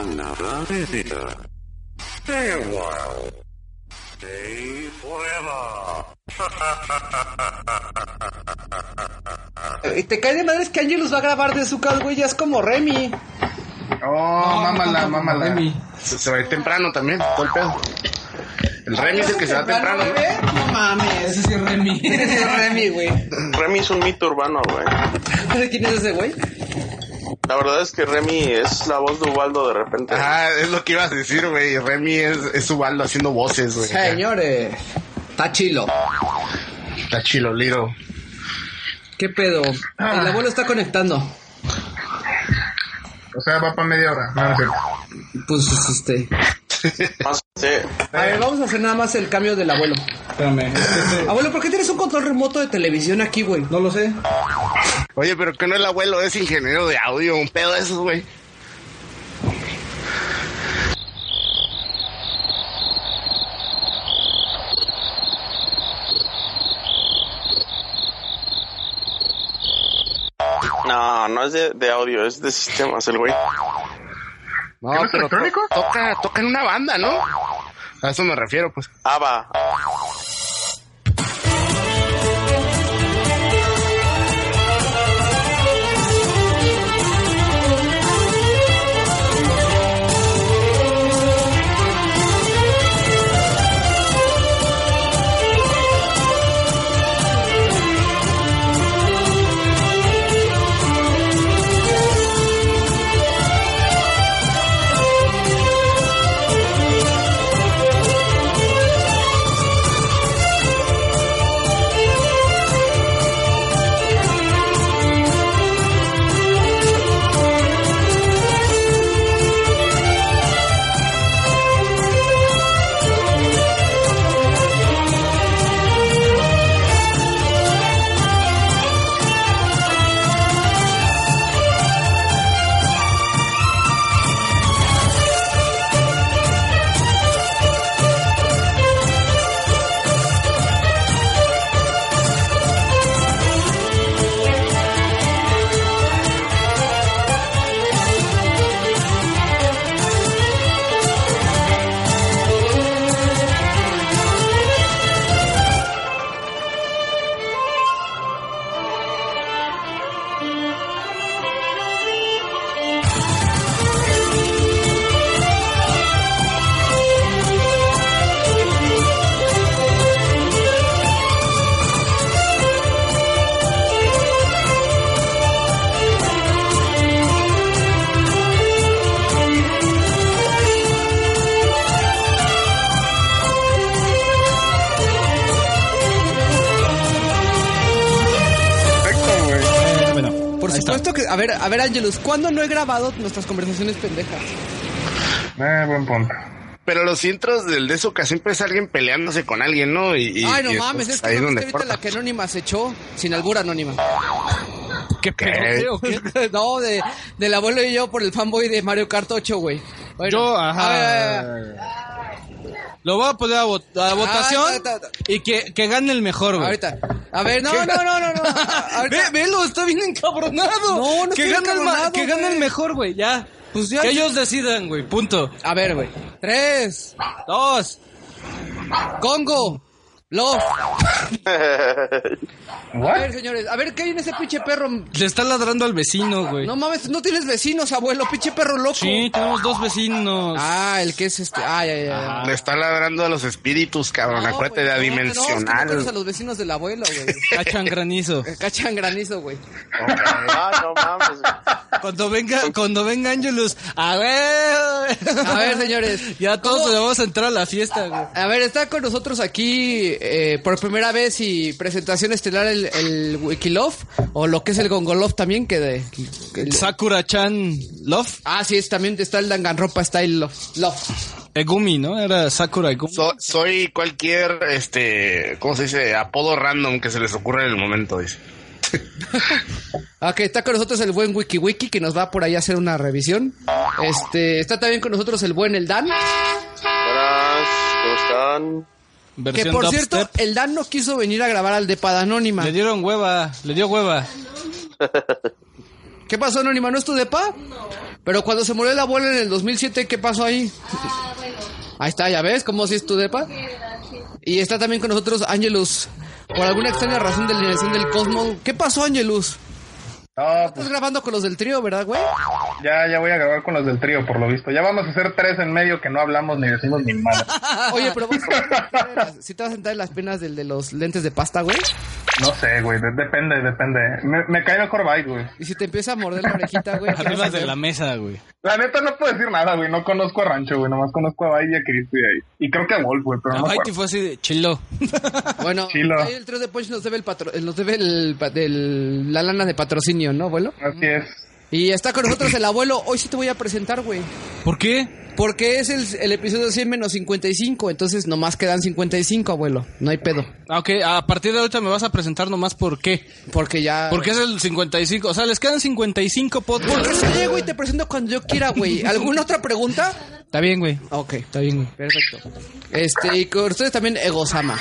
another visitor. Stay a while. Stay forever. Y te cae de madres que Angelus va a grabar de su casa, güey, ya es como Remy. Oh, mámala, mámala. Remy. Se, se va a ir temprano también, todo el pedo. El Remy es el que se va temprano, ¿no? No mames. Ese sí es Remy. Ese es Remy, güey. Remy es un mito urbano, güey. ¿De quién es ese güey? La verdad es que Remy es la voz de Ubaldo de repente. Ah, es lo que ibas a decir, güey. Remy es, es Ubaldo haciendo voces, güey. Señores. Está chilo. Está chilo, Liro. ¿Qué pedo? El abuelo está conectando. O sea, va para media hora. No, no sé. Pues, este... A ver, vamos a hacer nada más el cambio del abuelo. Espérame. Abuelo, ¿por qué tienes un control remoto de televisión aquí, güey? No lo sé. Oye, pero que no el abuelo es ingeniero de audio, un pedo de esos, güey. No, no es de, de audio, es de sistemas el güey. No, pero to- toca, toca en una banda, ¿no? A eso me refiero, pues. Ava. Supuesto que... A ver, a ver, Angelus, ¿cuándo no he grabado nuestras conversaciones pendejas? Eh, buen punto. Pero los intros del de Zuka siempre es alguien peleándose con alguien, ¿no? Y, y- Ay, no y mames, es que ahí ¿no donde ahorita la que Anónima se echó? Sin albur Anónima. ¿Qué pedo? ¿Qué? no, de, del abuelo y yo por el fanboy de Mario Kart 8, güey. Bueno, Yo, a ajá. Lo voy a poner a, vot- a votación Ah, ta, ta, ta. y que, que gane el mejor, güey. Ahorita. A ver, no, no, no, no, no. Ve, velo, está bien encabronado. No, no que gane el, que gane el mejor, güey, ya. Pues ya- Que ellos decidan, güey, punto. A ver, güey. Tres. Dos. Congo. Love. A ver, señores. A ver, ¿qué hay en ese pinche perro? Le está ladrando al vecino, güey. No mames, no tienes vecinos, abuelo. Pinche perro loco. Sí, tenemos dos vecinos. Ah, el que es este. Ah, ya, ya. Le está ladrando a los espíritus, cabrón. No, Acuérdate de no, No, es que no adimensional. conoces a los vecinos del abuelo, güey. Cachan granizo. Cachan granizo, güey. Ah, no mames. Cuando venga, cuando venga Angelus, a ver. A ver, señores. Ya todos ¿Cómo? vamos a entrar a la fiesta, güey. A ver, está con nosotros aquí eh, por primera vez y presentación estelar el, el Wikilove o lo que es el Gongolove también que de... el- Sakura-chan Love. ah, sí, es, también está el Danganronpa Style Love. Love. Egumi, ¿no? Era Sakura Egumi. So- soy cualquier, este, ¿cómo se dice? Apodo random que se les ocurra en el momento, dice. Ok, está con nosotros el buen Wiki Wiki que nos va por ahí a hacer una revisión. Este, está también con nosotros el buen El Dan. Buenas, ¿cómo están? Que por dubstep. cierto, el Dan no quiso venir a grabar al Depa de Anónima. Le dieron hueva, le dio hueva. ¿Qué pasó, Anónima? ¿No es tu Depa? Pero cuando se murió el abuelo en el 2007, ¿qué pasó ahí? Ahí está, ya ves, cómo si es tu depa. Y está también con nosotros Angelus. Por alguna extraña razón de la alineación del Cosmos. ¿Qué pasó, Angelus? No, pues Estás grabando con los del trío, ¿verdad, güey? ya, ya voy a grabar con los del trío, por lo visto. Ya vamos a hacer tres en medio que no hablamos ni decimos ni nada. Oye, pero vas a... ¿Sí te vas a sentar en las penas del de los lentes de pasta, güey? No sé, güey, de- depende, depende. Me, me cae mejor bye, güey. Y si te empieza a morder la orejita, güey. ¿qué vas a Arriba de la mesa, güey. La neta no puedo decir nada, güey. No conozco a Rancho, güey. Nomás conozco a Bye y a Cristi ahí. Y creo que a Wolf, güey, pero no Hawaii acuerdo. fue así de chilo. Bueno, Chilo. ahí el trío de Punch nos debe, el patro... nos debe el, del- la lana de patrocinio, ¿no, abuelo? Así es. Y está con nosotros el abuelo. Hoy sí te voy a presentar, güey. ¿Por qué? Porque es el, el episodio 100 menos 55, entonces nomás quedan 55, abuelo. No hay pedo. Ah, Ok, a partir de ahorita me vas a presentar nomás por qué. Porque ya... Porque es el 55. O sea, les quedan 55 Porque podcasts. soy yo, güey, te presento cuando yo quiera, güey. ¿Alguna otra pregunta? Está bien, güey. Ok, Está bien, güey. perfecto. Este, y con ustedes también Egosama.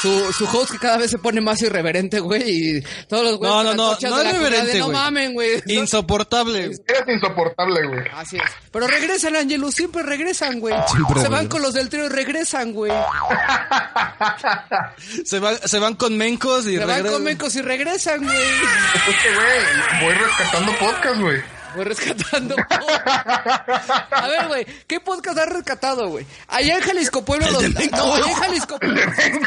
Su, su host que cada vez se pone más irreverente, güey, y todos los güeyes No, no, no, no es la comunidad de, reverente, No güey. mamen, güey. Insoportable. Eres insoportable, güey. Así es. Pero regresan, Angelus, siempre regresan, güey. Siempre se van con los del trío y regresan, güey. Se, va- se van con mencos y Se van regresan. con mecos y regresan, güey. Es que, güey, voy rescatando podcast, güey. Voy rescatando. A ver, güey, ¿qué podcast has rescatado, güey? Allá en Jalisco Pueblo. los- No, allá en Jalisco Pueblo.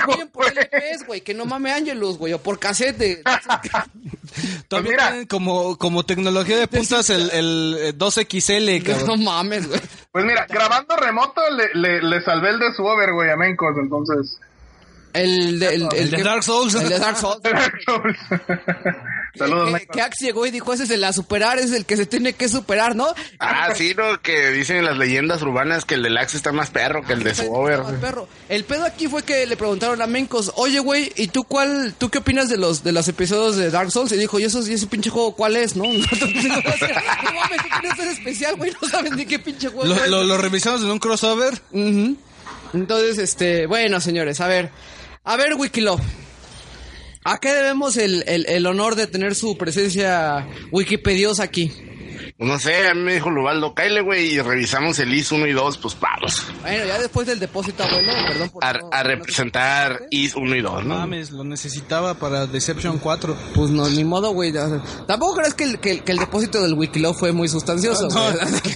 Oyen por LPs, güey, que no mame Ángelus, güey, o por cassette. de- Todavía mira. tienen como, como tecnología de puntas el, el eh, 2XL, No cabrón. mames, güey. Pues mira, grabando remoto le, le, le salvé el de su over, güey, a Mencos, entonces. El de, el, El de que- Dark Souls. El de Dark Souls. Saludos, que, que Axe llegó y dijo, ese es el a superar, ese es el que se tiene que superar, ¿no? Ah, sí, ¿no? Que dicen las leyendas urbanas que el del Axe está más perro que el de su over. Perro. El pedo aquí fue que le preguntaron a Mencos, oye, güey, ¿y tú cuál, tú qué opinas de los, de los episodios de Dark Souls? Y dijo, ¿y, esos, y ese pinche juego cuál es, no? no mames, ser especial, güey, no sabes ni qué pinche juego Lo, es. lo, lo revisamos en un crossover. Entonces, este, bueno, señores, a ver, a ver, Wikilove. ¿A qué debemos el, el, el honor de tener su presencia wikipediosa aquí? No sé, a mí me dijo Lubaldo, cáele, güey, y revisamos el IS 1 y 2, pues vamos. Bueno, ya después del depósito, abuelo, perdón por A, no- a no- representar IS 1 y 2, ¿no? Mames, lo necesitaba para Deception 4. Pues no, ni modo, güey. Tampoco crees que el, que, el- que el depósito del Wikilove fue muy sustancioso. No.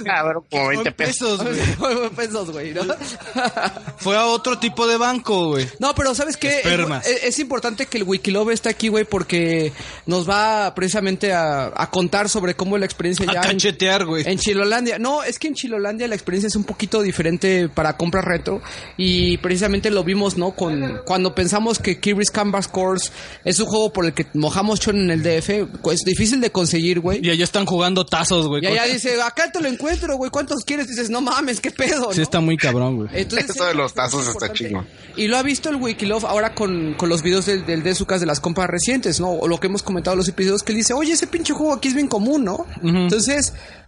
Cabrón, como 20 Son pesos. pesos, güey. Fue pesos, güey, ¿no? Fue a otro tipo de banco, güey. No, pero ¿sabes qué? Es, es importante que el Wikilove esté aquí, güey, porque nos va precisamente a, a contar sobre cómo la experiencia ya... en- cachetear, güey. En Chilolandia. No, es que en Chilolandia la experiencia es un poquito diferente para compras retro. Y precisamente lo vimos, ¿no? Con, cuando pensamos que Kirby's Canvas Course es un juego por el que mojamos chon en el DF. Es difícil de conseguir, güey. Y allá están jugando tazos, güey. Y allá dice, acá te lo encuentro, güey, ¿cuántos quieres? dices, no mames, qué pedo, Sí ¿no? está muy cabrón, güey. Entonces, Eso de los es tazos está chingón. Y lo ha visto el Wikilove ahora con, con los videos del, del Dezucas de las compas recientes, ¿no? O lo que hemos comentado en los episodios que él dice, oye, ese pinche juego aquí es bien común, ¿no? Entonces,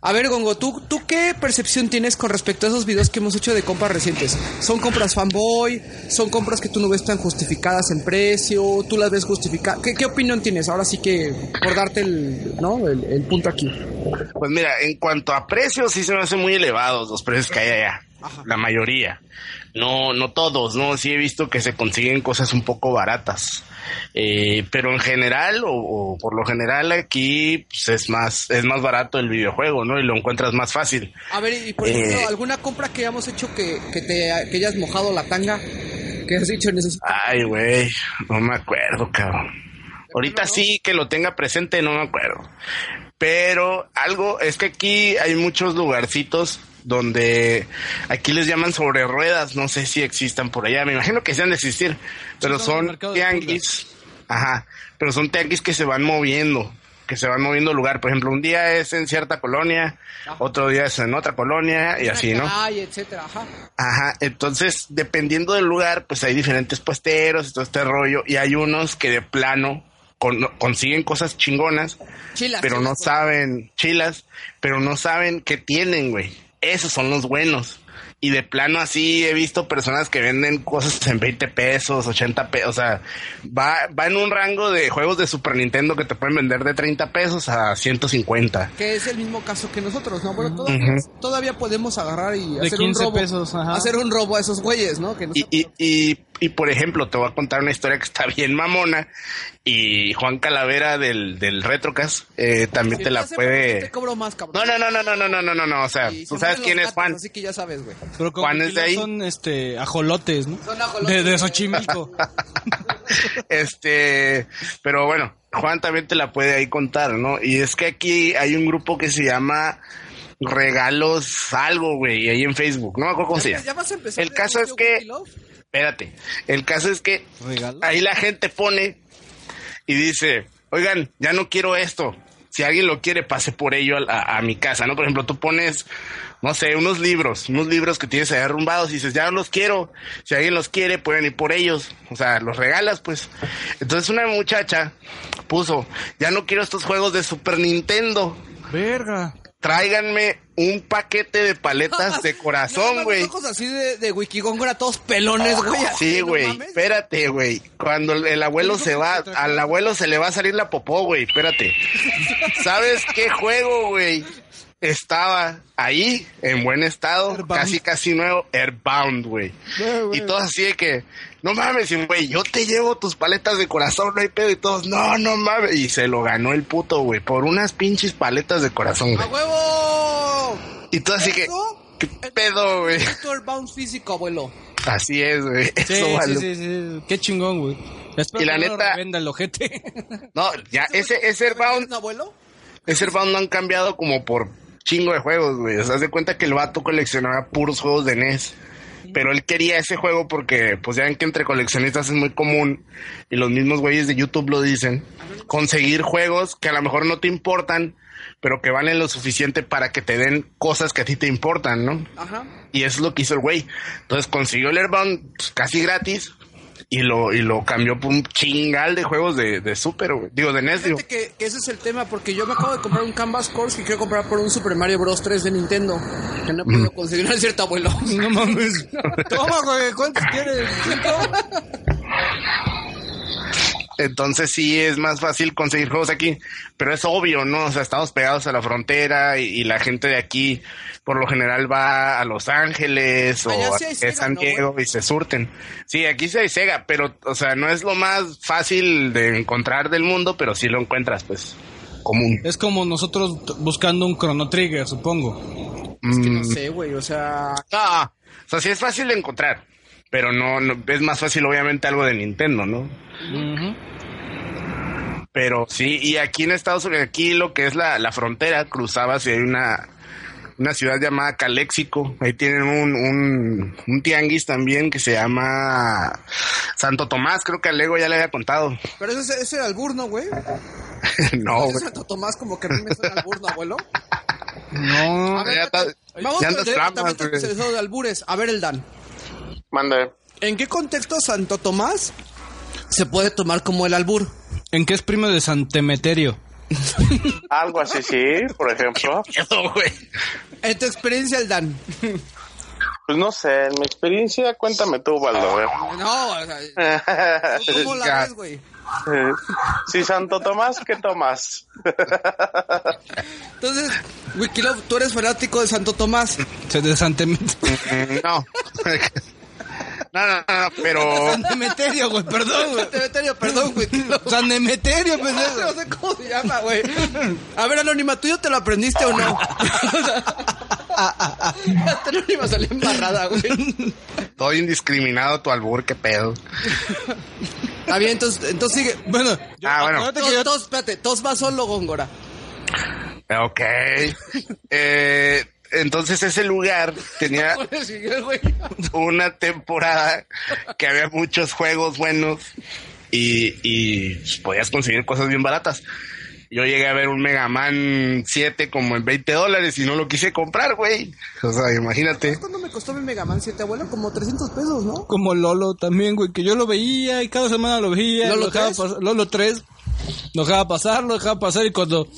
a ver, Gongo, ¿tú, ¿tú qué percepción tienes con respecto a esos videos que hemos hecho de compras recientes? ¿Son compras fanboy? ¿Son compras que tú no ves tan justificadas en precio? ¿Tú las ves justificadas? ¿Qué, qué opinión tienes? Ahora sí que, por darte el, ¿no? el, el punto aquí. Pues mira, en cuanto a precios, sí se me hacen muy elevados los precios que hay allá. La mayoría. No, no todos, ¿no? Sí he visto que se consiguen cosas un poco baratas. Eh, pero en general, o, o por lo general aquí, pues es más, es más barato el videojuego, ¿no? Y lo encuentras más fácil. A ver, y por Eh. ejemplo, ¿alguna compra que hayamos hecho que, que te que hayas mojado la tanga? Que has dicho necesito. Ay, güey, no me acuerdo, cabrón. Ahorita sí que lo tenga presente, no me acuerdo. Pero algo, es que aquí hay muchos lugarcitos donde aquí les llaman sobre ruedas, no sé si existan por allá, me imagino que sean de existir, pero son tianguis, ajá, pero son tianguis que se van moviendo, que se van moviendo lugar, por ejemplo, un día es en cierta colonia, otro día es en otra colonia y así, ¿no? Ay, etcétera, ajá. Ajá, entonces dependiendo del lugar, pues hay diferentes puesteros y todo este rollo, y hay unos que de plano con- consiguen cosas chingonas, Chilas. pero no chilas, saben, chilas, pero no saben qué tienen, güey. Esos son los buenos. Y de plano así he visto personas que venden cosas en 20 pesos, 80 pesos. O sea, va, va en un rango de juegos de Super Nintendo que te pueden vender de 30 pesos a 150. Que es el mismo caso que nosotros, ¿no? Bueno, todavía, todavía podemos agarrar y De hacer un 15 robo. pesos, ajá. Hacer un robo a esos güeyes, ¿no? Que no Y, y, y, y, por ejemplo, te voy a contar una historia que está bien mamona. Y Juan Calavera del, del Retrocast eh, también Si te la puede. te cobro más, cabrón. No, no, no, no, no, no, no, no, no, no. O sea, Y tú sabes quién es Juan. Así que ya sabes, güey. Pero como Juan es de ahí. son este ajolotes, ¿no? Son ajolotes. De, de Xochimilco. Este, pero bueno, Juan también te la puede ahí contar, ¿no? Y es que aquí hay un grupo que se llama Regalos Algo, güey, ahí en Facebook. No me acuerdo cómo se llama. El caso es que, espérate, el caso es que ¿Regalo? ahí la gente pone y dice, oigan, ya no quiero esto. Si alguien lo quiere, pase por ello a, a- a mi casa, ¿no? Por ejemplo, tú pones, no sé, unos libros, unos libros que tienes ahí arrumbados y dices, ya no los quiero. Si alguien los quiere, pueden ir por ellos. O sea, los regalas, pues. Entonces una muchacha puso, ya no quiero estos juegos de Super Nintendo. Verga. Tráiganme un paquete de paletas de No, corazón, no, güey. Los ojos así de, de Wikigongora, todos pelones, güey. así, Sí, no güey, mames. espérate, güey. Cuando el- el abuelo se va, al abuelo se le va a salir la popó, güey, espérate. ¿Sabes qué juego, güey? Estaba ahí, en buen estado, Airbound. casi, casi nuevo, Airbound, güey. Y todos así de que, no mames, güey, yo te llevo tus paletas de corazón, no hay pedo, y todos, no, no mames. Y se lo ganó el puto, güey, por unas pinches paletas de corazón, ¡A güey. huevo! Y tú así que, ¿qué pedo, güey? Doctor Bound físico, abuelo. Así es, güey. Sí, Eso sí, vale. sí, sí. Qué chingón, güey. Espero Y la que no lo neta- revenda el ojete. No, ya, ese, ese Airbound ¿Un abuelo? Ese Airbound lo han cambiado como por chingo de juegos, güey. O sea, haz de cuenta que el vato coleccionaba puros juegos de NES. Pero él quería ese juego porque, pues ya ven que entre coleccionistas es muy común, y los mismos güeyes de YouTube lo dicen, conseguir juegos que a lo mejor no te importan, pero que valen lo suficiente para que te den cosas que a ti te importan, ¿no? Ajá. Y eso es lo que hizo el güey. Entonces consiguió el Airbound pues, casi gratis y lo, y lo cambió por un chingal de juegos de, de Super, güey. Digo, de NES, digo. Que, que ese es el tema, porque yo me acabo de comprar un Canvas Course que quiero comprar por un Super Mario Bros. 3 de Nintendo. Que no podido conseguir, no es cierto, abuelo. no mames. Toma, güey. ¿Cuántos quieres? Entonces sí es más fácil conseguir juegos aquí, pero es obvio, ¿no? O sea, estamos pegados a la frontera y, y la gente de aquí por lo general va a Los Ángeles o Allá a sí hay a Sega, San ¿no, Diego y se surten. Sí, aquí sí hay Sega, pero, o sea, no es lo más fácil de encontrar del mundo, pero sí lo encuentras, pues, común. Es como nosotros buscando un Chrono Trigger, supongo. Es que no Mm, sé, güey, o sea... no, o sea, sí es fácil de encontrar, pero no, no es más fácil obviamente algo de Nintendo, ¿no? Pero sí, y aquí en Estados Unidos, aquí lo que es la, la frontera, cruzabas y hay una, una ciudad llamada Caléxico. Ahí tienen un, un, un tianguis también que se llama Santo Tomás, creo que a Lego ya le había contado. Pero ese, ese era albur, ¿no, güey? no, Ese güey. Santo Tomás como que a mí me suena albur, ¿no, abuelo? No. A ver, Ya está- vamos ya andas especializado de albures. A ver, el Dan. Mande. ¿En qué contexto Santo Tomás se puede tomar como el albur? ¿En qué es primo de Santemeterio? Algo así, sí, por ejemplo. Miedo. En tu experiencia, el Dan. Pues no sé, en mi experiencia, cuéntame tú, Baldo. güey. No, o sea, ¿tú ¿cómo la Ya. ves, güey? Si Santo Tomás, ¿qué tomas? Entonces, Wikilove, tú eres fanático de Santo Tomás. De Santem- Mm, No. No, no, no, pero Santemeterio, güey, perdón, güey. Cementerio, perdón, Wikilove. Santemeterio, No pendejo. sé cómo se llama, güey. A ver, Anónima, ¿tú ya te lo aprendiste o no? Esta Anónima salió embarrada, güey. todo indiscriminado tu albur, qué pedo. Está bien, entonces, entonces sigue. Bueno, yo- Ah, bueno. Tos, yo- tos, espérate, tos va solo, Góngora. Ok. Eh, entonces ese lugar tenía una temporada que había muchos juegos buenos y, y pues, podías conseguir cosas bien baratas. Yo llegué a ver un Mega Man 7 como en 20 dólares y no lo quise comprar, güey. O sea, imagínate. ¿Cuánto me costó mi Mega Man 7, abuelo? Como 300 pesos, ¿no? Como Lolo también, güey, que yo lo veía y cada semana lo veía. ¿Lolo lo dejaba 3? pas- Lolo 3. Lo dejaba pasar, lo dejaba pasar y cuando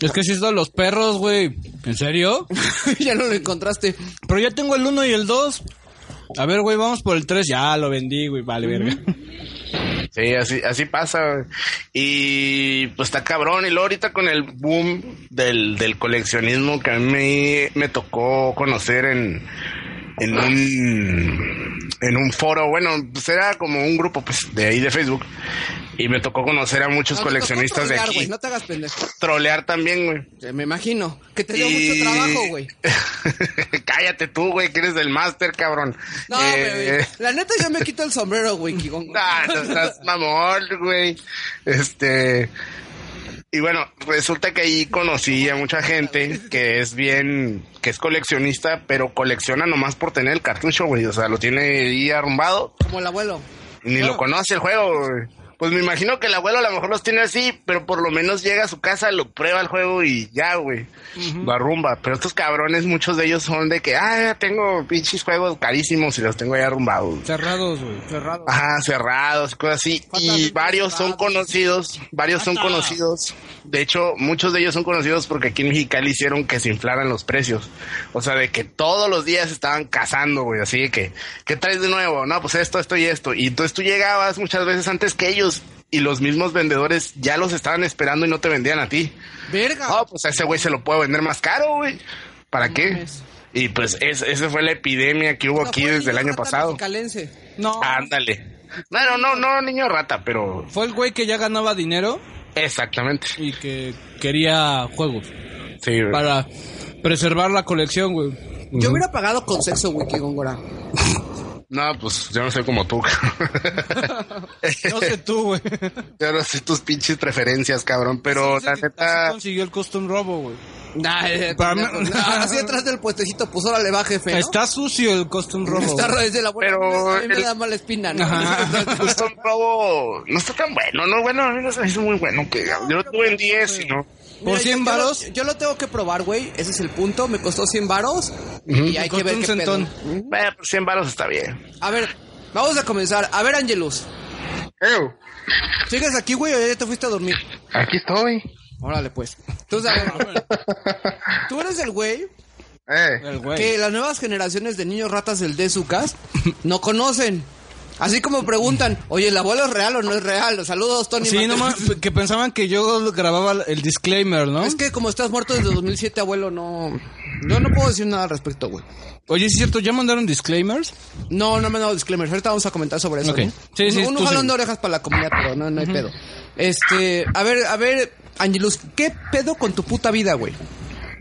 Es que si son los perros, güey. ¿En serio? ya no lo encontraste. Pero ya tengo el 1 y el 2. A ver, güey, vamos por el 3. Ya lo vendí, güey. Vale, verga. Sí, así, así pasa. güey. Y pues está cabrón. Y luego ahorita con el boom del, del coleccionismo que a mí me tocó conocer en, en un en un foro, bueno, pues era como un grupo pues de ahí de Facebook y me tocó conocer a muchos No, coleccionistas de aquí. no te hagas pendejo. Trolear también, güey. Me imagino. Que te dio Y- mucho trabajo, güey. Cállate tú, güey, que eres del máster, cabrón. No, Eh. La neta, yo me quito el sombrero, güey, Kigón. Ah, no estás mamón, güey. Este. Y bueno, resulta que ahí conocí a mucha gente que es bien, que es coleccionista, pero colecciona nomás por tener el cartucho, güey. O sea, lo tiene ahí arrumbado Como el abuelo. ni lo conoce el juego, güey. Pues me imagino que el abuelo a lo mejor los tiene así, pero por lo menos llega a su casa, lo prueba el juego y ya, güey. Lo arrumba. Pero estos cabrones, muchos de ellos son de que, ah, tengo pinches juegos carísimos y los tengo ahí arrumbados. Cerrados, güey. Cerrado. Ajá, cerrados, cosas así. Y varios son cerrados. conocidos, varios son conocidos. De hecho, muchos de ellos son conocidos porque aquí en Mexicali hicieron que se inflaran los precios. O sea, de que todos los días estaban cazando, güey. Así de que, ¿qué traes de nuevo? No, pues esto, esto y esto. Y entonces tú llegabas muchas veces antes que ellos y los mismos vendedores ya los estaban esperando y no te vendían a ti. Verga. No, pues a ese güey se lo puedo vender más caro, güey. ¿Para qué? Y pues es, esa fue la epidemia que hubo No aquí desde el año pasado. mexicalense. No. Ándale. No, no, no, no, niño rata, pero Fue el güey que ya ganaba dinero exactamente. y que quería juegos. Sí, güey. Para preservar la colección, güey. Yo hubiera pagado con sexo, güey, Kigongora. No, pues yo no soy como tú. No sé tú, güey. yo no sé tus pinches preferencias, cabrón, pero la neta, consiguió el custom robo, güey. Nah, eh, Para mí- pendejo. Nah, así atrás del puestecito, pues órale, va, jefe, ¿no? Está sucio el custom robo. Está desde la buena. Pero a mí me el- da mala espina, ¿no? pues un robo no está tan bueno, no, bueno, a mí no se me hizo muy bueno que yo lo tuve en 10 y no. Por Mira, 100 yo- yo lo- varos. Yo, lo tengo que probar, güey. Ese es el punto. Me costó 100 varos. Y hay que ver un qué pedo. centón. Eh, por 100 baros está bien. A ver, vamos a comenzar. A ver, Angelus. Ew, ¿Sigues aquí, güey, o ya te fuiste a dormir? aquí estoy. Órale, pues. Entonces, a ver, tú eres el güey Eh, El güey. que las nuevas generaciones de niños ratas del Dezucas no conocen. Así como preguntan, oye, ¿el abuelo es real o no es real? Saludos, Tony. Sí, Mate- no más, que pensaban que yo grababa el disclaimer, ¿no? Es que como estás muerto desde 2007, abuelo, no... Yo no puedo decir nada al respecto, güey. Oye, ¿es cierto? ¿Ya mandaron disclaimers? No, no me han dado disclaimer. Ahorita vamos a comentar sobre eso. Ok. ¿no? Sí, sí, Un, jalón sí. de orejas para la comunidad, pero no, no hay pedo. Este, a ver, a ver, Angelus, ¿qué pedo con tu puta vida, güey?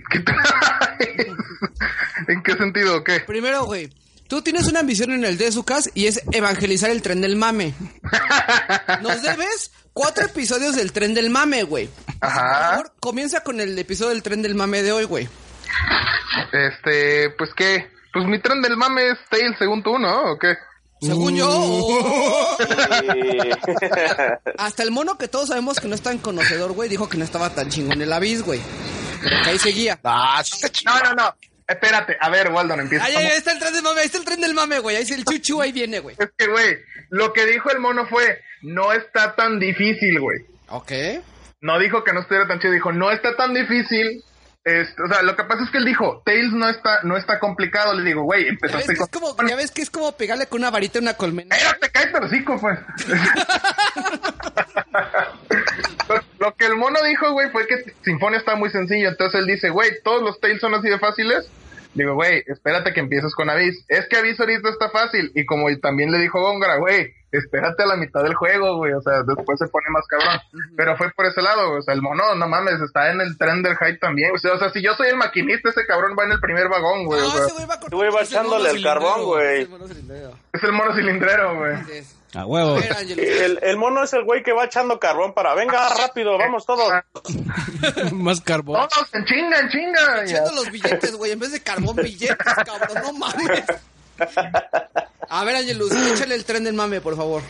¿qué? ¿En qué sentido o qué? Primero, güey, tú tienes una ambición en el Dezucas y es evangelizar el tren del mame. Nos debes cuatro episodios del tren del mame, güey. Por Ajá. favor, comienza con el episodio del tren del mame de hoy, güey. Este, pues qué. Pues mi tren del mame es Tail según tú, ¿no? ¿O qué? Según yo, oh, hasta el mono que todos sabemos que no es tan conocedor, güey, dijo que no estaba tan chingón el avis, güey. Pero que ahí seguía. Ah. No, no, no. Espérate, a ver, Waldon, empieza. Ay, ahí está el tren del mame, ahí está el tren del mame, güey. Ahí está el chuchu, ahí viene, güey. Es que, güey, lo que dijo el mono fue, no está tan difícil, güey. Ok. No dijo que no estuviera tan chido, dijo, no está tan difícil. Este, o sea, lo que pasa es que él dijo, Tails no está, no está complicado. Le digo, güey, empezaste con... como, ya ves que es como pegarle con una varita a una colmena. Espérate, cállate el hocico, pues. lo, lo que el mono dijo, güey, fue que Sinfonia está muy sencillo. Entonces él dice, güey, todos los Tails son así de fáciles. Digo, güey, espérate que empieces con Avis. Es que Avis ahorita está fácil. Y como también le dijo Góngora, güey, espérate a la mitad del juego, güey. O sea, después se pone más cabrón. Pero fue por ese lado, güey. O sea, el mono, no mames, está en el tren del hype también. O sea, o sea, si yo soy el maquinista, ese cabrón va en el primer vagón, güey. No, o sea, ese güey va, el echándole el cilindrero, carbón, güey. es el mono cilindrero. es el mono cilindrero, güey. A huevo. A ver, Angelus. El, el mono es el güey que va echando carbón para, venga, rápido, vamos todos. Más carbón. Todos en chinga, en chinga. Ya. Echando los billetes, güey. En vez de carbón, billetes, cabrón. No mames. A ver, Angelus, échale el tren del mame, por favor.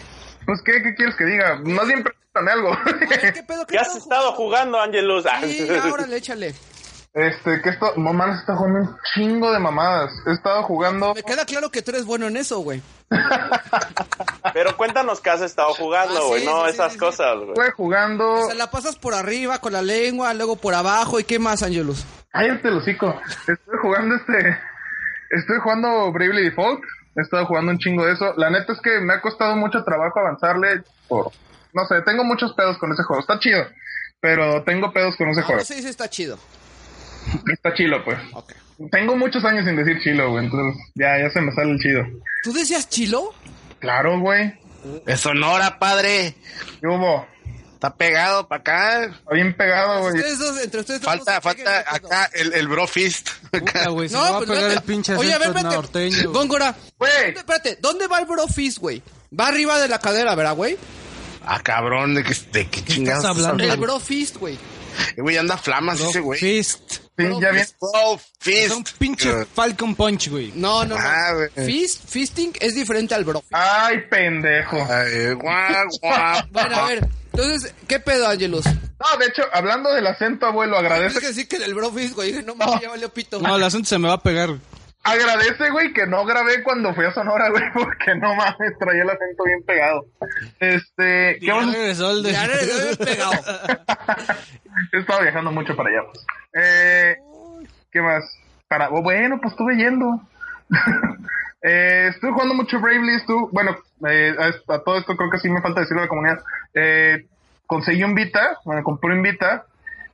Pues, ¿qué, ¿qué quieres que diga? Más bien pregúntame algo. A ver, ¿qué pedo? ¿Qué ¿Qué has estado jugando, Angelus? Sí, ahora le échale. Este, que esto, mamá está jugando un chingo de mamadas. He estado jugando. Me queda claro que tú eres bueno en eso, güey. Pero cuéntanos qué has estado jugando, Ah, güey. sí, no sí, esas sí, sí. cosas, güey. Estuve jugando. O sea, la pasas por arriba con la lengua, luego por abajo. ¿Y qué más, Angelus? Cállate hocico. Estoy jugando este. Estoy jugando Bravely Default. He estado jugando un chingo de eso. La neta es que me ha costado mucho trabajo avanzarle por. No sé, tengo muchos pedos con ese juego. Está chido. Pero tengo pedos con ese Ah, juego. no se dice está chido. Está chilo, pues. Tengo muchos años sin decir chilo, güey. Entonces, ya, ya se me sale el chido. ¿Tú decías chilo? Claro, güey. Es Sonora, padre. ¿Qué hubo? Está pegado para acá. Está bien pegado, güey. Ustedes dos, entre ustedes dos Falta, falta acá el, el brofist. Puta, güey, se No, va a pues pegar el pinche Oye, a ver, espérate. norteño. güey. Góngora. Güey. ¿dónde- Espérate, ¿dónde va el brofist, güey? Va arriba de la cadera, ¿verdad, güey? Ah, cabrón, de que, de que chingados estás hablando? El brofist, güey. Güey, anda flamas ese güey. Fist. Sí, ya bien. Brofist. Es un pinche Falcon Punch, güey. No, no, no. Ah, güey. Fist, fisting es diferente al bro. Ay, pendejo. Ay, guau, guau. Bueno, a ver. Entonces, ¿qué pedo, Angelus? No, de hecho, hablando del acento, abuelo, Tienes agradece, que decir que del brofist, güey. Dije, No, mames, ya valió pito. No, el acento se me va a pegar. Agradece, güey, que no grabé cuando fui a Sonora, güey, porque no mames, traía el acento bien pegado. Este, ¿qué Ya vamos regresó el de- Ya eres pegado. He estado viajando mucho para allá. pues. Eh, ¿Qué más? Para, oh, bueno, pues estuve yendo. eh, estuve jugando mucho Bravely. Estuve, bueno, eh, a, a todo esto creo que sí me falta decirlo a la comunidad. Eh, conseguí un Vita, bueno, compré un Vita.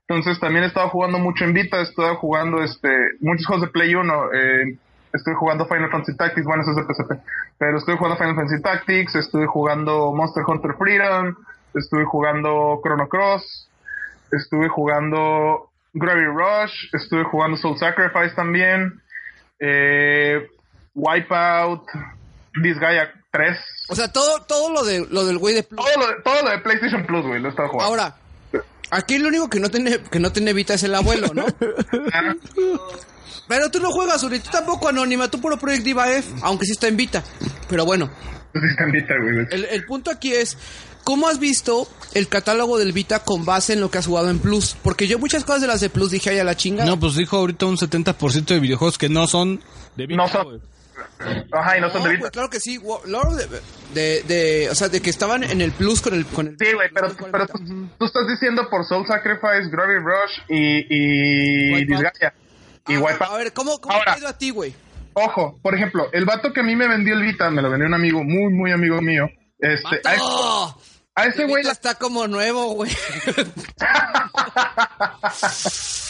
Entonces también he estado jugando mucho en Vita. Estuve jugando este muchos juegos de Play 1. Eh, estoy jugando Final Fantasy Tactics, bueno, eso es de PSP. Pero estoy jugando Final Fantasy Tactics, estuve jugando Monster Hunter Freedom, estuve jugando Chrono Cross, estuve jugando Gravity Rush, estuve jugando Soul Sacrifice también, eh, Wipeout, Disgaea 3. O sea, todo, todo lo, de, lo del güey de Plus. Todo lo, de, todo lo de PlayStation Plus, güey, lo he estado jugando. Ahora, aquí lo único que no tiene, que no tiene Vita es el abuelo, ¿no? Pero tú no juegas, Uri, tú tampoco anónima, tú puro Project Diva F, aunque sí está en Vita. Pero bueno, pues sí está en Vita, güey. de hecho. el, el punto aquí es, ¿cómo has visto el catálogo del Vita con base en lo que has jugado en Plus? Porque yo muchas cosas de las de Plus dije, ay, a la chinga. No, pues dijo ahorita un 70% de videojuegos que no son de Vita, No son-. Ajá, y no son de No, Vita. pues claro que sí, Lord de, de, de- o sea, de que estaban en el Plus con el... Con el Sí, güey, pero, pero tú, tú estás diciendo por Soul Sacrifice, Gravity Rush y, y. Disgaea. Y Ah, Wipeout. A ver, ¿cómo, cómo Ahora. te ha ido a ti, güey? Ojo, por ejemplo, el vato que a mí me vendió el Vita, me lo vendió un amigo, muy, muy amigo mío. Este, a, ese- a ese El güey la- está como nuevo, güey.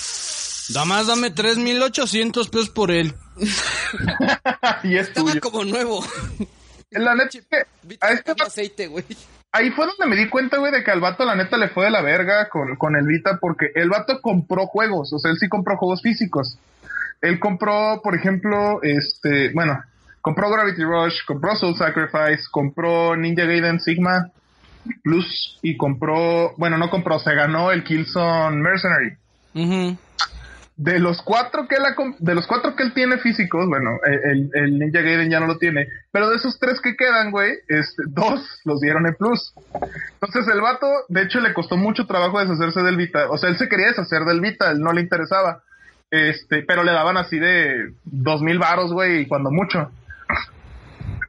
Nada más dame 3.800 pesos por él. y es Estaba tuyo. como nuevo. La neta a este aceite, güey. ahí fue donde me di cuenta, güey, de que al vato la neta le fue de la verga con, con el Vita, porque el vato compró juegos, o sea, él sí compró juegos físicos. Él compró, por ejemplo, este, bueno, compró Gravity Rush, compró Soul Sacrifice, compró Ninja Gaiden Sigma Plus y compró, bueno, no compró, se ganó el Killzone Mercenary. Ujú. De los cuatro que él de los cuatro que él tiene físicos, bueno, el, el Ninja Gaiden ya no lo tiene, pero de esos tres que quedan, güey, este, dos los dieron en plus. Entonces el vato, de hecho, le costó mucho trabajo deshacerse del Vita. O sea, él se quería deshacer del Vita, él no le interesaba. Este, pero le daban así de dos mil varos, güey, y cuando mucho.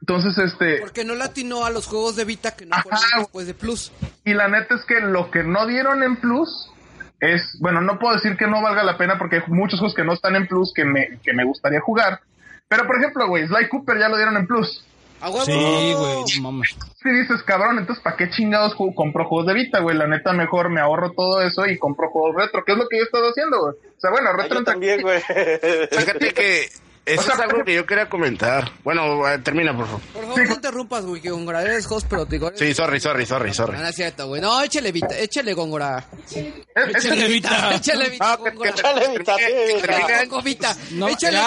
Entonces, este, Porque no latinó a los juegos de Vita que no fueron después de Plus. y la neta es que lo que no dieron en plus es, bueno, no puedo decir que no valga la pena porque hay muchos juegos que no están en plus que me, que me gustaría jugar. Pero por ejemplo, güey, Sly Cooper ya lo dieron en plus. ¡A huevo! Sí, güey, no mames. Si dices, cabrón, entonces ¿para qué chingados ju- compro juegos de Vita, güey? La neta mejor me ahorro todo eso y compro juegos retro, que es lo que yo he estado haciendo, güey. O sea, bueno, Ah, retro yo también, güey. Fíjate que eso O sea, es algo que yo quería comentar. Bueno, eh, termina, por favor. Por favor, no interrumpas, güey, que Góngora eres host, pero te digo... Sí, sorry, sorry, sorry, sorry. No, no es cierto, güey. No, échale Vita, échale Góngora. Échale Vita. Échale Vita, Góngora. Dale, Vita. Gongo Vita. No, échale.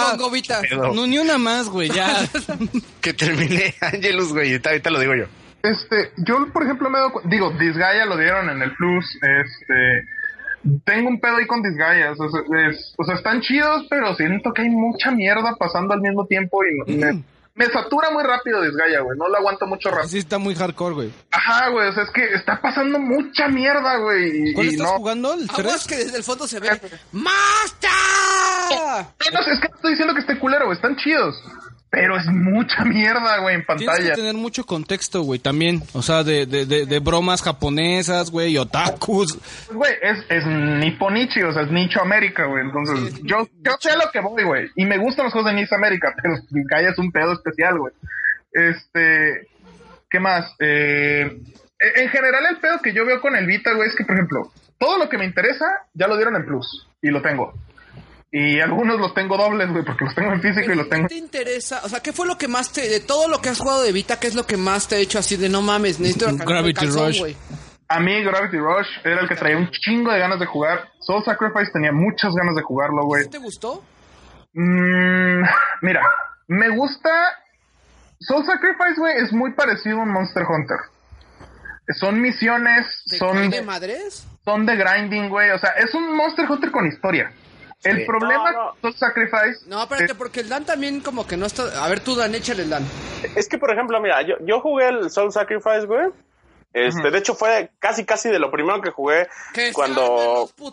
Pero No, ni una más, güey, ya. que termine Angelus, güey. Ahorita, lo digo yo. Este, yo, por ejemplo, me cu- digo, Disgaea lo dieron en el Plus, este, tengo un pedo ahí con Disgaea, o sea, es- o sea, están chidos, pero siento que hay mucha mierda pasando al mismo tiempo y me, me satura muy rápido Disgaea, güey, no lo aguanto mucho rápido. Sí está muy hardcore, güey. Ajá, güey, o sea, es que está pasando mucha mierda, güey, y, ¿Cuál y estás no. jugando? ¿El Aguas 3? que desde el fondo se ve... No, es que no estoy diciendo que esté culero, güey, están chidos. Pero es mucha mierda, güey, en Tienes pantalla. que tener mucho contexto, güey, también. O sea, de, de, de, de bromas japonesas, güey, y otakus. Pues, Güey, es, es Nipponichi, o sea, es Nicho América, güey. Entonces, yo, yo sé a lo que voy, güey. Y me gustan los juegos de Nicho América, pero Gaia es un pedo especial, güey. Este, ¿qué más? Eh, en general, el pedo que yo veo con el Vita, güey, es que, por ejemplo, todo lo que me interesa ya lo dieron en Plus y lo tengo. Y algunos los tengo dobles, güey, porque los tengo en físico y los tengo. ¿Qué te interesa? O sea, ¿qué fue lo que más te... De todo lo que has jugado de Vita, ¿qué es lo que más te ha hecho así de no mames? Necesito Gravity Rush. güey? A mí Gravity Rush era el que traía un chingo de ganas de jugar. Soul Sacrifice tenía muchas ganas de jugarlo, güey. ¿Sí te gustó? Mm, mira, me gusta. Soul Sacrifice, güey, es muy parecido a un Monster Hunter. Son misiones, ¿De, son de de, madres? son de grinding, güey. O sea, es un Monster Hunter con historia. El problema No, no. con Soul Sacrifice. No, espérate, es- porque el Dan también como que no está... A ver tú, Dan, échale el Dan. Es que, por ejemplo, mira, yo, yo jugué el Soul Sacrifice, güey. Este, de hecho fue casi casi de lo primero que jugué ¡Que cuando cu-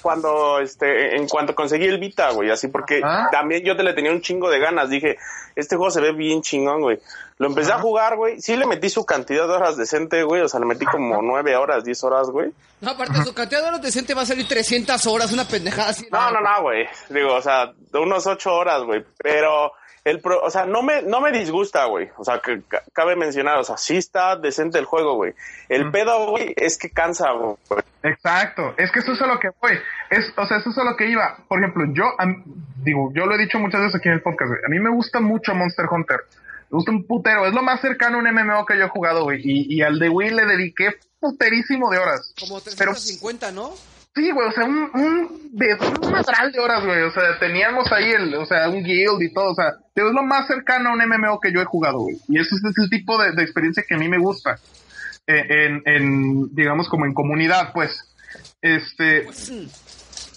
cuando este en cuanto conseguí el Vita, güey, así porque Ah. también yo te le tenía un chingo de ganas, dije, este juego se ve bien chingón, güey. Lo empecé a jugar, güey. Sí le metí su cantidad de horas decente, güey, o sea, le metí como nueve horas, diez horas, güey. No, aparte, su cantidad de horas decente va a salir 300 horas, una pendejada así. No, no, no, güey. Digo, o sea, de unos ocho horas, güey. Pero el pro, o sea, no me, no me disgusta, güey. O sea, que ca- cabe mencionar, o sea, sí está decente el juego, güey. El pedo, güey, es que cansa, güey. Exacto, es que eso es a lo que voy. Es, o sea, eso es a lo que iba. Por ejemplo, yo, digo, yo lo he dicho muchas veces aquí en el podcast, güey. A mí me gusta mucho Monster Hunter. Me gusta un putero. Es lo más cercano a un MMO que yo he jugado, güey. Y, y al de Wii le dediqué puterísimo de horas. Como Pero 350, ¿no? sí, güey, o sea, un, un, de, un madral de horas, güey. O sea, teníamos ahí el, o sea, un guild y todo. O sea, es lo más cercano a un MMO que yo he jugado, güey. Y ese es el tipo de, de experiencia que a mí me gusta. Eh, en, en, digamos, como en comunidad, pues. Este.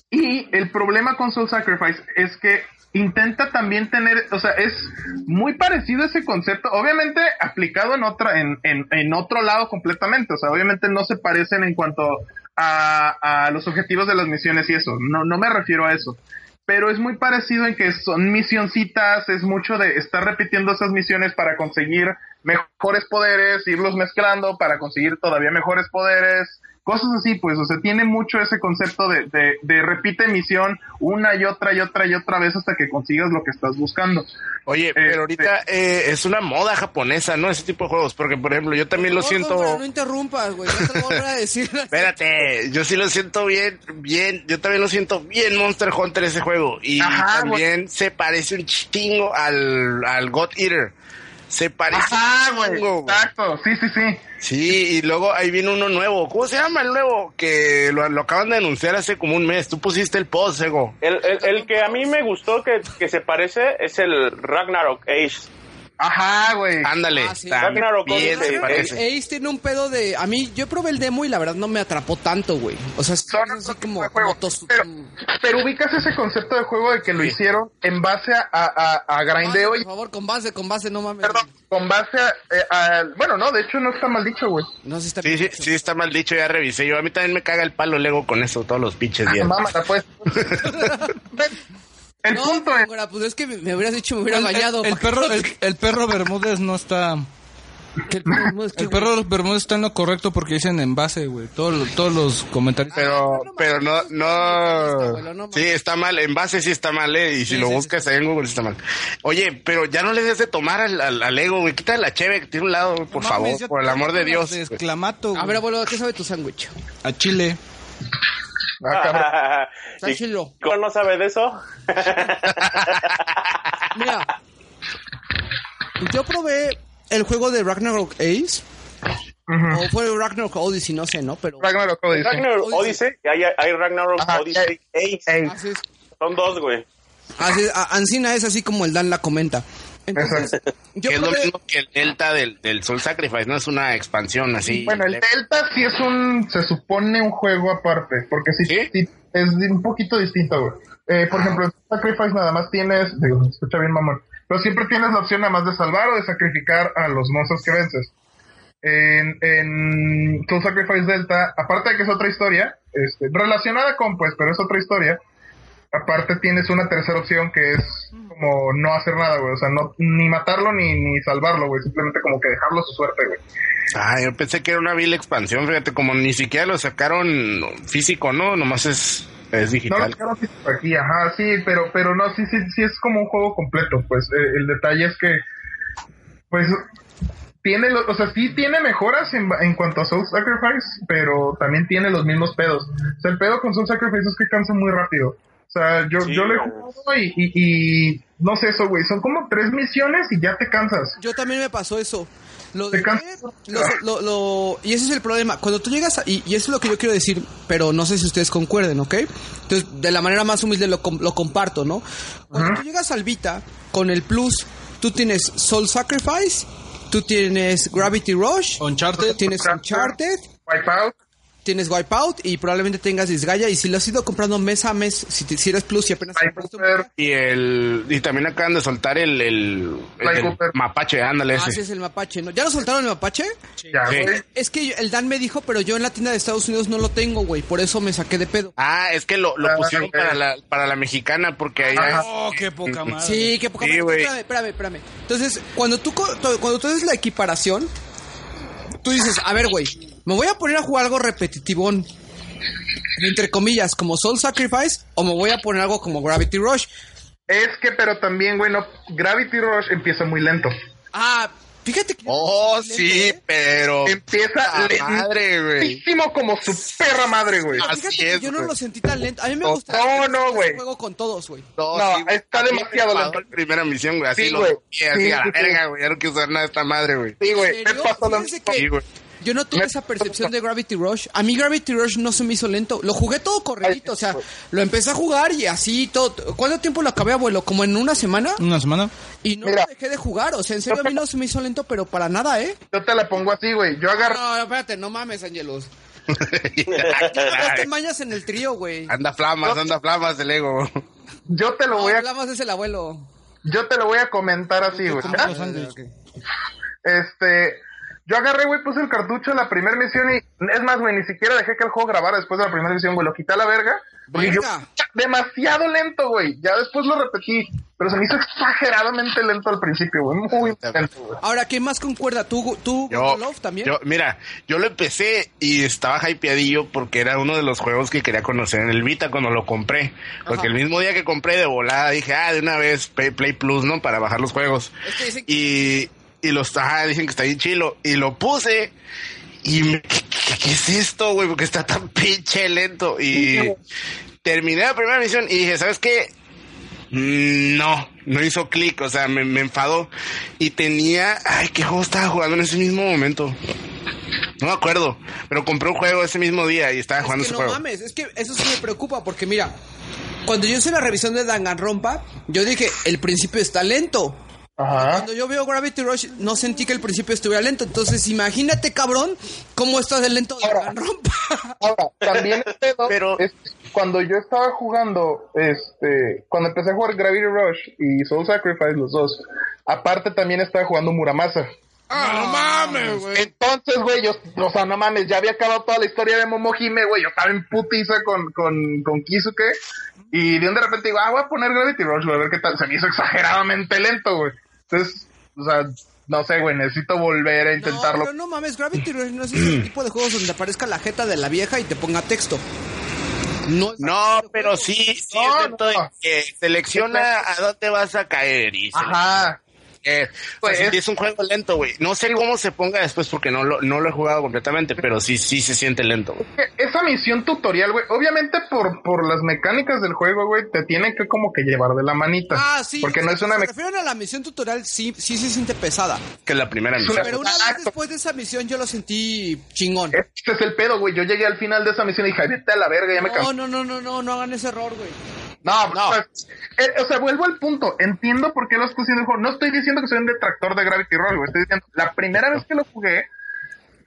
Y el problema con Soul Sacrifice es que intenta también tener, o sea, es muy parecido ese concepto, obviamente aplicado en otra, en, en, en otro lado completamente, o sea, obviamente no se parecen en cuanto a, a los objetivos de las misiones y eso, no, no me refiero a eso. Pero es muy parecido en que son misioncitas, es mucho de estar repitiendo esas misiones para conseguir mejores poderes, irlos mezclando para conseguir todavía mejores poderes, cosas así, pues, o sea, tiene mucho ese concepto de, de, de repite misión una y otra y otra y otra vez hasta que consigas lo que estás buscando. Oye, pero ahorita eh, es una moda japonesa, ¿no? Ese tipo de juegos, porque por ejemplo, yo también lo siento... No, no interrumpas, güey. No te lo voy a decir. Espérate, yo sí lo siento bien, bien, yo también lo siento bien Monster Hunter ese juego. Y Ajá, también se parece un chingo al, al God Eater. Se parece Ajá, güey, exacto, sí, sí, sí. Sí, y luego ahí viene uno nuevo. ¿Cómo se llama el nuevo? Que lo, lo acaban de anunciar hace como un mes. Tú pusiste el post, Ego. El, el, el que a mí me gustó que, que se parece es el Ragnarok Age. Ajá, güey. Ándale. Ah, sí. también Ragnarok bien Odyssey. se parece. Ace tiene un pedo de. A mí, yo probé el demo y la verdad no me atrapó tanto, güey. O sea, es Son así como. como tos- pero, pero ubicas ese concepto de juego de que lo hicieron en base a, a, a grindeo y Por favor, con base, con base, no mames. perdón, con base a, eh, a- bueno, no, de hecho no está mal dicho, güey. No sé si está Sí, sí, sí, está mal dicho, ya revisé. Yo a mí también me caga el palo Lego con eso todos los pinches días. Mámala, pues. El No, punto es, pues es que me, hubieras dicho, me hubiera El, bañado. el- el perro, el, el perro Bermúdez no está. El perro- es que, El güey, perro Bermúdez está en lo correcto porque dicen envase, güey. Todos, los- todos los comentarios. Pero, pero no, no. Sí, está mal. En base sí está mal, ¿eh? Y si Sí, lo sí, buscas ahí en Google sí está mal. Oye, pero ya no le des de tomar al, al, al Ego, güey. Quita la cheve que tiene un lado, güey, por No favor. mames, por el amor de Dios. de exclamato, A ver, abuelo, ¿qué sabe tu sándwich? A Chile. Ah, cabrón. Está ¿Y chilo. ¿Cómo no sabe de eso? Mira, yo probé el juego de Ragnarok Ace. O fue Ragnarok Odyssey, no sé, ¿no? Pero. Ragnarok Odyssey. Ragnarok Odyssey. Odyssey, hay, hay Ragnarok Ajá, Odyssey Ace. Son dos, güey. Así Ancina es así como el Dan la comenta. Entonces, exacto. yo que es lo mismo que el Delta del, del Soul Sacrifice, no es una expansión así. Bueno, el Delta sí es un, se supone un juego aparte, porque sí, ¿Sí? sí es un poquito distinto, güey. Eh, por ejemplo, en Sacrifice nada más tienes, digo, se escucha bien mamón, pero siempre tienes la opción nada más de salvar o de sacrificar a los monstruos que vences. En, en Soul Sacrifice Delta, aparte de que es otra historia, este, relacionada con, pues, pero es otra historia, aparte tienes una tercera opción que es como no hacer nada, güey. O sea, no, ni matarlo ni, ni salvarlo, güey. Simplemente como que dejarlo a su suerte, güey. Ah, yo pensé que era una vil expansión, fíjate, como ni siquiera lo sacaron físico, ¿no? Nomás es, es No lo digital. sacaron físico aquí, ajá, sí, pero, pero no, sí, sí, sí es como un juego completo, pues eh, el detalle es que, pues, tiene, lo- o sea, sí tiene mejoras en, en cuanto a Soul Sacrifice, pero también tiene los mismos pedos. O sea, el pedo con Soul Sacrifice es que cansa muy rápido. O sea, yo, Sí, yo le jugado y, y, y no sé eso, güey, son como tres misiones y ya te cansas. Yo también me pasó eso. Lo cansas. lo- lo- lo- y ese es el problema. Cuando tú llegas a, y, y eso es lo que yo quiero decir, pero no sé si ustedes concuerden, ¿ok? Entonces, de la manera más humilde lo, lo comparto, ¿no? Cuando tú llegas al Vita con el Plus, tú tienes Soul Sacrifice, tú tienes Gravity Rush, Uncharted. tienes Uncharted, Wipeout, tienes Wipeout y probablemente tengas Disgaea. Y si lo has ido comprando mes a mes, si, te, si eres Plus y apenas un Y el y también acaban de soltar el el, mapache, ándale ese. haces el mapache, ¿no? ¿Ya lo soltaron el mapache? ya, Sí. Es que el Dan me dijo, pero yo en la tienda de Estados Unidos no lo tengo, güey. Por eso me saqué de pedo. Ah, es que lo, lo Ah, pusieron para la para la mexicana porque allá es- Oh, qué poca madre. Sí, qué poca Sí, madre. Espérame, espérame, espérame. Entonces, cuando tú, cuando tú haces la equiparación, tú dices, a ver, güey, me voy a poner a jugar algo repetitivón, entre comillas, como Soul Sacrifice, o me voy a poner algo como Gravity Rush. Es que, pero también, güey, no, Gravity Rush empieza muy lento. Ah, fíjate que... Oh, Lento, sí, ¿eh? pero Empieza madre, güey. como su perra madre, güey. Así Fíjate que es, yo no lo sentí tan lento. A mí me No, gusta. no, no, güey. juego con todos, güey. No, No, sí, güey. está demasiado lento. la primera misión, güey, así Sí, lo güey. vi, así Sí, a la sí, sí. verga, güey, ya no quiero usar nada de esta madre, güey. Sí, güey, ¿En me pasó lo Fíjense mismo. que Sí, güey. Yo no tuve esa percepción de Gravity Rush. A mí Gravity Rush no se me hizo lento. Lo jugué todo corredito, o sea, lo empecé a jugar y así todo. ¿Cuánto tiempo lo acabé, abuelo? ¿Como en una semana? Una semana. Y no Mira. lo dejé de jugar. O sea, en serio a mí no se me hizo lento, pero para nada, ¿eh? Yo te la pongo así, güey. Yo agarro. No, espérate, no mames, Angelus. Yo no te mañas en el trío, güey. anda flamas, anda flamas el ego. Yo te lo No, voy a. hablamos es el abuelo. Yo te lo voy a comentar así, güey. ¿ah? Este. Yo agarré, güey, puse el cartucho en la primera misión y. Es más, güey, ni siquiera dejé que el juego grabara después de la primera misión, güey. Lo quité a la verga. Porque yo. Demasiado lento, güey. Ya después lo repetí. Pero se me hizo exageradamente lento al principio, güey. Muy lento, güey. Ahora, ¿qué más concuerda? ¿Tú, tú Yo, Love también? yo, mira, yo lo empecé y estaba hypeadillo porque era uno de los juegos que quería conocer en el Vita cuando lo compré. Porque Ajá. el mismo día que compré de volada dije, ah, de una vez Play, Play Plus, ¿no? Para bajar los juegos. Es que dicen que- Y, y los, ajá, dicen que está bien chilo. Y lo puse y me, ¿qué, qué- es esto, güey? Porque está tan pinche lento. Y terminé la primera misión y dije, ¿sabes qué? Mm, No, no hizo clic, o sea, me, me enfadó. Y tenía, ay, ¿qué juego estaba jugando en ese mismo momento? No me acuerdo, pero compré un juego ese mismo día y estaba Es jugando que ese no juego. mames, es que eso sí me preocupa porque mira, cuando yo hice la revisión de Danganronpa, yo dije, el principio está lento. Ajá. Cuando yo veo Gravity Rush, no sentí que el principio estuviera lento. Entonces, imagínate, cabrón, cómo estás de lento de Ahora. Danganronpa. Ahora, también el pedo Pero- es cuando yo estaba jugando, este, cuando empecé a jugar Gravity Rush y Soul Sacrifice, los dos, aparte también estaba jugando Muramasa. Ah, no mames, güey. Entonces, güey, yo, o sea, no mames, ya había acabado toda la historia de Momohime, güey, yo estaba en putiza con, con, con Kisuke, y de un de repente digo, ah, voy a poner Gravity Rush, güey, a ver qué tal, se me hizo exageradamente lento, güey. Entonces, o sea, no sé, güey, necesito volver a No, intentarlo. pero no mames, Gravity Rush no es ese tipo de juegos donde aparezca la jeta de la vieja y te ponga texto. No, No, pero sí, sí, No, es no. que selecciona a dónde vas a caer y Ajá. Eh, Pues o sea, es- sí es un juego lento, güey. No sé cómo se ponga después porque no lo, no lo he jugado completamente, pero sí, sí se siente lento. güey. que esa misión tutorial, güey, obviamente por, por las mecánicas del juego, güey, te tienen que como que llevar de la manita. Ah, sí. Porque no es una se refieren a la misión tutorial, sí, sí se siente pesada. Que es la primera Es misión. una- Pero una vez Exacto. después de esa misión yo lo sentí chingón. Este es el pedo, güey. Yo llegué al final de esa misión y dije, "Ay, vete a la verga, ya me cansé. No, no, no, no, no, no hagan ese error, güey. No, No. pues, eh, o sea, vuelvo al punto. Entiendo por qué lo estoy haciendo. No estoy diciendo que soy un detractor de Gravity Rush, güey. Estoy diciendo, la primera vez que lo jugué,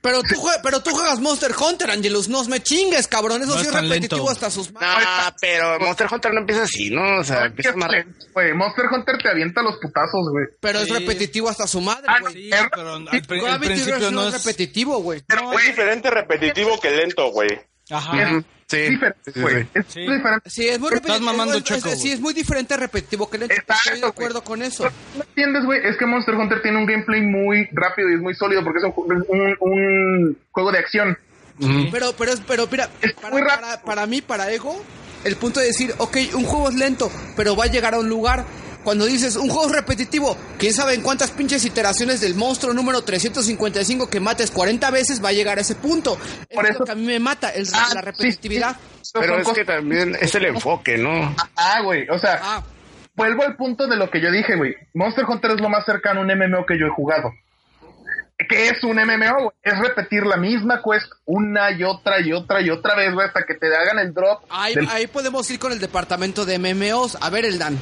Pero tú, jue- pero tú juegas Monster Hunter, Angelus, no me chingues, cabrón. Eso No sí es repetitivo lento. hasta sus No, manos. pero Monster Hunter no empieza así, ¿no? O sea, empieza más güey, Monster Hunter te avienta los putazos, güey. Pero es repetitivo hasta su madre, Ah, güey. Sí, Er- pero al, al Gravity principio no no es... es repetitivo, güey. Pero, Es diferente repetitivo que lento, güey. Ajá. Es Sí. Es Sí. diferente. Sí, es muy Estás mamando es- es- Choco, sí, es muy diferente a repetitivo que lento. Exacto, Estoy de acuerdo güey. con eso. ¿No entiendes, güey? Es que Monster Hunter tiene un gameplay muy rápido y es muy sólido porque es un, un, un juego de acción. Pero, pero, es- pero mira, Es para, muy rápido. para, para mí, para Ego, el punto de decir, ok, un juego es lento, pero va a llegar a un lugar. Cuando dices un juego es repetitivo, quién sabe en cuántas pinches iteraciones del monstruo número 355 que mates 40 veces va a llegar a ese punto. Por es eso- lo que a mí me mata, el- Ah, la repetitividad. sí. Pero es que también es el enfoque, ¿no? Ah, güey. O sea, Ah, vuelvo al punto de lo que yo dije, güey. Monster Hunter es lo más cercano a un MMO que yo he jugado. ¿Qué es un MMO? güey? Es repetir la misma quest una y otra y otra y otra vez, güey, hasta que te hagan el drop. ahí, del- ahí podemos ir con el departamento de MMOs. A ver, el Dan.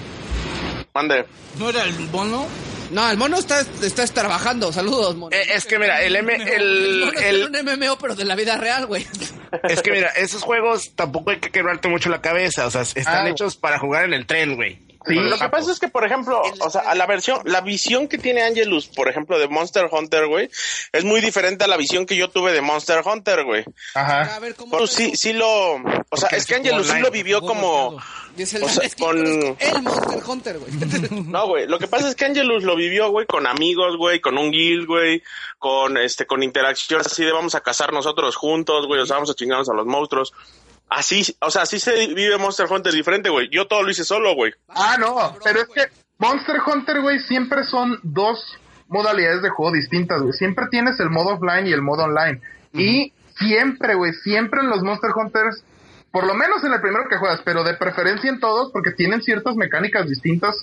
Mande. ¿No era el bono? No, el mono está, está trabajando. Saludos, mono. Eh, es que mira, el M, el el, mono un MMO, pero de la vida real, güey. es que mira, esos juegos tampoco hay que quebrarte mucho la cabeza, o sea, están Ah. hechos para jugar en el tren, güey. Sí. Lo que pasa es que, por ejemplo, o sea, la versión, la visión que tiene Angelus, por ejemplo, de Monster Hunter, güey, es muy diferente a la visión que yo tuve de Monster Hunter, güey. Ajá. A ver, ¿cómo Pues sí, sí lo, o sea, es que Angelus sí lo vivió como, O sea, con- el Monster Hunter, güey. no, güey, lo que pasa es que Angelus lo vivió, güey, con amigos, güey, con un guild, güey, con este, con interacciones así de vamos a cazar nosotros juntos, güey, o sea, vamos a chingarnos a los monstruos. Así, o sea, así se vive Monster Hunter diferente, güey. Yo todo lo hice solo, güey. Ah, no, pero es que Monster Hunter, güey, siempre son dos modalidades de juego distintas, güey. Siempre tienes el modo offline y el modo online. Y siempre, güey, siempre en los Monster Hunters, por lo menos en el primero que juegas, pero de preferencia en todos, porque tienen ciertas mecánicas distintas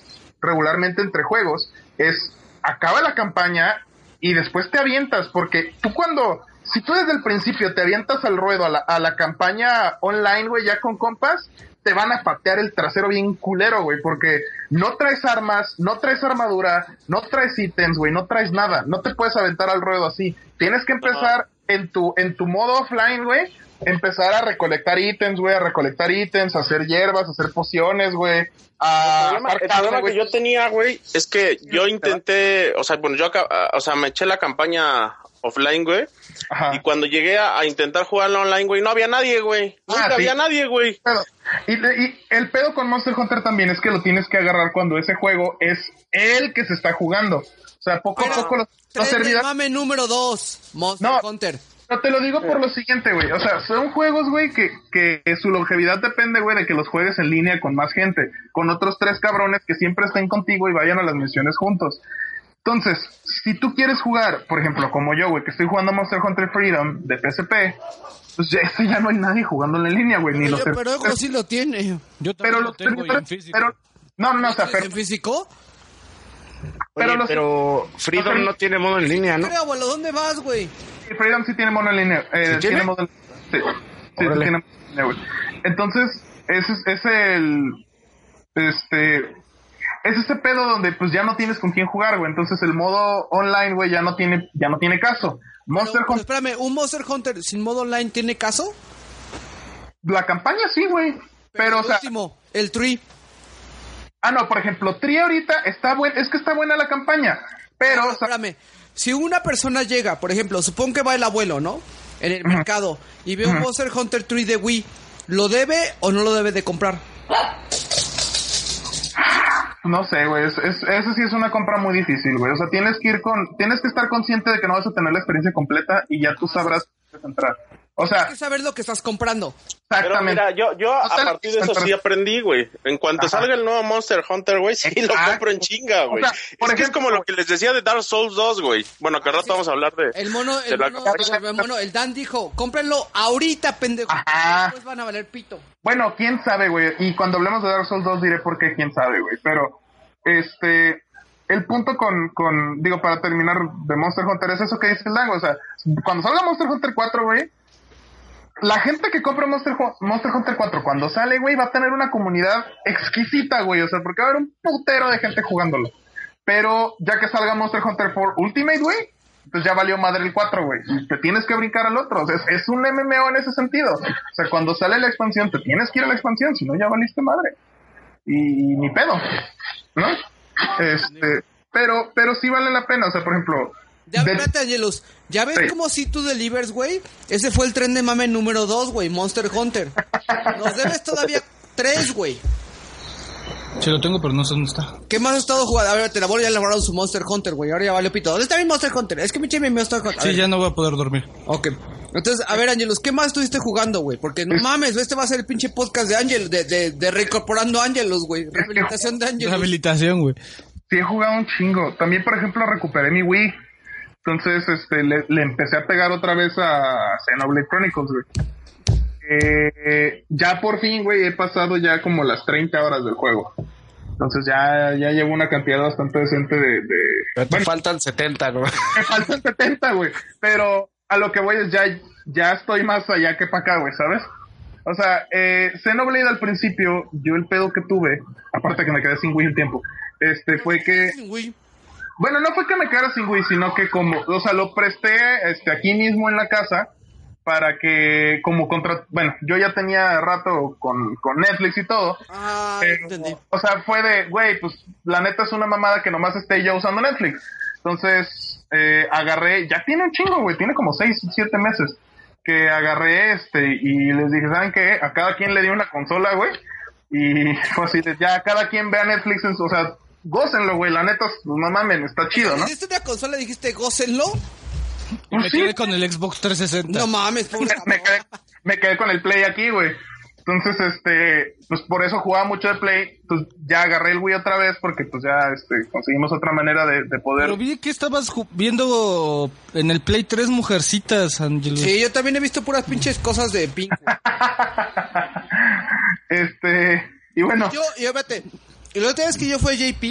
regularmente entre juegos, es acaba la campaña y después te avientas, porque tú cuando, si tú desde el principio te avientas al ruedo a la, a la campaña online, güey, ya con compas, te van a patear el trasero bien culero, güey, porque no traes armas, no traes armadura, no traes ítems, güey, no traes nada, no te puedes aventar al ruedo así. Tienes que empezar en tu, en tu modo offline, güey, empezar a recolectar ítems, güey, a recolectar ítems, a hacer hierbas, a hacer pociones, güey. A El problema, el aparcar, problema güey. que yo tenía, güey, es que yo intenté, o sea, bueno, yo acá, o sea, me eché la campaña offline, güey, Ajá. y cuando llegué a, a intentar jugarla online, güey, no había nadie, güey. Ah, Nunca sí. había nadie, güey. Pero- y, y el pedo con Monster Hunter también es que lo tienes que agarrar cuando ese juego es el que se está jugando. O sea, poco a poco los, los servidores... mame número 2, Monster No. Hunter. No, te lo digo por lo siguiente, güey. O sea, son juegos, güey, que, que su longevidad depende, güey, de que los juegues en línea con más gente. Con otros tres cabrones que siempre estén contigo y vayan a las misiones juntos. Entonces, si tú quieres jugar, por ejemplo, como yo, güey, que estoy jugando Monster Hunter Freedom de PSP, pues ya, ese ya no hay nadie jugándolo en línea, güey, ni Pero, los pero Ego sí lo tiene. Yo también pero lo tengo y en físico. pero no, no, no, o sea, pero, ¿En físico? pero Oye, los- pero Freedom los- no tiene modo en línea, ¿no? Creo, abuelo, ¿dónde vas, güey? Freedom sí tiene mono en línea. Eh, ¿Sí tiene? tiene? mono en- sí, sí, sí tiene mono en línea, güey. Entonces, ese es, es el. Este. Es ese pedo donde pues ya no tienes con quién jugar, güey. Entonces el modo online, güey, ya no tiene, ya no tiene caso. Monster Hunter, espérame, ¿un Monster Hunter sin modo online tiene caso? la campaña sí, güey. Pero, o el sea, último, el Tree. ah, no, por ejemplo, Tri ahorita está buena, es que está buena la campaña. Pero, o sea, Espérame, si una persona llega, por ejemplo, supón que va el abuelo, ¿no? En el mercado y ve un Monster Hunter Tree de Wii, ¿lo debe o no lo debe de comprar? No sé, güey, es, es- eso sí es una compra muy difícil, güey. O sea, tienes que ir con, tienes que estar consciente de que no vas a tener la experiencia completa y ya tú sabrás entrar. O sea, Hay que saber lo que estás comprando. Pero exactamente. mira, yo, yo a O sea, partir de eso sí aprendí, güey. En cuanto Ajá. salga el nuevo Monster Hunter, güey, sí lo compro en chinga, güey. O sea, por es que es ejemplo- como lo que les decía de Dark Souls 2, güey. Bueno, que rato vamos a hablar de... El mono, de el la- mono, el mono, el Dan dijo, cómprenlo ahorita, pendejo. Ajá. Después van a valer pito. Bueno, quién sabe, güey. Y cuando hablemos de Dark Souls 2 diré por qué, quién sabe, güey. Pero, este, el punto con, con, digo, para terminar de Monster Hunter es eso que dice el Dango. O sea, cuando salga Monster Hunter 4, güey, la gente que compra Monster, Monster Hunter 4 cuando sale, güey, va a tener una comunidad exquisita, güey. O sea, porque va a haber un putero de gente jugándolo. Pero ya que salga Monster Hunter 4 Ultimate, güey, pues ya valió madre el 4, güey. Te tienes que brincar al otro. O sea, es, es un MMO en ese sentido. O sea, cuando sale la expansión, te tienes que ir a la expansión, si no ya valiste madre. Y, ni pedo, ¿no? Este, pero, pero sí vale la pena. O sea, por ejemplo, Ya, De- espérate, Angelus. ¿Ya ves Sí. cómo si tú delivers, güey? Ese fue el tren de mame número 2, güey. Monster Hunter. Nos debes todavía tres, güey. Sí, lo tengo, pero no sé dónde está. ¿Qué más has estado jugando? A ver, te la voy a elaborar su Monster Hunter, güey. Ahora ya vale pito. ¿Dónde está mi Monster Hunter? Es que me eché mi Monster Hunter. A Sí, ver. ya no voy a poder dormir. Ok. Entonces, a ver, Angelus, ¿qué más estuviste jugando, güey? Porque no mames, este va a ser el pinche podcast de Ángel, de, de, de reincorporando Ángelos, güey. Rehabilitación de Ángelos. Rehabilitación, güey. Sí, he jugado un chingo. También, por ejemplo, recuperé mi Wii. Entonces, este, le, le empecé a pegar otra vez a Xenoblade Chronicles, güey. Eh, ya por fin, güey, he pasado ya como las 30 horas del juego. Entonces ya, ya llevo una cantidad bastante decente de... de... Pero te faltan 70, ¿no? Me faltan 70, güey. Pero a lo que voy es ya, ya estoy más allá que para acá, güey, ¿sabes? O sea, eh, Xenoblade al principio, yo el pedo que tuve, aparte que me quedé sin Wii un tiempo, este, fue que... Güey. Bueno, no fue que me quedara sin Wii, sino que como, o sea, lo presté este, aquí mismo en la casa para que como contra... Bueno, yo ya tenía rato con, con Netflix y todo. Ah, entendí. o sea, fue de, güey, pues la neta es una mamada que nomás esté yo usando Netflix. Entonces, eh, agarré, ya tiene un chingo, güey, tiene como 6, 7 meses que agarré este y les dije, ¿saben qué? A cada quien le di una consola, güey. Y fue así, ya cada quien vea Netflix en su, o sea, gócenlo, güey, la neta, no mamen, está chido, ¿no? ¿Hiciste una consola y dijiste, gócenlo? Me Pues sí, quedé con el Xbox 360. No mames, pobre me, me quedé, me quedé con el Play aquí, güey. Entonces, este, pues por eso jugaba mucho de Play, pues ya agarré el Wii otra vez porque pues ya, este, conseguimos otra manera de, de poder... Pero vi que estabas viendo en el Play 3 mujercitas, Angelo. Sí, yo también he visto puras pinches cosas de Pink. güey. Este, y bueno, Yo, y espérate, y la otra vez que yo fui a JP,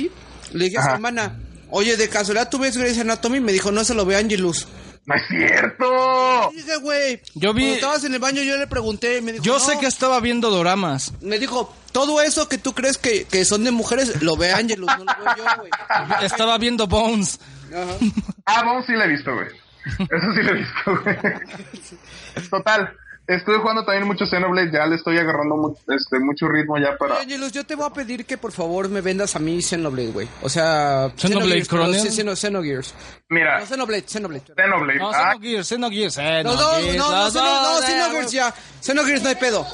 le dije a su hermana, oye, de casualidad tú ves Grey's Anatomy, me dijo, no se lo ve Angelus. No es cierto. Dije, güey, Yo vi- cuando estabas en el baño yo le pregunté, me dijo, Yo "No". sé que estaba viendo doramas. Me dijo, todo eso que tú crees que, que son de mujeres, lo ve Angelus, no lo veo yo, güey. Estaba viendo Bones. Ajá. Ah, Bones sí lo he visto, güey. Eso sí lo he visto, güey. Total, estuve jugando también mucho Xenoblade, ya le estoy agarrando mu- este, mucho ritmo ya para... Oye, Angelus, yo te voy a pedir que por favor me vendas a mí Xenoblade, güey. O sea, ¿Xenoblade Xenogears, Chronicles? sí, Xeno- Xenogears. Mira, No, Xenoblade, Xenoblade. Xenoblade. No, ah, Xenogears, Xenogears, No, no, no, Xenogears, no, no, dos, Xenogears ya. Xenogears no hay pedo.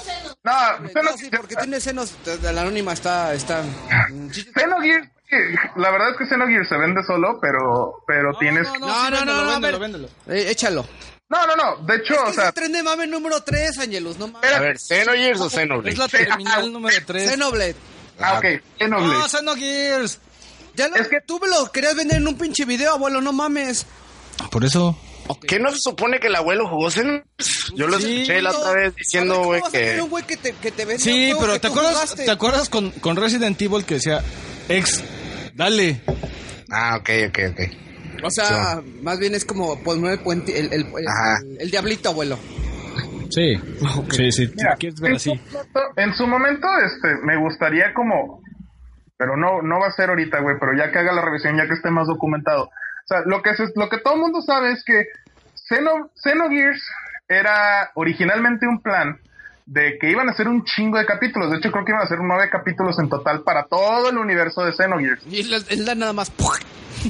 no, No, Xenogears, sí, porque tiene senos, de la anónima está, está... Xenogears, eh, la verdad es que Xenogears se vende solo, pero, pero tienes... No, no, No, no, no, véndelo, no, véndelo. Eh, échalo. No, no, no, de hecho, o Es sea, el tren de mame número 3, Angelus, no mames. A ver, ¿Xenogears o Xenoblade? Es la terminal número 3. Xenoblade. ah, ok, Xenoblade. No, Xenogears. Ya lo, Es que- tú me lo querías vender en un pinche video, abuelo, no mames. Por eso. ¿Qué no se supone que el abuelo jugó Xenogears? Yo lo Sí, escuché la otra vez diciendo, ¿Cómo güey, que... un güey que te, que te Sí, pero que ¿te acuerdas, jugaste? ¿te acuerdas con, con Resident Evil que decía ex, dale? Ah, ok, ok, ok. O sea, más bien es como poner el, puente- el, el, diablito, abuelo. Sí, sí, sí. Mira, ¿Quieres ver en, así? Su momento, en su momento, este, me gustaría como, pero no, no va a ser ahorita, güey, pero ya que haga la revisión, ya que esté más documentado. O sea, lo que se- lo que todo el mundo sabe es que Xeno, Xenogears era originalmente un plan de que iban a ser un chingo de capítulos. De hecho, creo que iban a ser nueve capítulos en total para todo el universo de Xenogears. Y es la, es la nada más.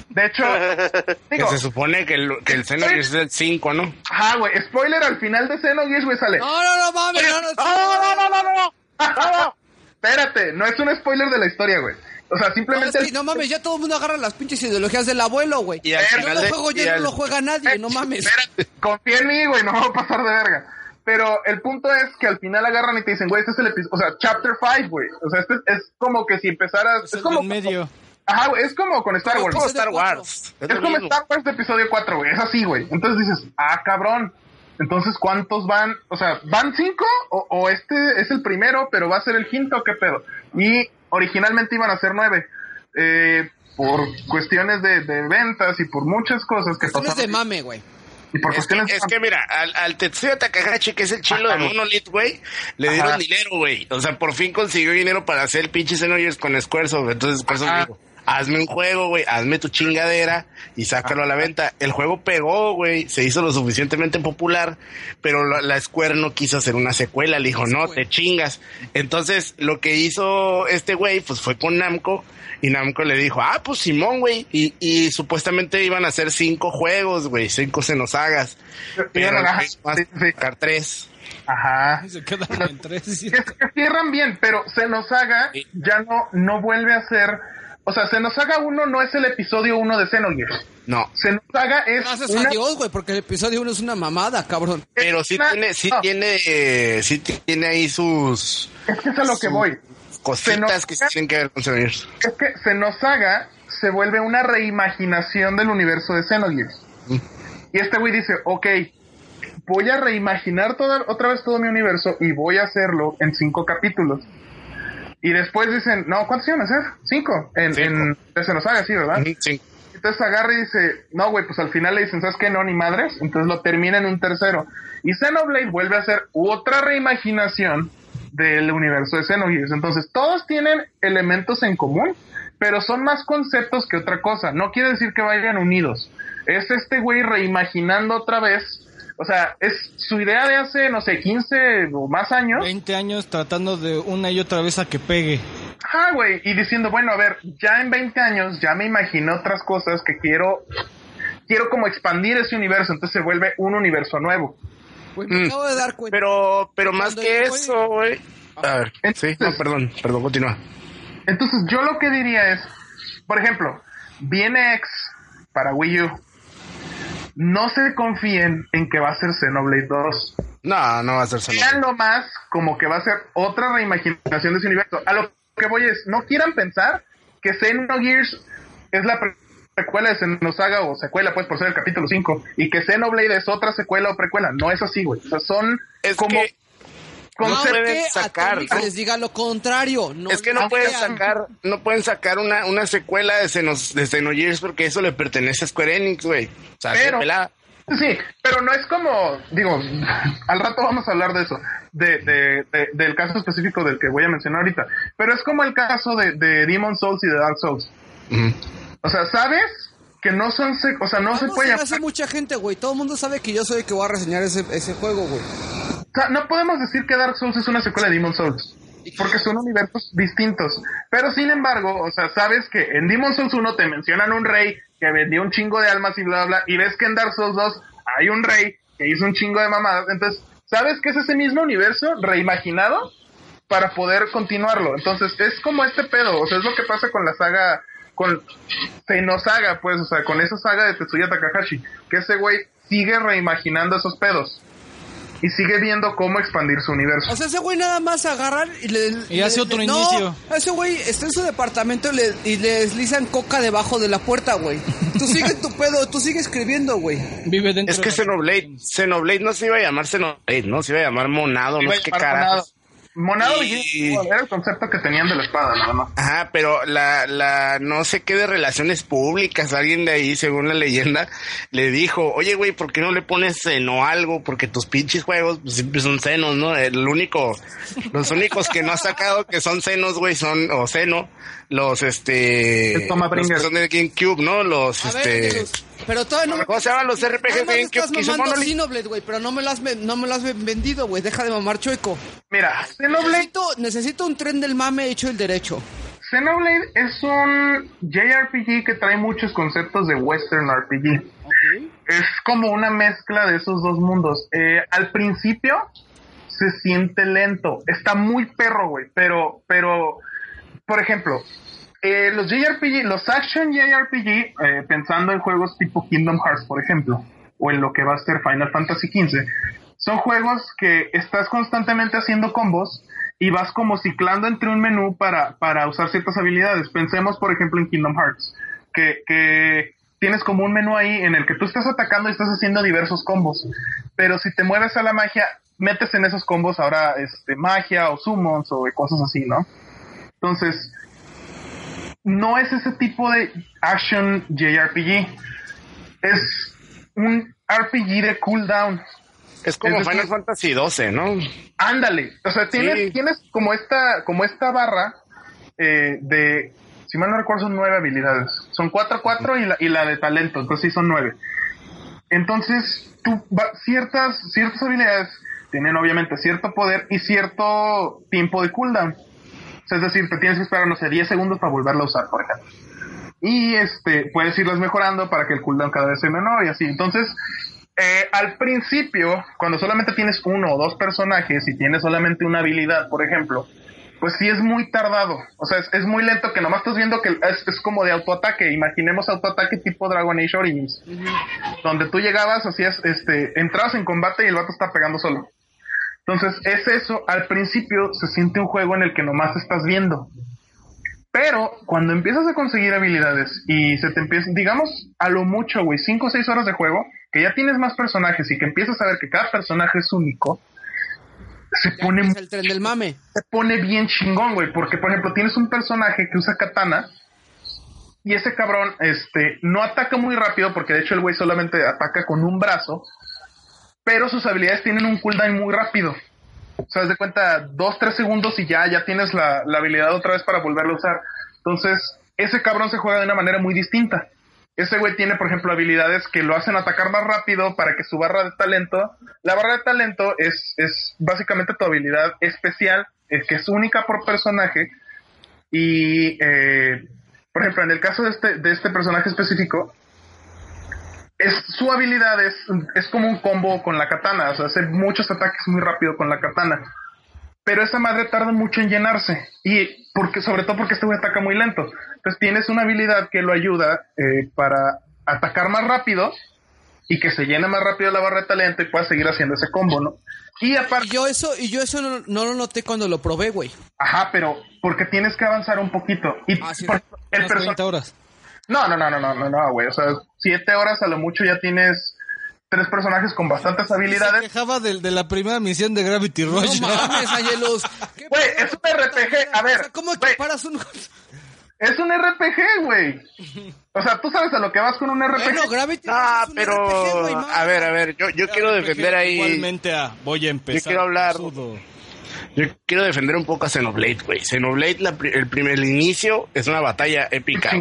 De hecho, Que digo, se supone que el, que el Xenogears es el 5, ¿no? ajá, güey, spoiler, al final de Xenogears, güey, sale. No, no, no, mames, no, no, no, no, no, no, no. Espérate, no es un spoiler de la historia, güey. O sea, No, simplemente... es que, no mames, ya todo el mundo agarra las pinches ideologías del abuelo, güey. Y al Yo final lo de- juego, y ya al- no lo juega nadie, no mames. Espérate, confía en mí, güey, no me voy a pasar de verga. Pero el punto es que al final agarran y te dicen, güey, este es el episodio, o sea, chapter 5, güey. O sea, este es como que si empezaras... Es Es, el como... medio. Ajá, güey, es como con Star Como Wars. Como Episodio Star. Wars. Es como mismo. Star Wars de episodio 4, güey. Es así, güey. Entonces dices, ah, cabrón. Entonces, ¿cuántos van? O sea, ¿van cinco? O, o este es el primero, pero va a ser el quinto? ¿Qué pedo? Y originalmente iban a ser nueve. Eh, por cuestiones de, de ventas y por muchas cosas que Cuestiones de pasaron. mame, güey. Y por Es que, cuestiones es que mira, al, al Tetsuya Takahashi, que es el chilo de Ajá. Monolith, güey, le dieron Ajá. dinero, güey. O sea, por fin consiguió dinero para hacer el pinche Xenogears con Squaresoft. Entonces, por eso Ajá. digo, hazme un juego, güey, hazme tu chingadera y sácalo a la venta. El juego pegó, güey, se hizo lo suficientemente popular, pero la, la Square no quiso hacer una secuela, le dijo, no, te chingas. Entonces, lo que hizo este güey, pues fue con Namco, y Namco le dijo, ah, pues Simón, güey, y, y supuestamente iban a hacer cinco juegos, güey, cinco Xenosagas, pero más sí, sí. sacar tres. Ajá. Se quedan en tres. Es que cierran bien, pero Xenosaga ya no, no vuelve a ser. O sea, Xenosaga 1 no es el episodio 1 de Xenogears. No, Xenosaga es. Gracias una- a Dios, güey, porque el episodio 1 es una mamada, cabrón. pero sí una- tiene, sí no, tiene, eh, sí tiene ahí sus Es que es a lo que voy. cositas que tienen que ver con Xenogears. Es que Xenosaga se vuelve una reimaginación del universo de Xenogears. Y este güey dice, ok, voy a reimaginar toda, otra vez todo mi universo y voy a hacerlo en cinco capítulos. Y después dicen, no, ¿cuántos iban a hacer? Cinco. En, Cinco. en Xenosaga, sí, ¿verdad? Sí. Entonces agarra y dice, no, güey, pues al final le dicen, ¿sabes qué? No, ni madres. Entonces lo termina en un tercero. Y Xenoblade vuelve a hacer otra reimaginación del universo de Xenogears. Entonces todos tienen elementos en común, pero son más conceptos que otra cosa. No quiere decir que vayan unidos. Es este güey reimaginando otra vez. O sea, es su idea de hace, no sé, 15 o más años. 20 años tratando de una y otra vez a que pegue. Ajá, güey, y diciendo, bueno, a ver, ya en 20 años ya me imaginé otras cosas que quiero, quiero como expandir ese universo, entonces se vuelve un universo nuevo. Güey, me Mm. acabo de dar cuenta. Pero, pero más que eso, güey. A ver, sí, Entonces- no, perdón, perdón, continúa. Entonces yo lo que diría es, por ejemplo, viene X para Wii U. No se confíen en que va a ser Xenoblade 2. No, no va a ser Xenoblade. lo más como que va a ser otra reimaginación de ese universo. A lo que voy es, no quieran pensar que Xenogears es la pre- precuela de Xenosaga o secuela, pues por ser el capítulo 5, y que Xenoblade es otra secuela o precuela. No es así, güey. O sea, son Es como que conceptos. pueden sacar, ¿no? les diga lo contrario. No, es que no pueden crean. sacar, no pueden sacar una, una secuela de, Xenos, de Xenogears porque eso le pertenece a Square Enix, güey. O sea, Pero-. Sí, pero no es como, digo, al rato vamos a hablar de eso, de, de- de- del caso específico del que voy a mencionar ahorita, pero es como el caso de, de Demon Souls y de Dark Souls. O sea, ¿sabes? Que no son, se- o sea, no se Vamos, puede se hace mucha gente, güey. Todo el mundo sabe que yo soy el que voy a reseñar ese, ese juego, güey. o sea, no podemos decir que Dark Souls es una secuela de Demon Souls. Porque son universos distintos. Pero sin embargo, o sea, sabes que en Demon Souls 1 te mencionan un rey que vendió un chingo de almas y bla, bla, bla. Y ves que en Dark Souls 2 hay un rey que hizo un chingo de mamadas. Entonces, sabes que es ese mismo universo reimaginado para poder continuarlo. Entonces, es como este pedo. O sea, es lo que pasa con la saga, con Xenosaga, pues, o sea, con esa saga de Tetsuya Takahashi. Que ese güey sigue reimaginando esos pedos. Y sigue viendo cómo expandir su universo. O sea, ese güey nada más agarran y le... Y hace le- otro le- inicio. No, ese güey está en su departamento y le, y le deslizan coca debajo de la puerta, güey. Tú sigue tu pedo, tú sigue escribiendo, güey. Vive dentro Es que de la- Xenoblade, Xenoblade no se iba a llamar Xenoblade, ¿no? Se iba a llamar Monado, no Iba a sé qué llamar carajos. Monado Y- era el concepto que tenían de la espada, nada más. Ajá, pero la, la, no sé qué de relaciones públicas, alguien de ahí, según la leyenda, le dijo, oye, güey, ¿por qué no le pones seno algo? Porque tus pinches juegos pues, siempre son senos, ¿no? El único, los únicos que no has sacado que son senos, güey, son, o seno, los, este, El Toma los que son de GameCube, ¿no? Los, A este, pero todavía no me... ¿cómo se llaman los RPGs de GameCube? estás mamando? Xenoblade, güey, pero no me lo has, no me lo has vendido, güey. Deja de mamar chueco. Mira, Xenoblade, Necesito, necesito un tren del mame hecho el derecho. Xenoblade es un JRPG que trae muchos conceptos de Western RPG. Es como una mezcla de esos dos mundos. Eh, al principio se siente lento, está muy perro, güey, pero, pero, por ejemplo, eh, los JRPG, los Action JRPG, eh, pensando en juegos tipo Kingdom Hearts, por ejemplo, o en lo que va a ser Final Fantasy XV, son juegos que estás constantemente haciendo combos y vas como ciclando entre un menú para, para usar ciertas habilidades. Pensemos, por ejemplo, en Kingdom Hearts, que, que tienes como un menú ahí en el que tú estás atacando y estás haciendo diversos combos. Pero si te mueves a la magia, metes en esos combos ahora este, magia o summons o cosas así, ¿no? Entonces, no es ese tipo de action JRPG. Es un RPG de cooldown. Es como Es decir- Final Fantasy 12, ¿no? Ándale, o sea, tienes, Sí. tienes como esta, como esta barra eh, de si mal no recuerdo, son nueve habilidades. Son cuatro, cuatro y la, y la de talento, entonces sí son nueve. Entonces, tú, va- ciertas, ciertas habilidades tienen obviamente cierto poder y cierto tiempo de cooldown. O sea, es decir, te tienes que esperar, no sé, 10 segundos para volverla a usar, por ejemplo. Y este, puedes irlas mejorando para que el cooldown cada vez sea menor y así. Entonces, eh, al principio, cuando solamente tienes uno o dos personajes y tienes solamente una habilidad, por ejemplo, pues sí es muy tardado. O sea, es, es muy lento que nomás estás viendo que es, es como de autoataque. Imaginemos autoataque tipo Dragon Age Origins. Donde tú llegabas, hacías, este, entrabas en combate y el vato está pegando solo. Entonces, es eso. Al principio se siente un juego en el que nomás estás viendo. Pero cuando empiezas a conseguir habilidades y se te empieza, digamos, a lo mucho, güey, 5 o 6 horas de juego, que ya tienes más personajes y que empiezas a ver que cada personaje es único, se pone, el tren del mame. se pone bien chingón, güey, porque por ejemplo tienes un personaje que usa katana y ese cabrón, este, no ataca muy rápido porque de hecho el güey solamente ataca con un brazo, pero sus habilidades tienen un cooldown muy rápido. O sea, de cuenta, dos, tres segundos y ya, ya tienes la, habilidad otra vez para volverla a usar. Entonces, ese cabrón se juega de una manera muy distinta. Ese güey tiene, por ejemplo, habilidades que lo hacen atacar más rápido para que su barra de talento. La barra de talento es, es básicamente tu habilidad especial, eh, que es única por personaje. Y, eh, por ejemplo, en el caso de este, de este personaje específico, es, su habilidad es, es como un combo con la katana, o sea, hace muchos ataques muy rápido con la katana. Pero esa madre tarda mucho en llenarse. Y porque, sobre todo porque este güey ataca muy lento. Entonces tienes una habilidad que lo ayuda eh, para atacar más rápido y que se llene más rápido la barra de talento y pueda seguir haciendo ese combo, ¿no? Y Y aparte, yo eso, y yo eso no, no lo noté cuando lo probé, güey. ajá, pero porque tienes que avanzar un poquito. Y Ah, sí. por- el Unas perso- 30 horas. No, no, no, no, no, no, no, güey. O sea, siete horas a lo mucho ya tienes tres personajes con bastantes Se habilidades. quejaba de, de la primera misión de Gravity No Rush. mames, Angelus. ¿Qué Güey, es un RPG. A ver, O sea, ¿Cómo equiparas un...? Es un RPG, güey. O sea, tú sabes a lo que vas con un RPG. Bueno, Gravity Ah, es un pero RPG, no. a ver, a ver, yo, yo quiero defender ahí, Igualmente a voy a empezar. quiero hablar- sudo. yo quiero defender un poco a Xenoblade, güey. Xenoblade, la el primer el inicio es una batalla épica.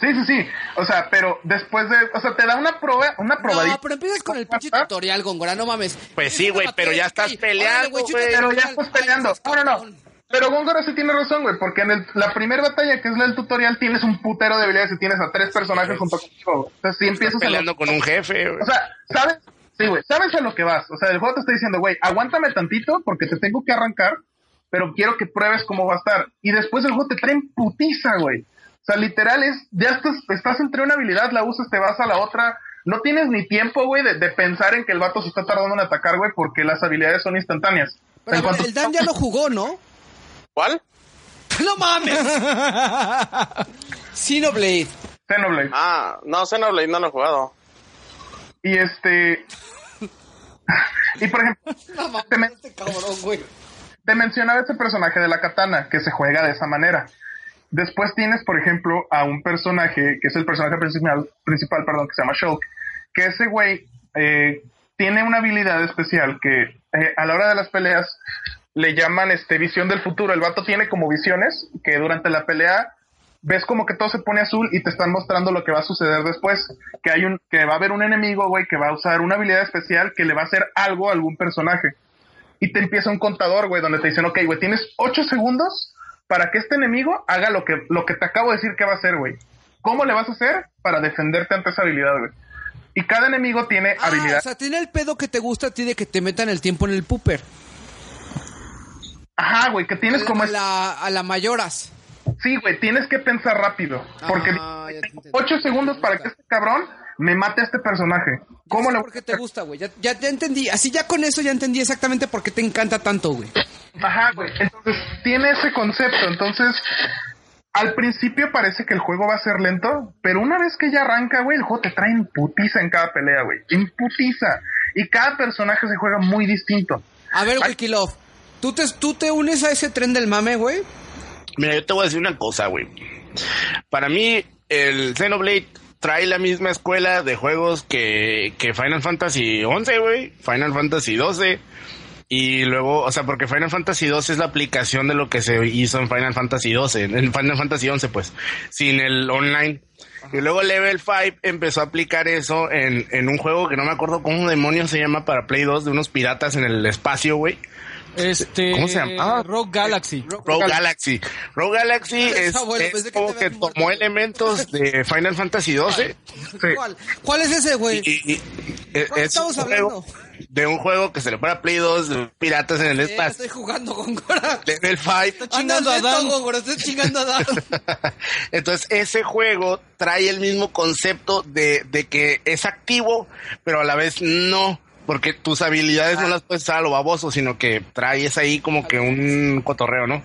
Sí, sí, sí. O sea, pero después de, o sea, te da una prueba, una probadita. No, pero empiezas con el pinche tutorial, Gongora, no mames. Pues sí, Empiezas güey, a pero ya estás peleando, güey. Pero ya estás peleando. No, no, no. Pero Góngora sí tiene razón, güey, porque en el- la primera batalla, que es la del tutorial, tienes un putero de habilidades y tienes a tres personajes junto contigo. Entonces, sí empiezas a... Peleando con un jefe, güey. O sea, ¿sabes? Sí, güey, sabes a lo que vas. O sea, el juego te está diciendo, güey, aguántame tantito porque te tengo que arrancar, pero quiero que pruebes cómo va a estar. Y después el juego te trae en putiza, güey. O sea, literal es, ya estás, estás entre una habilidad, la usas, te vas a la otra. No tienes ni tiempo, güey, de, de pensar en que el vato se está tardando en atacar, güey, porque las habilidades son instantáneas. Pero En a ver, cuanto- el Dan ya lo jugó, ¿no? ¿Cuál? ¡No mames! Xenoblade. Xenoblade. Ah, no, Xenoblade no lo he jugado. Y este... y por ejemplo, No mames, Te me- este cabrón, güey. te mencionaba ese personaje de la katana que se juega de esa manera. Después tienes, por ejemplo, a un personaje que es el personaje principal, principal perdón, que se llama Shulk, que ese güey eh, tiene una habilidad especial que eh, a la hora de las peleas le llaman este visión del futuro. El vato tiene como visiones que durante la pelea ves como que todo se pone azul y te están mostrando lo que va a suceder después. Que hay un, que va a haber un enemigo, güey, que va a usar una habilidad especial que le va a hacer algo a algún personaje y te empieza un contador, güey, donde te dicen, ok, güey, tienes ocho segundos para que este enemigo haga lo que, lo que te acabo de decir que va a hacer, güey. ¿Cómo le vas a hacer para defenderte ante esa habilidad, güey? Y cada enemigo tiene Ah, habilidad. o sea, tiene el pedo que te gusta a ti de que te metan el tiempo en el pooper. Ajá, güey, que tienes como... a la, a la mayoras. Sí, güey, tienes que pensar rápido. Porque Ah, tengo ocho segundos para que este cabrón me mate a este personaje. ¿Cómo ¿Cómo le ¿Por qué te gusta, güey? Ya, ya, ya entendí. Así ya con eso ya entendí exactamente por qué te encanta tanto, güey. Ajá, güey. Entonces, tiene ese concepto. Entonces, al principio parece que el juego va a ser lento, pero una vez que ya arranca, güey, el juego te trae en putiza en cada pelea, güey. En putiza. Y cada personaje se juega muy distinto. A ver, Wikilove, ¿tú te, ¿tú te unes a ese tren del mame, güey? Mira, yo te voy a decir una cosa, güey. Para mí, el Xenoblade trae la misma escuela de juegos que, que Final Fantasy 11, güey. Final Fantasy 12. Y luego, o sea, porque Final Fantasy 2 es la aplicación de lo que se hizo en Final Fantasy 12, en Final Fantasy 11, pues, sin el online. Y luego Level 5 empezó a aplicar eso en, en un juego que no me acuerdo cómo demonios se llama para Play 2, de unos piratas en el espacio, güey. Este. ¿Cómo se llama? Rogue Galaxy. Rogue Galaxy. Rogue Galaxy es, Ah, bueno, es pensé que como que tomó muerto. elementos de Final Fantasy 12 ¿Cuál? ¿Cuál es ese, güey? e- ¿Cuál es estamos hablando? de un juego que se le para Play 2 de piratas en el Eh, espacio. estoy jugando con Gora. Level 5. chingando a Dan. Estoy chingando a Dan. Entonces, ese juego trae el mismo concepto de, de que es activo, pero a la vez no, porque tus habilidades no las puedes usar a lo baboso, sino que traes ahí como que un cotorreo, ¿no?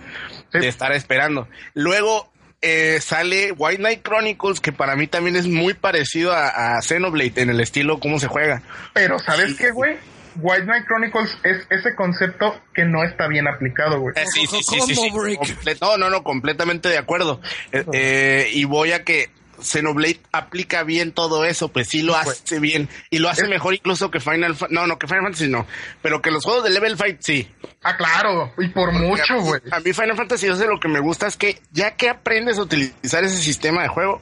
De estar esperando. Luego eh, sale White Knight Chronicles, que para mí también es muy parecido a, a Xenoblade en el estilo cómo se juega. Pero, ¿sabes qué, güey? White Knight Chronicles es ese concepto que no está bien aplicado, güey. Eh, sí, sí, sí, sí, No, no, no, completamente de acuerdo. Eh, eh, y voy a que Xenoblade aplica bien todo eso, pues sí lo hace bien. Y lo hace Es- mejor incluso que Final Fa- No, no, que Final Fantasy no. Pero que los juegos de Level 5 sí. Ah, claro, y por mucho, güey. A mí Final Fantasy 12 lo que me gusta es que ya que aprendes a utilizar ese sistema de juego,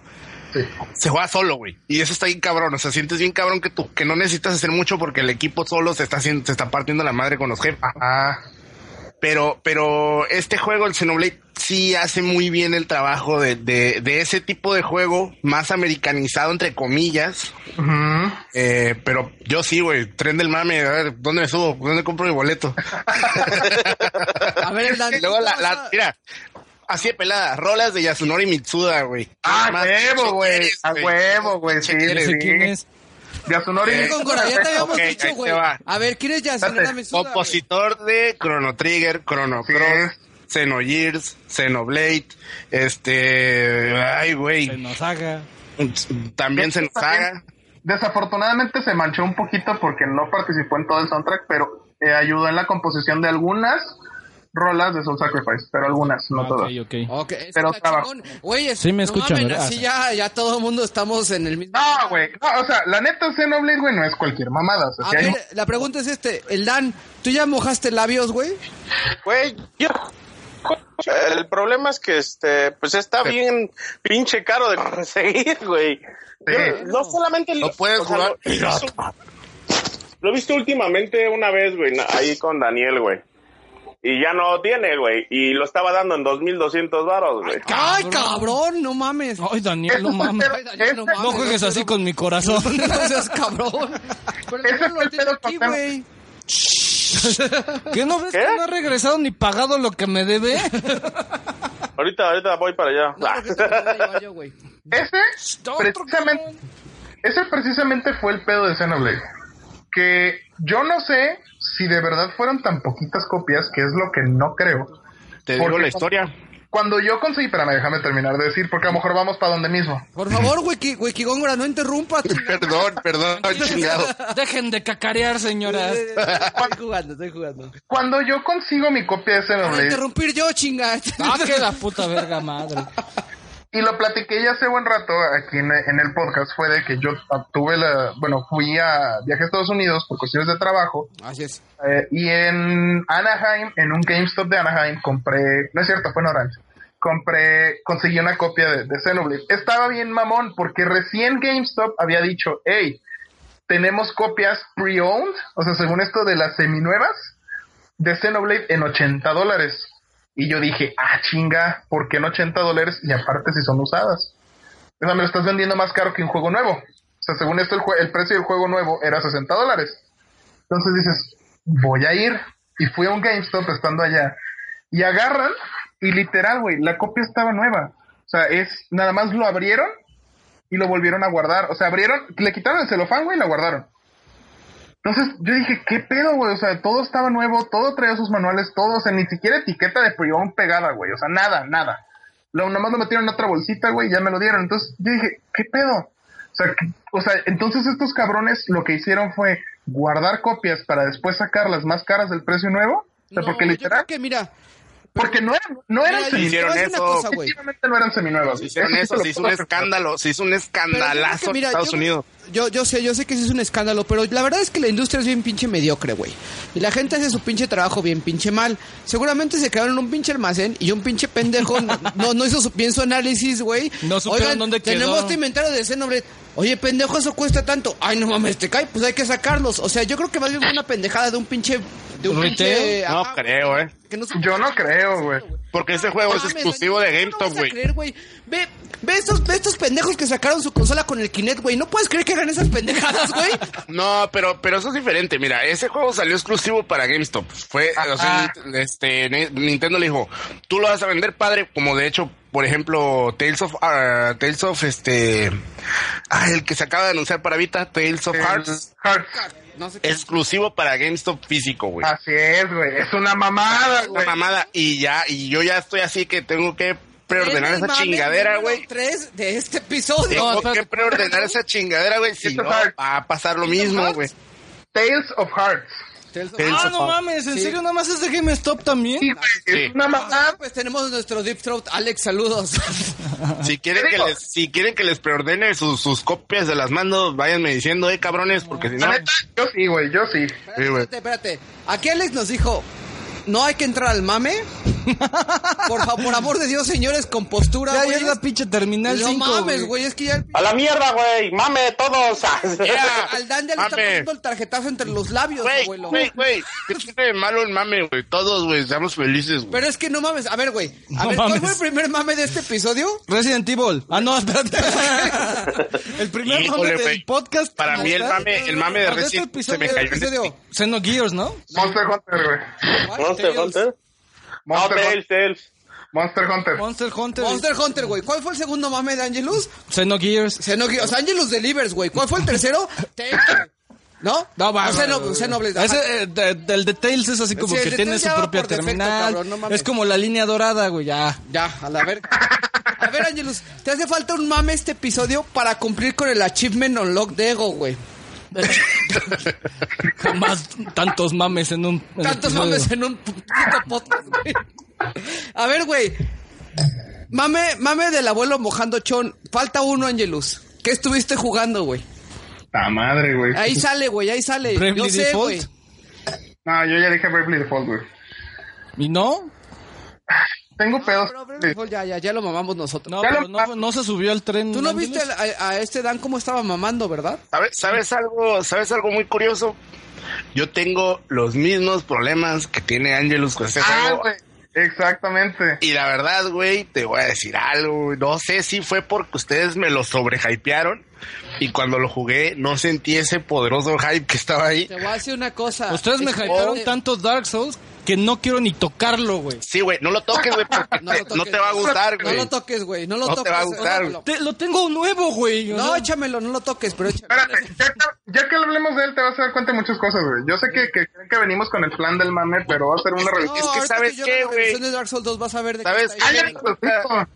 Sí. se juega solo, güey. Y eso está bien cabrón. O sea, sientes bien cabrón que tú, que no necesitas hacer mucho porque el equipo solo se está haciendo, se está partiendo la madre con los jefes. Ajá. Pero, pero este juego, el Xenoblade, sí hace muy bien el trabajo de, de, de ese tipo de juego, más americanizado, entre comillas. Ujú. Eh, pero yo sí, güey, tren del mame, a ver, ¿dónde me subo? ¿Dónde compro mi boleto? A ver, Dan. y luego ¿tú la, la- mira, así de pelada, rolas de Yasunori Mitsuda, güey. Ah, huevo, güey. A huevo, güey. Sí, ¿Qué No sé sí. Yasunori. A ver, Gongora, ya te habíamos Ok, ahí dicho, güey. A ver, ¿quién es ya? Espérate. Señora Mesuda, güey. Compositor de Chrono Trigger, Chrono Así Cross. Xenogears, Xenoblade, este, ay, Se güey, nos haga. también se nos haga. Desafortunadamente se manchó un poquito porque no participó en todo el soundtrack, pero eh, ayudó en la composición de algunas rolas de Soul Sacrifice, pero algunas, no Ok, todas. ok. Ok, Pero trabajo. Güey, Sí me no escuchan, mamen, ¿verdad? Así ya, ya todo el mundo estamos en el mismo. No, güey. No, o sea, la neta Xenoblade, güey, no es cualquier mamada. O sea, A sí hay- ver, la pregunta es este, el Dan, ¿tú ya mojaste labios, güey? Güey, yo. El problema es que este, pues está bien pinche caro de conseguir, güey. No solamente No puedes sea, jugar lo, lo he visto- últimamente una vez, güey, ahí con Daniel, güey. Y ya no tiene, güey. Y lo estaba dando en 2200 varos, güey. ¡Ay, cabrón! No mames. Ay, Daniel, no mames. pedo- Ay, Daniel, no ese- mames. No juegues así con mi corazón. No seas cabrón. Pero Ese no lo pedo aquí, güey. ¿Qué no ves ¿Qué? que no ha regresado ni pagado lo que me debe? Ahorita, ahorita voy para allá. No, yo, güey. Ese Otro precisamente, ese precisamente fue el pedo de Xenoblade. Que yo no sé si de verdad fueron tan poquitas copias, que es lo que no creo. Te digo la historia. Cuando yo conseguí, espérame, déjame terminar de decir, porque a lo mejor vamos para donde mismo. Por favor, Wiki, Wiki Góngora, no interrumpa. Perdón, perdón, chingado. Dejen de cacarear, señoras. Estoy jugando, estoy jugando. Cuando yo consigo mi copia de Para Xenoblade, interrumpir yo, chinga. Ah, que la puta verga madre. y lo platiqué ya hace buen rato aquí en, en el podcast, fue de que yo tuve la, bueno, fui a, viaje a Estados Unidos por cuestiones de trabajo, Así es. Eh, y en Anaheim, en un GameStop de Anaheim, compré, no es cierto, fue en Orange, compré, conseguí una copia de, de Xenoblade. Estaba bien mamón, porque recién GameStop había dicho, hey, tenemos copias pre-owned, o sea, según esto de las seminuevas, de Xenoblade en 80 dólares. Y yo dije, ah, chinga, ¿por qué en 80 dólares? Y aparte si son usadas. O sea, me lo estás vendiendo más caro que un juego nuevo. O sea, según esto, el, el precio del juego nuevo era 60 dólares. Entonces dices, voy a ir. Y fui a un GameStop estando allá. Y agarran, y literal, güey, la copia estaba nueva. O sea, es, nada más lo abrieron y lo volvieron a guardar. O sea, abrieron, le quitaron el celofán, güey, y la guardaron. Entonces yo dije, ¿qué pedo, güey? O sea, todo estaba nuevo, todo traía sus manuales, todo, o sea, ni siquiera etiqueta de pre-owned pegada, güey. O sea, nada, nada. Lo, nomás lo metieron en otra bolsita, güey, y ya me lo dieron. Entonces yo dije, ¿qué pedo? O sea, que- o sea, entonces estos cabrones lo que hicieron fue guardar copias para después sacarlas más caras del precio nuevo. O sea, No, porque literal, que mira, porque no eran, no eran mira, hicieron eso. cosa, no eran seminuevas. Se hicieron sí eso, se hizo un escándalo, se hizo un escandalazo que, en Estados yo- Unidos. Yo, yo sé, yo sé que sí es un escándalo, pero la verdad es que la industria es bien pinche mediocre, güey. Y la gente hace su pinche trabajo bien pinche mal. Seguramente se quedaron en un pinche almacén y un pinche pendejo no, no hizo su, bien su análisis, güey. No supieron dónde quedó. Tenemos este inventario de Xenoblade. Oye, pendejo, eso cuesta tanto. Ay, no mames, te cae, pues hay que sacarlos. O sea, yo creo que vale una pendejada de un pinche... De un pinche... No ajá, creo, eh. que no se- Yo no creo, güey. Porque ese juego es exclusivo Daniel, de ¿cómo no GameStop, vas a güey. creer, güey? Ve, ve estos, ve estos pendejos que sacaron su consola con el Kinect, güey. No puedes creer que hagan esas pendejadas, güey. No, pero, pero eso es diferente. Mira, ese juego salió exclusivo para GameStop. Fue, o sea, este, Ni- Nintendo le dijo, tú lo vas a vender, padre, como de hecho, por ejemplo, Tales of, ah, Tales of, este, ah, el que se acaba de anunciar para Vita, Tales of Hearts, Hearts. No sé qué. exclusivo para GameStop físico, güey. Así es, güey. Es una mamada, Una güey. mamada. Y ya, y yo ya estoy así que tengo que preordenar esa chingadera, güey. tres de este episodio. Tengo que preordenar esa chingadera, güey. Si no, va a pasar lo mismo, güey. Tales of Hearts. Tales of- Tales Ah, no mames, ¿en Sí. serio nada más es de GameStop también? Sí, güey. Sí. Es una mamada. Ah, pues tenemos nuestro Deep Throat. Alex, saludos. Si quieren que les, si quieren que les preordene sus, sus copias de las mando, váyanme diciendo, eh, cabrones, porque si no, yo sí, güey. Yo sí. Espérate, espérate. Aquí Alex nos dijo, no hay que entrar al mame. Por favor, por amor de Dios, señores, con postura, Ya, ya es la pinche terminal No 5, mames, güey, es que ya... A la mierda, güey. Mame todos. Yeah. Al Dan ya le está poniendo el tarjetazo entre los labios, Güey, abuelo. güey, güey, ¿qué tiene de malo el mame, güey? Todos, güey, seamos felices, güey. Pero es que no mames, a ver, güey. A No ver, ¿cuál fue el primer mame de este episodio? Resident Evil. Ah, no, espérate. el primer Híjole, mame del podcast. Para mí el mame, el mame de este Resident se me episodio- cayó el Xenogears, ¿no? Monster Hunter, güey. Monster Hunter. No, Monster. Monster Hunter. Monster Hunter. Monster Hunter, güey. ¿Cuál fue el segundo mame de Angelus? Xenogears. Xenogears. O sea, Angelus Delivers, güey. ¿Cuál fue el tercero? ¿No? No, va, O. Xenoblade, ajá. Ese, eh, de- Tails es así como Sí, el que tiene su propia defecto, terminal. cabrón, no es como la línea dorada, güey, ya. Ya, a la verga. A ver, Angelus, te hace falta un mame este episodio para cumplir con el achievement unlock de Ego, güey. Jamás tantos mames en un en Tantos episodio. mames en un puto podcast, güey. A ver, güey. Mame, mame del abuelo mojando chon. Falta uno, Angelus. ¿Qué estuviste jugando, güey? La madre, güey. Ahí sale, güey, ahí sale. Bravely Yo sé, Default. güey. No, yo ya dije Bravely Default, güey. ¿Y no? Tengo pedos. Pero ya, ya, ya lo mamamos nosotros. No, Ya pero no, no se subió al tren. Tú no viste a, a este Dan cómo estaba mamando, ¿verdad? ¿Sabes, ¿Sabes algo? ¿Sabes algo muy curioso? Yo tengo los mismos problemas que tiene Angelus con este Ah, juego. Exactamente. Y la verdad, güey, te voy a decir algo. No sé si fue porque ustedes me lo sobrehypearon. Y cuando lo jugué, no sentí ese poderoso hype que estaba ahí. Te voy a decir una cosa. Ustedes me hypearon tanto Dark Souls que no quiero ni tocarlo, güey. Sí, güey, no lo toques, güey, porque No te- no, te va a güey. gustar, No güey. lo toques, güey. No lo No te toques. va a gustar, Échamelo. Te- lo tengo nuevo, güey. No, échamelo, no lo toques, pero échamelo. Espérate, ya que, ya que hablemos de él, te vas a dar cuenta de muchas cosas, güey. Yo sé que, que creen que venimos con el plan del mame, pero va a ser una No, revisión. es que ¿sabes yo qué, güey? de Dark Souls 2 vas a ver de qué ¿Sabes? ahí.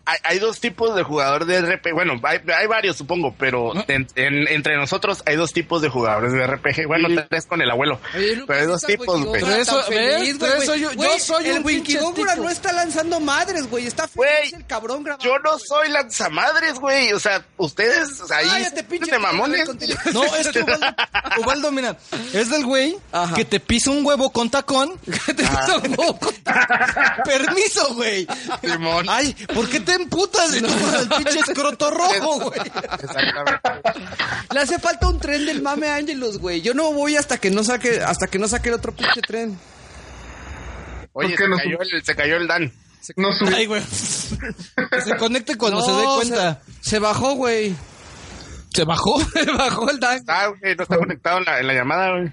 Hay, hay dos tipos de jugador de RPG. Bueno, hay, hay varios, supongo, pero en- en- entre nosotros hay dos tipos de jugadores de RPG. Bueno, tres con el abuelo. Oye, pero hay dos tipos, güey. Pero eso- yo- yo soy el un tico. no está lanzando madres, güey. Está Güey, feliz el cabrón grabando. Yo no soy lanzamadres, güey. O sea, ustedes o sea, ahí Cállate, pinche de mamones. No, es que Ubaldo, Ubaldo, mira, es del güey Ajá. que te pisa un huevo con tacón. Te pisa un poco. Permiso, güey. Simón. Ay, ¿por qué te emputas? No, el pinche escroto rojo, güey. Exactamente. Le hace falta un tren del mame a Angelus, güey. Yo no voy hasta que no saque, hasta que no saque el otro pinche tren. Oye, ¿Por qué se no cayó, el, se cayó el Dan. No subí. Ay, güey. Que se conecte cuando No, se dé cuenta. Se, se bajó, güey. ¿Se bajó? Se bajó el Dan. Ah, güey, no está conectado en la, en la llamada, güey.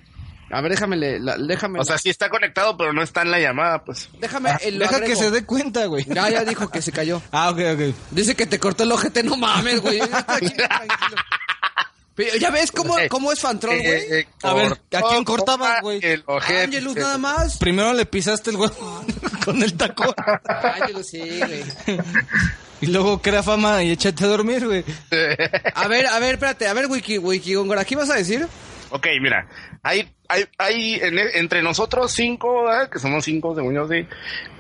A ver, déjame, la- déjame. O sea, sí está conectado, pero no está en la llamada, pues. déjame. el- lo Deja que se dé cuenta, güey. Ya, ya dijo que se cayó. Ah, ok, ok. Dice que te cortó el ojete, no mames, güey. Aquí tranquilo. Ya ves cómo, cómo es Fantrol, güey. Eh, eh, A ver, ¿a quién cortabas, güey? Angelus nada más. Primero le pisaste el huevo con el tacón. Angelus, sí, güey. Y luego crea fama y échate a dormir, güey. A ver, a ver, espérate. A ver, Wiki, Wiki Góngora, ¿qué vas a decir? Ok, mira, hay, hay, hay en- entre nosotros cinco, ¿verdad? que somos cinco, según yo, sí.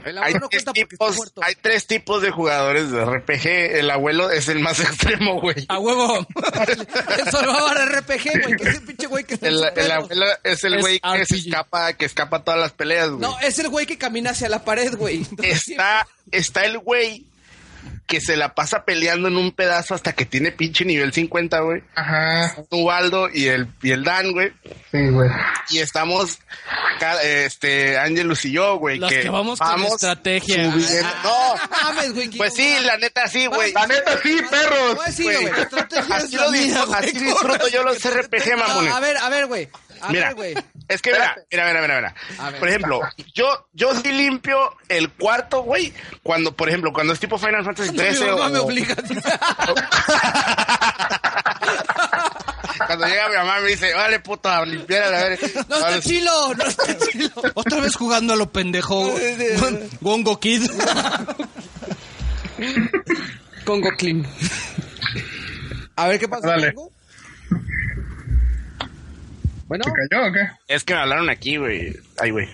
El Hay no tres, tipos, hay tres tipos de jugadores de RPG. El abuelo es el más extremo, güey. A huevo. El Salvador RPG, güey, que es el pinche güey que está El, el abuelo es el güey que se escapa, que escapa a todas las peleas, güey. No, es el güey que camina hacia la pared, güey. está, está el güey que se la pasa peleando en un pedazo hasta que tiene pinche nivel 50, güey. Ajá. Ubaldo y el, y el Dan, güey. Sí, güey. Y estamos, ca- este, Angelus y yo, güey. Los que vamos con estrategia. subiendo- No, mames, güey. pues sí, la neta sí, güey. La neta, sí, perros. A decir, güey. Así lo mía, así disfruto yo los RPG, mamones. No, a ver, a ver, güey. A Mira, ver, güey. es que mira, mira, mira, mira, mira. A. Por ejemplo, yo, yo sí limpio el cuarto, güey, cuando, por ejemplo, cuando es tipo Final Fantasy Mi 13 mamá o... me obliga. Cuando llega mi mamá me dice, vale, puta, a limpiar a la verga. No está chilo, no está chilo. Otra vez jugando a lo pendejo. Gongo Kid. Congo Clean. A ver qué pasa. Dale. Congo? Bueno, ¿Se cayó o qué? Es que me hablaron aquí, güey. Ay, güey.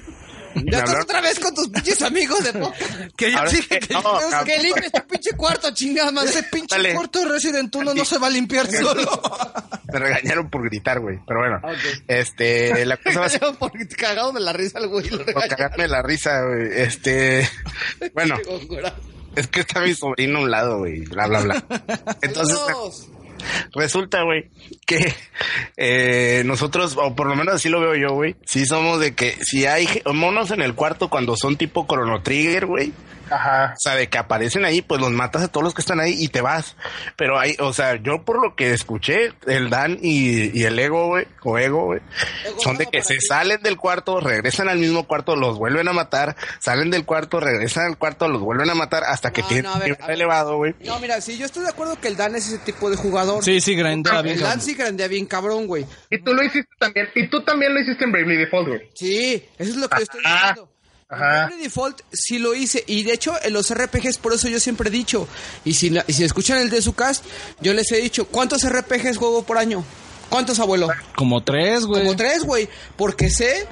Ya estás otra vez con tus pinches amigos de poca. Que ya Ahora sí, que- que- no, Que limpies tu pinche cuarto, chingada madre. Ese pinche Dale. cuarto de Resident 1 no se va a limpiar solo. Me regañaron por gritar, güey. Pero bueno, este, la cosa va a ser Porque cagado de la risa el güey. por cagarme la risa, güey. Este, bueno, es que está mi sobrino a un lado, güey. Bla, bla, bla. Entonces. Resulta, güey, que eh, nosotros, o por lo menos así lo veo yo, güey, sí somos de que si hay monos en el cuarto cuando son tipo Chrono Trigger, güey, Ajá. o sea, de que aparecen ahí, pues los matas a todos los que están ahí y te vas. Pero hay, o sea, yo por lo que escuché, el Dan y, y el Ego, güey, o Ego, güey, son de que se ti. salen del cuarto, regresan al mismo cuarto, los vuelven a matar, salen del cuarto, regresan al cuarto, los vuelven a matar hasta que No, tienen no, ver, elevado, güey. No, mira, sí, yo estoy de acuerdo que el Dan es ese tipo de jugador. Sí, sí, grandea bien. El Dan sí grandea bien cabrón, güey. Y tú lo hiciste también. Y tú también lo hiciste en Bravely Default, güey. Sí, eso es lo que yo estoy diciendo. Ajá. Default sí lo hice. Y de hecho, en los RPGs, por eso yo siempre he dicho. Y si, la- y si escuchan el de su cast, yo les he dicho: ¿cuántos RPGs juego por año? ¿Cuántos, abuelo? Como tres, güey. Como tres, güey. Porque sé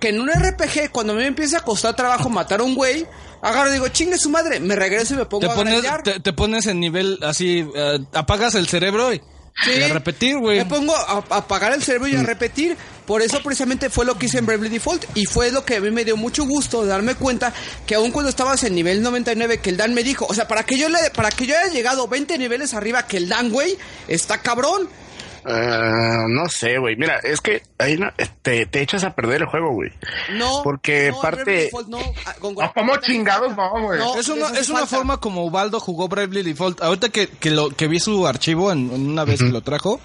que en un RPG, cuando a mí me empieza a costar trabajo matar a un güey, agarro y digo: chingue su madre. Me regreso y me pongo Te a pones, te, te pones en nivel así, eh, apagas el cerebro y, Sí. y a repetir, güey. Me pongo a, a apagar el cerebro y a repetir. Por eso precisamente fue lo que hice en Bravely Default. Y fue lo que a mí me dio mucho gusto darme cuenta que aun cuando estabas en nivel 99, que el Dan me dijo, o sea, para que yo le, para que yo haya llegado 20 niveles arriba que el Dan, güey, está cabrón. Ah, no sé, güey. Mira, es que ahí no, te, te echas a perder el juego, güey. No. Porque no, parte- Default no. Ah, con- No, ¿cómo chingados no, güey? No. Es una, es una forma como Ubaldo jugó Bravely Default. Ahorita que, que, lo, que vi su archivo en, en una vez que lo trajo,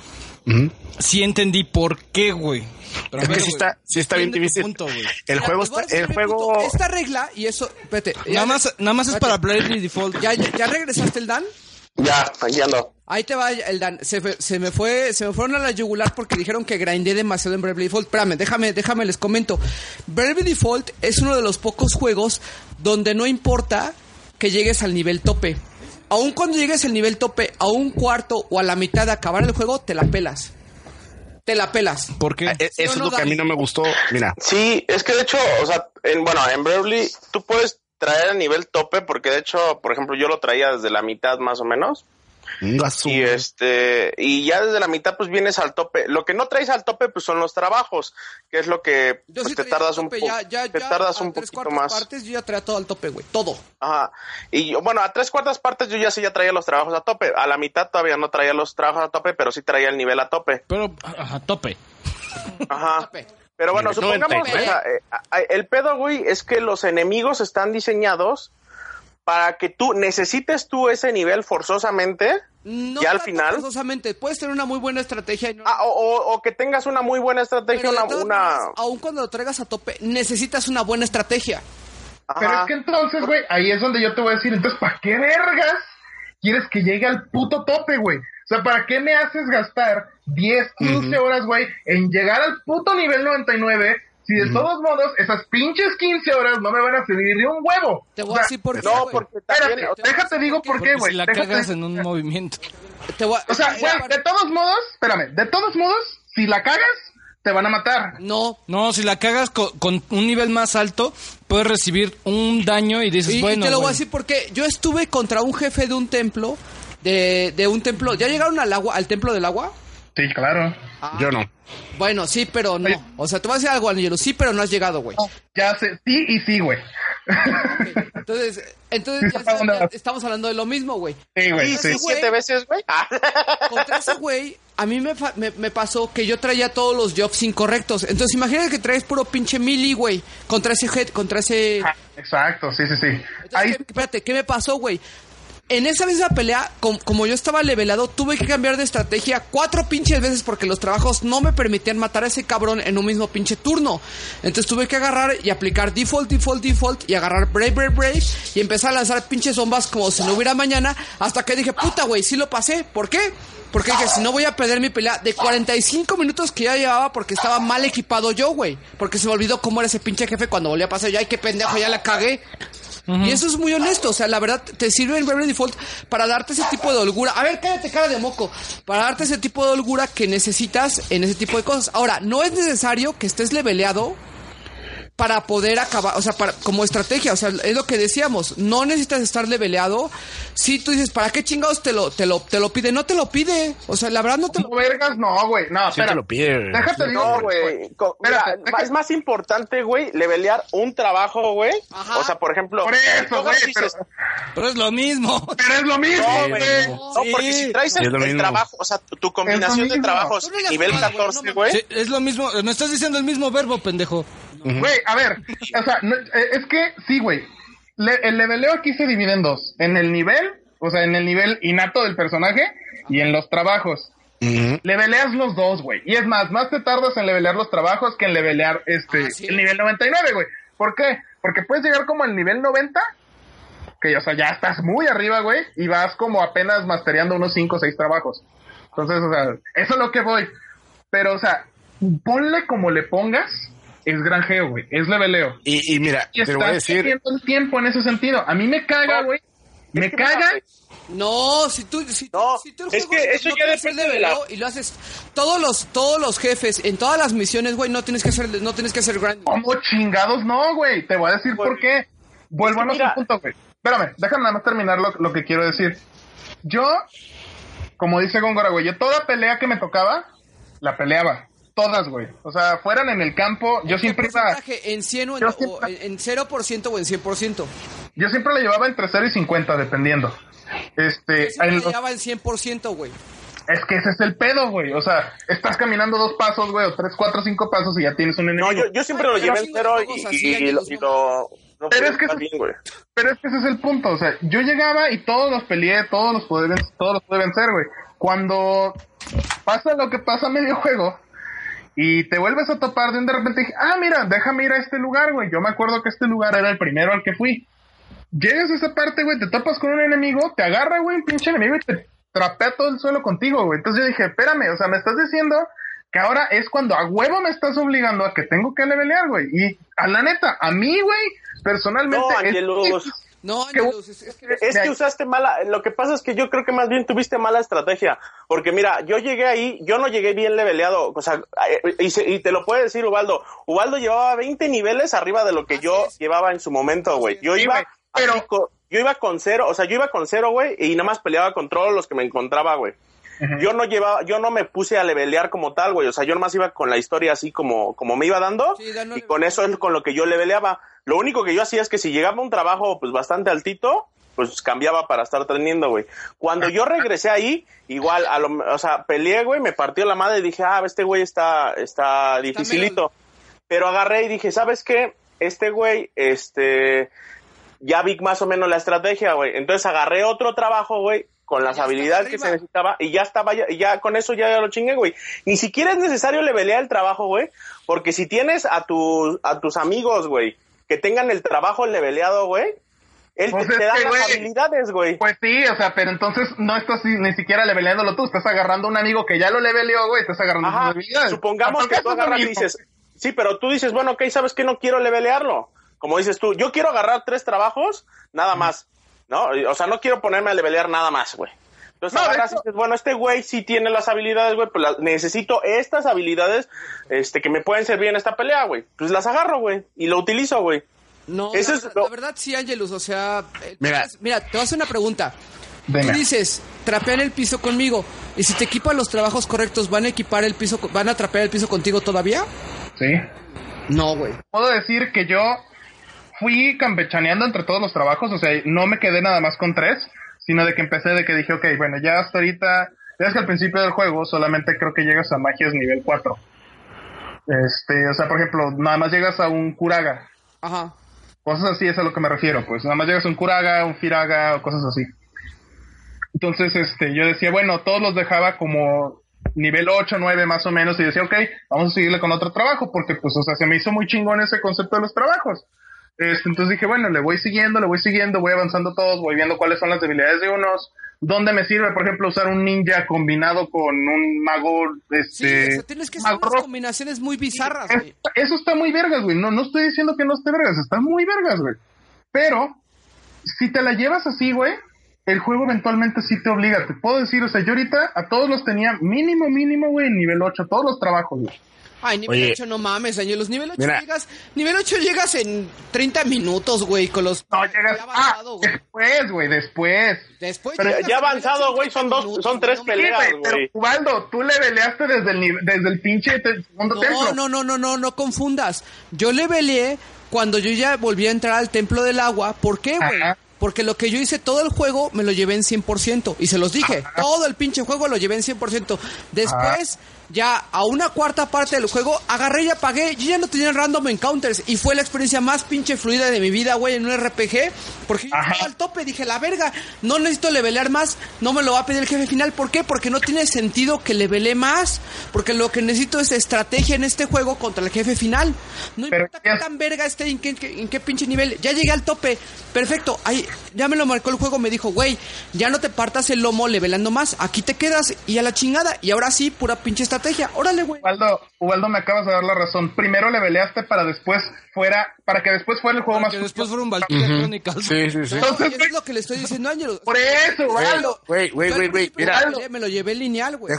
Ujú. sí entendí por qué, güey. Pero Es que sí está, sí está bien difícil. punto, el juego está, el juego, punto. Esta regla, y eso, Nada más, nada más es para Bravely Default. ¿Ya, ya, ya regresaste el Dan? Ya, aquí ando. Ahí te va el Dan. Se, fue- se me fue, se me fueron a la yugular porque dijeron que grindé demasiado en Bravely Default. Espérame, déjame, déjame les comento. Bravely Default es uno de los pocos juegos donde no importa que llegues al nivel tope. Aun cuando llegues al nivel tope a un cuarto o a la mitad de acabar el juego, te la pelas. Te la pelas. ¿Por qué? Ah, e- ¿Sí o eso es lo que a mí no me gustó. Mira, Sí, es que de hecho, o sea, en, bueno, en Bravely tú puedes traer a nivel tope porque de hecho, por ejemplo, yo lo traía desde la mitad más o menos. gasu. Y este, y ya desde la mitad pues vienes al tope. Lo que no traes al tope pues son los trabajos, que es lo que pues, sí te tardas al un tope, poco, ya, ya, te ya tardas a un tres poquito cuartas más. partes yo ya traía todo al tope, güey. Todo. Ajá. Y yo, bueno, a tres cuartas partes yo ya sí ya traía los trabajos a tope. A la mitad todavía no traía los trabajos a tope, pero sí traía el nivel a tope. Pero, a tope. Ajá. Tope. Pero bueno, supongamos, 99. o sea, eh, a- el pedo, güey, es que los enemigos están diseñados para que tú necesites tú ese nivel forzosamente. No Ya al final. forzosamente. Puedes tener una muy buena estrategia y no- Ah, o, o- o que tengas una muy buena estrategia, una, una... aun cuando lo traigas a tope, necesitas una buena estrategia. Pero es que entonces, güey, ahí es donde yo te voy a decir, entonces, ¿para qué vergas quieres que llegue al puto tope, güey? O sea, ¿para qué me haces gastar 10, 15 horas, güey, en llegar al puto nivel 99 si de todos modos esas pinches 15 horas no me van a servir de un huevo? Te O voy a sea, decir por qué. No, porque Espérate, también... o déjate digo por qué, Porque güey. si la déjate- cagas en un movimiento. Te voy a- O sea, eh, güey, de todos modos, espérame, de todos modos, si la cagas, te van a matar. No. No, si la cagas co- con, un nivel más alto, puedes recibir un daño y dices, Y, y bueno. te lo voy a decir porque yo estuve contra un jefe de un templo, de, de un templo. ¿Ya llegaron al agua, al templo del agua? Sí, claro. Yo no. Bueno, sí, pero no. Oye. O sea, te voy a decir algo, Angelo. Sí, pero no has llegado, güey. Ya sé, sí y sí, güey. Entonces, entonces ya, estamos hablando de lo mismo, güey. Sí, güey, Sí, siete veces, güey. Contra ese güey, a mí me, fa- me, me pasó que yo traía todos los jobs incorrectos. Entonces, imagínate que traes puro pinche mili, güey. Contra ese head, contra ese... Ah, Exacto, sí, sí, sí. Entonces, Ahí, ¿qué- espérate, ¿qué me pasó, güey? En esa misma pelea, com- como yo estaba levelado, tuve que cambiar de estrategia cuatro pinches veces porque los trabajos no me permitían matar a ese cabrón en un mismo pinche turno. Entonces tuve que agarrar y aplicar default, default, default y agarrar brave, brave, brave y empezar a lanzar pinches bombas como si no hubiera mañana hasta que dije, puta, güey, sí lo pasé. ¿Por qué? Porque dije, si no voy a perder mi pelea de 45 minutos que ya llevaba porque estaba mal equipado yo, güey. Porque se me olvidó cómo era ese pinche jefe cuando volví a pasar. Ya, ay, qué pendejo, ya la cagué. Y eso es muy honesto, o sea, la verdad te sirve el Brave Default para darte ese tipo de holgura. A ver, cállate cara de moco. Para darte ese tipo de holgura que necesitas en ese tipo de cosas. Ahora, no es necesario que estés leveleado para poder acabar, o sea, para, como estrategia, o sea, es lo que decíamos, no necesitas estar leveleado. Si tú dices, ¿para qué chingados te lo, te lo, te lo pide? No te lo pide. O sea, la verdad no te lo vergas, no, güey. No, Sí espera. te lo pide. Déjate. No, güey. Deja- es más importante, güey, levelear un trabajo, güey. O sea, por ejemplo, Por eso, tú güey, dices, pero, Pero es lo mismo. pero es lo mismo, No, güey. No, porque si traes el, el mismo. trabajo, o sea, tu, tu combinación de trabajos nivel jugado, güey, 14, no güey. Sí, es lo mismo. Me estás diciendo el mismo verbo, pendejo. Güey, a ver, o sea, no, eh, es que sí, güey. Le- el leveleo aquí se divide en dos. En el nivel, o sea, en el nivel innato del personaje y en los trabajos. Leveleas los dos, güey. Y es más, más te tardas en levelear los trabajos que en levelear este, Ah, sí. el nivel 99, güey. ¿Por qué? Porque puedes llegar como al nivel 90, que, o sea, ya estás muy arriba, güey, y vas como apenas mastereando unos 5 o 6 trabajos. Entonces, o sea, eso es lo que voy. Pero, o sea, ponle como le pongas, es granjeo, güey, es leveleo. Y, y mira, Y te voy a estás decir, perdiendo el tiempo en ese sentido. A mí me caga, No, güey. Me que, mira, caga. No, si tú, si, tú- No, si tú el es juego que eso no ya depende de la- leveleo y lo haces todos los todos los jefes en todas las misiones, güey, no tienes que hacer no tienes que hacer grind. ¿Cómo chingados no, güey? Te voy a decir Güey. por qué. Vuelvo Es que a un punto, güey. Espérame, déjame nada más terminar lo, lo que quiero decir. Yo, como dice Góngora, güey, yo toda pelea que me tocaba, la peleaba. Todas, güey. O sea, fueran en el campo, yo ¿Qué siempre iba? ¿En 100 o en, Yo o siempre- en, en 0% o en 100%? yo siempre la llevaba entre 0 y 50, dependiendo. Este, Yo siempre en la llevaba en 100%, güey. es que ese es el pedo, güey. O sea, estás caminando dos pasos, güey, o tres, cuatro, cinco pasos y ya tienes un enemigo. No, yo, yo siempre lo llevé en cero y, y- y lo, y Pero es que eso- bien, güey. Pero es que ese es el punto, o sea, yo llegaba y todos los peleé, todos los pude, ven- todos los pude vencer, güey. Cuando pasa lo que pasa a medio juego y te vuelves a topar de un de repente dije, ah, mira, déjame ir a este lugar, güey. Yo me acuerdo que este lugar era el primero al que fui. Llegas a esa parte, güey, te topas con un enemigo, te agarra, güey, un pinche enemigo y te trapea todo el suelo contigo, güey. Entonces yo dije, espérame, o sea, me estás diciendo que ahora es cuando a huevo me estás obligando a que tengo que levelear, güey. Y a la neta, a mí, güey, personalmente... No, es-. No, Angelus, es, es que Es que usaste mala, lo que pasa es que yo creo que más bien tuviste mala estrategia, porque mira, yo llegué ahí, yo no llegué bien leveleado, o sea, eh, y, se- y te lo puede decir Ubaldo, Ubaldo llevaba 20 niveles arriba de lo que Así yo es. llevaba en su momento, güey. Yo Sí, iba, pero- así co- yo iba con cero, o sea, yo iba con cero, güey, y nada más peleaba con todos los que me encontraba, güey. Yo no llevaba, yo no me puse a levelear como tal, güey. O sea, yo nomás iba con la historia así como, como me iba dando. Sí, y con eso es con lo que yo leveleaba. Lo único que yo hacía es que si llegaba un trabajo pues bastante altito, pues cambiaba para estar teniendo, güey. Cuando yo regresé ahí, igual, a lo, o sea, peleé, güey, me partió la madre y dije, ah, este güey está, está dificilito. Pero agarré y dije, ¿sabes qué? Este güey, este, ya vi más o menos la estrategia, güey. Entonces agarré otro trabajo, güey, con las Ya habilidades que se necesitaba y ya estaba, ya, ya con eso ya lo chingué, güey. Ni siquiera es necesario levelear el trabajo, güey, porque si tienes a tus, a tus amigos, güey, que tengan el trabajo leveleado, güey, él Pues te, da que, las habilidades, güey. Pues sí, o sea, pero entonces no estás ni siquiera leveleándolo tú, estás agarrando a un amigo que ya lo leveleó, güey, estás agarrando sus Ajá, habilidades. supongamos que tú agarras y dices, sí, pero tú dices, bueno, ok, ¿sabes que No quiero levelearlo. Como dices tú, yo quiero agarrar tres trabajos, nada más, ¿no? O sea, no quiero ponerme a levelear nada más, güey. Entonces No, agarras dices, bueno, este güey sí tiene las habilidades, güey, pues las- necesito estas habilidades este, que me pueden servir en esta pelea, güey. Pues las agarro, güey, y lo utilizo, güey. No, Eso la, es la verdad sí, Angelus, o sea... eh, Mira. Mira, te voy a hacer una pregunta. Tú dices, trapean el piso conmigo, y si te equipan los trabajos correctos, ¿van a equipar el piso, van a trapear el piso contigo todavía? Sí. No, güey. Puedo decir que yo fui campechaneando entre todos los trabajos, o sea, no me quedé nada más con tres, sino de que empecé de que dije, ok, bueno, ya hasta ahorita, ya es que al principio del juego solamente creo que llegas a magias nivel 4. Este, o sea, por ejemplo, nada más llegas a un Kuraga. Ajá. Cosas así es a lo que me refiero, pues nada más llegas a un Kuraga, un Firaga o cosas así. Entonces, este, yo decía, bueno, todos los dejaba como nivel 8, 9 más o menos y decía, ok, vamos a seguirle con otro trabajo porque pues, o sea, se me hizo muy chingón ese concepto de los trabajos. Este, entonces dije, bueno, le voy siguiendo, le voy siguiendo, voy avanzando todos, voy viendo cuáles son las debilidades de unos, dónde me sirve, por ejemplo, usar un ninja combinado con un mago, Sí, este, o sea, tienes que hacer unas combinaciones muy bizarras, güey. Eso está muy vergas, güey. No, no estoy diciendo que no esté vergas, está muy vergas, güey. Pero, si te la llevas así, güey, el juego eventualmente sí te obliga. Te puedo decir, o sea, yo ahorita a todos los tenía mínimo, mínimo, güey, nivel 8, todos los trabajos, güey. Ay, nivel Oye. 8 no mames, Angelus. Nivel 8 Mira. llegas, nivel 8 llegas en 30 minutos, güey, con los No, llegas. ya Ah, avanzado, güey. después, güey, después. Después pero Ya, avanzado, 8 güey, son 30 dos, minutos, son tres no peleas, güey, pero. Ubaldo, tú le veleaste desde el, desde el pinche segundo templo. No, no, no, no, no, no confundas. Yo le peleé cuando yo ya volví a entrar al templo del agua. ¿Por qué, güey? Porque lo que yo hice todo el juego me lo llevé en 100%. Y se los dije, todo el pinche juego lo llevé en 100%. Después, ya a una cuarta parte del juego, agarré y apagué. Yo ya no tenía random encounters. Y fue la experiencia más pinche fluida de mi vida, güey, en un RPG. Porque yo estaba al tope. Dije, la verga, no necesito levelear más. No me lo va a pedir el jefe final. ¿Por qué? Porque no tiene sentido que levele más. Porque lo que necesito es estrategia en este juego contra el jefe final. No Pero importa qué tan verga esté, en qué, en qué- en qué pinche nivel. Ya llegué al tope. Perfecto. Ahí, ya me lo marcó el juego. Me dijo, güey, ya no te partas el lomo levelando más. Aquí te quedas y a la chingada. Y ahora sí, pura pinche estrategia. Órale, güey. Ubaldo, Ubaldo, me acabas de dar la razón. Primero le veleaste para después fuera, para que después fuera el juego Para más que después fueron Valkyria Chronicles. Sí, sí, sí. Entonces, eso es lo que le estoy diciendo a Ángelo. Por eso, Ubaldo. Güey, güey, güey, güey, mira. me lo llevé- lineal, güey.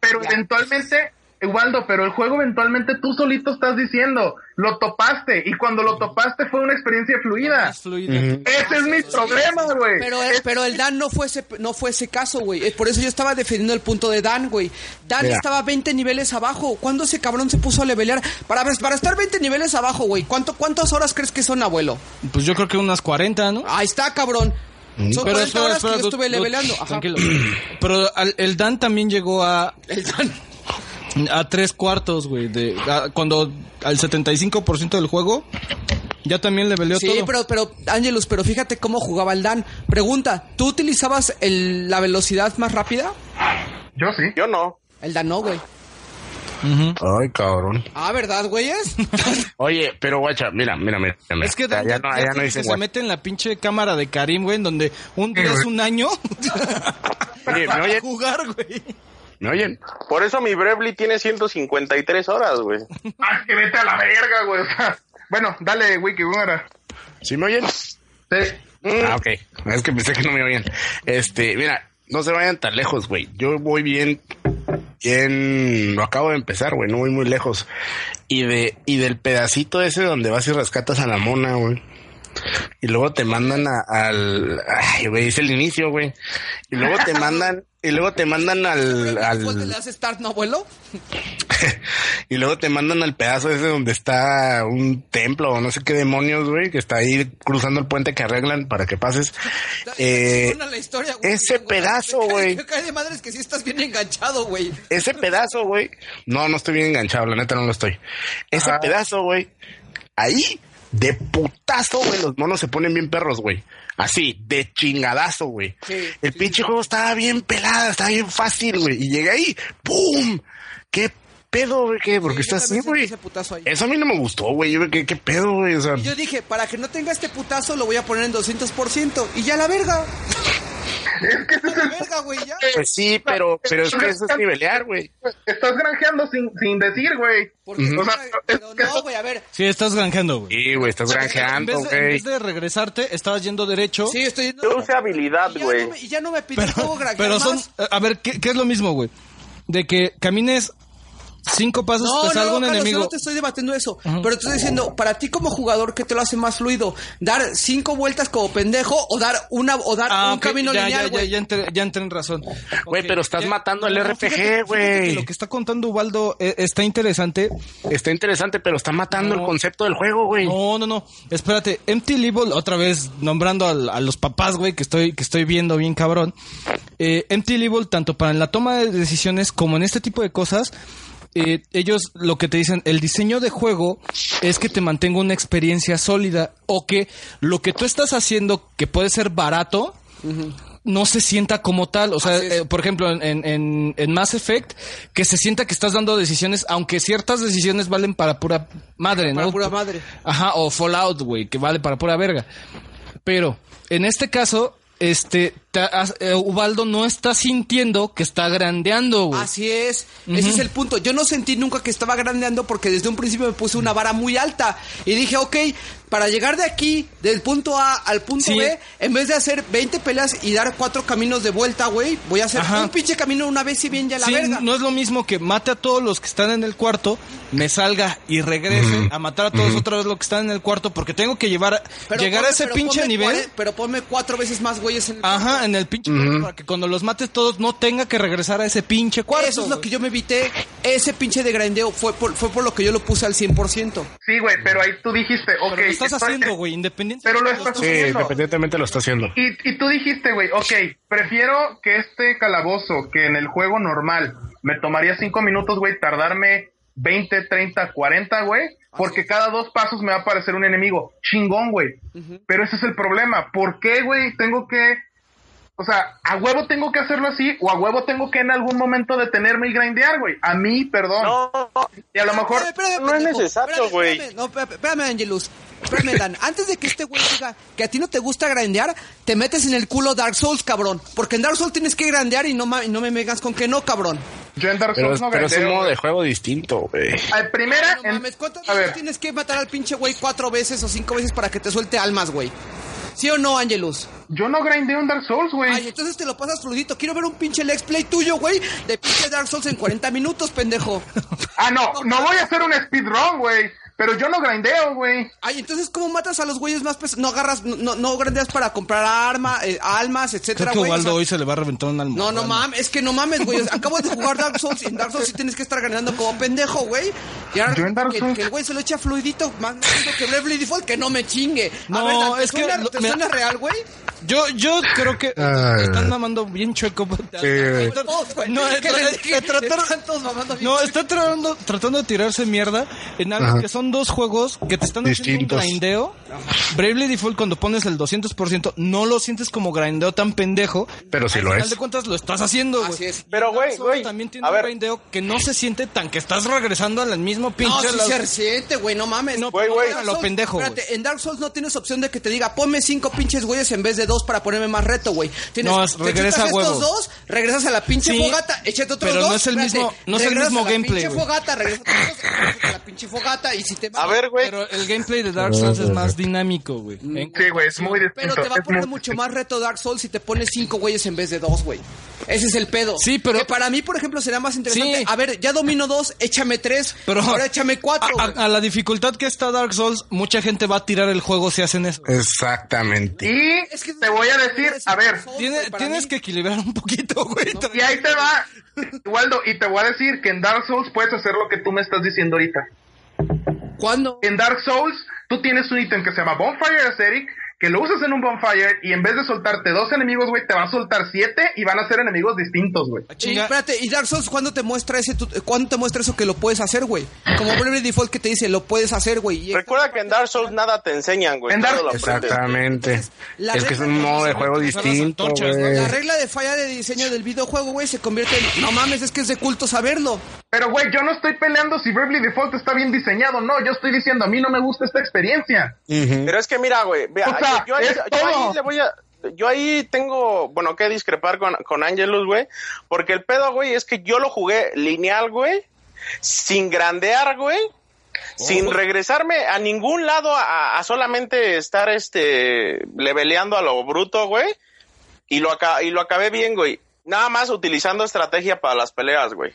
Pero ya. eventualmente, Ubaldo, pero el juego eventualmente tú solito estás diciendo, lo topaste, y cuando lo topaste fue una experiencia fluida. Fluida. Ese es mi problema, güey. Pero, el- pero el Dan no fue ese, no fue ese caso, güey. Eh, Por eso yo estaba defendiendo el punto de Dan, güey. Dan Mira. estaba 20 niveles abajo. ¿Cuándo ese cabrón se puso a levelear? Para, para estar 20 niveles abajo, güey. ¿Cuánto, ¿Cuántas horas crees que son, abuelo? Pues yo creo que unas 40, ¿no? Ahí está, cabrón. Son 40 horas que yo estuve leveleando. Ajá. Tranquilo. Pero al- el Dan también llegó a, El Dan. A tres cuartos, güey. De, a- cuando al 75% del juego ya también le peleó Sí, todo. pero, pero, Angelus, pero fíjate cómo jugaba el Dan. Pregunta, ¿tú utilizabas el- la velocidad más rápida? Yo sí. Yo no. El Dan no, güey. Ay, cabrón. Ah, ¿verdad, güeyes? Oye, pero guacha, mira, mira, mira. mira. Es que ya, Dan ya no, ya no dicen se mete en la pinche cámara de Karim, güey, en donde un día es un año Oye, ¿me oyen? jugar, güey. ¿Me oyen? Por eso mi Bravely tiene 153 horas, güey. Ah, que vete a la verga, güey. Bueno, dale, Wiki, ¿cómo era? ¿Sí me oyen? Sí. Ah, ok. Es que pensé que no me oían. Este, mira, no se vayan tan lejos, güey. Yo voy bien, bien, lo acabo de empezar, güey, no voy muy lejos. Y de, y del pedacito ese donde vas y rescatas a la mona, güey. Y luego te mandan a- al, ay, güey, es el inicio, güey. Y luego te mandan, y luego te mandan al, ¿Cuál te le al, hace start, no, abuelo? y luego te mandan al pedazo ese donde está un templo o no sé qué demonios, güey, que está ahí cruzando el puente que arreglan para que pases. Eh, la historia, güey. ese pedazo, güey. Me cae de madres que sí estás bien enganchado, güey. ese pedazo, güey. No, no estoy bien enganchado, la neta no lo estoy. Ese Ajá. pedazo, güey. Ahí, de putazo, güey, los monos se ponen bien perros, güey. Así, de chingadazo, güey. Sí, El sí, pinche juego estaba bien pelada, estaba bien fácil, güey. Y llegué ahí, ¡pum! ¿Qué pedo, güey? ¿Qué? ¿Por qué Sí, yo estás así, güey? Eso a mí no me gustó, güey. Yo, ¿qué, ¿Qué pedo, güey? O sea, yo dije, para que no tenga este putazo, lo voy a poner en 200%. Y ya la verga. Es que ese es el Verga, güey, ya. Pues sí, pero, pero es que eso es nivelear, güey. Estás granjeando sin, sin decir, güey. Porque, O sea, pero no, güey, a ver. Sí, estás granjeando, güey. Sí, güey, estás granjeando, de, en güey. vez de regresarte, estabas yendo derecho. Sí, estoy yendo. Yo usé habilidad, güey. Y ya no me pide pero, juego granjear pero son... más. A ver, ¿qué, qué es lo mismo, güey? De que camines cinco pasos, No, te salga no, un Carlos, yo enemigo. no te estoy debatiendo eso. Pero te estoy diciendo, para ti como jugador, ¿qué te lo hace más fluido? ¿Dar cinco vueltas como pendejo o dar una o dar Ah, un ok, camino ya, lineal, ya, güey? ya, ya entré, ya entré en razón. Güey, Ok, pero estás ya- matando al no, RPG, güey. Lo que está contando Ubaldo eh, está interesante. Está interesante, pero está matando No. el concepto del juego, güey. No, no, no. Espérate, Empty Level, otra vez nombrando al- a, los papás, güey, que estoy, que estoy viendo bien cabrón. Eh, Empty Level, tanto para la toma de decisiones como en este tipo de cosas, eh, ellos lo que te dicen, el diseño de juego es que te mantenga una experiencia sólida o que lo que tú estás haciendo, que puede ser barato, no se sienta como tal. O sea, eh, por ejemplo, en, en, en- Mass Effect, que se sienta que estás dando decisiones, aunque ciertas decisiones valen para pura madre, Para ¿no? pura madre. Ajá, o Fallout, güey, que vale para pura verga. Pero, en este caso, este, Ubaldo no está sintiendo que está grandeando, güey. Así es, ese es el punto. Yo no sentí nunca que estaba grandeando porque desde un principio me puse una vara muy alta y dije, ok, para llegar de aquí, del punto A al punto Sí. B, en vez de hacer 20 peleas y dar cuatro caminos de vuelta, güey, voy a hacer Ajá. un pinche camino una vez y bien ya la Sí, verga. no es lo mismo que mate a todos los que están en el cuarto, me salga y regrese a matar a todos otra vez los que están en el cuarto, porque tengo que llevar, Pero llegar a ese pinche ponme nivel. cuare- Pero ponme cuatro veces más güeyes en el Ajá, en el pinche para que cuando los mates todos no tenga que regresar a ese pinche cuarto. Eso es lo que yo me evité. Ese pinche de grindeo fue por, fue por lo que yo lo puse al 100%. Sí, güey, pero ahí tú dijiste, ok. Pero lo estás haciendo, güey, independiente. Pero lo estás Sí, haciendo. independientemente lo está haciendo. Y, y tú dijiste, güey, ok, prefiero que este calabozo, que en el juego normal me tomaría 5 minutos, güey, tardarme 20, 30, 40, güey, porque cada dos pasos me va a aparecer un enemigo. Chingón, güey. Pero ese es el problema. ¿Por qué, güey, tengo que... O sea, a huevo tengo que hacerlo así o a huevo tengo que en algún momento detenerme y grindear, güey. A mí, perdón. No, Y a lo mejor... Espérame, espérame, no es necesario, Espérame, güey. No, espérame, espérame, Angelus. Espérame, Dan. Antes de que este güey diga que a ti no te gusta grandear, te metes en el culo Dark Souls, cabrón. Porque en Dark Souls tienes que grandear y no, ma- y no me megas con que no, cabrón. Yo en Dark Pero, Souls no pero es un modo de juego distinto, güey. Primera... No en- mames, ¿cuántas A veces ver, tienes que matar al pinche güey cuatro veces o cinco veces para que te suelte almas, güey? ¿Sí o no, Angelus? yo no grindeo en Dark Souls, güey. Ay, entonces te lo pasas fluidito. Quiero ver un pinche let's play tuyo, güey, de pinche Dark Souls en 40 minutos, pendejo. Ah, no, no voy a hacer un speedrun, güey. Pero yo no grindeo, güey. Ay, entonces, ¿cómo matas a los güeyes más pesados? No agarras, no, no, no grandeas para comprar arma, eh, almas, Creo etcétera, que güey. O sea, hoy se le va a reventar un alma. No, no mames, es que no mames, güey. Acabo de jugar Dark Souls y en Dark Souls sí tienes que estar ganando como pendejo, güey. Y ahora Yo en Dark que, Souls- que el güey se lo echa fluidito, más que Bravely Default, que no me chingue. A No, ver, Dan, ¿te es que suena, lo- ¿te suena real, güey? Yo, yo creo que Ay. están mamando bien chueco. Güey. No, están No, está tratando, tratando de tirarse mierda en algo Ajá. que son dos juegos que te están haciendo Distintos. un grindeo. Bravely Default cuando pones el 200% no lo sientes como grindeo tan pendejo. Pero sí Al lo final es. de cuentas lo estás haciendo, güey. Así es. Pero, güey, güey, También tiene a un ver. grindeo que no se siente tan que estás regresando al mismo No, pinche... sí la- se resiente, güey, no mames. No, Güey, güey. Lo pendejo. Espérate, en Dark Souls no tienes opción de que te diga, ponme cinco pinches güeyes en vez de dos para ponerme más reto, güey. Tienes, No, es- te regresa a huevo. estos dos, regresas a la pinche Sí, fogata, échate otros pero dos. no es el espérate, mismo- no es el regresas mismo a la gameplay, pinche fogata, regresas a otros dos, regresas a la pinche fogata y si te A ver, güey. Pero el gameplay de Dark Souls es más dinámico, güey. En- Sí, güey, es muy distinto. Pero te va a poner mucho más reto Dark Souls si te pones cinco güeyes en vez de dos, güey. Ese es el pedo. Sí, pero- Que para mí, por ejemplo, sería más interesante. Sí. A ver, ya domino dos, échame tres. Pero ahora échame cuatro. a- a la dificultad que está Dark Souls, mucha gente va a tirar el juego si hacen eso. Exactamente. Y Es que- te voy a decir, a ver, Tiene- tienes mí. que equilibrar un poquito, güey. y ahí te va, Waldo, y te voy a decir que en Dark Souls puedes hacer lo que tú me estás diciendo ahorita. ¿Cuándo? En Dark Souls, tú tienes un ítem que se llama Bonfire Aesthetic, que lo usas en un Bonfire, y en vez de soltarte dos enemigos, güey, te va a soltar siete y van a ser enemigos distintos, güey. Y, Chinga. espérate, ¿y Dark Souls cuándo te muestra ese tu- cuándo te muestra eso que lo puedes hacer, güey? Como Bravely Default que te dice, lo puedes hacer, güey. Recuerda que en Dark Souls nada te enseñan, güey. En Dark- aprendes. Exactamente. Es que es un modo de juego distinto, antorchas, ¿no? güey. La regla de falla de diseño del videojuego, güey, se convierte en, no mames, es que es de culto saberlo. Pero, güey, yo no estoy peleando si Bravely Default está bien diseñado, no, yo estoy diciendo, a mí no me gusta esta experiencia. Pero es que mira, güey, vea, O sea, yo, yo ahí- es yo ahí todo. le voy a yo ahí tengo, bueno, que discrepar con, con Angelus, güey, porque el pedo, güey, es que yo lo jugué lineal, güey, sin grandear, güey, sin regresarme a ningún lado a, a solamente estar, este, leveleando a lo bruto, güey, y lo, aca- y lo acabé bien, güey. Nada más utilizando estrategia para las peleas, güey.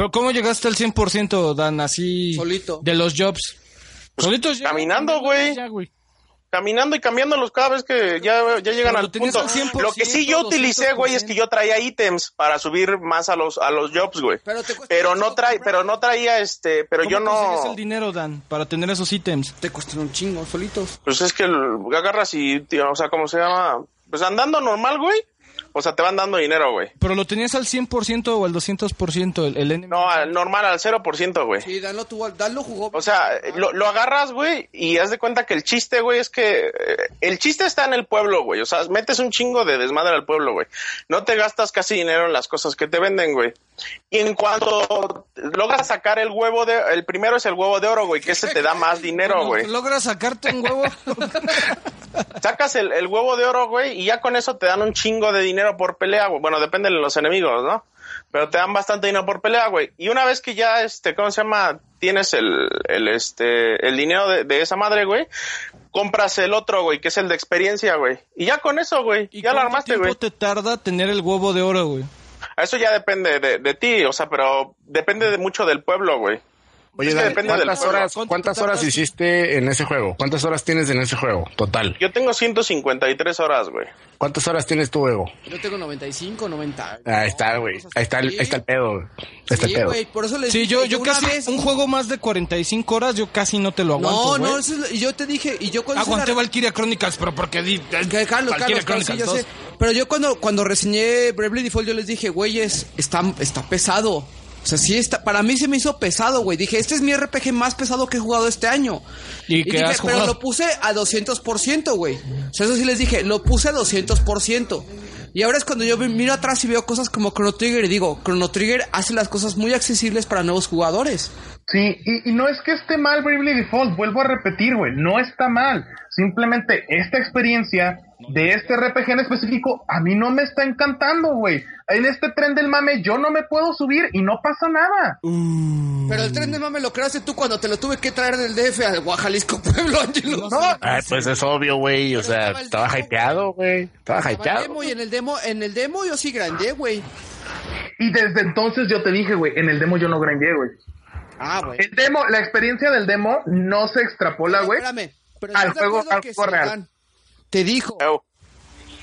Pero ¿cómo llegaste al 100%, Dan? Así... Solito. De los jobs. Solitos ya, caminando, güey. ya, güey. caminando y cambiándolos cada vez que ya, ya llegan al punto. al 100%, Lo que sí yo utilicé, güey, es que yo traía ítems para subir más a los a los jobs, güey. Pero no trae, comprar. pero no traía este, pero ¿Cómo yo consigues no el dinero, Dan, para tener esos ítems? Te costan un chingo, solitos. pues es que el- agarras y tío, o sea, ¿cómo se llama? Pues andando normal, güey. O sea, te van dando dinero, güey. ¿Pero lo tenías al 100% o al 200% el, el? No, al normal al 0%, güey. Sí, Dan lo tuvo, Dan lo jugó. O sea, lo, lo agarras, güey, y haz de cuenta que el chiste, güey, es que eh, el chiste está en el pueblo, güey. O sea, metes un chingo de desmadre al pueblo, güey. No te gastas casi dinero en las cosas que te venden, güey. Y en cuanto logras sacar el huevo de... El primero es el huevo de oro, güey, que ese te da más dinero, güey. ¿Logras sacarte un huevo? Sacas el, el huevo de oro, güey, y ya con eso te dan un chingo de dinero por pelea, güey. Bueno, depende de los enemigos, ¿no? Pero te dan bastante dinero por pelea, güey. Y una vez que ya, este, ¿cómo se llama? Tienes el, el este, el dinero de, de esa madre, güey. Compras el otro, güey, que es el de experiencia, güey. Y ya con eso, güey. ¿Y Ya lo cuánto armaste, güey. te tarda tener el huevo de oro, güey? Eso ya depende de, de ti, o sea, pero depende de mucho del pueblo, güey. Oye, Es que Dan, depende del ¿cuántas horas, ¿Cuánto cuántas horas hiciste en ese juego? ¿Cuántas horas tienes en ese juego? Total. Yo tengo 153 horas, güey. ¿Cuántas horas tienes tu ego? Yo tengo 95, 90. Ahí está, güey. Ahí está el, ahí está el pedo. Ahí está el Sí, pedo. güey, por eso les Sí, dije, yo, yo casi, vez- un juego más de 45 horas, yo casi no te lo aguanto, No, güey. no, eso es yo te dije, y yo cuando Aguanté la- Valkyria Chronicles, pero porque di... Que Carlos, Carlos, Valkyria Carlos, sí, yo sé. Pero yo cuando, cuando reseñé Bravely Default, yo les dije, güeyes, está, está pesado. O sea, sí está, para mí se me hizo pesado, güey. Dije, este es mi RPG más pesado que he jugado este año. ¿Y qué dije, has pero lo puse a 200%, güey. O sea, eso sí les dije, lo puse a 200%. Y ahora es cuando yo miro atrás y veo cosas como Chrono Trigger y digo, Chrono Trigger hace las cosas muy accesibles para nuevos jugadores. Sí, y, y no es que esté mal Bravely Default, vuelvo a repetir, güey, no está mal. Simplemente esta experiencia de este RPG en específico a mí no me está encantando, güey. En este tren del mame yo no me puedo subir y no pasa nada. Pero el tren de mame lo creaste tú cuando te lo tuve que traer del DF a Guajalisco Pueblo, Ángelo. No, Ay, pues es obvio, güey. O sea, estaba hypeado, güey. Estaba hypeado. demo y en el demo, en el demo yo sí grandé, güey. y desde entonces yo te dije, güey, en el demo yo no grindé, güey. Ah, güey. El demo, la experiencia del demo no se extrapola, güey. Espérame. Pero Al ¿estás de juego- al juego real. Te dijo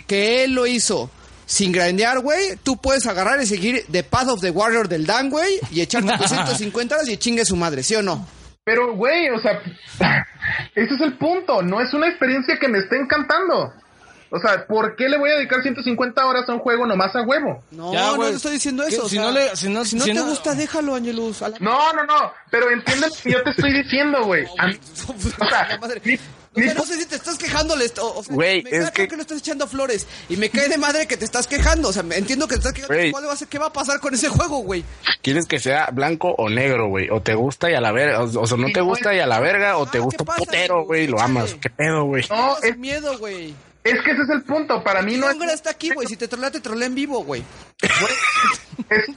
que él lo hizo sin grandear, güey. Tú puedes agarrar y seguir The Path of the Warrior del Dan, güey, y echarte 250 horas y chingue su madre, ¿sí o no? Pero, güey, o sea, ese es el punto. No es una experiencia que me esté encantando. O sea, ¿por qué le voy a dedicar 150 horas a un juego nomás a huevo? No, Ya, no güey. te estoy diciendo eso. o si sea, no le- si no- si no si te no- gusta, déjalo, Angelus. La- No, no, no. Pero entiende lo que yo te estoy diciendo, güey. O sea, mi- No, sé, no si te estás quejando, o, sea, Güey, me es cae que- que... no estás echando flores y me cae de madre que te estás quejando, o sea, me- entiendo que te estás quejando, Güey. ¿cuál va a ser, qué va a pasar con ese juego, güey? ¿Quieres que sea blanco o negro, güey? O te gusta y a la verga. O, o sea, no te no gusta y a la verga. O te Ah, gusta ¿qué pasa, putero, güey. y Lo amas. ¿Qué pedo, güey? No, No, es, miedo, güey. Es que ese es el punto. Para mí no es... Está aquí, güey, si te trolea, te trolea en vivo, güey. es-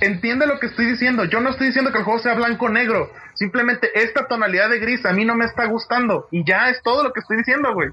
entiende lo que estoy diciendo. Yo no estoy diciendo que el juego sea blanco o negro. Simplemente esta tonalidad de gris a mí no me está gustando. Y ya es todo lo que estoy diciendo, güey.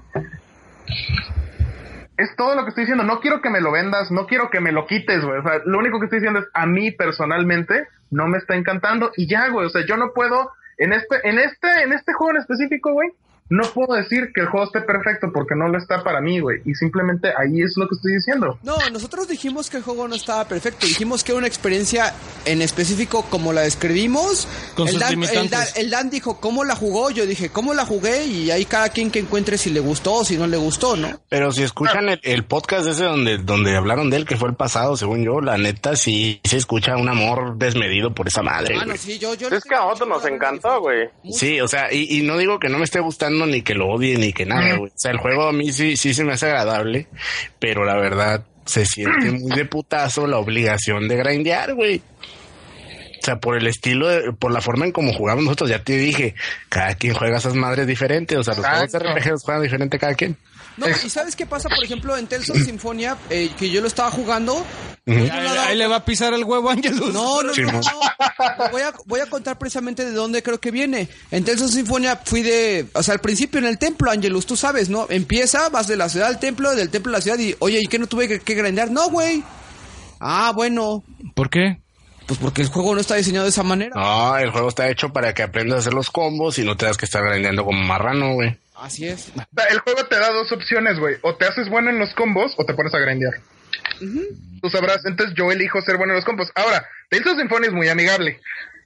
Es todo lo que estoy diciendo. No quiero que me lo vendas, no quiero que me lo quites, güey. O sea, lo único que estoy diciendo es a mí personalmente no me está encantando y ya, güey. O sea, yo no puedo en este, en este, en este juego en específico, güey. No puedo decir que el juego esté perfecto porque no lo está para mí, güey. Y simplemente ahí es lo que estoy diciendo. No, nosotros dijimos que el juego no estaba perfecto. Dijimos que era una experiencia en específico como la describimos. Con el, sus Dan, el, limitantes. Dan, el Dan dijo cómo la jugó. Yo dije cómo la jugué. Y ahí cada quien que encuentre si le gustó o si no le gustó, ¿no? Pero si escuchan el, el podcast ese donde, donde hablaron de él, que fue el pasado, según yo, la neta sí se escucha un amor desmedido por esa madre, Ah, no, güey. sí, yo, yo Es que a nosotros nos encantó, güey. Sí, o sea, y, y no digo que no me esté gustando ni que lo odie ni que nada, güey. O sea, el juego a mí sí, sí se me hace agradable, pero la verdad se siente muy de putazo la obligación de grindear, güey. O sea, por el estilo, de- por la forma en cómo jugamos nosotros, ya te dije, cada quien juega esas madres diferentes, o sea, los juegos de Exacto. RPG los juegan diferente cada quien. No, y ¿sabes qué pasa, por ejemplo, en Tales of Symphonia, eh, que yo lo estaba jugando? Ahí, ahí le va a pisar el huevo a Angelus. No, no, no. Voy a, voy a contar precisamente de dónde creo que viene. En Tales of Symphonia fui de, o sea, al principio en el templo, Angelus, tú sabes, ¿no? Empieza, vas de la ciudad al templo, del templo a la ciudad y, oye, ¿y qué no tuve que, que grandear? No, güey. Ah, bueno, ¿Por qué? pues porque el juego no está diseñado de esa manera. No, el juego está hecho para que aprendas a hacer los combos y no tengas que estar grandeando como marrano, güey. Así es. El juego te da dos opciones, güey. O te haces bueno en los combos o te pones a grindear. Tú sabrás. Entonces yo elijo ser bueno en los combos. Ahora, Tales of Symphonia es muy amigable.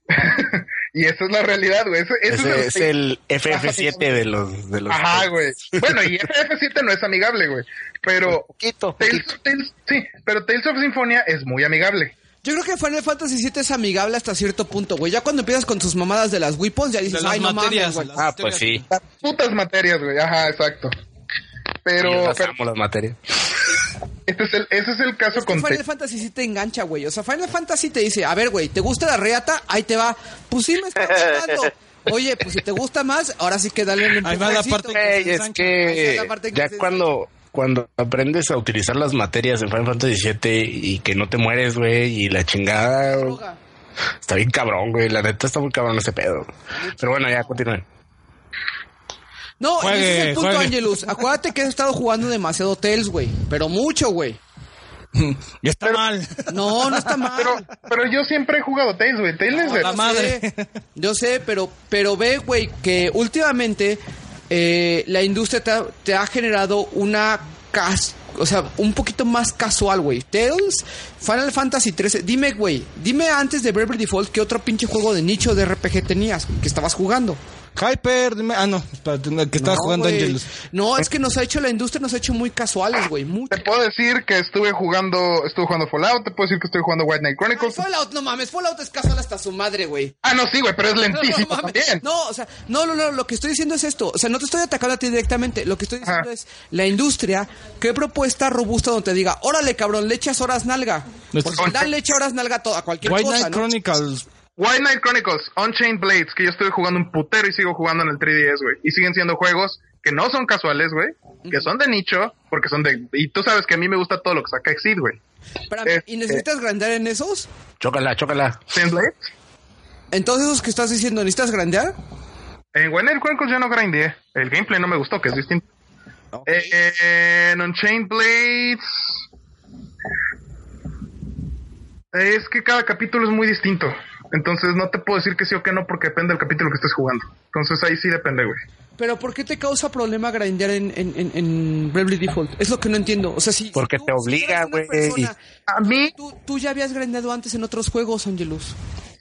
y esa es la realidad, güey. Ese, ese Ese es el FF7 de los... De los Ajá, güey. Bueno, y FF7 no es amigable, güey. Pero Poquito, Tales, poquito. Tales- sí, pero Tales of Symphonia es muy amigable. Yo creo que Final Fantasy VII es amigable hasta cierto punto, güey. Ya cuando empiezas con tus mamadas de las weapons, ya dices, ay, no materias, mames, güey. Ah, pues sí. Las putas materias, güey. Ajá, exacto. Pero, Yo las pero las materias. este es el, ese es el caso Es que con Final. Fantasy sí te engancha, güey. O sea, Final Fantasy te dice, a ver, güey, ¿te gusta la reata? Ahí te va. Pues sí me está gustando. Oye, pues si te gusta más, ahora sí que dale el Ahí va la parte Güey, es Esa es que la parte que ya cuando cuando aprendes a utilizar las materias en Final Fantasy VII y que no te mueres, güey, y la chingada, Droga. está bien cabrón, güey, la neta está muy cabrón ese pedo. Pero bueno, ya continúen. No, Juegue, ese es el punto, juegue. Angelus. Acuérdate que has estado jugando demasiado Tales, güey. Pero mucho, güey. Ya está mal. No, no está mal. Pero, pero yo siempre he jugado Tales, güey. Tales es de- la Yo madre. sé, yo sé, pero, pero ve, güey, que últimamente eh, la industria te ha, te ha generado una o sea, un poquito más casual, güey. Tales, Final Fantasy 13. Dime, güey, dime antes de Bravely Default qué otro pinche juego de nicho de RPG tenías que estabas jugando. Hyper, dime- ah no, que estaba No, jugando güey. Angelus. No, es que nos ha hecho la industria, nos ha hecho muy casuales, güey. Te puedo decir que estuve jugando, estuve jugando Fallout, te puedo decir que estoy jugando White Knight Ay, Chronicles. Fallout, no mames, Fallout es casual hasta su madre, güey. Ah, no, sí, güey, pero es lentísimo no, también. No, o sea, no, no, no, lo que estoy diciendo es esto. O sea, no te estoy atacando a ti directamente. Lo que estoy diciendo Ajá. es la industria, qué propuesta robusta donde te diga, órale, cabrón, le echas horas nalga. Porque dan le echa horas nalga a, todo- a cualquier White cosa, Knight ¿no? Chronicles. White Knight Chronicles, Unchained Blades, que yo estoy jugando un putero y sigo jugando en el 3DS, güey. Y siguen siendo juegos que no son casuales, güey. Que son de nicho, porque son de... Y tú sabes que a mí me gusta todo lo que saca Exceed, güey. Espérame, Eh, ¿y necesitas grandear en esos? Chócala, chócala. Unchained Blades. Entonces, esos que estás diciendo, ¿necesitas grandear? En White Knight Chronicles yo no grindé. El gameplay no me gustó, que es distinto. Eh, en Unchained Blades... Es que cada capítulo es muy distinto. Entonces no te puedo decir que sí o que no porque depende del capítulo que estés jugando. Entonces ahí sí depende, güey. Pero ¿por qué te causa problema grindear en, en, en, en Bravely Default? Es lo que no entiendo. O sea, si... Porque si te obliga, güey. persona- A mí, Tú, tú ya habías grindeado antes en otros juegos, Angelus.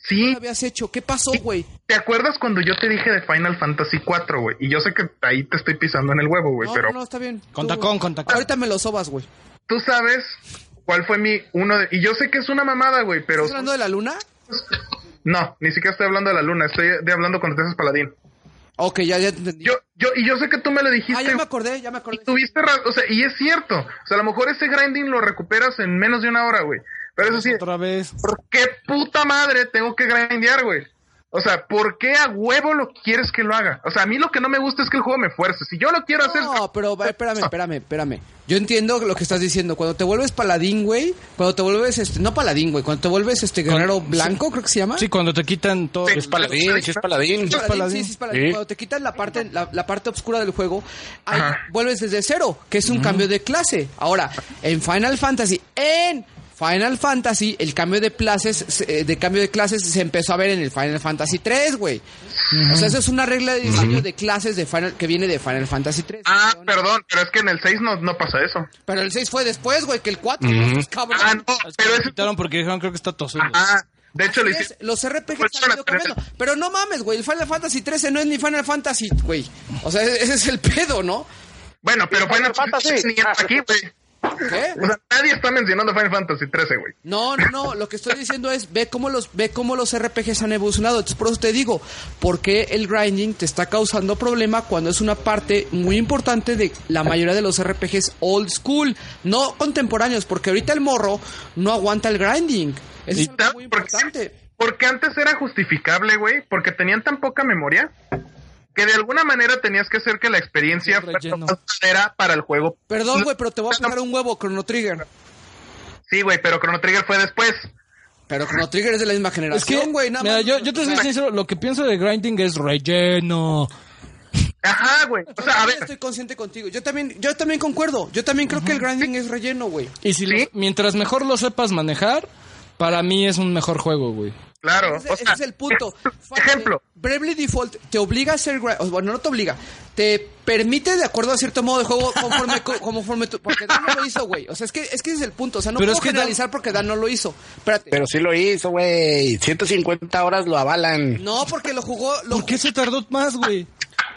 ¿Qué sí. habías hecho? ¿Qué pasó, güey? ¿Te acuerdas cuando yo te dije de Final Fantasy 4, güey? Y yo sé que ahí te estoy pisando en el huevo, güey, No, pero no, no, está bien. Con tacón, con tacón. Ahorita me lo sobas, güey. tú sabes cuál fue mi uno de... Y yo sé que es una mamada, güey, pero... ¿Estás hablando de la luna? No, ni siquiera estoy hablando de la luna, estoy de hablando cuando te haces paladín. Ok, ya, ya te entendí. Yo, yo, y yo sé que tú me lo ah, dijiste. ya me acordé, ya me acordé. y tuviste razón, o sea, y es cierto. O sea, a lo mejor ese grinding lo recuperas en menos de una hora, güey. Pero eso sí, Otra vez. ¿por qué puta madre tengo que grindear, güey? O sea, ¿por qué a huevo lo quieres que lo haga? O sea, a mí lo que no me gusta es que el juego me fuerce. Si yo lo quiero hacer... No, pero espérame, espérame, espérame. Yo entiendo lo que estás diciendo. Cuando te vuelves paladín, güey, cuando te vuelves, este, no paladín, güey, cuando te vuelves este guerrero blanco, creo que se llama. Sí, cuando te quitan todo. Sí. Es paladín, sí es paladín. Paladín, paladín. sí, sí, es paladín. Sí. Cuando te quitan la parte, la, la parte oscura del juego, ahí vuelves desde cero, que es un cambio de clase. Ahora, en Final Fantasy, en Final Fantasy, el cambio de clases, se- eh, de cambio de clases se empezó a ver en el Final Fantasy 3, güey. O sea, eso es una regla de diseño de clases de Final, que viene de Final Fantasy 3. Ah, perdón, pero es que en el 6 no, no pasa eso. Pero el 6 fue después, güey, que el 4. Cabrón. Ah, no, Es que pero lo es... quitaron porque dijeron creo que está tosudo. Ah, de hecho lo es, Los RPGs Pues, han ido pero- cambiando. Pero no mames, güey. El Final Fantasy 13 no es ni Final Fantasy, güey. O sea, ese es el pedo, ¿no? Bueno, pero Final Final Fantasy Fantasy. ni entra aquí, güey. ¿Qué? O sea, nadie está mencionando Final Fantasy 13, güey. No, no, no. Lo que estoy diciendo es ve cómo los ve cómo los RPGs han evolucionado. Entonces por eso te digo, ¿por qué el grinding te está causando problema cuando es una parte muy importante de la mayoría de los RPGs old school, no contemporáneos? Porque ahorita el morro no aguanta el grinding. Eso es algo muy importante. Porque antes era justificable, güey, porque tenían tan poca memoria que de alguna manera tenías que hacer que la experiencia fuera para el juego. Perdón, güey, pero te voy a pegar un huevo, Chrono Trigger. Sí, güey, pero Chrono Trigger fue después. Pero Chrono Trigger es de la misma Es que, generación, güey. nada mira, más- yo, yo te soy sincero, lo que pienso de grinding es relleno. Ajá, güey. O sea, a Yo ver, estoy consciente contigo. Yo también, yo también concuerdo. Yo también creo que el grinding es relleno, güey. Y si ¿Sí? lo- mientras mejor lo sepas manejar, para mí es un mejor juego, güey. Claro. Ese, o ese sea, es el punto. Ejemplo. Bravely Default te obliga a ser... Bueno, no te obliga. Te permite, de acuerdo a cierto modo de juego, conforme... co- conforme tu- porque Dan no lo hizo, güey. O sea, es que, es que ese es el punto. O sea, no Pero puedo es que Dan- generalizar porque Dan no lo hizo. Espérate. Pero sí lo hizo, güey. 150 horas lo avalan. No, porque lo jugó... Lo ¿Por qué se tardó más, güey?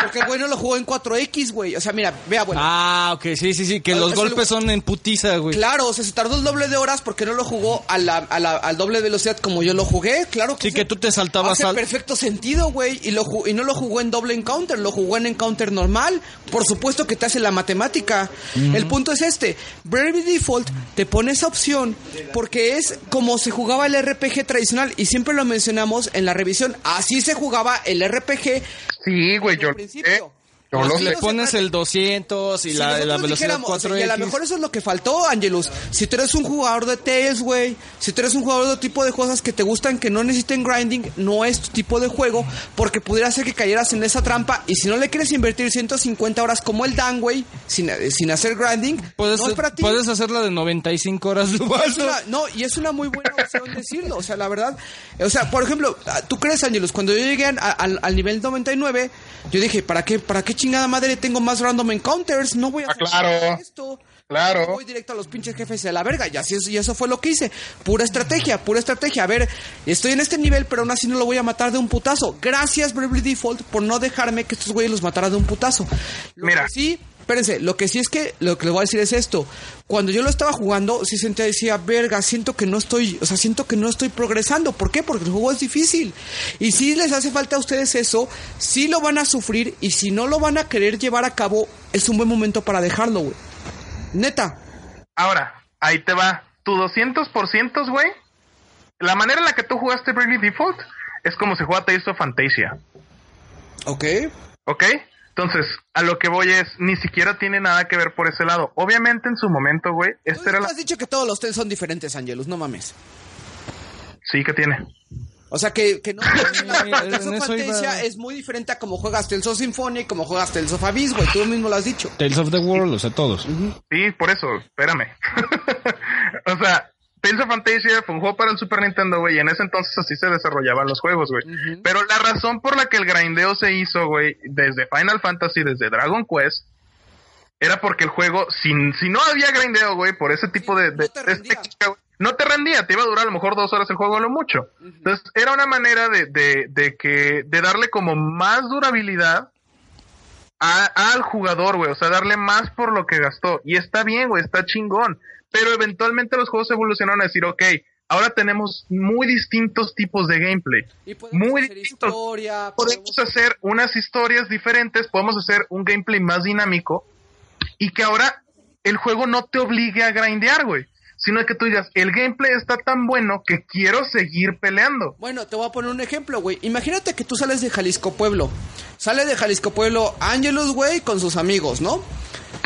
Porque el güey no lo jugó en 4X, güey. O sea, mira, vea, bueno. Ah, ok, sí, sí, sí, que los golpes son en putiza, güey. Claro, o sea, se tardó el doble de horas porque no lo jugó a la, a la- al doble velocidad como yo lo jugué. Claro que Sí, que tú te saltabas Hace al... perfecto sentido, güey. Y, lo y no lo jugó en doble encounter, lo jugó en encounter normal. Por supuesto que te hace la matemática. El punto es este. Bravely Default te pone esa opción porque es como se jugaba el RPG tradicional. Y siempre lo mencionamos en la revisión. Así se jugaba el RPG sí, güey, yo principio. Yo lo Si le pones el 200 y Si la, la velocidad dijéramos, o sea, y a lo 4X. mejor eso es lo que faltó, Angelus. Si tú eres un jugador de Tales, güey, si tú eres un jugador de tipo de cosas que te gustan, que no necesiten grinding, no es tu tipo de juego, porque pudiera ser que cayeras en esa trampa. Y si no le quieres invertir 150 horas como el Dan, güey, sin, eh, sin hacer grinding, Puedes, no es para ti. puedes hacerla de 95 horas una- no, y es una muy buena opción decirlo, o sea, la verdad. O sea, por ejemplo, ah, ¿tú crees, Angelus? Cuando yo llegué a- al, al nivel 99, yo dije, ¿para qué, para qué chingada madre tengo más random encounters? No voy a Ah, claro. esto. Claro. Voy directo a los pinches jefes de la verga. Y así y eso fue lo que hice. Pura estrategia, pura estrategia. A ver, estoy en este nivel, pero aún así no lo voy a matar de un putazo. Gracias, Bravely Default, por no dejarme que estos güeyes los matara de un putazo. Lo Mira. que sí, espérense, lo que sí es que lo que les voy a decir es esto. Cuando yo lo estaba jugando, sí sentía, decía, verga, siento que no estoy, o sea, siento que no estoy progresando. ¿Por qué? Porque el juego es difícil. Y si les hace falta a ustedes eso, sí lo van a sufrir y si no lo van a querer llevar a cabo, es un buen momento para dejarlo, güey. Neta. Ahora, ahí te va. Tu 200%, güey. La manera en la que tú jugaste Bravely Default es como si jugara Tales of Fantasia. Ok. ¿Ok? Entonces, a lo que voy es, ni siquiera tiene nada que ver por ese lado. Obviamente en su momento, güey, Tú esta era la... has dicho que todos los Tales son diferentes, Angelus, no mames. Sí que tiene. O sea que, que no iba. Fantasia es muy diferente a como juegas Tales of Symphony, como juegas Tales of Abyss, güey. Tú mismo lo has dicho. Tales of the World, o sea, todos. Sí, por eso, espérame. o sea, Tales of Fantasia juego para el Super Nintendo, güey, y en ese entonces así se desarrollaban los juegos, güey. Pero la razón por la que el grindeo se hizo, güey, desde Final Fantasy, desde Dragon Quest, era porque el juego, si, si no había grindeo, güey, por ese tipo de, de- no de técnica, no te rendía, te iba a durar a lo mejor dos horas el juego a lo mucho. Entonces, era una manera de, de, de que, de darle como más durabilidad a- al jugador, güey. O sea, darle más por lo que gastó. Y está bien, güey, está chingón. Pero eventualmente los juegos evolucionaron a decir, ok, ahora tenemos muy distintos tipos de gameplay. Y podemos Muy hacer distintos. historia. Podemos hacer unas historias diferentes, podemos hacer un gameplay más dinámico y que ahora el juego no te obligue a grindear, güey. Sino que tú digas, el gameplay está tan bueno que quiero seguir peleando. Bueno, te voy a poner un ejemplo, güey. Imagínate que tú sales de Jalisco Pueblo. Sale de Jalisco Pueblo Angelus, güey, con sus amigos, ¿no?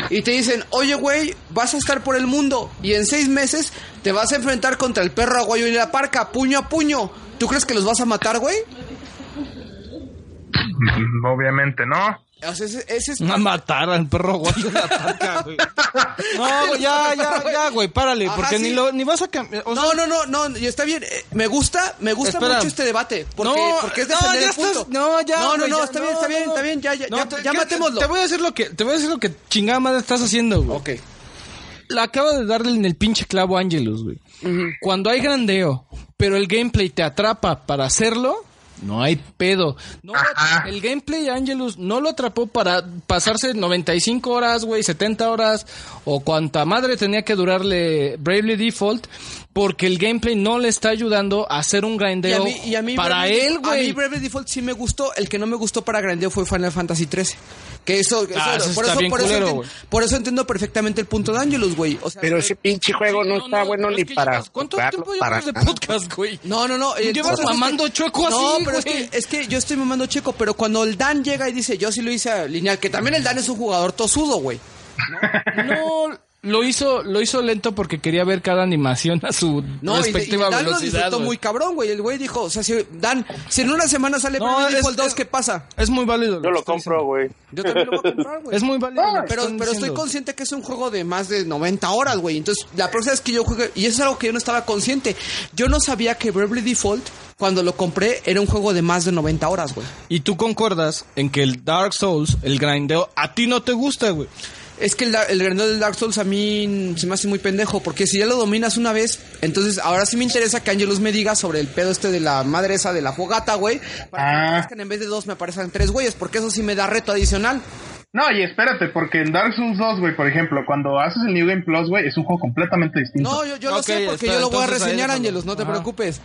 Y te dicen, oye, güey, vas a estar por el mundo y en seis meses te vas a enfrentar contra el perro aguayo y la parca, puño a puño. ¿Tú crees que los vas a matar, güey? Obviamente no. O sea, ese, ese es... A matar al perro de la parca, güey. No, ya, ya, ya, güey, párale, Ajá, porque sí. ni, lo, ni vas a cambiar. o sea, No, no, no, no, y está bien. eh, me gusta, me gusta Espera. mucho este debate. Porque, No, porque es no, defender ya el punto. estás- no, ya, No, no, no, está bien, no, está bien, no. está bien, ya, ya, No, ya, te- ya ¿qué- matémoslo. Te voy a decir lo que, te voy a decir lo que chingada madre estás haciendo, güey. Ok. La acaba de darle en el pinche clavo a Angelus, güey. Cuando hay grandeo, pero el gameplay te atrapa para hacerlo, no hay pedo. No el gameplay de Angelus no lo atrapó para pasarse 95 horas, güey, 70 horas, o cuanta madre tenía que durarle Bravely Default, porque el gameplay no le está ayudando a hacer un Y a grindeo mí, y a mí para él, A mí güey. Bravely Default sí me gustó. El que no me gustó para grandeo fue Final Fantasy 13. Que eso, Ah, por, eso, bien por, eso culero, enti- güey. por eso entiendo perfectamente el punto de Angelus, güey. O sea, Pero ese pinche juego no, está bueno ni es que para llevas- ¿Cuánto jugarlo, tiempo para llevas de podcast, güey? No, no, no. eh, Llevas mamando chueco No, así, pero es güey. que, es que yo estoy mamando checo, pero cuando el Dan llega y dice, yo sí lo hice a lineal, que también el Dan es un jugador tosudo, güey. No, lo hizo, lo hizo lento porque quería ver cada animación a su No, y, y respectiva el Dan lo velocidad. disfrutó güey. muy cabrón, güey. El güey dijo, o sea, si Dan, si en una semana sale No, Bravely es- Default 2, es- ¿qué pasa? Es muy válido. Yo lo compro, güey. Yo también lo voy a comprar, güey. Es muy válido. lo que Pero, pero estoy consciente que es un juego de más de 90 horas, güey. Entonces, la próxima vez que yo juegue, y eso es algo que yo no estaba consciente. Yo no sabía que Bravely Default, cuando lo compré, era un juego de más de 90 horas, güey. Y tú concordas en que el Dark Souls, el grindeo, a ti no te gusta, güey. Es que el, el grandeo del Dark Souls a mí se me hace muy pendejo, porque si ya lo dominas una vez, entonces ahora sí me interesa que Angelus me diga sobre el pedo este de la madre esa de la fogata, güey, para que me Ah. aparezcan en vez de dos me aparezcan tres güeyes, porque eso sí me da reto adicional. No, y espérate, porque en Dark Souls 2, güey, por ejemplo, cuando haces el New Game Plus, güey, es un juego completamente distinto. No, yo, yo lo sé porque espera, yo lo voy a reseñar. Angelus, no te Ajá. preocupes.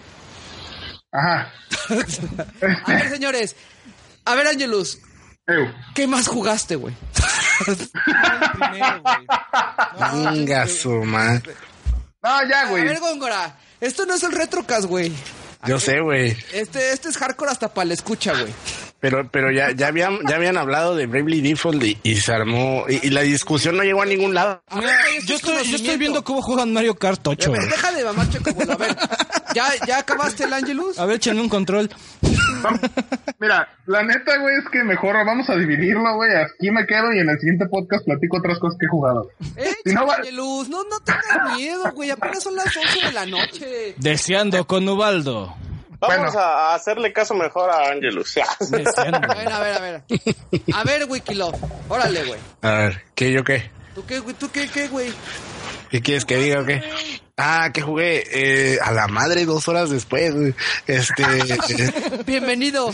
Ajá. A ver, señores. A ver, Angelus. ¿Qué más jugaste, güey? Venga, su madre. No, ya, A güey. ver, Góngora, esto no es el Retrocast, güey. Yo sé, güey. Este, este es hardcore hasta para la escucha, güey. Pero, pero ya, ya habían, ya habían hablado de Bravely Default y, y se armó, y, y la discusión no llegó a ningún lado. A ver, güey, esto Yo es estoy, yo estoy viendo cómo juegan Mario Kart 8, A ver, güey. deja de mamar, Checo, güey. A ver, ¿ya, ¿ya acabaste el Angelus? A ver, échenme un control. Mira, la neta, güey, es que mejor vamos a dividirlo, güey. Aquí me quedo y en el siguiente podcast platico otras cosas que he jugado. Eh, Si no va- no, no tengas miedo, güey. Apenas son las 11 de la noche. Deseando con Ubaldo. Vamos Bueno. a hacerle caso mejor a Angelus. A ver, a ver, a ver. A ver, Wikilove. Órale, güey. A ver, ¿qué yo qué? ¿Tú qué, güey? ¿Tú qué, qué, güey? ¿Qué quieres que diga o qué? Ah, que jugué eh, a la madre dos horas después. güey. Este, eh, Bienvenido.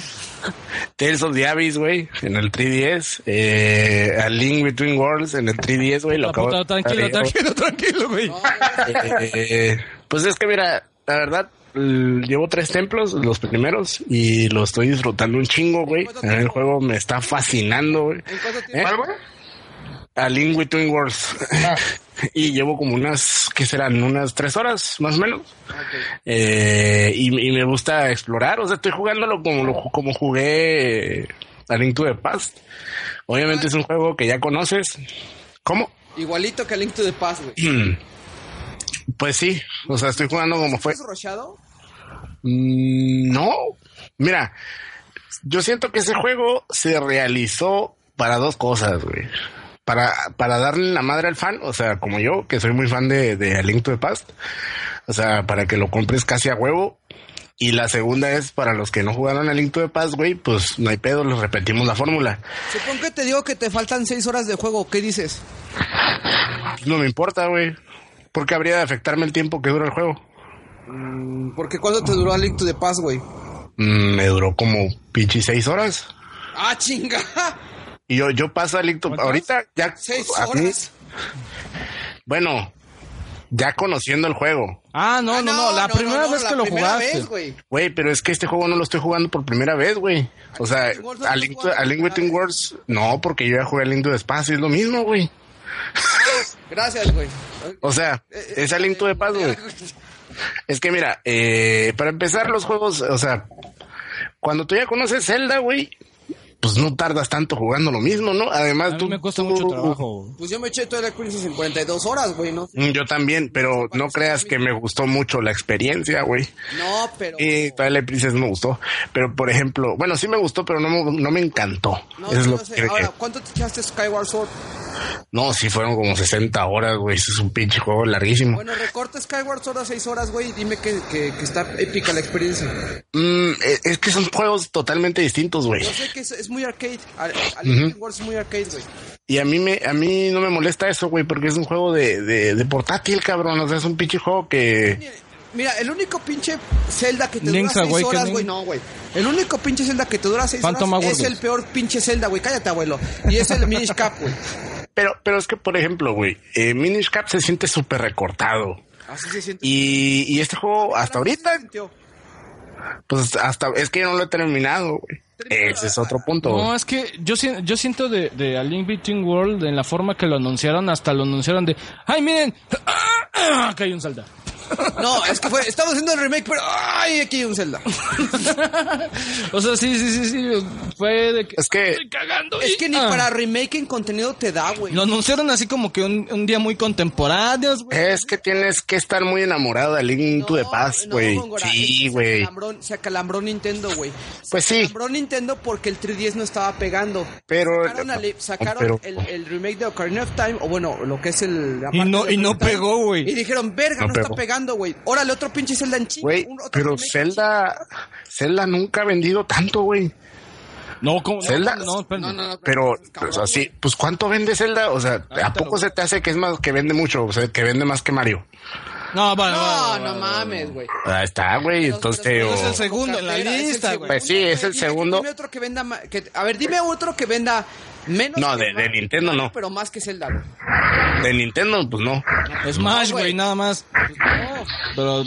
Tales of the Abyss, güey, en el 3DS. Eh, a Link Between Worlds en el 3DS, güey. Lo acabo puta, de- tranquilo, eh, tranquilo, tranquilo, güey. Eh, eh, pues es que mira, la verdad, llevo tres templos, los primeros, y lo estoy disfrutando un chingo, güey. El juego me está fascinando, güey. ¿En cuánto ¿Eh? tiempo? ¿Cuál, güey? A Link Between Worlds. y llevo como unas, ¿qué serán? Unas tres horas, más o menos. Eh, y, y me gusta explorar, o sea, estoy jugándolo como, lo- como jugué eh, a Link to the Past. Obviamente es un juego que ya conoces. ¿Cómo? Igualito que a Link to the Past, güey. Pues sí, o sea, estoy jugando como fue. ¿Estás rochado? Mm, No, mira, yo siento que ese juego se realizó para dos cosas, güey. Para, para darle la madre al fan, o sea, como yo, que soy muy fan de, de A Link to the Past, o sea, para que lo compres casi a huevo. Y la segunda es para los que no jugaron a Link to the Past, güey, pues no hay pedo, les repetimos la fórmula. Supongo que te digo que te faltan seis horas de juego. ¿Qué dices? No me importa, güey. Porque habría de afectarme el tiempo que dura el juego. Porque ¿cuánto te duró a Link to the Past, güey? Mm, me duró como pinche seis horas. ¡Ah, chinga! Y yo, yo paso a Link to Ahorita ya. Seis horas. bueno, ya conociendo el juego. Ah, no, Ah, no, no, la primera no, vez la que lo primera jugaste. vez, güey. Güey, pero es que este juego no lo estoy jugando por primera vez, güey. O sea, a Link, jugaste a Link por Between primera Worlds, no, porque yo ya jugué a Link to the Past, es lo mismo, güey. Gracias, güey. O sea, Eh, es a Link to the Past, güey. Es que mira, eh, para empezar los juegos, o sea, cuando tú ya conoces Zelda, güey, pues no tardas tanto jugando lo mismo, ¿no? Además, A mí tú, me cuesta tú- mucho trabajo. Pues yo me eché toda la Princess en 42 horas, güey, ¿no? Mm, Yo también, pero no creas que me gustó mucho la experiencia, güey. No, pero... Y Twilight Princess me gustó. Pero, por ejemplo, bueno, sí me gustó, pero no, me- no me encantó. No, Eso es lo no sé. que- Ahora, ¿cuánto te echaste Skyward Sword? No, sí fueron como 60 horas, güey. Eso es un pinche juego larguísimo. Bueno, recorta Skyward Sword a 6 horas, güey, y dime que, que, que está épica la experiencia. Mm, eh, es que son juegos totalmente distintos, güey. Yo sé que es, es muy arcade. Worlds es muy arcade, güey. Y a mí me, a mí no me molesta eso, güey, porque es un juego de, de, de portátil, cabrón. O sea, es un pinche juego que... Mira, el único pinche Zelda que te Link's dura 6 horas, güey, no, güey. El único pinche Zelda que te dura 6 Phantom horas es el peor pinche Zelda, güey. Cállate, abuelo. Y es el Minish Cap, güey. Pero, pero es que, por ejemplo, güey, eh, Minish Cap se siente súper recortado. Así se siente. Y, y este juego, hasta ahorita, pues hasta, es que yo no lo he terminado, güey. Ese es otro punto. No, es que yo, si- yo siento de, de A Link Between World en la forma que lo anunciaron, hasta lo anunciaron de, ¡ay, miren! Acá hay un Zelda. No, es que fue, estamos haciendo el remake, pero ¡ay! Aquí hay un Zelda. O sea, sí, sí, sí, sí, fue de que... Es que- Estoy cagando. Es y- que ni ah. para remake en contenido te da, güey. Lo anunciaron así como que un, un día muy contemporáneo, güey. Es que tienes que estar muy enamorado de Link to the Past, no, güey. Sí, güey. Se acalambró, se acalambró Nintendo, güey. Se Pues sí. acalambró Nintendo porque el 3DS no estaba pegando. Pero- Sacaron, a- sacaron pero- el, el remake de Ocarina of Time, o bueno, lo que es el... Y no- de y no pegó, güey. Y dijeron, verga, no, No está pegó. Pegando, güey. Órale, otro pinche Zelda en. Güey, pero Zelda, Zelda nunca ha vendido tanto, güey. No, ¿cómo? No, ¿Zelda? No. No, no, no. Pero, pues así, pues ¿cuánto vende Zelda? O sea, ¿a poco se te hace que es más, que vende mucho? O sea, que vende más que Mario. No, No, no mames, güey. Ahí está, güey. Pero- Entonces, es el segundo en la lista, güey. Pues sí, es el segundo. Dime otro que venda ma- que, a ver, dime otro que venda menos. No, de- Nintendo no. Pero más que Zelda, güey. de Nintendo, pues no. Smash, No, güey, güey. nada más. No. Pero...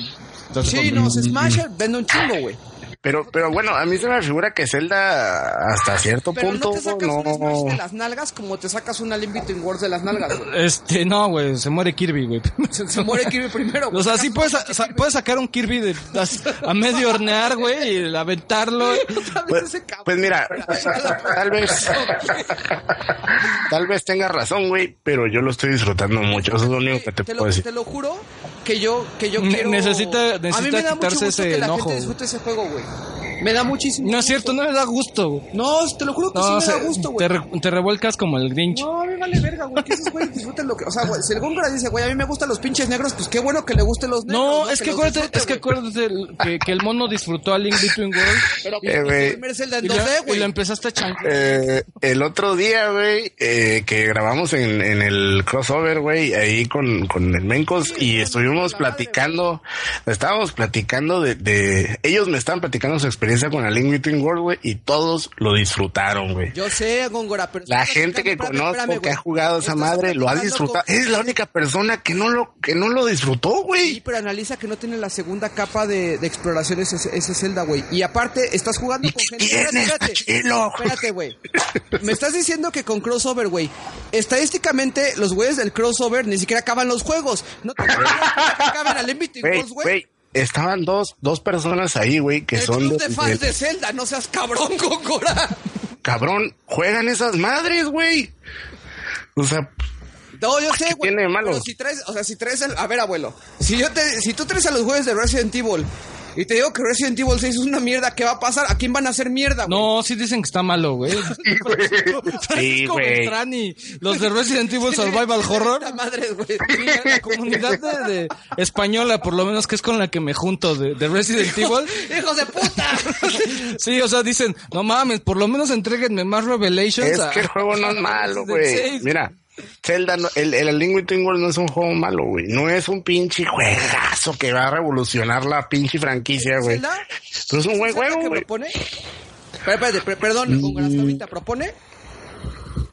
Sí, no, Smash vende un chingo, güey. Pero, pero bueno, a mí se me figura que Zelda hasta cierto Pero punto no te sacas un Smash no. de las nalgas como te sacas una Link Between Worlds de las nalgas, güey. Este, no, güey, se muere Kirby, güey. Se, se muere Kirby primero, güey. O sea, sí puedes, sa- puedes sacar un Kirby de, a, a medio hornear, güey, y aventarlo. Pues, ese cabrón. pues mira, tal vez, tal vez tengas razón, güey, pero yo lo estoy disfrutando mucho. Eso es lo único que te, te puedo lo, decir. te lo juro que yo, que yo quiero... necesita- a mí necesita me da mucho gusto ese que la enojo, gente disfrute ese juego, güey. Me da muchísimo No es cierto, gusto. no me da gusto. güey. No, te lo juro que sí me se- da gusto, te, güey. re- te revuelcas como el Grinch. No, me vale verga, güey. Que esos güeyes disfruten lo que. O sea, güey, si el Góngora dice, güey, a mí me gustan los pinches negros, pues qué bueno que le gusten los negros. No, es que los acuérdate, disfrute, es que güey. acuérdate el- que, que el mono disfrutó a Link Between Worlds Pero Eh, güey. el y, 2D, lo, y güey. lo empezaste a chancar. Eh, el otro día, güey, eh, que grabamos en, en el crossover, güey, ahí con, con el Mencos y estuvimos platicando, estábamos platicando de, de, ellos me estaban platicando su experiencia con la Link Between World, güey, y todos lo disfrutaron, güey. Yo sé, Góngora, pero. La gente que conozco espérame, que ha jugado esa madre lo ha disfrutado. con- Es la única persona que no lo, que no lo disfrutó, Sí, güey. pero analiza que no tiene la segunda capa de, de exploración ese, ese Zelda, güey. Y aparte, estás jugando ¿Y con gente. Espérate, Está chilo. Espérate, güey. Me estás diciendo que con crossover, güey. Estadísticamente, los güeyes del crossover ni siquiera acaban los juegos. No te acaban al Güey, Worlds, güey. Estaban dos, dos personas ahí, güey, que El son club de- de fans de- de Zelda, no seas cabrón, Góngora. cabrón, juegan esas madres, güey. O sea, No, yo sé, güey. tiene de malo? Pero si traes, o sea, si traes el, a ver, abuelo, si yo te, si tú traes a los juegos de Resident Evil y te digo que Resident Evil 6 es una mierda, ¿qué va a pasar? ¿A quién van a hacer mierda, güey? No, sí dicen que está malo, güey. Sí, Francisco y los de Resident Evil Survival Sí, Horror. esta madre, güey. Sí, la comunidad de, de española, por lo menos que es con la que me junto de, de Resident Evil. ¡Hijos de puta! Sí, o sea, dicen, no mames, por lo menos entréguenme más Revelations. es a- que el juego no es malo, güey. Mira, Zelda, no- el, el Link Between Worlds no es un juego malo, güey. No es un pinche juegazo que va a revolucionar la pinche franquicia, güey. ¿Zelda? Pero es un buen ¿Zelda juego, güey. propone? Espera, espérate, per- perdón, ahorita, ¿propone?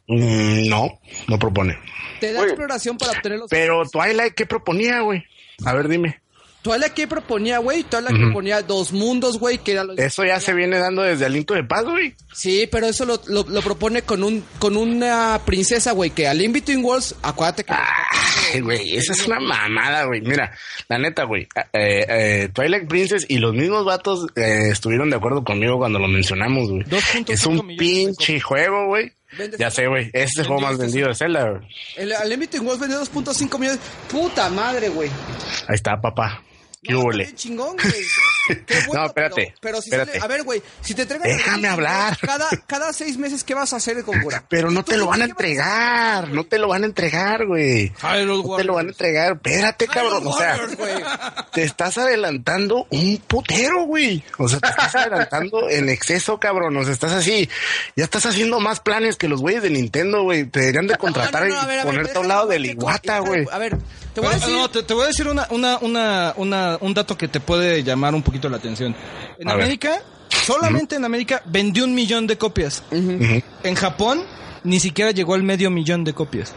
Mm, no, no propone. Te da Oye. exploración para obtener los... Pero Twilight, ¿qué proponía, güey? A ver, dime. Twilight que proponía, güey, Twilight que proponía dos mundos, güey, que era lo... Eso ya se viene dando desde Aliento de Paz, güey. Sí, pero eso lo, lo, lo propone con un con una princesa, güey, que al In Between Worlds, acuérdate que... Ay, güey, esa es una mamada, güey. Mira, la neta, güey. eh, eh, Twilight Princess y los mismos vatos eh, estuvieron de acuerdo conmigo cuando lo mencionamos, güey. 2.5 Es un pinche juego, güey. Vende- Ya sé, güey. Es el juego más vendido de Zelda, güey. El, Between Worlds vendió 2.5 millones. Puta madre, güey. Ahí está, papá. ¿Qué No, hubo, chingón, güey. Qué bueno, No, espérate, Pero, pero si espérate. sale- a ver, güey, si te entregan... Déjame hablar. Cada, cada seis meses, ¿qué vas a hacer con Gura? Pero no te lo van a ¿Qué vas entregar. No te lo van a entregar, güey. No te lo van a entregar. Espérate, cabrón. O sea, Warriors, te estás adelantando un putero, güey. O sea, te estás adelantando en exceso, cabrón. O sea, estás así. Ya estás haciendo más planes que los güeyes de Nintendo, güey. Te deberían de contratar No, no, no, a ver, y ver, ponerte a un lado del iguata, güey. A ver, te voy a decir... no, te, te voy a decir una, una, una, una, un dato que te puede llamar un poquito la atención. En A ver. América, solamente en América, vendió un millón de copias. En Japón, ni siquiera llegó al medio millón de copias.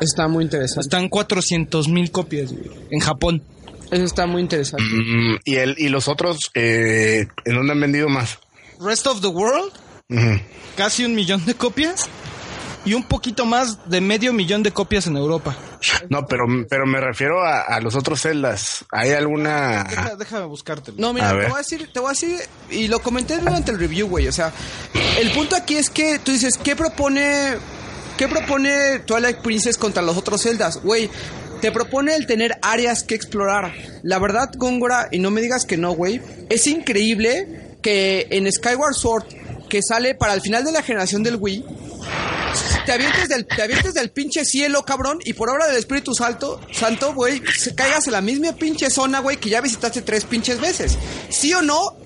Está muy interesante. Están 400 mil copias, güey, en Japón. Eso está muy interesante. Mm, y el y los otros, eh, ¿en dónde han vendido más? Rest of the World, casi un millón de copias. Y un poquito más de medio millón de copias en Europa. No, pero, pero me refiero a, a los otros celdas. ¿Hay alguna...? Deja- déjame buscártelo. No, mira, A te voy a decir, te voy a decir, y lo comenté durante el review, güey. O sea, el punto aquí es que tú dices, ¿qué propone, qué propone Twilight Princess contra los otros celdas? Güey, te propone el tener áreas que explorar. La verdad, Góngora, y no me digas que no, güey, es increíble que en Skyward Sword, que sale para el final de la generación del Wii, te avientes del, te avientes del pinche cielo, cabrón, y por obra del Espíritu Santo, Santo, güey, caigas en la misma pinche zona, güey, que ya visitaste tres pinches veces. ¿Sí o no?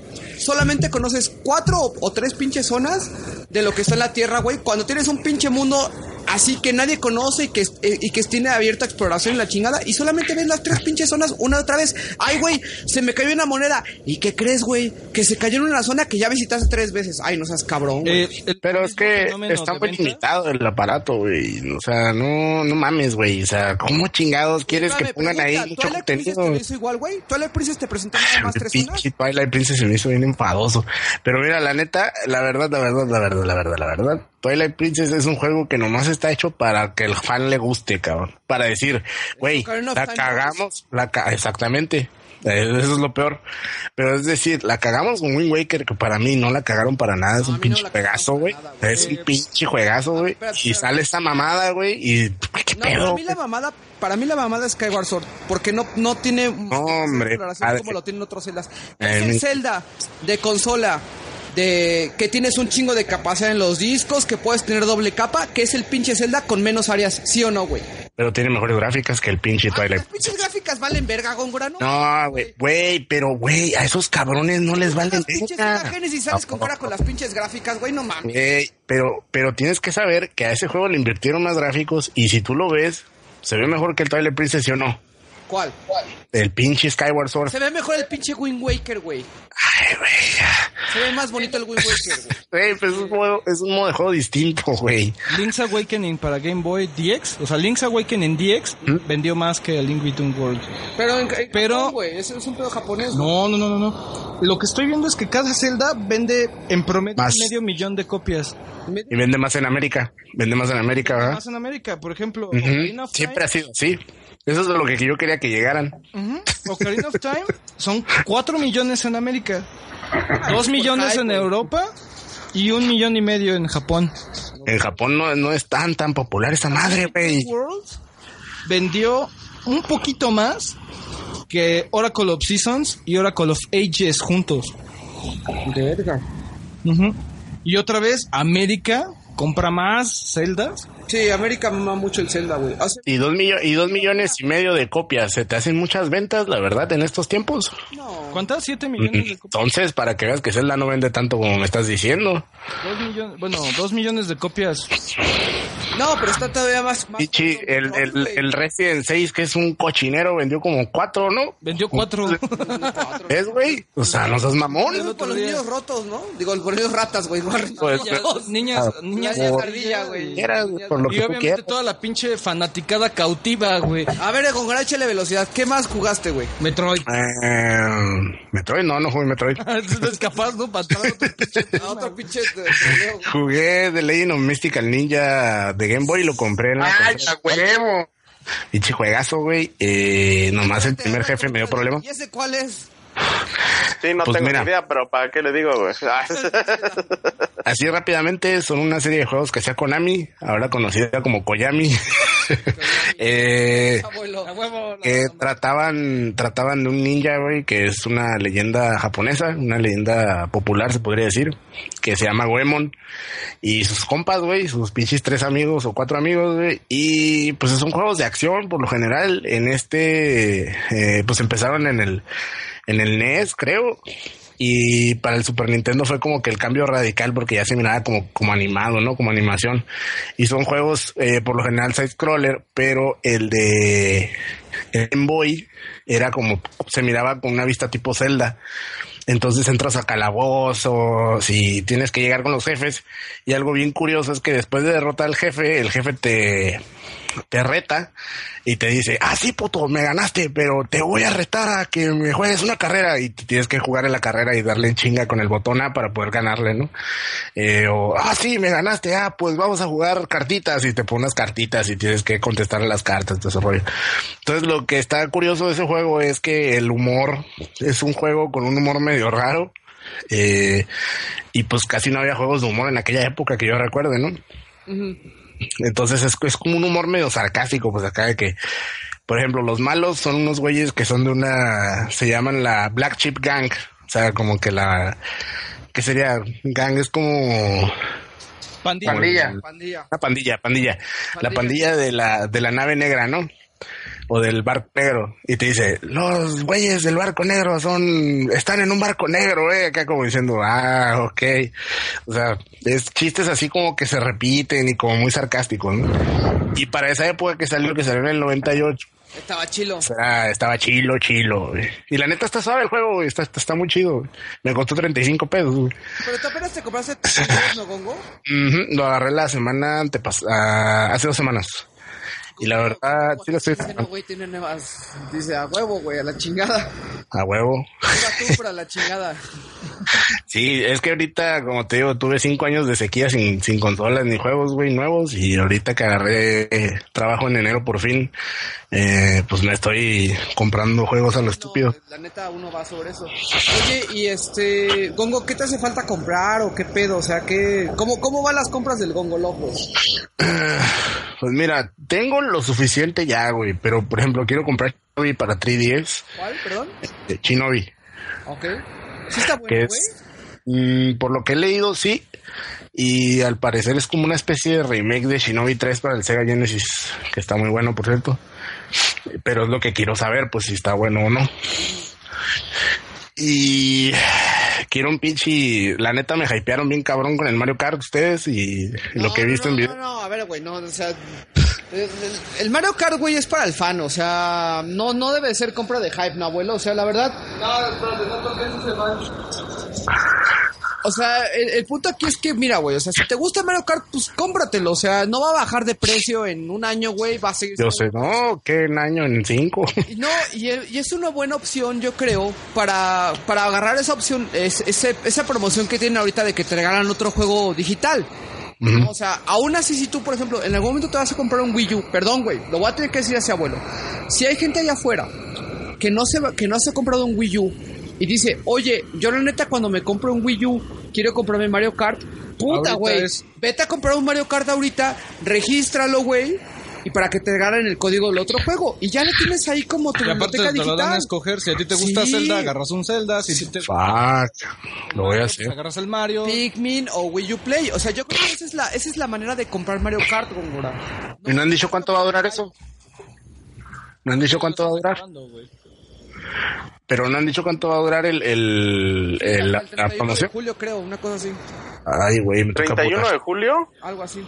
Solamente conoces cuatro o, o tres pinches zonas de lo que está en la Tierra, güey. Cuando tienes un pinche mundo así que nadie conoce y que, eh, y que tiene abierta exploración en la chingada, y solamente ves las tres pinches zonas una otra vez. Ay, güey, se me cayó una moneda. ¿Y qué crees, güey? Que se cayó en una zona que ya visitaste tres veces. Ay, no seas cabrón, güey. Eh, el Pero es que está muy limitado el aparato, güey. O sea, no, no mames, güey. O sea, ¿cómo chingados quieres que pongan ahí mucho ¿Twilight Princess contenido? te lo hizo igual, güey? ¿Twilight Princess te presentó nada más tres zonas? Pinche Twilight Princess se me hizo bien enfadoso. Pero mira, la neta, la verdad, la verdad, la verdad, la verdad, la verdad. Twilight Princess es un juego que nomás está hecho para que el fan le guste, cabrón. Para decir, güey, la cagamos, la ca exactamente. Eh, Eso es lo peor. Pero es decir, la cagamos con Wind Waker, que para mí no la cagaron para nada. Es No, un no pinche juegazo, para güey. Es un pinche juegazo, güey. Y sale esta mamada, güey. Y qué No, para pedo. mí la mamada, para mí la mamada es Skyward Sword, porque no, no tiene hombre, exploración padre. como lo tienen otros celdas. Eh, Es el mi- Zelda de consola de que tienes un chingo de capacidad en los discos, que puedes tener doble capa, que es el pinche Zelda con menos áreas, ¿sí o no, güey? Pero tiene mejores gráficas que el pinche Twilight. las pinches gráficas valen verga, Góngora, ¿no? No, güey, güey, pero güey, a esos cabrones no les valen Las pinches verga. imágenes y sales con cara con las pinches gráficas, güey, no mames. Güey, pero, pero tienes que saber que a ese juego le invirtieron más gráficos y si tú lo ves, se ve mejor que el Twilight Princess, ¿sí o no? ¿Cuál? El pinche Skyward Sword. Se ve mejor el pinche Wind Waker, güey. Ay, güey. Se ve más bonito el Wind Waker, güey. Pues es un, modo, es un modo de juego distinto, güey. Link's Awakening para Game Boy DX, o sea, Link's Awakening DX vendió más que el Link Between Worlds. Pero, en, en Pero- Japón, güey, ese es un pedo japonés. No, no, no, no, no. Lo que estoy viendo es que cada Zelda vende en promedio Más. medio millón de copias. Y vende más en América. Vende más en América, ¿verdad? Más en América, por ejemplo, Siempre ha sido así. Eso es lo que yo quería que llegaran. Ujú. Ocarina of Time son 4 millones en América, 2 millones en Europa y un millón y medio en Japón. En Japón no, no es tan, tan popular esa madre, güey. World vendió un poquito más que Oracle of Seasons y Oracle of Ages juntos. Verga. Ujú. Y otra vez, América compra más celdas. Sí, América mama mucho el Zelda, güey. Hace- Y dos, y dos millones y medio de copias. ¿Se te hacen muchas ventas, la verdad, en estos tiempos? No. ¿Cuántas? ¿7 millones de copias? Entonces, para que veas que Zelda no vende tanto como me estás diciendo. Dos millones, bueno, 2 millones de copias. No, pero está todavía más. más Pichi, cabrón, el, el, el Resident 6, que es un cochinero, vendió como cuatro, ¿no? Vendió 4. ¿Es, güey? O sea, no seas mamón. Por los niños rotos, ¿no? Digo, por los niños ratas, güey. no, Pues, niñas, Ah, niñas, Niñas por- ardilla, güey. Quieras, por lo Y que tú obviamente quieras. toda la pinche fanaticada cautiva, güey. A ver, con gran échale velocidad. ¿Qué más jugaste, güey? Metroid. Eh, Metroid, no, no jugué Metroid. es capaz, ¿no? Para entrar a otro pinche otro pinche de- de- de- Jugué The Legend of Mystical Ninja de Game Boy y lo compré en la ¡Ay, a huevo! Pinche juegazo, güey. Eh, nomás el primer jefe me dio problema. ¿Y ese cuál es? Sí, no Pues tengo mira. ni idea, pero ¿para qué le digo, güey? Así rápidamente, son una serie de juegos que hacía Konami, ahora conocida como Koyami. eh, Abuelo. A huevo. la- que trataban, trataban de un ninja, güey, que es una leyenda japonesa, una leyenda popular, se podría decir, que se llama Goemon. Y sus compas, güey, sus pinches tres amigos o cuatro amigos, güey. Y pues son juegos de acción, por lo general. En este, eh, pues empezaron en el, en el NES, creo. Y para el Super Nintendo fue como que el cambio radical porque ya se miraba como, como animado, ¿no? Como animación. Y son juegos, eh, por lo general, side-scroller, pero el de Game Boy era como, se miraba con una vista tipo Zelda. Entonces entras a calabozos y tienes que llegar con los jefes. Y algo bien curioso es que después de derrotar al jefe, el jefe te, te reta y te dice, ah, sí, puto, me ganaste, pero te voy a retar a que me juegues una carrera y tienes que jugar en la carrera y darle en chinga con el botón A para poder ganarle, ¿no? Eh, o, ah, sí, me ganaste, ah, pues vamos a jugar cartitas y te pones cartitas y tienes que contestar las cartas, todo ese rollo. Entonces, lo que está curioso de ese juego es que el humor es un juego con un humor medio raro. Eh, y pues casi no había juegos de humor en aquella época que yo recuerde, ¿no? Entonces es, es como un humor medio sarcástico, pues acá de que, por ejemplo, los malos son unos güeyes que son de una, se llaman la Black Chip Gang, o sea, como que la, ¿qué sería? Gang es como... Pandilla. Pandilla. Pandilla. Una pandilla, pandilla, la pandilla de la, de la nave negra, ¿no? O del barco negro. Y te dice, los güeyes del barco negro son, están en un barco negro, eh, acá como diciendo, ah, ok. O sea, es chistes así como que se repiten y como muy sarcásticos, ¿no? Y para esa época que salió, que salió en el 98, Estaba chilo. o sea, estaba chilo, chilo, güey. Y la neta está suave el juego, güey. Está, está, está muy chido. güey. Me costó 35 pesos, güey. Pero tú apenas te compraste ¿no, Gongo? Lo agarré la semana antepasada, hace dos semanas. Y la verdad, sí lo estoy Dice, no, güey, tiene nuevas. Dice, a huevo, güey, a la chingada. a huevo. La chingada. Sí, es que ahorita, como te digo, tuve cinco años de sequía sin, sin consolas ni juegos, güey, nuevos. Y ahorita que agarré eh, trabajo en enero por fin, eh, pues me estoy comprando juegos a lo estúpido. No, la neta, uno va sobre eso. Oye, y este, Gongo, ¿qué te hace falta comprar o qué pedo? O sea, ¿qué, cómo, ¿cómo van las compras del Gongo Loco? Pues mira, tengo lo suficiente ya, güey. Pero, por ejemplo, quiero comprar Shinobi para 3DS. ¿Cuál, perdón? eh, Shinobi. Ok. ¿Sí está bueno, güey? es, mm, por lo que he leído, sí. Y al parecer es como una especie de remake de Shinobi 3 para el Sega Genesis, que está muy bueno, por cierto. Pero es lo que quiero saber, pues si está bueno o no. Y quiero un pinche. La neta me hypearon bien cabrón con el Mario Kart ustedes y lo que he visto no, en video. No, no, a ver, güey, no, o sea... el- Mario Kart, güey, es para el fan, o sea, no, no debe ser compra de hype, no, abuelo, o sea, la verdad... O sea, el, el punto aquí es que, mira, güey, o sea, si te gusta Mario Kart, pues cómpratelo, o sea, no va a bajar de precio en un año, güey, va a seguir... Yo sé, no, ¿qué en año? En cinco. Y No, y es una buena opción, yo creo, para, para agarrar esa opción, es, ese- esa promoción que tienen ahorita de que te regalan otro juego digital. O sea, aún así, si tú, por ejemplo, en algún momento te vas a comprar un Wii U, perdón, güey, lo voy a tener que decir así, abuelo. Si hay gente allá afuera que no se, va- que no se ha comprado un Wii U y dice, oye, yo la neta cuando me compro un Wii U, quiero comprarme Mario Kart, puta, güey, es- vete a comprar un Mario Kart ahorita, regístralo, güey. Y para que te regalen el código del otro juego. Y ya lo tienes ahí como tu Y aparte biblioteca te lo dan a digital. escoger. Si a ti te gusta Sí. Zelda, agarras un Zelda. Si te Fuck. Lo voy a pues, hacer. agarras el Mario. Pikmin o Wii U Play. O sea, yo creo que esa es la, esa es la manera de comprar Mario Kart, Gongora. ¿Y no han dicho cuánto va a durar eso? ¿No han dicho cuánto va a durar? Pero no han dicho cuánto va a durar el, el, el- la, El la 31 de promoción. julio, creo, una cosa así. Ay, güey, me toca 31 putas. de julio. Algo así.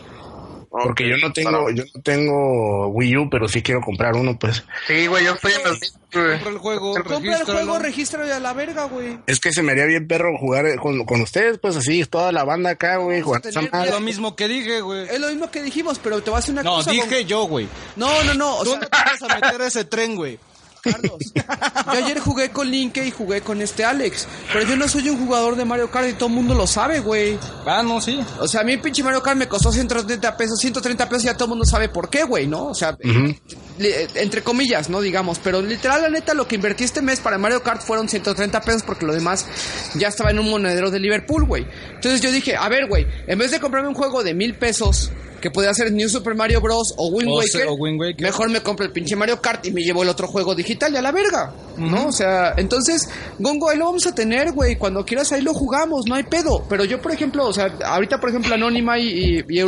Porque yo no tengo, para- yo no tengo Wii U, pero sí quiero comprar uno, pues. Sí, güey, yo estoy en los. Compra el juego, Compra el juego, regístralo y a la verga, güey. Es que se me haría bien perro jugar con, con ustedes, pues así, toda la banda acá, güey. Es lo mismo que dije, güey. Es lo mismo que dijimos, pero te voy a hacer una No, cosa. dije yo, güey. No, no, no. O sea, no te vas a meter a ese tren, güey. Carlos. Yo ayer jugué con Linke y jugué con este Alex. Pero yo no soy un jugador de Mario Kart y todo el mundo lo sabe, güey. Ah, no, sí. O sea, a mí pinche Mario Kart me costó 130 pesos, 130 pesos y ya todo el mundo sabe por qué, güey, ¿no? O sea, entre comillas, ¿no? Digamos, pero literal, la neta, lo que invertí este mes para Mario Kart fueron 130 pesos porque lo demás ya estaba en un monedero de Liverpool, güey. Entonces yo dije, a ver, güey, en vez de comprarme un juego de mil pesos que podía ser New Super Mario Bros. o Wind O Waker, o Wind Waker. mejor me compro el pinche Mario Kart y me llevo el otro juego digital y a la verga, ¿no? O sea, entonces, Gongo, ahí lo vamos a tener, güey, cuando quieras ahí lo jugamos, no hay pedo. Pero yo, por ejemplo, o sea, ahorita, por ejemplo, Anónima y, y,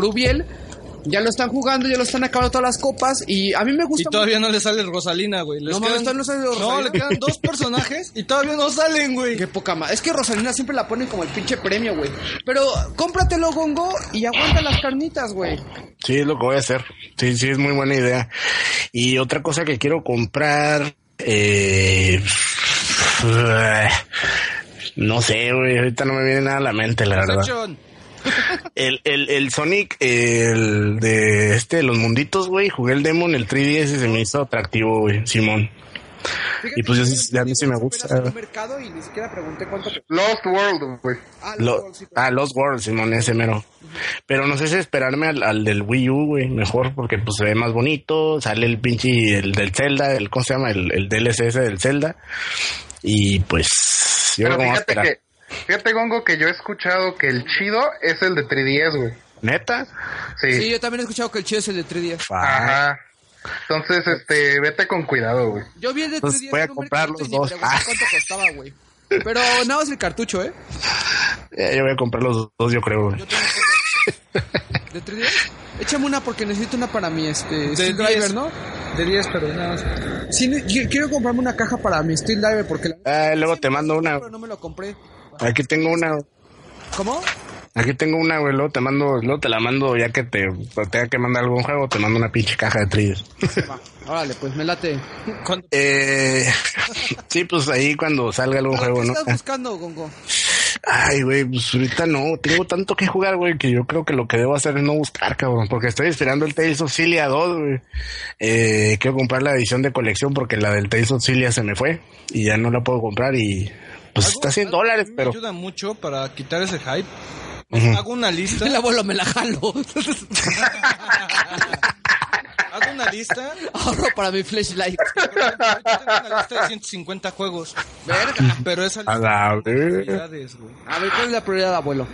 ya lo están jugando, ya lo están acabando todas las copas y a mí me Y gusta todavía no le sale Rosalina, güey. Les No mames, todavía no sale No, Rosalina. le quedan dos personajes y todavía no salen, güey. Qué poca más. Es que Rosalina siempre la ponen como el pinche premio, güey. Pero cómpratelo, Gongo, y aguanta las carnitas, güey. Sí, es lo que voy a hacer. Sí, sí, es muy buena idea. Y otra cosa que quiero comprar, eh, no sé, güey, ahorita no me viene nada a la mente, la verdad. El, el, el Sonic, el de este, los munditos, güey, jugué el demo en el 3DS y se me hizo atractivo, güey, Simón. Fíjate Y pues yo sí- a mí sí me gusta. mercado y ni siquiera pregunté cuánto. Lost World, güey. Ah, Lo- los sí, ah, Lost World, Simón, ese mero. Pero no sé si esperarme al, al del Wii U, güey, mejor, porque pues se ve más bonito, sale el pinche, el del Zelda, el, ¿cómo se llama? El, el DLC ese del Zelda. Y pues, yo Pero creo que fíjate esperar. que, fíjate, Gongo, que yo he escuchado que el chido es el de 3DS, güey. ¿Neta? Sí. Sí, yo también he escuchado que el chido es el de 3DS. Ah, Ajá. Entonces, este, vete con cuidado, güey. Yo vi el de 3DS. Pues voy a comprar los dos. Ah. cuánto costaba, güey. Pero nada más el cartucho, ¿eh? eh, yo voy a comprar los dos, yo creo, güey. Yo tengo. ¿De 3DS? Échame una porque necesito una para mi este, Steel 10. Driver, ¿no? De 10, pero nada más. Sí, quiero comprarme una caja para mi Steel Driver porque la... Ah, luego te mando una. Pero no me lo compré. Aquí tengo una. ¿Cómo? Aquí tengo una, güey. Luego te mando, luego te la mando ya que te tenga que mandar algún juego. Te mando una pinche caja de trillos. Órale, pues me late. Eh, sí, pues ahí cuando salga algún ¿Qué juego, ¿no? estás buscando, Gongo? Ay, güey, pues ahorita no. Tengo tanto que jugar, güey, que yo creo que lo que debo hacer es no buscar, cabrón. Porque estoy esperando el Tales of Cilia 2, güey. Eh, quiero comprar la edición de colección porque la del Tales of Cilia se me fue. Y ya no la puedo comprar y... Pues está a 100 algo que a dólares, pero... Me ayuda mucho para quitar ese hype. Ujú. Hago una lista. El abuelo me la jalo. Hago una lista. Ahorro para mi flashlight. Ahorita tengo una lista de 150 juegos. Verga. Pero esa A lista la de prioridades, güey. A ver, ¿cuál es la prioridad, abuelo?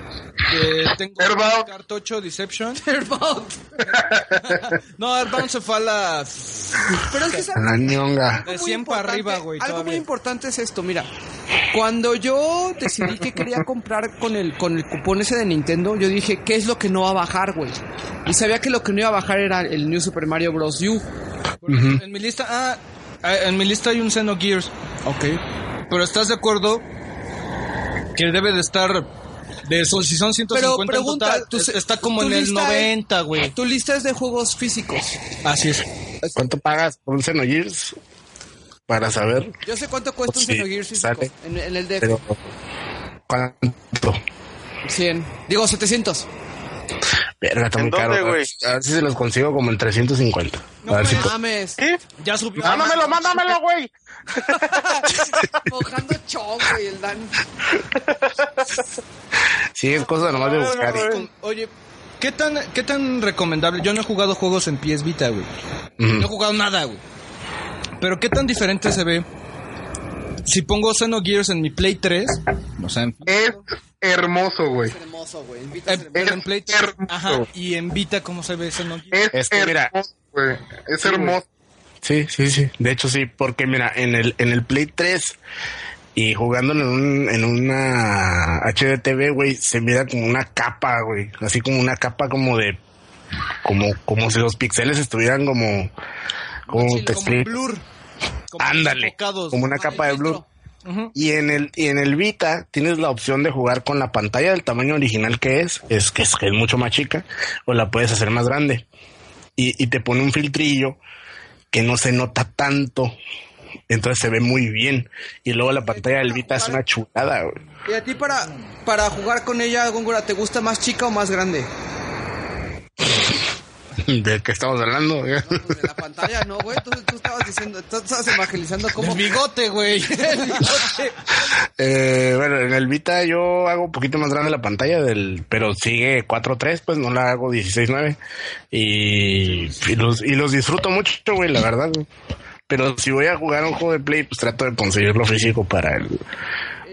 Que tengo Airbound. cartucho Deception. Airbound. No, Airbound se fue a la... Pero es que ¿sabes? A la ñonga. De Algo 100 muy para arriba, güey, Algo muy importante es esto, mira. Cuando yo decidí que quería comprar con el, con el cupón ese de Nintendo, yo dije, ¿qué es lo que no va a bajar, güey? Y sabía que lo que no iba a bajar era el New Super Mario Bros. U. En mi lista... Ah, ah, en mi lista hay un Xenogears. Ok. Pero ¿estás de acuerdo que debe de estar... De esos, si son 150 Pero en pregunta, total, tu- es- está como en el lista es- 90, güey. Tu lista es de juegos físicos. Así es. ¿Cuánto pagas por un Xenogears? Para saber, Yo sé cuánto cuesta un Sí, Xenogears físico sale. en, en el DF. pero... ¿Cuánto? 100. Digo, 700. Verga, está ¿En muy caro. dónde, A ver- si se los consigo como en 350. a ver si... No mames. ¿Qué? Ya subió. Mándamelo, mándamelo, güey. Mojando chon, güey, el Dan. Sí, es cosa nomás de buscar. Oye, ¿qué tan, ¿qué tan recomendable? Yo no he jugado juegos en PS Vita, güey. No he jugado nada, güey. Pero ¿qué tan diferente se ve si pongo Xenogears en mi Play 3? O sea, en, Es hermoso, güey. Hermoso, güey. Invita eh, ser- pero en Play 3. hermoso. Ajá, y en Vita, ¿cómo se ve Xenogears? Es, Es que mira- hermoso, güey. Es Sí, hermoso. Sí, sí, sí. De hecho, sí, porque mira, en el, en el Play 3 y jugando en, un, en una HDTV, güey, se mira como una capa, güey. Así como una capa como de. Como, como si los pixeles estuvieran como. Como Chile, te Como explico. blur. Como Ándale. Como una capa de blur. Y en el, y en el Vita tienes la opción de jugar con la pantalla del tamaño original que es, es que es, que es mucho más chica, o la puedes hacer más grande. Y, y te pone un filtrillo que no se nota tanto. Entonces se ve muy bien. Y luego la pantalla del Vita es una chulada, güey. ¿Y a ti para, para jugar con ella, Góngora, te gusta más chica o más grande? ¿De qué estamos hablando? Pues de la pantalla, ¿no, güey? Tú, tú estabas diciendo, tú estabas evangelizando cómo... El bigote, güey. El bigote. Eh, bueno, en el Vita yo hago un poquito más grande la pantalla del, pero sigue 4.3, pues no la hago 16.9 y, y los y los disfruto mucho, güey, la verdad. güey. Pero si voy a jugar un juego de Play, pues trato de conseguirlo físico para el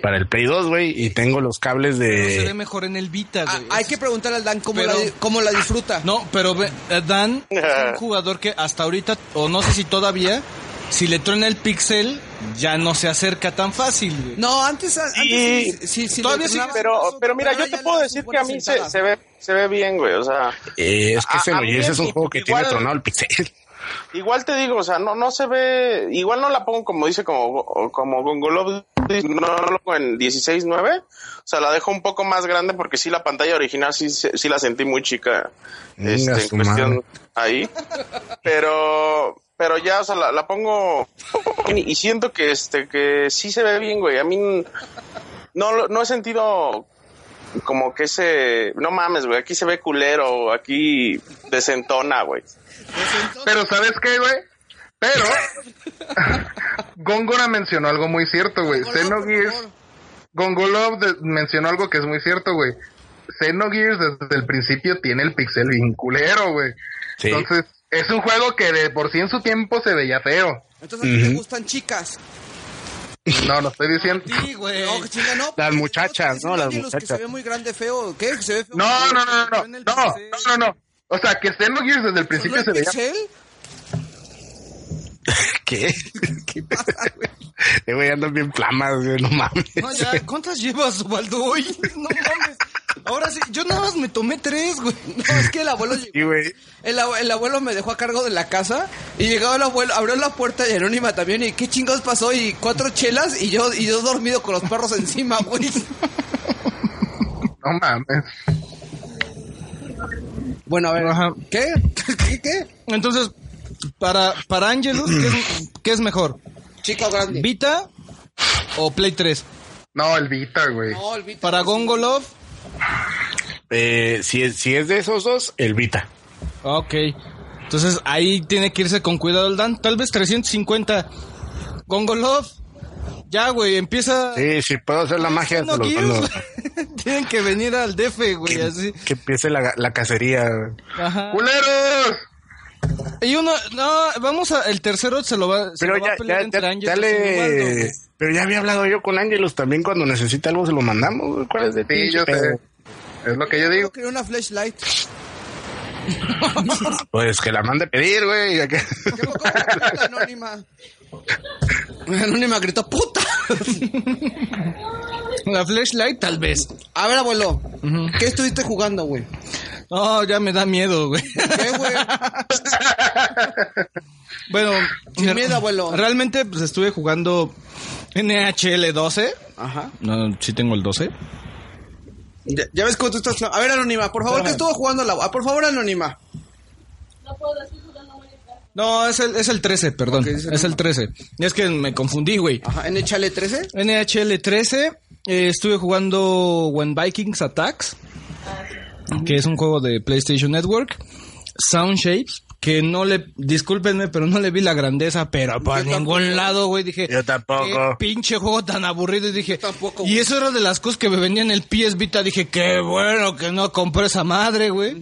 para el Play 2, güey, y tengo los cables Pero se ve de mejor en el Vita, Ah, güey. hay que preguntarle al Dan cómo, Pero- la, cómo la disfruta. No, pero ve- eh, Dan es un jugador que hasta ahorita, o no sé si todavía, si le truena el pixel, ya no se acerca tan fácil, güey. No, antes, antes sí, sí, sí, sí, Todavía sí, Pero, pero mira, yo te puedo decir que a mí se, se ve se ve bien, güey. O sea, eh, es que A- ese a no, ese es un juego que tiene tronado el pixel. igual te digo, o sea, no no se ve, igual no la pongo como dice como como Gongolov, no, no lo pongo en 16.9, o sea, la dejo un poco más grande porque sí la pantalla original sí se- sí la sentí muy chica este, en cuestión madre. ahí. Pero pero ya, o sea, la, la pongo y siento que este que sí se ve bien, güey. A mí no lo- no he sentido como que ese, no mames, güey, aquí se ve culero, aquí desentona, güey. Pero ¿sabes qué, güey? Pero Góngora mencionó algo muy cierto, güey. Xenogears Gongolov mencionó algo que es muy cierto, güey. Xenogears desde el principio tiene el pixel bien culero, güey. Sí. Entonces, es un juego que de por sí en su tiempo se veía feo. Entonces, ¿a ti te gustan chicas? No, lo estoy diciendo. Sí, güey. No, que chinga, no. Las muchachas, ¿no? Las Ángelos Que muchachas. se ve muy grande, feo. ¿Qué? ¿Que se ve feo? No, no, no, no, no, no, no, no, no. O sea, que Xenogears desde el principio ¿No se veía pixel? ¿Qué? ¿Qué pasa, güey? Eh, güey, andan bien flamas, güey, no mames. No, ya, ¿cuántas llevas, Ubaldo, hoy? No mames. Ahora sí, yo nada más me tomé tres, güey. No, es que el abuelo llegó. Sí, güey. El, abue- el abuelo me dejó a cargo de la casa y llegaba el abuelo, abrió la puerta y Anónima también y qué chingados pasó y cuatro chelas y yo y yo dormido con los perros encima, güey. No mames. Bueno, a ver, Ajá. ¿qué? ¿Qué? ¿Qué? Entonces, para, para Angelus, ¿qué es, qué es mejor? Chico grande. ¿Vita o Play 3? No, el Vita, güey. No, el Vita. Para Gongolov, Eh, si, es, si es de esos dos, el Vita. ok. Entonces ahí tiene que irse con cuidado el Dan. Tal vez 350. Gongolov, ya, güey, empieza. Sí, si puedo hacer la magia, No, los güey. Tienen que venir al DF, güey, así. Que empiece la, la cacería. Ajá. ¡Culeros! Y uno, no, vamos a, el tercero se lo va, se Pero lo va ya, a pelear ya, entre ya, Angelus. Pero ya había hablado yo con Ángelos también cuando necesita algo se lo mandamos. güey. ¿Cuál es de Sí, pinche yo sé. pedo? Es lo que yo digo. Una flashlight. Pues que la mande pedir, güey. ¿Qué Anónima? Anónima gritó puta. La flashlight, tal vez. A ver, abuelo, ¿qué estuviste jugando, güey? No, ya me da miedo, güey. ¿Qué, güey? bueno, Sin miedo, abuelo. Realmente, pues estuve jugando NHL 12. Ajá. No, sí tengo el 12. Ya, ya ves cómo tú estás. A ver, Anónima, por favor, ¿qué estuvo jugando la. ah, Por favor, Anónima. No, es el, es el 13, perdón. Ok, es el es el 13. Es que me confundí, güey. Ajá, Échale 13. NHL 13, eh, estuve jugando When Vikings Attacks, que es un juego de PlayStation Network. Sound Shapes, que no le, discúlpenme, pero no le vi la grandeza, pero por ningún lado, güey, dije. Yo tampoco. Qué pinche juego tan aburrido, y dije. tampoco, y eso era de las cosas que me venían en el PS Vita, dije, qué bueno que no compré esa madre, güey.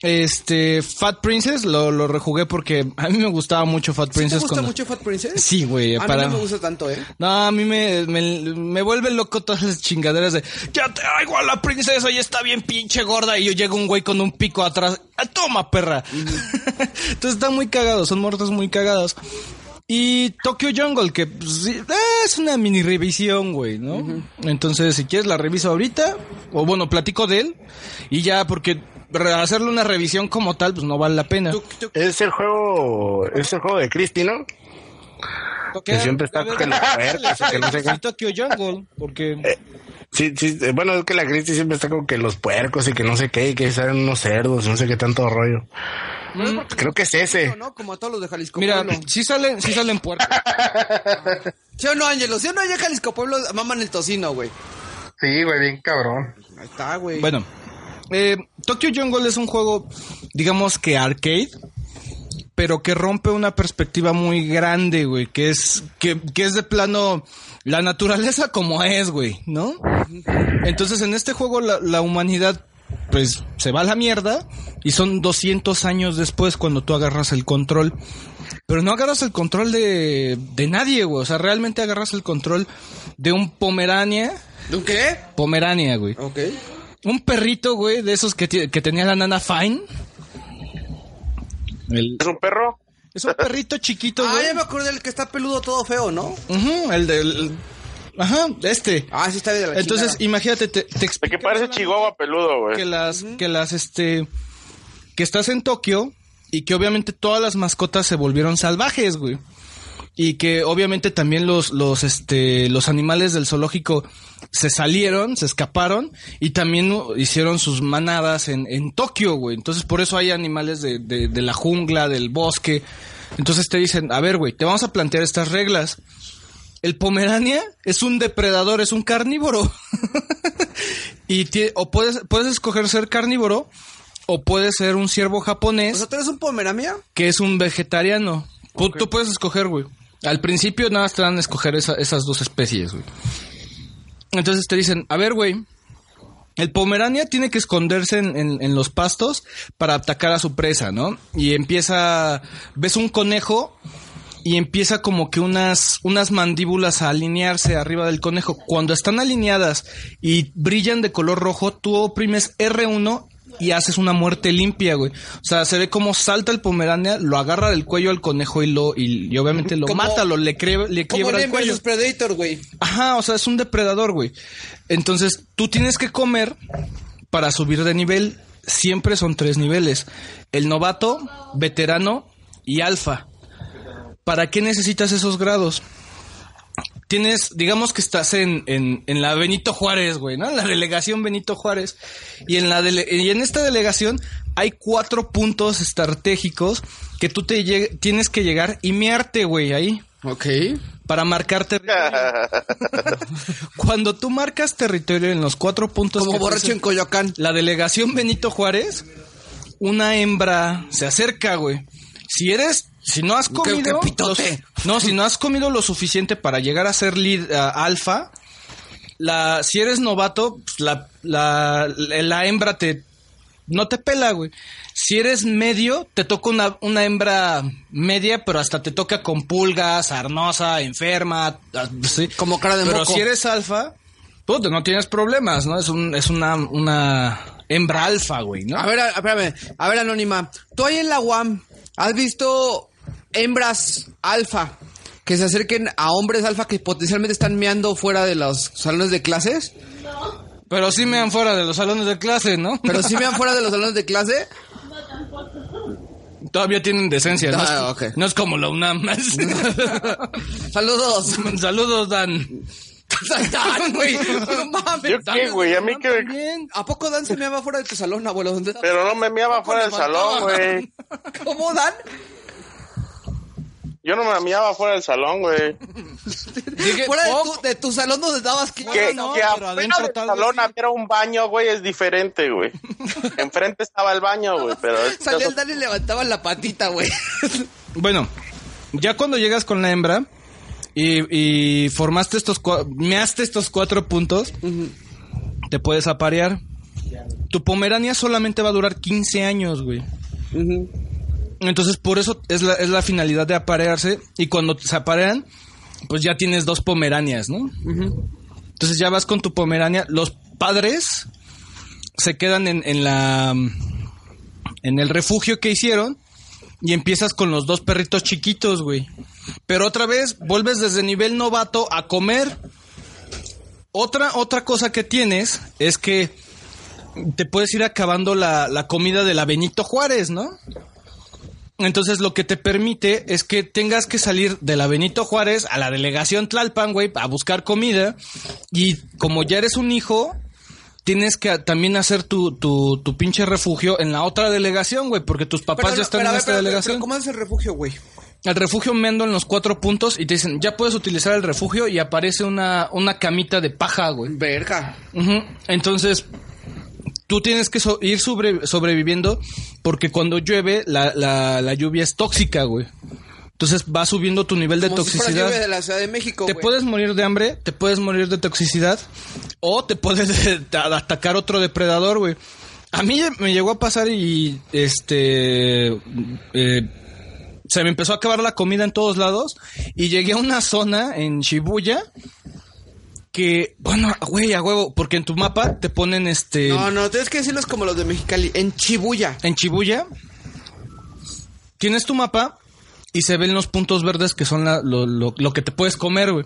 Este, Fat Princess, lo, lo rejugué porque a mí me gustaba mucho Fat ¿Sí ¿Te Princess. gusta cuando- mucho Fat Princess? Sí, güey, A mí no me gusta tanto, ¿eh? No, a mí me, me, me vuelve loco todas las chingaderas de ya te traigo a la princesa y está bien pinche gorda y yo llego un güey con un pico atrás. ¡Ah, toma, perra! Entonces están muy cagados, son muertos muy cagados. Y Tokyo Jungle, que pues, eh, es una mini revisión, güey, ¿no? Entonces, si quieres, la reviso ahorita. O bueno, platico de él. Y ya, porque hacerle una revisión como tal, pues no vale la pena. Es el juego, es el juego de Christy, ¿no? Que siempre está con los puercos, que no sé qué. sí, Tokyo Jungle, porque... Sí, sí, eh, bueno, es que la Christy siempre está con que los puercos y que no sé qué, y que salen unos cerdos, no sé qué tanto rollo. Creo que es ese. ¿no? Como a todos los de Jalisco Mira, Pueblo. sí salen, sí salen puercos. ¿Sí o no, Ángelo? ¿Sí o no allá en Jalisco Pueblo maman el tocino, güey? Sí, güey, bien cabrón. Ahí está, güey. Bueno, eh, Tokyo Jungle es un juego, digamos que arcade, pero que rompe una perspectiva muy grande, güey, que es, que, que es de plano la naturaleza como es, güey, ¿no? Entonces en este juego la, la humanidad, pues, se va a la mierda y son 200 años después cuando tú agarras el control. Pero no agarras el control de, de nadie, güey. O sea, realmente agarras el control de un Pomerania. ¿De un qué? Pomerania, güey. Ok. Un perrito, güey, de esos que, que tenía la nana Fine. El- ¿Es un perro? es un perrito chiquito, Ah, güey. ya me acordé del que está peludo todo feo, ¿no? Ujú, el del... Ajá, este. Ah, sí está de la Entonces, chingada. imagínate, te, te De que parece chihuahua peludo, Que güey. las, que las, este... Que estás en Tokio y que obviamente todas las mascotas se volvieron salvajes, güey. Y que obviamente también los, los, este, los animales del zoológico se salieron, se escaparon y también hicieron sus manadas en, en Tokio, güey. Entonces por eso hay animales de, de, de la jungla, del bosque. Entonces te dicen, a ver, güey, te vamos a plantear estas reglas. el Pomerania es un depredador, es un carnívoro. y o puedes, puedes escoger ser carnívoro o puedes ser un ciervo japonés O sea, ¿tú eres un pomeramia? que es un vegetariano. Tú- Tú puedes escoger, güey. Al principio nada más te dan a escoger esa- esas dos especies, güey. Entonces te dicen, a ver, güey, el Pomerania tiene que esconderse en, en- en los pastos para atacar a su presa, ¿no? Y empieza, ves un conejo y empieza como que unas, unas mandíbulas a alinearse arriba del conejo. Cuando están alineadas y brillan de color rojo, tú oprimes R1 y haces una muerte limpia, güey. O sea, se ve como salta el Pomerania, lo agarra del cuello al conejo y lo, y, y obviamente lo Como- mata, lo le, crie- le Como quiebra el cuello. Predator, güey. Ajá, o sea, es un depredador, güey. Entonces, tú tienes que comer para subir de nivel. Siempre son tres niveles. El novato, veterano y alfa. ¿Para qué necesitas esos grados? Tienes, digamos que estás en, en, en la Benito Juárez, güey, ¿no? La delegación Benito Juárez. Y en, la dele- y en esta delegación hay cuatro puntos estratégicos que tú te lleg- tienes que llegar y mearte, güey, ahí. Ok. Para marcar territorio. Cuando tú marcas territorio en los cuatro puntos Como borracho en Coyoacán. la delegación Benito Juárez, una hembra se acerca, güey. Si eres, si no has ¿Qué- comido, los- no, si no has comido lo suficiente para llegar a ser lead, ah, alfa, la, si eres novato, pues, la, la, la hembra te, no te pela, güey. Si eres medio, te toca una, una hembra media, pero hasta te toca con pulgas, sarnosa, enferma, ah, sí. Como cara de Pero moco. si eres alfa, puta, no tienes problemas, ¿no? Es un, es una, una hembra alfa, güey, ¿no? A ver, a- espérame. A ver, Anónima. Tú ahí en la UAM, ¿has visto hembras alfa que se acerquen a hombres alfa que potencialmente están meando fuera de los salones de clases? Pero sí me dan fuera de los salones de clase, ¿no? Pero si mean fuera de los salones de clase. Todavía tienen decencia, ¿no? Ah, es, ok. no es como la UNAM. Saludos. Saludos, Dan. Dan, güey. No mames. ¿Yo qué, güey? A mí que... También. ¿A poco Dan se meaba fuera de tu salón, abuelo? ¿Dónde Pero no me miaba fuera del salón, güey. ¿Cómo Dan? Yo no me miaba fuera del salón, güey. Fuera de oh, tu, de tu salón donde estabas. ¿qué? Que, no, que pero adentro del salón sí. había un baño, güey, es diferente, güey. Enfrente estaba el baño, güey, pero... Salía el Dan y levantaba la patita, güey. Bueno, ya cuando llegas con la hembra y, y formaste estos measte estos cuatro puntos, te puedes aparear. Tu pomerania solamente va a durar 15 años, güey. Entonces, por eso es la, es la finalidad de aparearse. Y cuando se aparean, pues ya tienes dos pomeranias, ¿no? Entonces ya vas con tu pomerania. Los padres se quedan en, en la. en el refugio que hicieron. Y empiezas con los dos perritos chiquitos, güey. Pero otra vez vuelves desde nivel novato a comer. Otra, otra cosa que tienes es que te puedes ir acabando la, la comida de la Benito Juárez, ¿no? Entonces lo que te permite es que tengas que salir de la Benito Juárez a la delegación Tlalpan, güey, a buscar comida. Y como ya eres un hijo, tienes que también hacer tu, tu, tu pinche refugio en la otra delegación, güey, porque tus papás Pero, ya están pero, en esta delegación. ¿Cómo es el refugio, güey? El refugio mendo en los cuatro puntos y te dicen, ya puedes utilizar el refugio y aparece una, una camita de paja, güey. Verga. Entonces, tú tienes que so- ir sobre- sobreviviendo porque cuando llueve, la, la, la lluvia es tóxica, güey. Entonces va subiendo tu nivel de Como si toxicidad. lluvia de la Ciudad de México, te puedes morir de hambre, te puedes morir de toxicidad o te puedes atacar otro depredador, güey. A mí me llegó a pasar y este eh, se me empezó a acabar la comida en todos lados y llegué a una zona en Shibuya que, bueno, güey, a huevo, porque en tu mapa te ponen este No, no, tienes que decirlos como los de Mexicali. En Chibuya. en Shibuya tienes tu mapa y se ven los puntos verdes que son la- lo, lo- lo que te puedes comer, güey.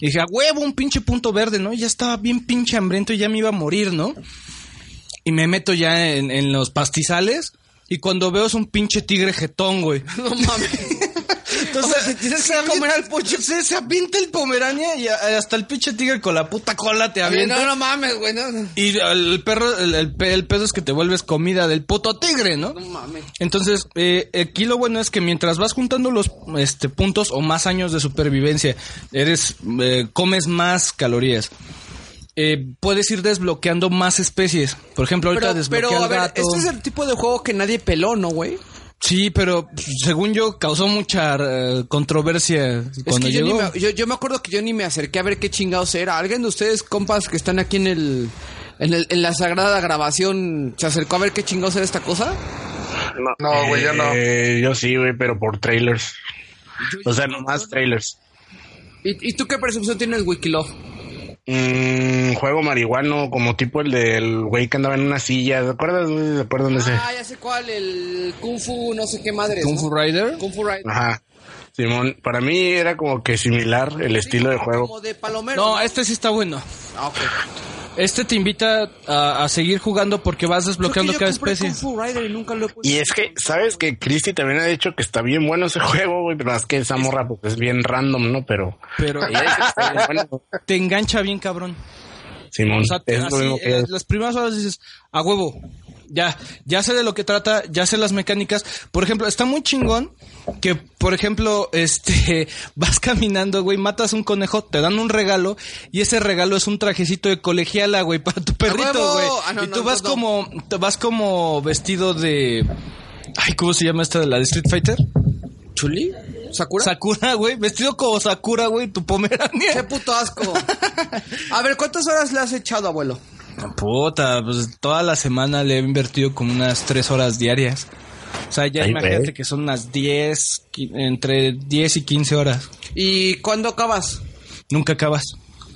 Y dije, a huevo, un pinche punto verde, ¿no? Ya estaba bien pinche hambriento y ya me iba a morir, ¿no? Y me meto ya en, en los pastizales y cuando veo es un pinche tigre jetón, güey. No mames. Entonces, O sea, tienes se que comer al pocho. Se, se avienta el pomerania y a- hasta el pinche tigre con la puta cola te avienta. No, no mames, güey, no, no Y el perro, el, el, el pedo es que te vuelves comida del puto tigre, ¿no? mames. Entonces, eh, aquí lo bueno es que mientras vas juntando los este, puntos o más años de supervivencia, eres eh, comes más calorías. Eh, puedes ir desbloqueando más especies. Por ejemplo, ahorita Pero, desbloquea pero, a al ver, gato. este es el tipo de juego que nadie peló, ¿no, güey? Sí, pero según yo causó mucha eh, controversia Es cuando que yo, ni llegó. me, yo, yo me acuerdo que yo ni me acerqué a ver qué chingados era. ¿Alguien de ustedes, compas, que están aquí en el, en el, en la sagrada grabación, se acercó a ver qué chingados era esta cosa? No. No, güey, yo no. Eh, yo sí, güey, pero por trailers. O sea, nomás trailers. ¿Y, y tú qué percepción tienes, Wikilove? Mm, juego marihuano, como tipo el del güey que andaba en una silla. ¿Te acuerdas? ¿Te acuerdas ese? Ah, ya sé cuál, el Kung Fu, no sé qué madre. Kung Fu Rider. Kung Fu Rider. Ajá. Simón, para mí era como que similar el estilo de juego. Como de palomero. No, este sí está bueno. Ah, ok. Este te invita a, a seguir jugando porque vas desbloqueando cada especie. Kung Fu Rider y nunca lo he puesto. Y es que, ¿sabes que Christy también ha dicho que está bien bueno ese juego, güey? Pero es que esa morra pues, es bien random, ¿no? Pero... Bueno. te engancha bien, cabrón. Simón, O sea, te- es lo así, mismo que las primeras horas dices, a huevo, ya, ya sé de lo que trata, ya sé las mecánicas. Por ejemplo, está muy chingón que, por ejemplo, este, vas caminando, güey, matas un conejo, te dan un regalo y ese regalo es un trajecito de colegiala, güey, para tu perrito, güey. Ah, no, y no, tú vas no, no. como, te vas como vestido de, ay, ¿cómo se llama esta de la de Street Fighter? ¿Chuli? ¿Sakura? Sakura, güey, vestido como Sakura, güey, tu ¡Qué pomerania. puto asco! A ver, ¿cuántas horas le has echado, abuelo? Puta, pues toda la semana le he invertido como unas tres horas diarias. O sea, ya Ay, imagínate que son unas 10, qui- entre 10 y 15 horas. ¿Y cuándo acabas? Nunca acabas.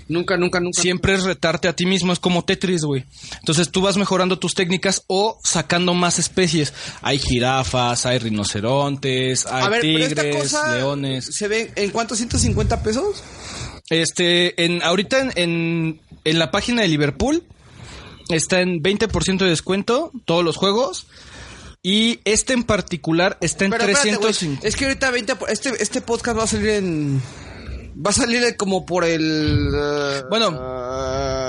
Nunca, nunca, nunca. Siempre es retarte a ti mismo, es como Tetris, güey. Entonces tú vas mejorando tus técnicas o sacando más especies. Hay jirafas, hay rinocerontes, hay A ver, pero esta tigres, cosa leones. ¿Se ve en cuánto? ¿150 pesos? Este, en, ahorita en, en, en la página de Liverpool está en 20% de descuento todos los juegos. Y este en particular está en Pero espérate, 350. güey, Es que ahorita 20 por- este este podcast va a salir en va a salir como por el eh, Bueno.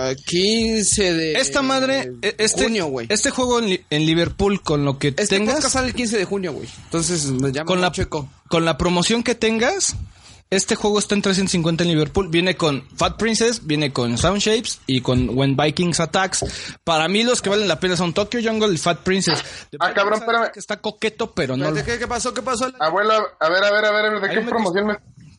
eh, 15 de Esta madre, e- este, junio, güey. este juego en, en Liverpool con lo que Este tengas, podcast sale el 15 de junio, güey. Entonces me llama con la, checo. con la promoción que tengas, este juego está en 350 en Liverpool. Viene con Fat Princess, viene con Sound Shapes y con When Vikings Attacks. Para mí los que valen la pena son Tokyo Jungle y Fat Princess. The Ah, cabrón, espérame. Está coqueto, pero no. ¿Qué, qué pasó? ¿Qué pasó? Abuelo, a ver, a ver, a ver, ¿de Ahí qué me promoción me,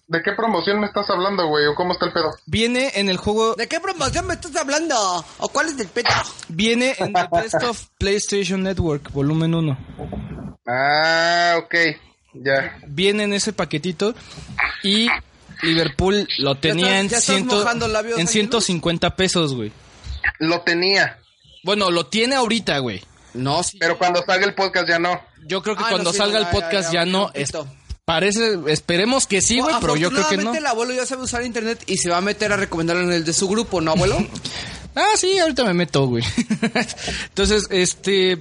de qué promoción me estás hablando, güey? ¿O cómo está el pedo? Viene en el juego, ¿De qué promoción me estás hablando? ¿O cuál es del peto? viene en The Best of PlayStation Network, volumen 1. Ah, ok, ya. Viene en ese paquetito y Liverpool lo tenía estás- en, ya estás ciento- mojando labios, en Ángelus? 150 pesos, güey. Lo tenía, Bueno, lo tiene ahorita, güey. No, sí. pero cuando salga el podcast ya no. Yo creo que Ah, cuando no, sí, salga no, el podcast ya, ya, ya, no. ya, es- poquito. parece, esperemos que sí, güey, pero yo creo que no. El abuelo ya sabe usar internet y se va a meter a recomendarlo en el de su grupo, ¿no, abuelo? Ah, sí, ahorita me meto, güey. Entonces, este,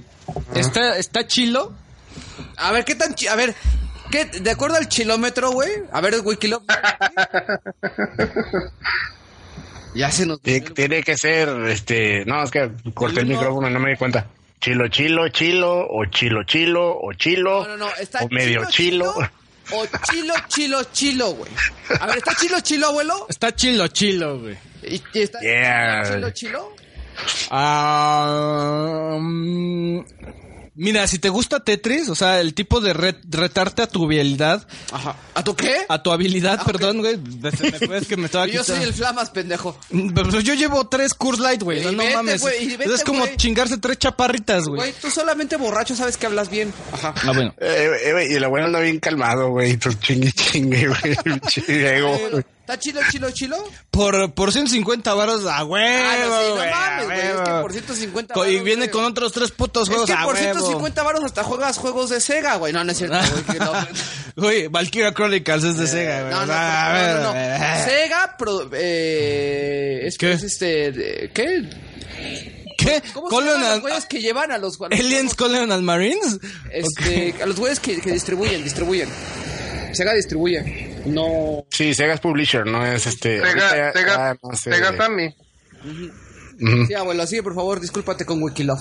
está, está chilo. A ver, ¿qué tan chi- A ver, ¿qué, de acuerdo al chilómetro, güey? A ver, Wikilop. ya se nos... Tiene, tiene que ser, este, no, es que corté el micrófono y no me di cuenta. Chilo, chilo, chilo, o chilo, chilo, o chilo, No, no, no, está o medio chilo. O chilo, chilo, chilo, güey. A ver, ¿está chilo, chilo, abuelo? Está chilo, chilo, güey. ¿Y, y está Yeah. chilo, chilo? Ah, mm, mira, si te gusta Tetris, o sea, el tipo de re- retarte a tu habilidad, Ajá. ¿A tu qué? a tu habilidad, perdón, güey. Me puedes que me estaba Yo soy el Flamas, pendejo. Pero pues yo llevo tres Curse Light, güey. No, no vete, mames. güey, y vete, es como güey. chingarse tres chaparritas, güey. Güey, tú solamente borracho sabes que hablas bien. Ajá. Ah, bueno. Eh, eh, güey, y el abuelo anda bien calmado, güey, tú chingue, chingue, güey, pinche ego, güey. ¿Está chilo, chilo, chilo? Por, por 150 varos a huevo, Ah, no, sí, no mames, a güey, es que por 150 Co- Y varos, viene con otros tres putos Es juegos que a por huevo. 150 varos hasta juegas juegos de Sega, güey. No, no es cierto, güey. que no. Valkyria Chronicles es de Sega, güey. No, no, no, a no, no. a. Sega, pro- eh, es, ¿Qué? es este, ¿qué? ¿Qué? ¿Cómo se llaman Colonial- los güeyes que llevan a los a los Aliens? Colonial Marines? Este, a los güeyes que, que distribuyen, distribuyen. Sega distribuye. No. Sí, Sega es publisher, no es este. Sega, Sega, no sé. Sega Sammy. Sí, abuelo, sigue por favor, discúlpate con Wikilove.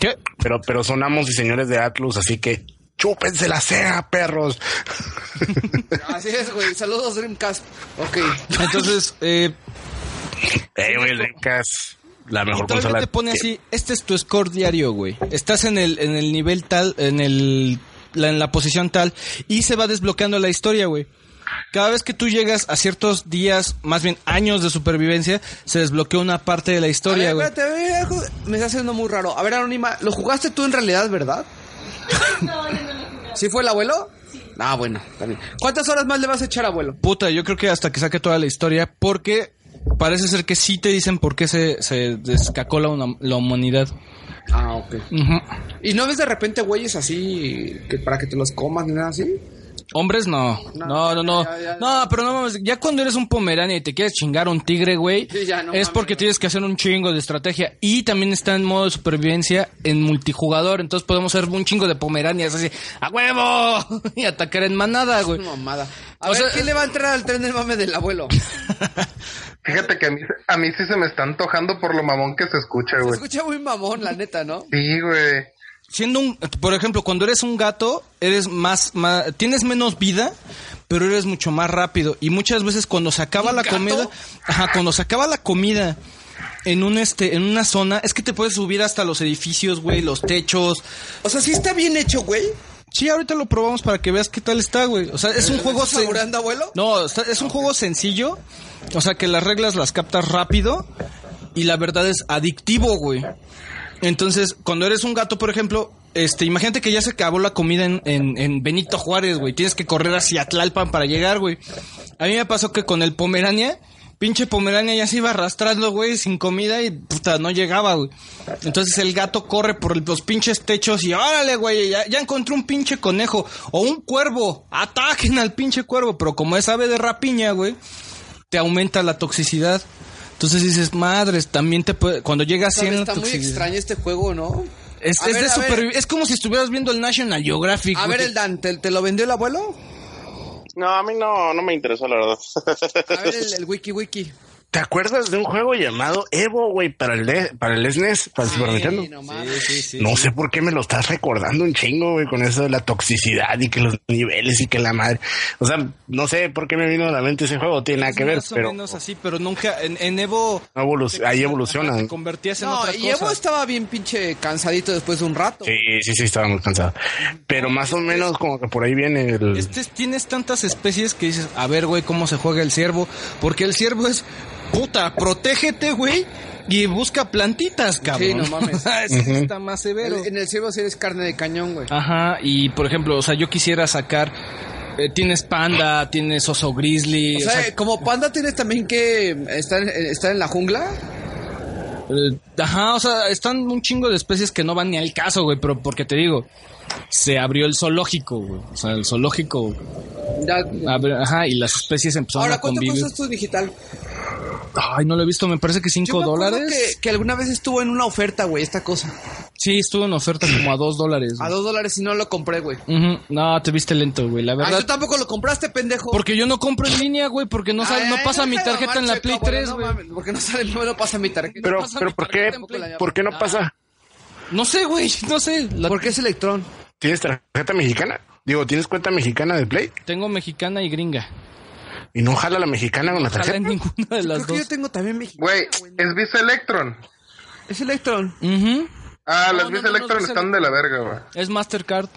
¿Qué? Pero, pero son amos y señores de Atlus, así que chúpense la Sega, perros. Así es, güey. Saludos, Dreamcast. Ok. Entonces, eh, güey, Dreamcast, la mejor consola. te pone así, este es tu score diario, güey. Estás en el, en el nivel tal, en el, la, en la posición tal, y se va desbloqueando la historia, güey. Cada vez que tú llegas a ciertos días, más bien años de supervivencia, se desbloquea una parte de la historia, güey. espérate, a ver, algo me está haciendo muy raro. A ver, Anónima, ¿lo jugaste tú en realidad, verdad? No, yo no lo jugué. ¿Sí fue el abuelo? Ah, bueno, bien. ¿Cuántas horas más le vas a echar, abuelo? Puta, yo creo que hasta que saque toda la historia, porque parece ser que sí te dicen por qué se, se descacó la, una- la humanidad. Ah, ok. ¿Y no ves de repente güeyes así que para que te los comas ni nada así? Hombres no. No, no, no. ya, ya, ya. No, pero no mames, ya cuando eres un pomerania y te quieres chingar a un tigre, güey, Sí, ya, no es porque tienes que hacer un chingo de estrategia y también está en modo de supervivencia en multijugador, entonces podemos ser un chingo de pomeranias así, ¡a huevo! y atacar en manada, güey. Mamada. A O ver, sea, ¿quién le va a entrar al tren del mame del abuelo? Fíjate que a mí, a mí sí se me está antojando por lo mamón que se escucha, Se güey. escucha muy mamón, la neta, ¿no? Sí, güey. Siendo un, por ejemplo, cuando eres un gato, eres más, más tienes menos vida, pero eres mucho más rápido y muchas veces cuando se acaba ¿Un la gato? comida, ajá, cuando se acaba la comida en un este en una zona, es que te puedes subir hasta los edificios, güey, los techos. O sea, sí está bien hecho, güey. Sí, ahorita lo probamos para que veas qué tal está, güey. O sea, es un juego ¿Estás sen- saboreando, abuelo? No, está- es un juego sencillo. O sea, que las reglas las captas rápido y la verdad es adictivo, güey. Entonces, cuando eres un gato, por ejemplo, este, imagínate que ya se acabó la comida en, en, en Benito Juárez, güey. Tienes que correr hacia Tlalpan para llegar, güey. A mí me pasó que con el Pomerania, pinche Pomerania ya se iba arrastrando, güey, sin comida y puta, no llegaba, güey. Entonces el gato corre por los pinches techos y órale, güey, ya, ya encontré un pinche conejo o un cuervo. Ataquen al pinche cuervo, pero como es ave de rapiña, güey, te aumenta la toxicidad. Entonces dices, madres, también te puede, cuando llegas 100 Está muy extraño este juego, ¿no? Es, es ver, de supervi- es como si estuvieras viendo el National Geographic. A ver, el Dan, ¿te, te lo vendió el abuelo? No, a mí no, no me interesó, la verdad. A ver, el, el wiki wiki. ¿Te acuerdas de un juego llamado Evo, güey, para el, de- para el SNES, para el Super Nintendo? Sí, no mames. no sé por qué me lo estás recordando un chingo, güey, con eso de la toxicidad y que los niveles y que la madre. O sea, no sé por qué me vino a la mente ese juego, tiene nada Es que ver, más o pero menos así, pero nunca en, en Evo ahí evolucionan. Te convertías en No, otra y cosa. Evo estaba bien pinche cansadito después de un rato. Sí, sí, sí, estaba muy cansado. Pero más o menos como que por ahí viene el... Este, tienes tantas especies que dices, a ver, güey, cómo se juega el ciervo. Porque el ciervo es, puta, protégete, güey, y busca plantitas, cabrón. Sí, no mames. Ese Está más severo. El- en el ciervo sí eres carne de cañón, güey. Ajá, y por ejemplo, o sea, yo quisiera sacar. eh, tienes panda, tienes oso grizzly. O sea, como panda tienes también que estar, estar en la jungla. Eh, ajá, o sea, están un chingo de especies que no van ni al caso, güey, pero porque te digo, se abrió el zoológico, güey. O sea, el zoológico, Ya- abre- ajá, y las especies empezaron Ahora, a ¿cuánto convivir. cuesta esto digital? Ay, no lo he visto, me parece que Yo 5 me acuerdo dólares. Que, que alguna vez estuvo en una oferta, güey, esta cosa. Sí, estuvo en oferta como a 2 dólares. A dos dólares y no lo compré, güey. No, te viste lento, güey, la Ah, verdad. tú tampoco lo compraste, pendejo. Porque yo no compro en línea, güey, porque no, sale, Ay, no ay, pasa mi tarjeta en la Play Checo, abuelo, 3, no güey. mames, Porque no sale, no, no pasa mi tarjeta. Pero, pero ¿por qué. ¿por qué no pasa? No sé, güey, no sé. La- ¿Por qué es Electron? ¿Tienes tarjeta mexicana? Digo, ¿tienes cuenta mexicana de Play? Tengo mexicana y gringa. Y no jala la mexicana con la tarjeta. en ninguna de Creo las que yo dos. tengo también México. Güey, es Visa Electron. Es Electron. Ujú. Ah, No, las no, Visa no, no, Electron están de la verga, güey. Es Mastercard.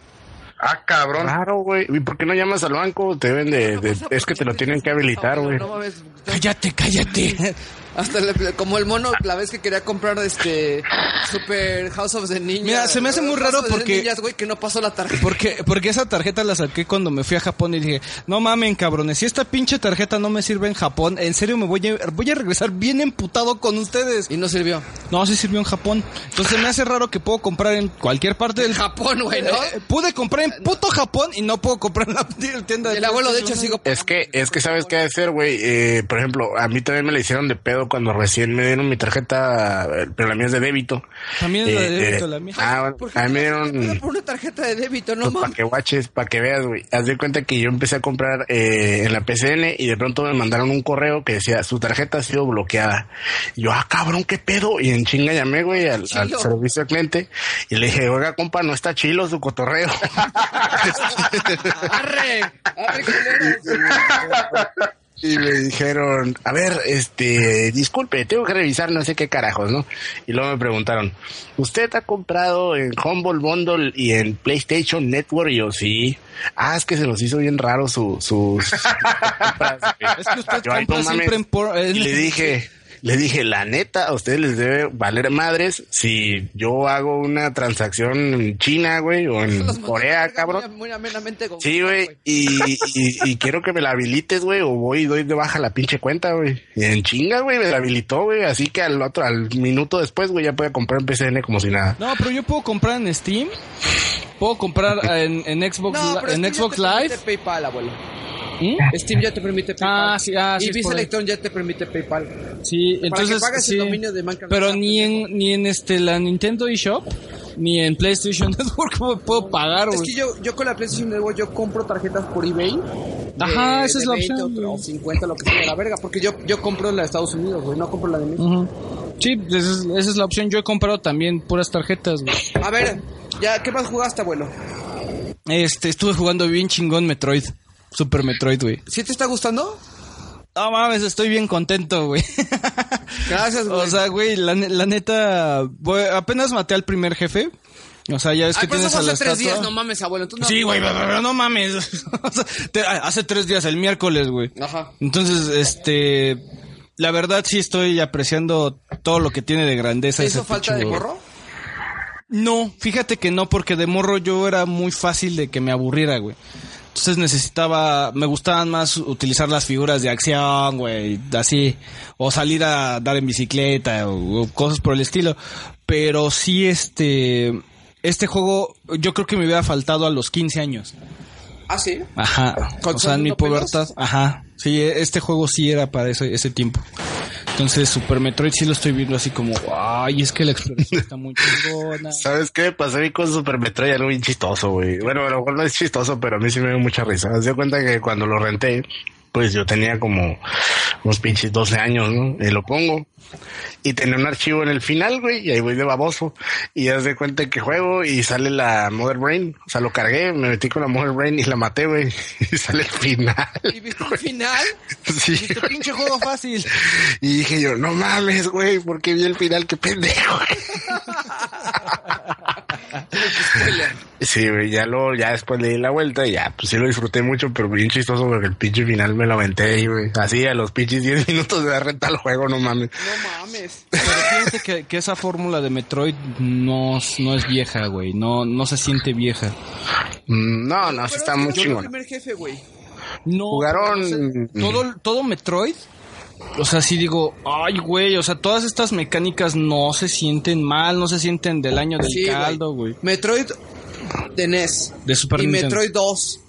Ah, cabrón. Claro, güey. ¿Y por qué no llamas al banco? Te deben de, de- es que te lo tienen que habilitar, güey. No mames. Cállate, cállate. Hasta le- como el mono, la vez que quería comprar este Super House of the Ninja. Mira, se me hace muy raro House of the porque- Ninjas, güey, que no pasó la tarjeta. Porque, porque esa tarjeta la saqué cuando me fui a Japón y dije, no mamen, cabrones, si esta pinche tarjeta no me sirve en Japón, en serio me voy a, voy a regresar bien emputado con ustedes. Y no sirvió. No, sí sirvió en Japón. Entonces me hace raro que puedo comprar en cualquier parte del Japón, güey, ¿no? Eh, pude comprar en puto Japón y no puedo comprar en la tienda de El abuelo, de hecho, sigo. Es que, es que sabes qué hacer, güey. Eh, por ejemplo, a mí también me la hicieron de pedo cuando recién me dieron mi tarjeta, eh, pero la mía es de débito. También es la de Eh, débito, eh, la mía. Ah, bueno, ¿Por qué a mí me dieron... por una tarjeta de débito? No Pues para que guaches, para que veas, güey. Haz de cuenta que yo empecé a comprar eh, en la PCN y de pronto me mandaron un correo que decía, su tarjeta ha sido bloqueada. Y yo, ah, cabrón, ¿qué pedo? Y en chinga llamé, güey, al, servicio al cliente y le dije, oiga, compa, no está chilo su cotorreo. Arre, arre. Y me dijeron, a ver, este, disculpe, tengo que revisar no sé qué carajos, ¿no? Y luego me preguntaron, ¿usted ha comprado en Humble Bundle y en PlayStation Network? Y yo, sí. Ah, es que se nos hizo bien raro su, sus compras, güey". Es que usted Yo, "Ay, compra no mames". siempre en por... en- Y le dije, le dije, la neta, a ustedes les debe valer madres si yo hago una transacción en China, güey, o en Los Corea, cabrón. Muy, muy amenamente con Sí, güey, y, y, y quiero que me la habilites, güey, o voy y doy de baja la pinche cuenta, güey. Y en chinga, güey, me la habilitó, güey, así que al otro, al minuto después, güey, ya puede comprar en PCN como si nada. No, pero yo puedo comprar en Steam. Puedo comprar en, en Xbox, No, pero en Xbox te Live. PayPal, abuelo. ¿Mm? Steam ya te permite PayPal. Ah, sí, ah, sí, Y Visa. Electron ya te permite PayPal. Sí, Para entonces que pagues sí. el dominio de Minecraft. Pero Ah, ni en ni en este la Nintendo eShop ni en PlayStation Network puedo- puedo pagar, Es que yo, yo con la PlayStation Network yo compro tarjetas por eBay. Ajá, de- esa es la 20 opción, O, güey. o 50, lo que sea la verga. Porque yo, yo compro la de Estados Unidos, güey. No compro la de México. Sí, esa es, esa es la opción. Yo he comprado también puras tarjetas, güey. A ver, ya, ¿qué más jugaste, abuelo? Este, estuve jugando bien chingón Metroid. Super Metroid, güey. ¿Sí te está gustando? No mames, estoy bien contento, güey. Gracias, güey. o sea, güey, la, la neta, apenas maté al primer jefe. O sea, ya es que Ay, tienes a la hace tres estatua. días, no mames, abuelo. Sí, güey, pero, no mames. O sea, te- hace tres días, el miércoles, güey. Ajá. Entonces, este, la verdad sí estoy apreciando todo lo que tiene de grandeza. ¿Te ese hizo falta de morro? No, fíjate que no, porque de morro yo era muy fácil de que me aburriera, güey. Entonces necesitaba, me gustaban más utilizar las figuras de acción, güey, así, o salir a dar en bicicleta, o, o cosas por el estilo. Pero sí, este, este juego, yo creo que me hubiera faltado a los 15 años. Ah, sí. Ajá. ¿Con O sea, en mi pubertad. Ajá. Sí, este juego sí era para ese, ese tiempo. Entonces, Super Metroid sí lo estoy viendo así como, ay, es que la exploración está muy chingona. ¿Sabes qué? Pasé con Super Metroid algo bien chistoso, güey. Bueno, lo mejor no es chistoso, pero a mí sí me dio mucha risa. Se dio cuenta que cuando lo renté, pues yo tenía como unos pinches 12 años, ¿no? Y lo pongo. Y tenía un archivo en el final, güey, y ahí voy de baboso. Y ya se de cuenta que juego y sale la Mother Brain. O sea, lo cargué, me metí con la Mother Brain y la maté, güey. Y sale el final. ¿Y viste el final? Sí, Este pinche juego fácil. Y dije yo, no mames, güey, porque vi el final, qué pendejo. Sí, güey, ya lo, ya después le di la vuelta y ya, pues sí lo disfruté mucho, pero bien chistoso porque el pinche final me lo aventé güey. Así a los pinches 10 minutos de renta el juego, no mames. No mames. Pero fíjate que, que esa fórmula de Metroid no, no es vieja, güey. No, no se siente vieja. Mm, No, no, sí Pero está muy no fue el chingón. primer jefe, güey. No, Jugaron- o sea, todo, todo Metroid. O sea, sí digo, ay, güey, o sea, todas estas mecánicas no se sienten mal, no se sienten del año del Sí, caldo, güey. Metroid de NES. De Super y Nintendo. Metroid 2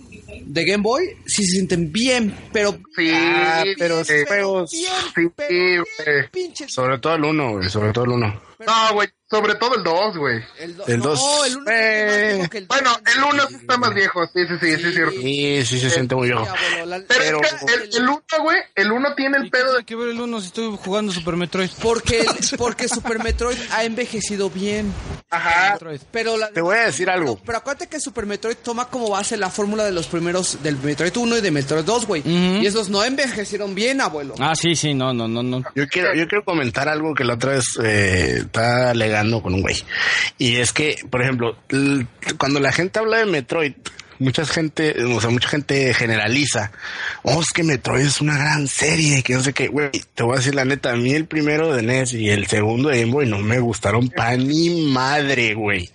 de Game Boy sí se sienten bien, pero Sí, Ah, pero sí, juegos. bien, Sí, pero bien. Sobre todo el uno, güey, sobre todo el uno. No, güey, sobre todo el 2, güey. El, do- El no, dos. el 1 Eh, Bueno, el 1 sí está más viejo, sí, sí, sí, sí, es cierto. Sí, sí se siente muy Sí, viejo. Pero, Pero- es que el, el 1, güey, el 1 tiene el ¿Y qué pedo de... que ver el uno si estoy jugando Super Metroid? Porque, porque Super Metroid ha envejecido bien. Ajá. Pero la- Te voy a decir algo. Pero, pero acuérdate que Super Metroid toma como base la fórmula de los primeros, del Metroid 1 y de Metroid 2, güey. Ujú. Y esos no envejecieron bien, abuelo. Ah, sí, sí, no, no, no, no. Yo quiero, yo quiero comentar algo que la otra vez eh, estaba con un güey. Y es que, por ejemplo, cuando la gente habla de Metroid, mucha gente, o sea, mucha gente generaliza. Oh, es que Metroid es una gran serie, que no sé qué, güey. Te voy a decir la neta, a mí el primero de NES y el segundo de Game Boy no me gustaron pa' ni madre, güey.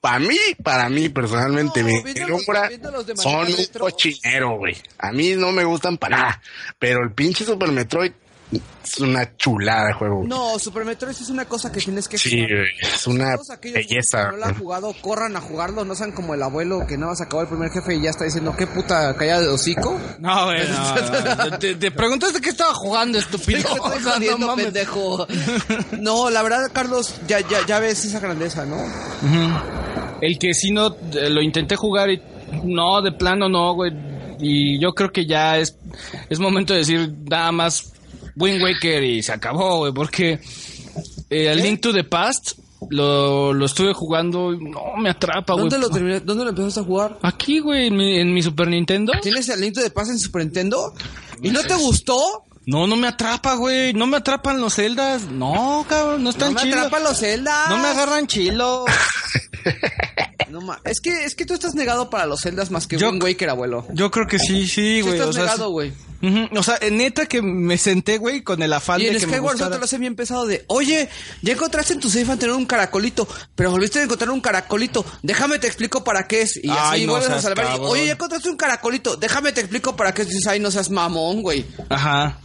Para mí, para mí personalmente, No, de son un cochinero, güey. A mí no me gustan para nada. Pero el pinche Super Metroid es una chulada de juego. No, Super Metroid es una cosa que tienes que Sí, jugar. es una Todos belleza. que no lo han jugado, corran a jugarlo, no sean como el abuelo que nada más acabó el primer jefe y ya está diciendo qué puta callada de hocico. No, güey, no, no. Te, te preguntaste qué estaba jugando, estúpido. Estoy O sea, no jodiendo, mames. pendejo. No, la verdad, Carlos, ya, ya, ya ves esa grandeza, ¿no? El que sí no, eh, lo intenté jugar y no, de plano no, güey. Y yo creo que ya es, es momento de decir nada más Wind Waker y se acabó, güey, porque eh, el Link to the Past lo, lo estuve jugando y no me atrapa, güey. ¿Dónde lo terminé? ¿Dónde lo empezaste a jugar? Aquí, güey, en mi, en mi Super Nintendo. ¿Tienes el Link de Paz en Super Nintendo? ¿Y no te gustó? No, no me atrapa, güey. No me atrapan los celdas. No, cabrón, no No están me chilos. atrapan los Zelda. No me agarran chilo. No ma- es que es que tú estás negado para los Zeldas más que Yo- Wind Waker, abuelo. Yo creo que sí, sí, güey. estás o sea, negado, güey. O sea, neta que me senté, güey, con el afán Y de en que me gustara. te lo hace bien pesado de, oye, ya encontraste en tu safe anterior un caracolito, pero volviste a encontrar un caracolito, déjame te explico para qué es. Y así Ay, no vuelves a salvar. y, oye, ya encontraste un caracolito, déjame te explico para qué es. Y dices, ay, no seas mamón, güey. Ajá.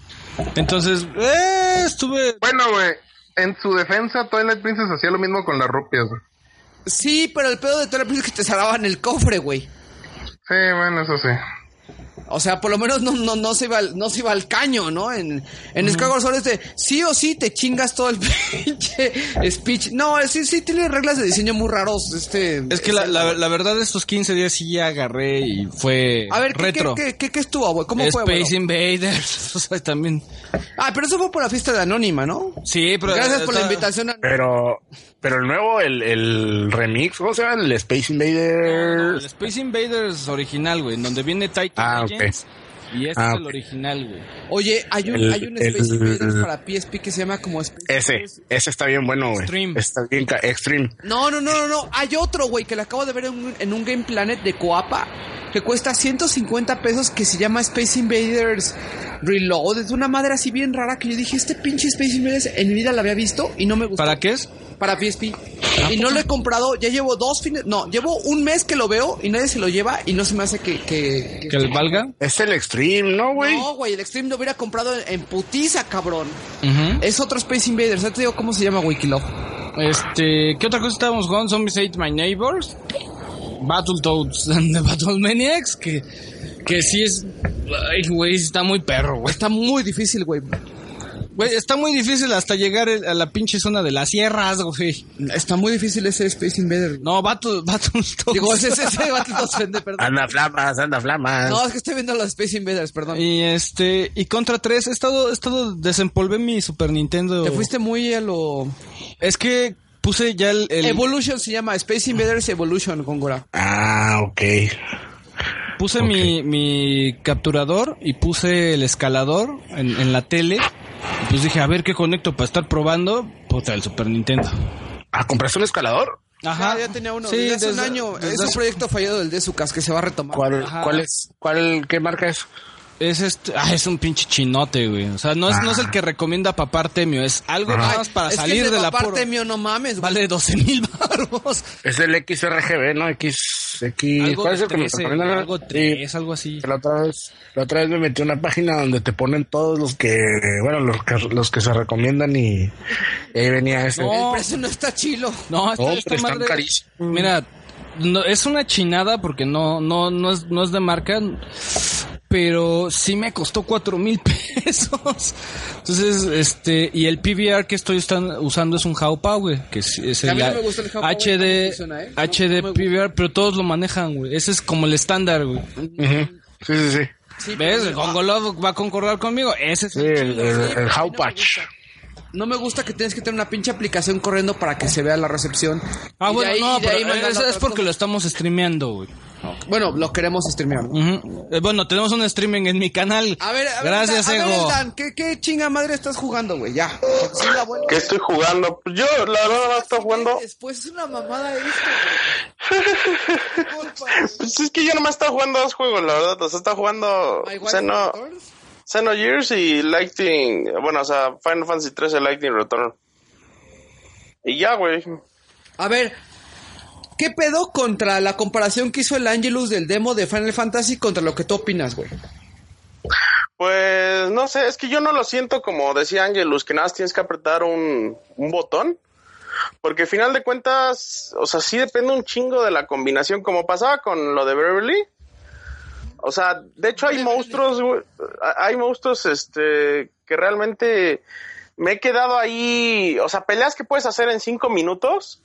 Entonces, eh, estuve... Bueno, güey, en su defensa, Twilight Princess hacía lo mismo con las rupias, güey. Sí, pero el pedo de todo es que te salaban el cofre, güey. Sí, bueno, eso sí. O sea, por lo menos no, no, no se iba al, no se iba al caño, ¿no? En, en Skyward Sword es de sí o sí te chingas todo el pinche speech. No, sí, sí tiene reglas de diseño muy raros, este... Es que la, la, la verdad estos 15 días sí ya agarré y fue A ver, ¿qué, retro. ¿qué, qué, qué, qué estuvo, güey? ¿Cómo fue, Space? Invaders, o sea, también. Ah, pero eso fue por la fiesta de Anónima, ¿no? Sí, pero... Gracias por la invitación. A... Pero, pero el nuevo, el, el remix, ¿cómo se llama? El Space no, Invaders. el Space Invaders original, güey, en donde viene Titan Ah. Y este Ah, es el original, güey. Oye, hay un, El- hay un el- Space Invaders para PSP que se llama como Space Ese, Invaders. ese está bien bueno, güey. Extreme. Está bien, ca- Extreme. No, no, no, no, no. Hay otro, güey, que lo acabo de ver en un, en un Game Planet de Coapa. Que cuesta 150 pesos que se llama Space Invaders Reload. Es una madre así bien rara que yo dije, este pinche Space Invaders en mi vida lo había visto y no me gustó. ¿Para qué es? Para PSP. Y no lo he comprado, ya llevo dos fines, no, llevo un mes que lo veo y nadie se lo lleva y no se me hace que... que, que- ¿Que el valga? Es el Extreme, ¿no, güey? No, güey, el Extreme lo hubiera comprado en, en putiza, cabrón. Es otro Space Invaders, ya te digo cómo se llama Wikilove. Este, ¿qué otra cosa estábamos jugando? Zombies Ate My Neighbors, Battletoads and the Battle Maniacs, que, que sí es, ay, güey, está muy perro, güey. Está muy difícil, güey. Güey, está muy difícil hasta llegar a la pinche zona de las sierras, güey. Está muy difícil ese Space Invader. No, Battle, Battletoads. Digo, ese, ese, ese Battletoads vende, perdón. Anda flamas, anda flamas. No, es que estoy viendo los Space Invaders, perdón. Y este, y Contra 3, he estado, he estado, desempolvé mi Super Nintendo. Te fuiste muy a lo... Es que puse ya el, el- Evolution se llama, Space Invaders Evolution, Góngora. Ah, ok. puse mi, mi capturador y puse el escalador en, en la tele. Y pues dije, a ver qué conecto para estar probando. Puta, el Super Nintendo. Ah, ¿compraste un escalador? Ajá, ya tenía uno. Sí, desde hace un año. desde es un proyecto fallado del de Sucas que se va a retomar. ¿Cuál, Ajá. cuál es? ¿Cuál, qué marca es? Es este, ah, es un pinche chinote, güey. O sea, no es, no es el que recomienda papá Artemio, es algo nada más para es salir que de la parte mío, no mames. güey. Vale 12 mil baros. Es el XRGB, ¿no? X, X, Algo ¿cuál es el que me 13, recomiendan? algo Sí, 3, algo así. La otra vez, la otra vez me metí a una página donde te ponen todos los que, bueno, los que, los que se recomiendan y, y ahí venía ese. No. El precio no está chilo. No, esta, Hombre, esta están carísimos. Mira, no, es una chinada porque no, no, no es, no es de marca, pero sí me costó cuatro mil pesos. Entonces, este, y el PVR que estoy usando es un Haupa, güey, que es, el no me gusta el HD, funciona, ¿eh? HD no PVR, pero todos lo manejan, güey. Ese es como el estándar, güey. Sí, sí, sí. Sí, ¿Ves? Gongolov va a concordar conmigo. Ese es Sí, el, el, no me gusta. No me que tienes que tener una pinche aplicación corriendo para que se vea la recepción. Ah, Y bueno, ahí- no, pero mandar es, otras es porque lo estamos streameando, güey. Bueno, lo queremos streamear. ¿no? Eh, bueno, tenemos un streaming en mi canal. A ver, a ver, Gracias, a ver, Ego. Dan, ¿qué, ¿qué chinga madre estás jugando, güey? Ya. La abuela- ¿Qué estoy jugando? Pues yo, la verdad, no estoy jugando. Después es una mamada esto, güey. Pues es que yo nomás estaba jugando dos juegos, la verdad. O sea, está jugando Wife Xeno, Returns. Xenogears y Lightning. Bueno, o sea, Final Fantasy 13 Lightning Return. Y ya, güey. A ver, ¿qué pedo contra la comparación que hizo el Angelus del demo de Final Fantasy contra lo que tú opinas, güey? Pues no sé, es que yo no lo siento como decía Angelus, que nada más tienes que apretar un, un botón. Porque al final de cuentas, o sea, sí depende un chingo de la combinación, como pasaba con lo de Beverly. O sea, de hecho hay monstruos, hay monstruos, este, que realmente me he quedado ahí, o sea, peleas que puedes hacer en cinco minutos,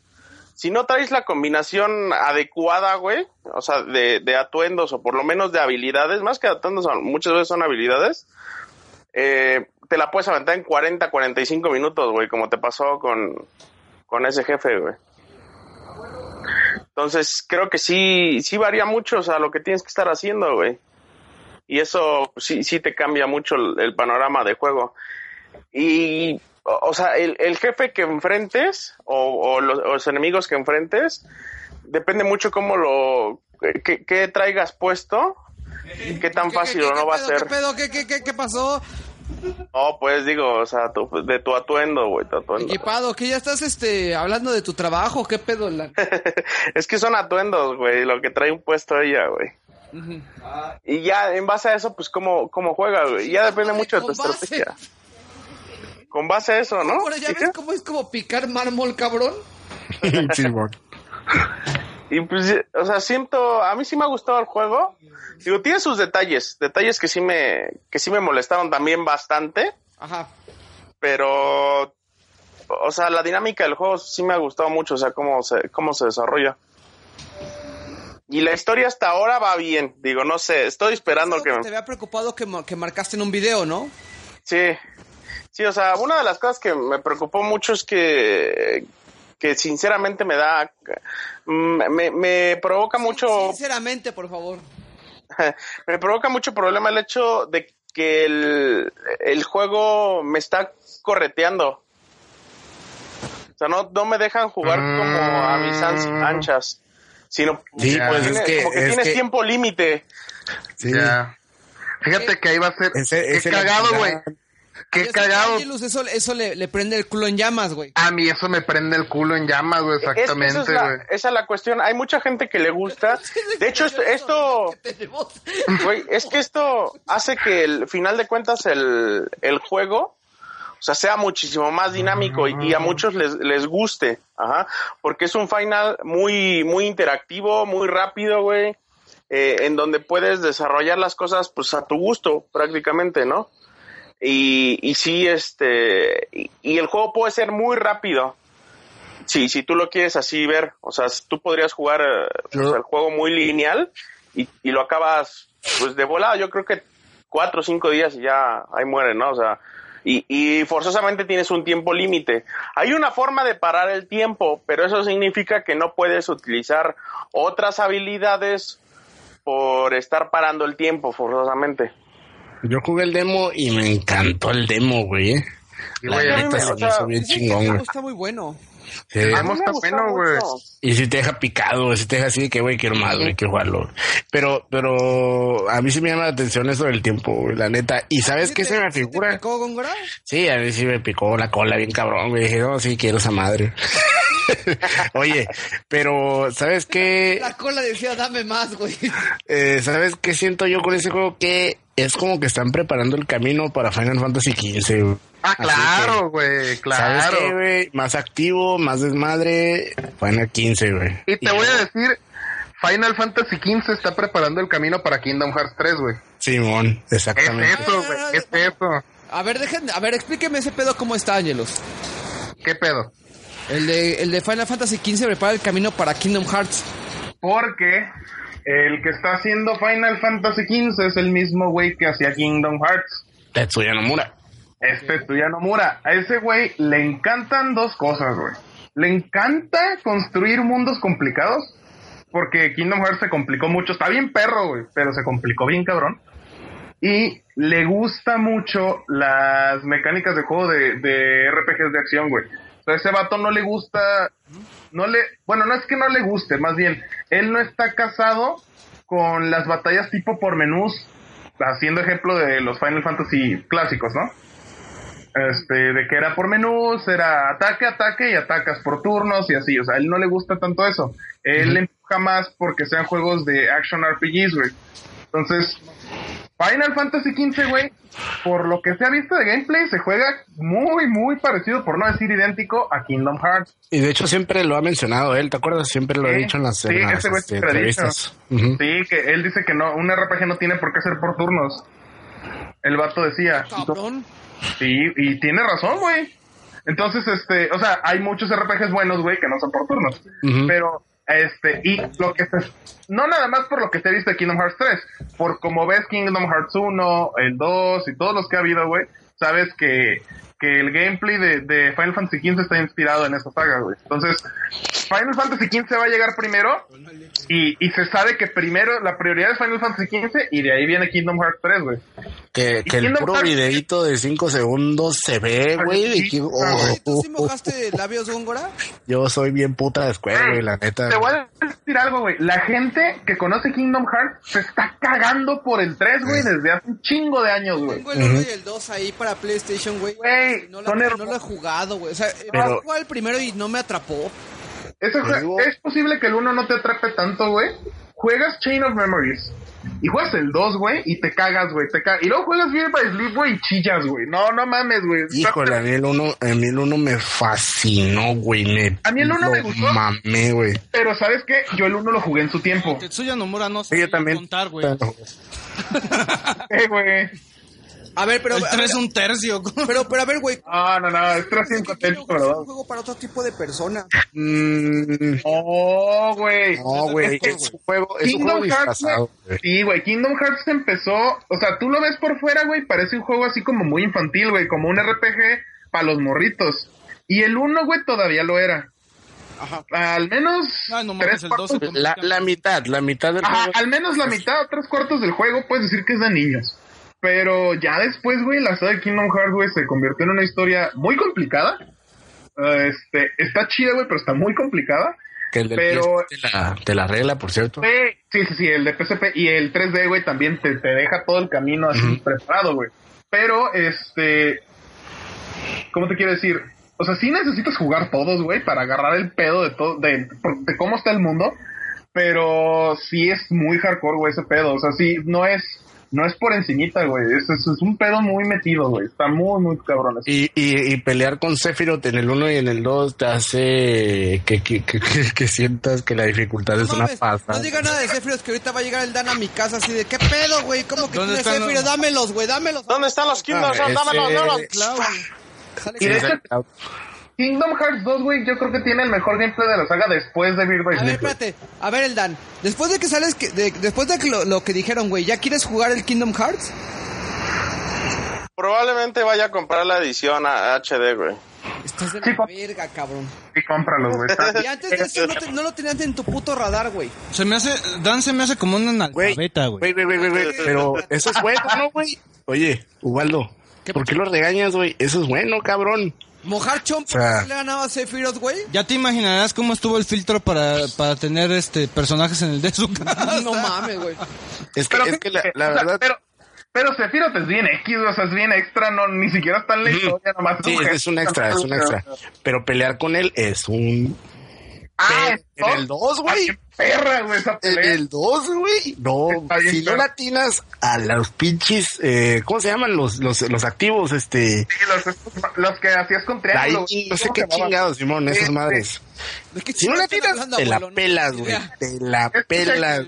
si no traes la combinación adecuada, güey, o sea, de, de atuendos o por lo menos de habilidades, más que atuendos, muchas veces son habilidades, eh, te la puedes aventar en 40, 45 minutos, güey, como te pasó con, con ese jefe, güey. Entonces, creo que sí, sí varía mucho, o sea, lo que tienes que estar haciendo, güey. Y eso sí, sí te cambia mucho el, el panorama de juego. Y, o, o sea, el, el jefe que enfrentes o, o los, enemigos que enfrentes, depende mucho cómo lo, qué, qué traigas puesto y qué tan ¿Qué- fácil qué- o no va a ser. ¿Qué pedo? ¿Qué, qué, qué, qué pasó? No, pues digo, o sea, tu- de tu atuendo, güey, tu atuendo. Equipado, que ya estás este hablando de tu trabajo, ¿qué pedo? La- es que son atuendos, güey, lo que trae un puesto ella, güey. Y ya, en base a eso, pues, cómo, cómo juega, güey. Ya depende mucho de tu base. estrategia. Con base a eso, ¿no? Ahora ya ¿Sí? ves cómo es como picar mármol, cabrón. Y pues, o sea, siento, a mí sí me ha gustado el juego. Digo, tiene sus detalles, detalles que sí me, que sí me molestaron también bastante, Ajá. pero, o sea, la dinámica del juego sí me ha gustado mucho, o sea, cómo se, cómo se desarrolla. Y la historia hasta ahora va bien, digo, no sé, estoy esperando que... Te había preocupado que, que marcaste en un video, ¿no? Sí, sí, o sea, una de las cosas que me preocupó mucho es que, que sinceramente me da, mm, me, me provoca mucho, Sinceramente, por favor. me provoca mucho problema el hecho de que el, el juego me está correteando. O sea, no, no me dejan jugar como a mis ans- anchas, sino Sí, pues tiene- es que, como que es tienes que- tiempo límite. sí. Ya. Fíjate que ahí va a ser. Ese- qué ese la cagado, güey. Qué cagado. Angelus, eso, eso le, le prende el culo en llamas, güey. A mí eso me prende el culo en llamas, güey, Es que exactamente, esa, es la, güey. esa es la cuestión. Hay mucha gente que le gusta. De hecho, esto, esto Güey, es que esto hace que el final de cuentas el, el juego, o sea, sea muchísimo más dinámico y, y a muchos les, les guste, ajá, porque es un final muy, muy interactivo, muy rápido, güey, eh, en donde puedes desarrollar las cosas, pues, a tu gusto, prácticamente, ¿no? Y, y sí, este, y, y el juego puede ser muy rápido. Sí, si tú lo quieres así ver, o sea, tú podrías jugar eh, pues, el juego muy lineal y, y lo acabas pues de volada. Yo creo que cuatro o cinco días y ya ahí muere, ¿no? O sea, y, y forzosamente tienes un tiempo límite. Hay una forma de parar el tiempo, pero eso significa que no puedes utilizar otras habilidades por estar parando el tiempo forzosamente. Yo jugué el demo y me encantó el demo, güey. eh. La neta se me hizo bien chingón, güey. está muy bueno. Está bueno, güey. Y si te deja picado, si te deja así de que, güey, quiero más, güey, quiero jugarlo. Pero, pero a mí sí me llama la atención eso del tiempo, güey, la neta. ¿Y sabes ¿Sí qué te- se me sí te figura? picó, Góngora? Sí, a mí sí me picó la cola bien cabrón, güey. Dije, no, sí, quiero esa madre. Oye, pero, ¿sabes qué? La cola decía, dame más, güey. Eh, ¿Sabes qué siento yo con ese juego? Que es como que están preparando el camino para Final Fantasy XV. güey. Ah, Así claro, güey, que, ¿Sabes claro. qué, güey? Más activo, más desmadre, Final 15, güey. Y te voy a decir, Final Fantasy XV está preparando el camino para Kingdom Hearts 3, güey. Simón, Es exactamente. eso, güey, es eso. A ver, dejen, a ver, explíqueme ese pedo cómo está, Angelos. ¿Qué pedo? El de, el de Final Fantasy XV prepara el camino para Kingdom Hearts. Porque el que está haciendo Final Fantasy XV es el mismo güey que hacía Kingdom Hearts. Tetsuya Nomura. Este Tetsuya Nomura. A ese güey le encantan dos cosas, güey. Le encanta construir mundos complicados. Porque Kingdom Hearts se complicó mucho. Está bien perro, güey. Pero se complicó bien cabrón. Y le gusta mucho las mecánicas de juego de, de RPGs de acción, güey. O sea, ese vato no le gusta. No le. Bueno, no es que no le guste, más bien. Él no está casado con las batallas tipo por menús. Haciendo ejemplo de los Final Fantasy clásicos, ¿no? Este, de que era por menús, era ataque, ataque y atacas por turnos y así. O sea, a él no le gusta tanto eso. Él le empuja más porque sean juegos de action RPGs, güey. Entonces, Final Fantasy XV, güey, por lo que se ha visto de gameplay, se juega muy, muy parecido, por no decir idéntico, a Kingdom Hearts. Y de hecho siempre lo ha mencionado él, ¿te acuerdas? Siempre lo ha dicho en las, sí, en las, este, dicho. entrevistas. Ujú. Sí, que él dice que no, un RPG no tiene por qué ser por turnos. El vato decía. Cabrón. Sí, y tiene razón, güey. Entonces, este, o sea, hay muchos RPGs buenos, güey, que no son por turnos. Pero, este, y lo que se, no nada más por lo que te he visto de Kingdom Hearts 3, por como ves Kingdom Hearts 1, el 2 y todos los que ha habido, güey, sabes que, que el gameplay de, de Final Fantasy XV está inspirado en esa saga, güey. Entonces, Final Fantasy XV va a llegar primero y, y se sabe que primero la prioridad es Final Fantasy XV y de ahí viene Kingdom Hearts 3, güey. Que, ¿Y que el puro Hearts? videíto de 5 segundos se ve, güey. que- Oye, ¿Tú sí oh, mojaste labios, Góngora? yo soy bien puta de escuela, güey, la neta. Te voy a decir algo, güey. La gente que conoce Kingdom Hearts se está cagando por el 3, güey, desde hace un chingo de años, güey. Tengo el 1 y el 2 ahí para PlayStation, güey. Güey, No, no lo he jugado, güey. O sea, Pero- el primero y no me atrapó. Digo- es posible que el 1 no te atrape tanto, güey. Juegas Chain of Memories. Y juegas el 2, güey, y te cagas, güey. Te ca- y luego juegas Beer by Sleep, güey, y chillas, güey. No, no mames, güey. Híjole, a mí el uno, a mí el uno me fascinó, güey. Me, A mí el uno me lo gustó. mamé, güey. Pero, ¿sabes qué? Yo el 1 lo jugué en su tiempo. Tetsuya Nomura no Sí, sabe yo también. contar, güey. Pero- Eh, güey. A ver, pero... El a 3 ver, es un tercio. Pero, pero a ver, güey. No, no, no. Es 3 Es que 5 quiero- es ¿verdad? un juego para otro tipo de persona. Mm, Oh, güey. no, güey. Es un juego, es un Kingdom juego Hearts, güey. Sí, güey, Kingdom Hearts empezó, o sea, tú lo ves por fuera, güey, parece un juego así como muy infantil, güey, como un RPG para los morritos. Y el 1, güey, todavía lo era. Al menos Ay, no mames, tres el cuartos, 12 con- La, la mitad, la mitad del Ajá, juego. al menos la mitad o tres cuartos del juego puedes decir que es de niños. Pero ya después, güey, la saga de Kingdom Hearts, güey, se convirtió en una historia muy complicada. Eh, Este, está chida, güey, pero está muy complicada. Que el del pero- te la, te la regla, por cierto. Sí, sí, sí, el de PSP y el 3D, güey, también te, te deja todo el camino así preparado, güey. Pero, este, ¿cómo te quiero decir? O sea, sí necesitas jugar todos, güey, para agarrar el pedo de todo, de, de cómo está el mundo. Pero sí es muy hardcore, güey, ese pedo. O sea, sí, no es, no es por encimita, güey. Es, es, es un pedo muy metido, güey. Está muy, muy cabrón. Y, y, y pelear con Sephiroth en el 1 y en el 2 te hace que, que, que, que- que sientas que la dificultad es una pasada. no diga nada de Sephiroth, que ahorita va a llegar el Dan a mi casa así de, ¿qué pedo, güey? ¿Cómo que ¿Dónde tiene están los- Sephiroth? Dámelos, güey, dámelos. ¿Dónde están los Ah, Hearts? Dámelos, dámelos. Claro. Y de hecho, Kingdom Hearts 2, güey, yo creo que tiene el mejor gameplay de la saga después de by A ver, espérate. A ver, el Dan. Después de que sales, que, de- después de que lo, lo que dijeron, güey, ¿ya quieres jugar el Kingdom Hearts? Probablemente vaya a comprar la edición a- HD, güey. Estás de Sí, la verga, cabrón. Sí, cómpralos, güey. Y antes de eso no, te- no lo tenías en tu puto radar, güey. Se me hace, Dan se me hace como un Güey, analfabeta, güey. güey, güey, güey, güey, pero eso es bueno, ¿no, güey? Oye, Ubaldo, ¿Qué ¿por qué lo regañas, güey? Eso es bueno, cabrón. Mojar chompo, O sea- ¿por qué le ganaba a Sephiroth, güey? Ya te imaginarás cómo estuvo el filtro para, para tener este personajes en el de su No mames, güey. Es que, Pero, es que la, la o sea, verdad... pero, pero Sephiroth es bien X, o sea, es bien extra, no, ni siquiera está en la historia, nomás Sí, jefe. es un extra, es un extra. Pero pelear con él es un... Ah, en el 2, güey. Ah, qué perra, güey, esa En el 2, güey. No, si no latinas a los pinches... Eh, ¿Cómo se llaman los, los, los activos? Este... Sí, los, estos- los que hacías con triángulo. Lightning, no sé ¿cómo qué chingados, Simón, esas Sí, madres. ¿De qué Si no latinas, te la pelas, güey. Te la pelas.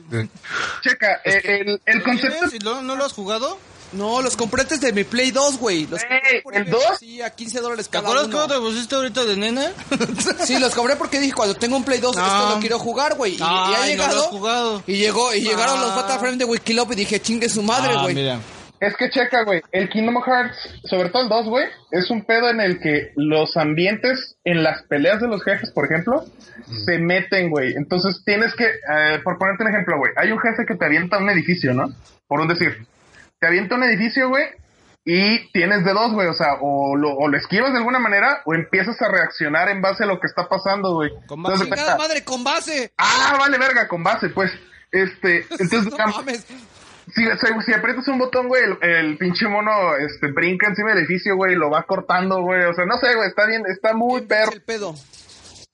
Checa, eh, el, el concepto... ¿Tienes? ¿Y lo- ¿No lo has jugado? No, los compré antes de mi Play 2, güey. Los Ey, compré por ¿el eBay, 2? Sí, a 15 dólares ¿Te cada acuerdas uno. cómo te pusiste ahorita de nena? Sí, los compré porque dije, cuando tengo un Play 2, Ah. este lo quiero jugar, güey. Y, y ha no llegado. Y llegó, y llegaron Ah. los Battleframe de Wikilop y dije, chingue su madre, Ah, güey. mira. Es que checa, güey, el Kingdom Hearts, sobre todo el 2, güey, es un pedo en el que los ambientes en las peleas de los jefes, por ejemplo, se meten, güey. Entonces tienes que, eh, por ponerte un ejemplo, güey, hay un jefe que te avienta un edificio, ¿no? Por un decir, te avienta un edificio, güey, y tienes de dos, güey, o sea, o lo, o lo esquivas de alguna manera o empiezas a reaccionar en base a lo que está pasando, güey. Con base. Entonces, Chingada madre, con base. Ah, vale, verga, con base, pues. Este, entonces, No mames. si, si, si aprietas un botón, güey, el, el pinche mono este, brinca encima del edificio, güey, y lo va cortando, güey. O sea, no sé, güey, está bien, está muy perro. el pedo.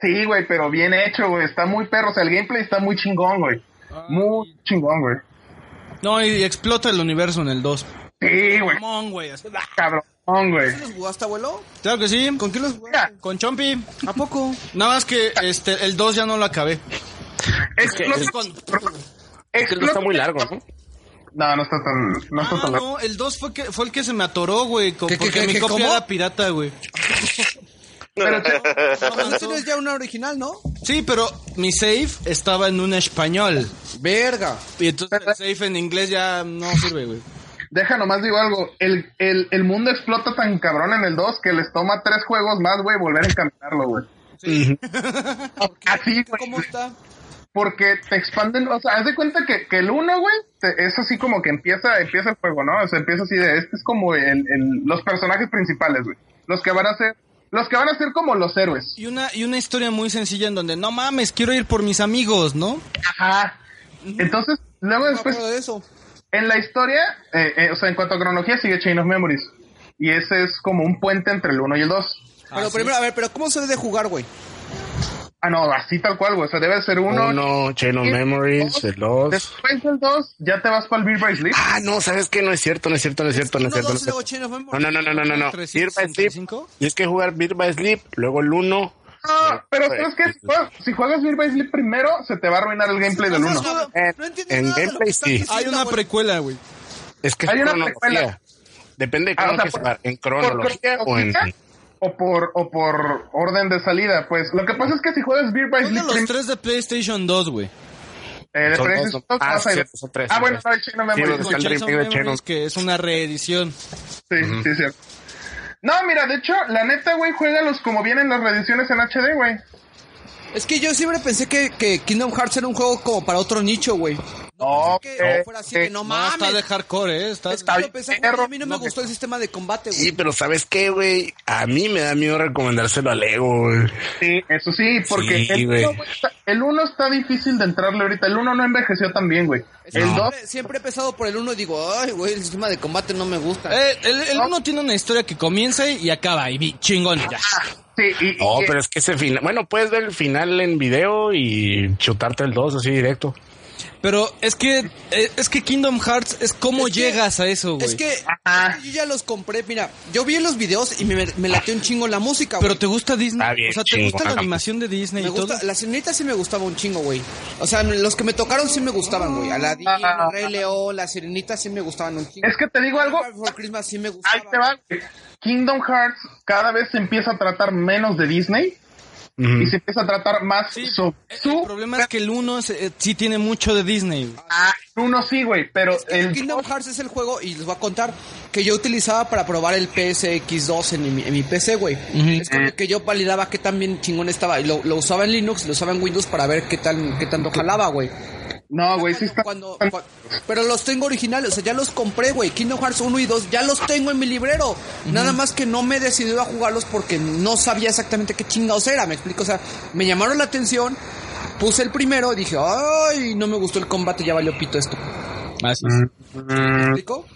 Sí, güey, pero bien hecho, güey, está muy perro. O sea, el gameplay está muy chingón, güey. Muy chingón, güey. No, y explota el universo en el 2. Sí, güey. Mamón, güey. así- Cabrón, güey. ¿Sí los jugaste, abuelo? Claro que sí. ¿Con quién los jugaste? Con Chompi. ¿A poco? Nada más que este el 2 ya no lo acabé. Con- Es que no está muy largo, ¿no? No, no está tan, no está Ah, tan largo. no, el 2 fue, que, fue el que se me atoró, güey. co- ¿Qué, qué, Porque qué, mi qué, copia cómo? era pirata, güey. Pero, No, tienes ya una original, ¿no? Sí, pero mi save estaba en un español. Verga. Y entonces el save en inglés ya no sirve, güey. deja nomás digo algo. El, el, el mundo explota tan cabrón en el 2 que les toma tres juegos más, güey, volver a encaminarlo, güey. Así, güey. ¿Cómo está? Porque te expanden, o sea, haz de cuenta que, que el 1, güey, te- es así como que empieza, empieza el juego, ¿no? O sea, empieza así de, este es como el, el- los personajes principales, güey. Los que van a ser, los que van a ser como los héroes. Y una, y una historia muy sencilla en donde, no mames, quiero ir por mis amigos, ¿no? Ajá. Entonces, luego No después, de eso. en la historia, eh, eh, o sea, en cuanto a cronología, sigue Chain of Memories. Y ese es como un puente entre el 1 y el 2. Pero primero, a ver, pero ¿cómo se debe de jugar, güey? Ah, no, así tal cual, güey. O sea, debe ser uno. Uno, Chain of Memories, dos. el dos. Después del 2, ya te vas para el Beer by Sleep. Ah, no, ¿sabes qué? No es cierto, no es cierto, no es cierto, no es Uno, cierto. No, dos, no, no, no, no, no, no. Beer by Sleep. 365. Tienes que jugar Beer by Sleep, luego el 1. No, pero ¿sabes qué? Si juegas, si juegas Beer by Sleep primero, se te va a arruinar el gameplay del 1. En, gameplay que sí. Hay una precuela, güey. Es que es Hay una cronología. precuela. Depende de Ah, cómo o sea, quieras por- jugar. En cronología o en. O por, o por orden de salida. Pues lo que pasa es que si juegas Beer by Sleep los tres de PlayStation 2, güey. eh, de Son son- dos, ah, son tres, Ah, bueno, no, el Sí, Memories. los Memories, que es una reedición. Sí, sí, cierto. No, mira, de hecho, la neta, güey, juégalos como vienen las reediciones en HD, güey. Es que yo siempre pensé que, que Kingdom Hearts era un juego como para otro nicho, güey. No, Que eh, fuera así, que no No, está mames. de hardcore, ¿eh? Está... Es que yo pensé, güey, a mí no me No, gustó el sistema de combate, Sí, güey. pero ¿sabes qué, güey? A mí me da miedo recomendárselo al Ego, güey. Sí, eso sí, porque Sí, el, güey. uno, güey, está- el uno está difícil de entrarle ahorita. El uno no envejeció tan bien, güey. El No. dos, Siempre, siempre he pesado por el uno y digo, ay, güey, el sistema de combate no me gusta. Eh, el, el uno tiene una historia que comienza y acaba, y vi- chingón, ya. sí, y, No, y- pero es que ese final. Bueno, puedes ver el final en video y chutarte el 2 así directo. Pero es que, eh, es que Kingdom Hearts es cómo Es que- llegas a eso, güey. Es que Ajá. yo ya los compré, mira, yo vi los videos y me, me latió un chingo la música, güey. Pero te gusta Disney. Bien o sea, te gusta la animación de Disney Me y todo. la sirenita sí me gustaba un chingo, güey. O sea, los que me tocaron sí me gustaban, güey. Aladdin, Ah. Rey León, la sirenita sí me gustaban un chingo. es que te digo algo, For Christmas sí me ahí gustaba. te va. Kingdom Hearts cada vez se empieza a tratar menos de Disney Ujú. y se empieza a tratar más Sí, sobre el su... problema es que el uno es, eh, sí tiene mucho de Disney. Ah, uno sí, güey, pero Es que el Kingdom Hearts es el juego, y les voy a contar, que yo utilizaba para probar el PSX2 en mi, en mi PC, güey. Es como que yo validaba qué tan bien chingón estaba. Y lo, lo usaba en Linux, lo usaba en Windows para ver qué tan qué tanto jalaba, güey. No, güey, sí está... Cuando, cua- pero los tengo originales, o sea, ya los compré, güey. Kingdom Hearts 1 y 2 ya los tengo en mi librero. Nada más que no me he decidido a jugarlos porque no sabía exactamente qué chingados era, me explico. O sea, me llamaron la atención, puse el primero, dije, ay, no me gustó el combate, ya valió pito esto. Así es. ¿Me Mm, explico?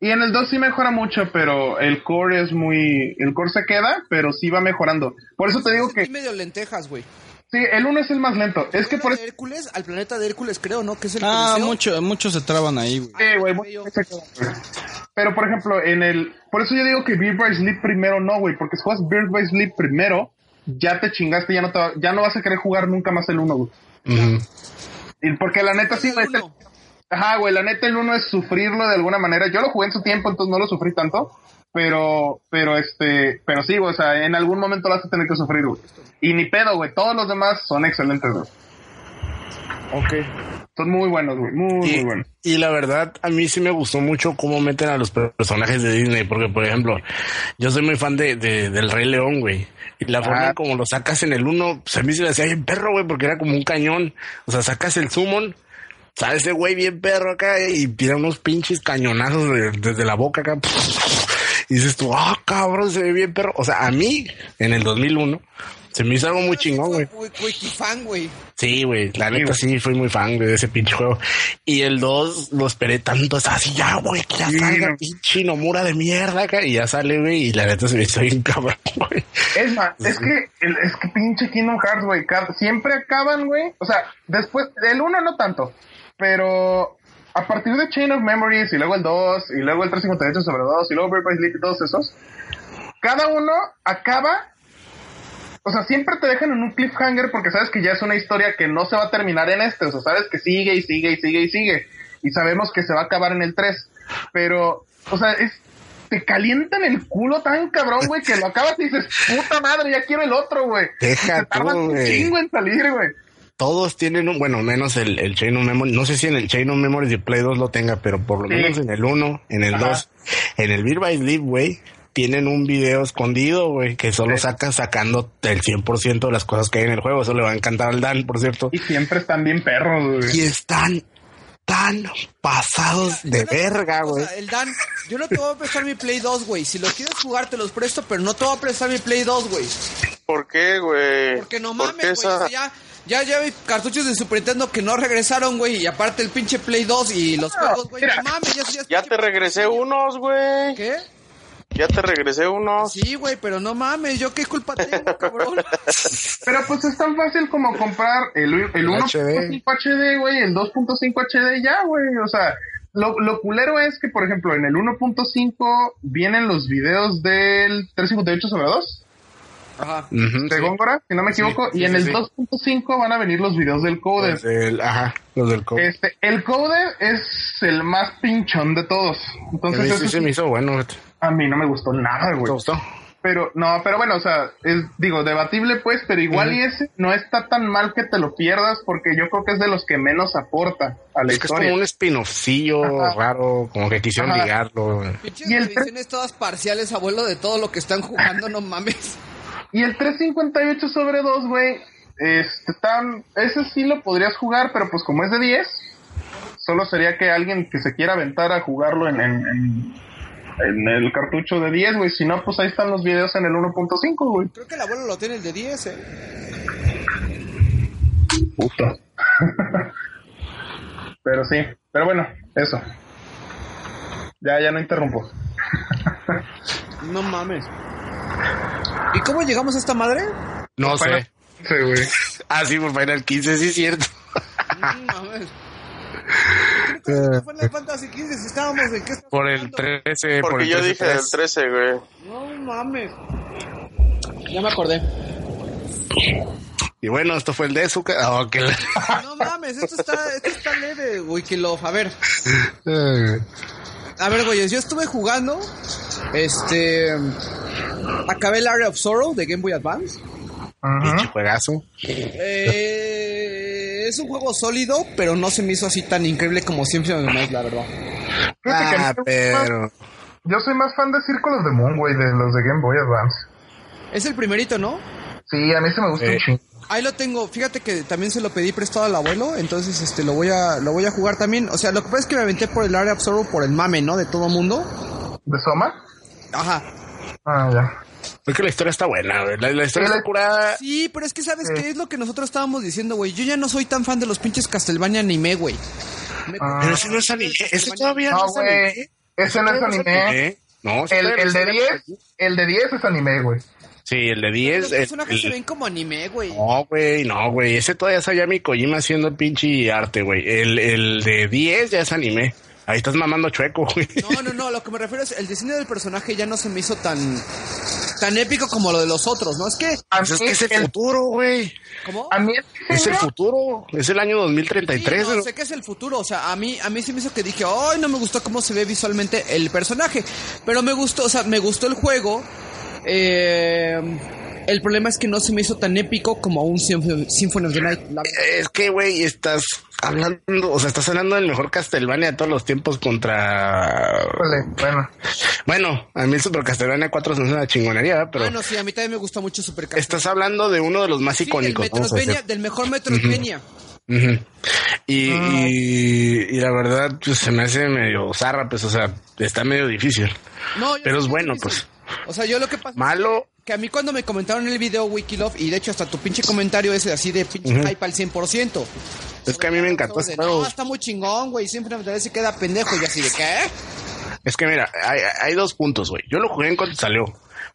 Y en el 2 sí mejora mucho, pero el core es muy... El core se queda, pero sí va mejorando. Por eso te digo que... medio lentejas, güey. Sí, el 1 es el más lento. Es que por eso... Hércules, al planeta de Hércules, creo, ¿no? Que es el Ah, Coliseo. mucho, muchos se traban ahí, güey. Sí, güey, muy- se. Pero por ejemplo, en el... Por eso yo digo que Beer by Sleep primero no, güey. Porque si juegas Beer by Sleep primero, ya te chingaste, ya no, te va- ya no vas a querer jugar nunca más el 1, güey. Y porque la neta sí, El. Ajá, güey, la neta el 1 es sufrirlo de alguna manera. Yo lo jugué en su tiempo, entonces no lo sufrí tanto. Pero, pero este, pero sí, güey, o sea, en algún momento lo vas a tener que sufrir, güey. Y ni pedo, güey, todos los demás son excelentes, güey. Ok. Son muy buenos, güey, muy, muy buenos. y la verdad, a mí sí me gustó mucho cómo meten a los personajes de Disney, porque por ejemplo, yo soy muy fan de, de- del Rey León, güey. Y la forma Ah. como lo sacas en el uno, pues a mí se me hacía bien perro, güey, porque era como un cañón. O sea, sacas el summon, sale ese güey bien perro acá y tira unos pinches cañonazos de- desde la boca acá. Y dices tú, ah, cabrón, se ve bien perro. O sea, a mí, en el 2001, se me hizo algo muy chingón, güey. Fan. Sí, güey, la neta sí, fui muy fan güey, de ese pinche juego. Y el 2 lo esperé tanto, es así, ya, güey, que ya Sí, salga no. pinche Nomura de mierda acá. Y ya sale, güey, y la neta se me hizo bien cabrón, güey. Es más, es que, el- es que pinche Kingdom Hearts, güey, siempre acaban, güey. O sea, después, del 1 no tanto, pero a partir de Chain of Memories y luego el 2 y luego el 358 sobre 2 y luego Bird by Sleep y todos esos, cada uno acaba, o sea, siempre te dejan en un cliffhanger porque sabes que ya es una historia que no se va a terminar en este, o sea, sabes que sigue y sigue y sigue y sigue y sabemos que se va a acabar en el 3, pero, o sea, es, te calientan el culo tan cabrón, güey, que lo acabas y dices, puta madre, ya quiero el otro, güey. Deja Te tardas tú, un chingo en salir, güey. Todos tienen un, bueno, menos el, el Chain of Memory. No sé si en el Chain of Memory de Play 2 lo tenga, pero por lo Sí. menos en el 1, en el Ajá. 2, en el Beer by Sleep, güey, tienen un video escondido, güey, que solo sacan sacando el 100% de las cosas que hay en el juego. Eso le va a encantar al Dan, por cierto. Y siempre están bien perros, güey. Y están tan pasados de no- verga, o güey. sea, el Dan, yo no te voy a prestar mi Play 2, güey. Si lo quieres jugar, te los presto, pero no te voy a prestar mi Play 2, güey. ¿Por qué, güey? Porque no ¿Por mames, güey. esa- o sea, ya, ya, ya hay cartuchos de Super Nintendo que no regresaron, güey. Y aparte el pinche Play 2 y los juegos, güey. No mames, ya, ya, Ya te regresé unos, güey. ¿Qué? Ya te regresé unos. Sí, güey, pero no mames, ¿yo qué culpa tengo, cabrón? Pero pues es tan fácil como comprar el, el 1.5 HD, güey, el 2.5 HD ya, güey. O sea, lo, lo culero es que, por ejemplo, en el 1.5 vienen los videos del 358 sobre 2 Ajá. Ujú, de sí. Góngora, si no me equivoco, sí, y en sí, el sí. 2.5 van a venir los videos del Coder. Los del, ajá, los del Code. Este, el Coder es el más pinchón de todos. Entonces, eso sí se me hizo bueno. ¿Te a mí no me gustó nada, güey. gustó? Pero, no, pero bueno, o sea, es, digo, debatible pues, pero igual y ese no está tan mal que te lo pierdas porque yo creo que es de los que menos aporta a la Es que es historia. como un spin-offcillo Ajá. raro, como que quisieron Ajá. ligarlo. Y el todas parciales, abuelo, de todo lo que están jugando, no mames. Y el 358 sobre 2, güey, este tan, ese sí lo podrías jugar, pero pues como es de 10, solo sería que alguien que se quiera aventar a jugarlo en, en, en, en el cartucho de 10, güey. Si no, pues ahí están los videos en el 1.5, güey. Creo que el abuelo lo tiene el de 10, eh. Puta. pero sí, pero bueno, eso. Ya, ya no interrumpo. No mames. ¿Y cómo llegamos a esta madre? No sé. Sí, güey. Ah, sí, por Final 15, sí es cierto. No mames. ¿Qué fue la Fantasy 15 si estábamos en qué Por el jugando? 13, por Porque el yo 13, dije del 13, güey. No mames. Ya me acordé. Y bueno, esto fue el de Zuka. Oh, que la- No mames, esto está, esto está leve, Wikilove. A ver, a ver, güeyes, yo estuve jugando. Este. Acabé el Area of Sorrow de Game Boy Advance. Juegazo. Eh, es un juego sólido, pero no se me hizo así tan increíble como siempre me más, la verdad. Ah, pero... Yo soy más fan de of the Moon, güey, de los de Game Boy Advance. Es el primerito, ¿no? Sí, a mí se me gusta Sí. un chingo. Ahí lo tengo. Fíjate que también se lo pedí prestado al abuelo, entonces este lo voy a lo voy a jugar también. O sea, lo que pasa es que me aventé por el Area of Sorrow por el mame, ¿no? De todo mundo. ¿De Soma? Ajá. Ah, ya. Es que la historia está buena, güey. La, la historia Sí, está curada. Sí, pero es que sabes qué es lo que nosotros estábamos diciendo, güey. Yo ya no soy tan fan de los pinches Castlevania anime, güey. Ah. Pero ese no es anime. Ese todavía no, No, es anime. Ese no es anime. No, sí, El, el de es 10, anime. el de 10 es anime, güey. Sí, el de 10. Los el- personajes se ven como anime, güey. No, güey, no, güey. Ese todavía sabía mi Kojima haciendo el pinche arte, güey. El, el de 10 ya es anime. Ahí estás mamando chueco, güey. No, no, no, lo que me refiero es el diseño del personaje ya no se me hizo tan tan épico como lo de los otros, ¿no? Es que A es que es el el- futuro, güey. ¿cómo? a mí Es el futuro. Es el año 2033. Sí, no, ¿no? sé que es el futuro, o sea, a mí a mí sí me hizo que dije, "Ay, no me gustó cómo se ve visualmente el personaje", pero me gustó, o sea, me gustó el juego. Eh, el problema es que no se me hizo tan épico como un Symphony Symphony of the Night. La- Es que, güey, estás hablando, o sea, estás hablando del mejor Castlevania de todos los tiempos contra... Híjole, bueno. Bueno, a mí el Super Castlevania 4 se me hace una chingonería, pero Ah, no, sí, a mí también me gusta mucho Super Castlevania. estás hablando de uno de los más Sí, del, icónicos. vamos a Metroidvania, decir. del mejor Metroidvania. Ujú. y, y, y la verdad, pues se me hace medio zarra, pues, o sea, está medio difícil. No, Pero es bueno, pues. O sea, yo lo que pasa es Malo, que a mí cuando me comentaron el video Wikilove, y de hecho hasta tu pinche comentario ese así de pinche hype al 100%. es que a mí me encantó ese juego. no, está muy chingón, güey, siempre me se queda pendejo y así de ¿qué? Es que mira, hay, hay dos puntos, güey. Yo lo jugué en cuanto salió.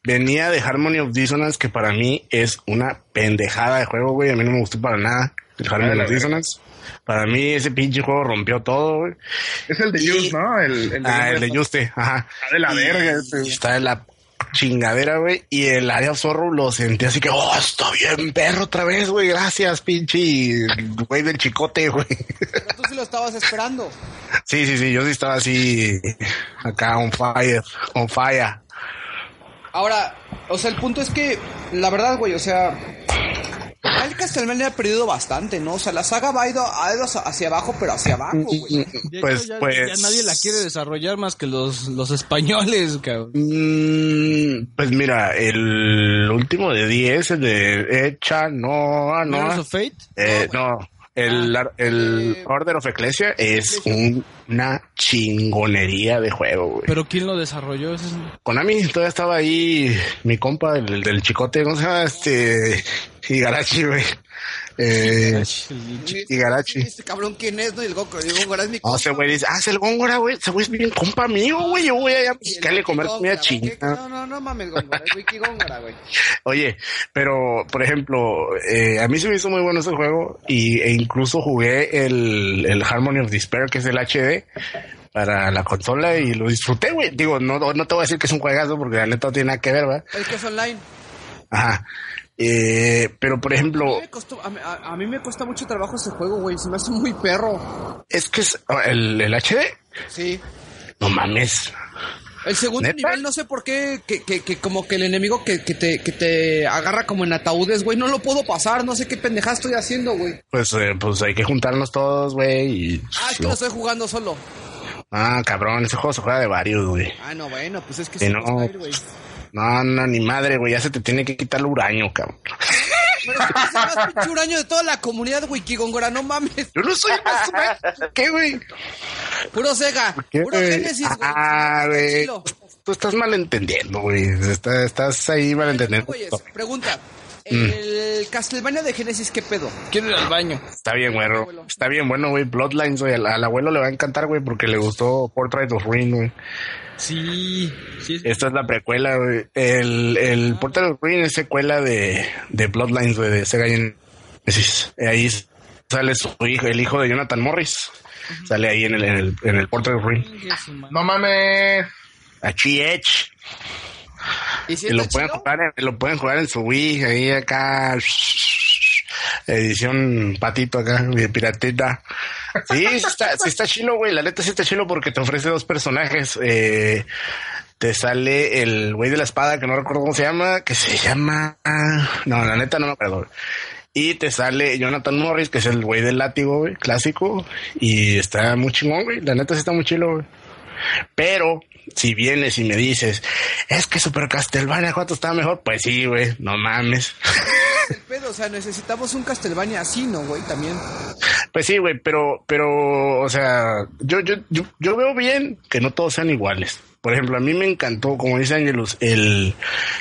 Venía de Harmony of Dissonance, que para mí es una pendejada de juego, güey. A mí no me gustó para nada el Harmony of Dissonance. Para mí ese pinche juego rompió todo, güey. Es el de Just, ¿no? El, el de Ah, el de Just. Juste, ajá. Está de la Y- verga ese. y Está de la chingadera, güey. Y el área zorro lo sentí así que, oh, está bien perro otra vez, güey. Gracias, pinche güey del chicote, güey. Pero tú sí lo estabas esperando. Sí, sí, sí, yo sí estaba así, acá on fire, on fire. Ahora, o sea, el punto es que, la verdad, güey, o sea, el Castlevania ha perdido bastante, ¿no? O sea, la saga va ido, ha ido hacia abajo, pero hacia abajo, güey. De hecho, Pues, ya, pues. ya nadie la quiere desarrollar más que los, los españoles, cabrón. Mm, pues mira, el último de 10, el de Echa, no, ah, Mirrors no. of Fate. Eh, no, el, ar- el Eh, Order of Ecclesia es un- una chingonería de juego, güey. Pero ¿quién lo desarrolló? Ese es- Konami todavía estaba ahí, mi compa, el del chicote, ¿cómo se llama? Este, Higarashi, güey. Eh, Higarashi. Este cabrón, ¿quién es? No, y el Goku, digo, Góngora es mi No, ese güey dice, ah, es el Góngora, güey. Ese güey es bien compa mío, güey. Yo voy allá a buscarle comer comida Góngora, china. No, no, no mames, Góngora, es Wiki Góngora, güey. Oye, pero, por ejemplo, eh, a mí se me hizo muy bueno ese juego y, e incluso jugué el, el Harmony of Despair, que es el HD, para la consola y lo disfruté, güey. Digo, no, no te voy a decir que es un juegazo porque la neta no tiene nada que ver, ¿verdad? El que es online. Ajá. Eh, pero, por A ejemplo, mí, me costó, a, mí- a- a mí me cuesta mucho trabajo ese juego, güey. Se me hace muy perro. es que es, ah, el, el HD, Sí. no mames. El segundo ¿Neta? nivel, no sé por qué, que, que, que como que el enemigo que, que, te, que te agarra como en ataúdes, güey, no lo puedo pasar, no sé qué pendejada estoy haciendo, güey. Pues, eh, pues hay que juntarnos todos, güey. Y, Ah, es que lo estoy jugando solo. Ah, cabrón, ese juego se juega de varios, güey. Ah, no, bueno, pues es que Sí, no. güey. No, no, ni madre, güey. Ya se te tiene que quitar el uraño, cabrón. Pero es el más pinche huraño de toda la comunidad, güey, Kigongora, no mames. Yo no soy más. ¿Qué, güey? Puro Sega, ¿Qué, puro güey? Genesis, güey. Ah, güey. Tú estás malentendiendo, güey. Está- estás ahí malentendiendo. Güeyes, pregunta. Mm. El Castlevania de Genesis, ¿qué pedo? Quiero ir al baño. Está bien, güero. Está bien bueno, güey. Bloodlines, güey. Al, al abuelo le va a encantar, güey, porque le gustó Portrait of Ruin, güey. Sí, sí. es- Esta es la precuela, güey. El, el Portrait of Ruin es secuela de, de Bloodlines, güey, de Sega Genesis. Ahí sale su hijo, el hijo de Jonathan Morris. Sale ahí en el, en el, en el Portrait of Ruin. No mames. Aquí Edge. ¿Y si Y lo pueden, jugar en, lo pueden jugar en su Wii, ahí acá. Edición patito acá, piratita. Sí, está, sí está chilo, güey. La neta sí está chilo porque te ofrece dos personajes. Eh, te sale el güey de la espada, que no recuerdo cómo se llama, que se llama. No, la neta no me acuerdo. Y te sale Jonathan Morris, que es el güey del látigo, güey, clásico. Y está muy chingón, güey. La neta sí está muy chilo, güey. Pero si vienes y me dices, es que Super Castlevania, ¿cuánto está mejor? Pues sí, güey, no mames. O sea, necesitamos un Castlevania así, ¿no, güey? También. Pues sí, güey, pero, pero, o sea, yo, yo, yo, yo veo bien que no todos sean iguales. Por ejemplo, a mí me encantó, como dice Angelus, el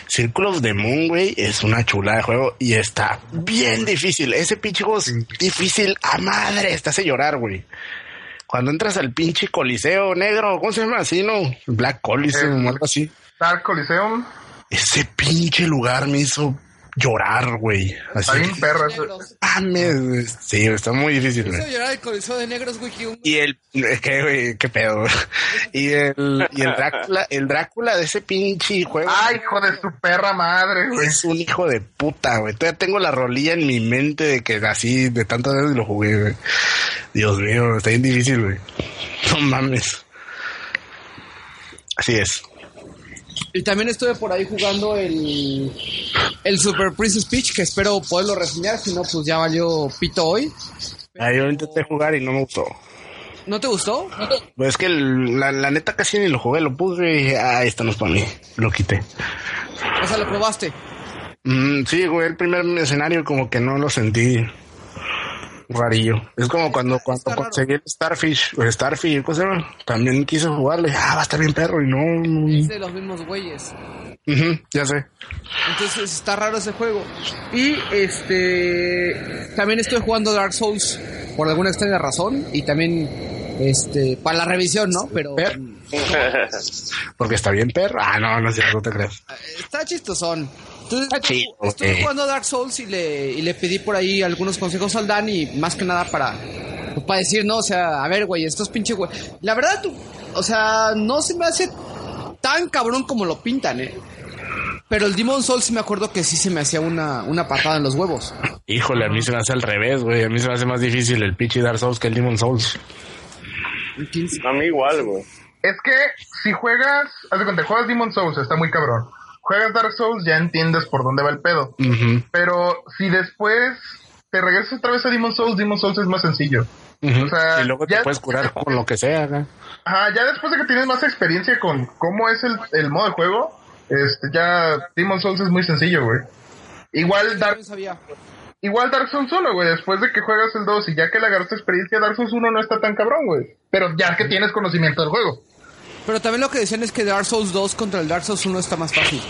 Circle of the Moon, güey, es una chula de juego y está bien difícil. Ese pinche juego es difícil a madre, te hace llorar, güey. Cuando entras al pinche coliseo negro, ¿cómo se llama así, no? Black Coliseum o algo así. Dark Coliseum. Ese pinche lugar me hizo llorar, güey. Así Está bien. Negros. mames, güey. Sí, está muy difícil, Hizo güey. llorar el coliseo de negros, güey. que un- Y el, es que, güey, qué pedo. Y el, y el Drácula, el Drácula de ese pinche juego. Ay, hijo de su perra madre, güey. Es un hijo de puta, güey. Todavía tengo la rolilla en mi mente de que así, de tantas veces lo jugué, güey. Dios mío, está bien difícil, güey. No mames. Así es. Y también estuve por ahí jugando el, el Super Princess Peach, que espero poderlo reseñar, si no, pues ya valió pito hoy. Ah, yo intenté jugar y no me gustó. ¿No te gustó? Pues es que la, la neta casi ni lo jugué, lo puse y dije, ah, esto no es para mí. Lo quité. O sea, lo probaste. Mm, sí, güey, el primer escenario como que no lo sentí rarillo. Es como cuando, cuando conseguí el Starfish, o el Starfish, ¿cómo se llama? También quise jugarle, ah, va a estar bien perro y no. Es de los mismos güeyes. Ujú, ya sé. Entonces está raro ese juego. Y este también estoy jugando Dark Souls por alguna extraña razón y también este para la revisión, ¿no? Pero Per- Porque está bien perro. Ah, no, no sé, no te creas. está chistosón. Entonces, chido, estoy eh. jugando Dark Souls y le, y le pedí por ahí algunos consejos al Dan y más que nada para para decir, no, o sea, a ver, güey, estos pinche güey. La verdad, tú, o sea, no se me hace tan cabrón como lo pintan, ¿eh? Pero el Demon Souls sí me acuerdo que sí se me hacía una, una patada en los huevos. Híjole, a mí se me hace al revés, güey. A mí se me hace más difícil el pinche Dark Souls que el Demon Souls. A mí igual, güey. Es que si juegas, haz de cuenta, juegas Demon Souls, está muy cabrón. Juegas Dark Souls, ya entiendes por dónde va el pedo. Pero si después te regresas otra vez a Demon Souls, Demon Souls es más sencillo. O sea, y luego te ya- puedes curar con lo que sea. Ajá, ya después de que tienes más experiencia con cómo es el, el modo de juego, este, ya Demon Souls es muy sencillo, güey. Igual Dark, No sabía. igual Dark Souls 1, güey, después de que juegas el 2 y ya que le agarraste experiencia, Dark Souls 1 no está tan cabrón, güey. Pero ya que tienes conocimiento del juego. Pero también lo que decían es que Dark Souls 2 contra el Dark Souls 1 está más fácil.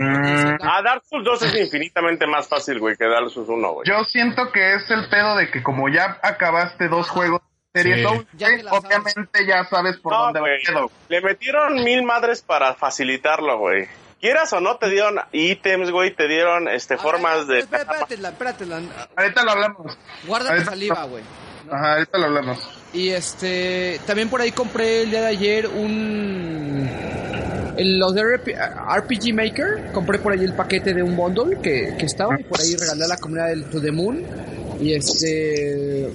Ah, Dark Souls 2 es infinitamente más fácil, güey, que Dark Souls 1, güey. Yo siento que es el pedo de que como ya acabaste dos juegos de serie Sí. Ya obviamente ya sabes por No, dónde va el pedo. Le metieron mil madres para facilitarlo, güey. Quieras o no, te dieron ítems, güey, te dieron este, formas de... Espérate, espérate, Ahorita lo hablamos. guarda saliva, güey. Ajá, ahorita lo hablamos. Y este, también por ahí compré el día de ayer un... En los de RP RPG Maker, compré por ahí el paquete de un bundle que, que estaba y por ahí regalé a la comunidad del To The Moon. Y este...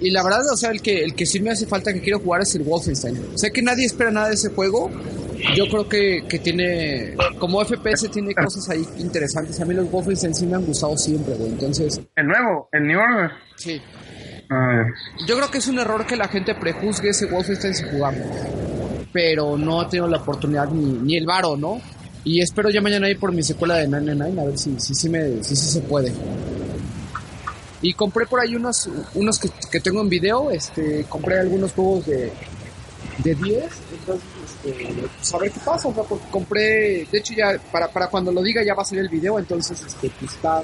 Y la verdad, o sea, el que, el que sí me hace falta que quiero jugar es el Wolfenstein. Sé que nadie espera nada de ese juego. Yo creo que, que tiene... Como FPS tiene cosas ahí interesantes. A mí los Wolfenstein sí me han gustado siempre, güey. Entonces, El nuevo, el New Order. sí. Yo creo que es un error que la gente prejuzgue ese Wolfenstein sin jugarlo. Pero no ha tenido la oportunidad ni, ni el varo, ¿no? Y espero ya mañana ir por mi secuela de 999 a ver si, si, si, si, si se puede. Y compré por ahí unos, unos que, que tengo en video. Este, compré algunos juegos de, de 10. Entonces, este, pues a ver qué pasa. o sea, porque compré, de hecho ya para, para cuando lo diga ya va a salir el video. Entonces, este, pues está,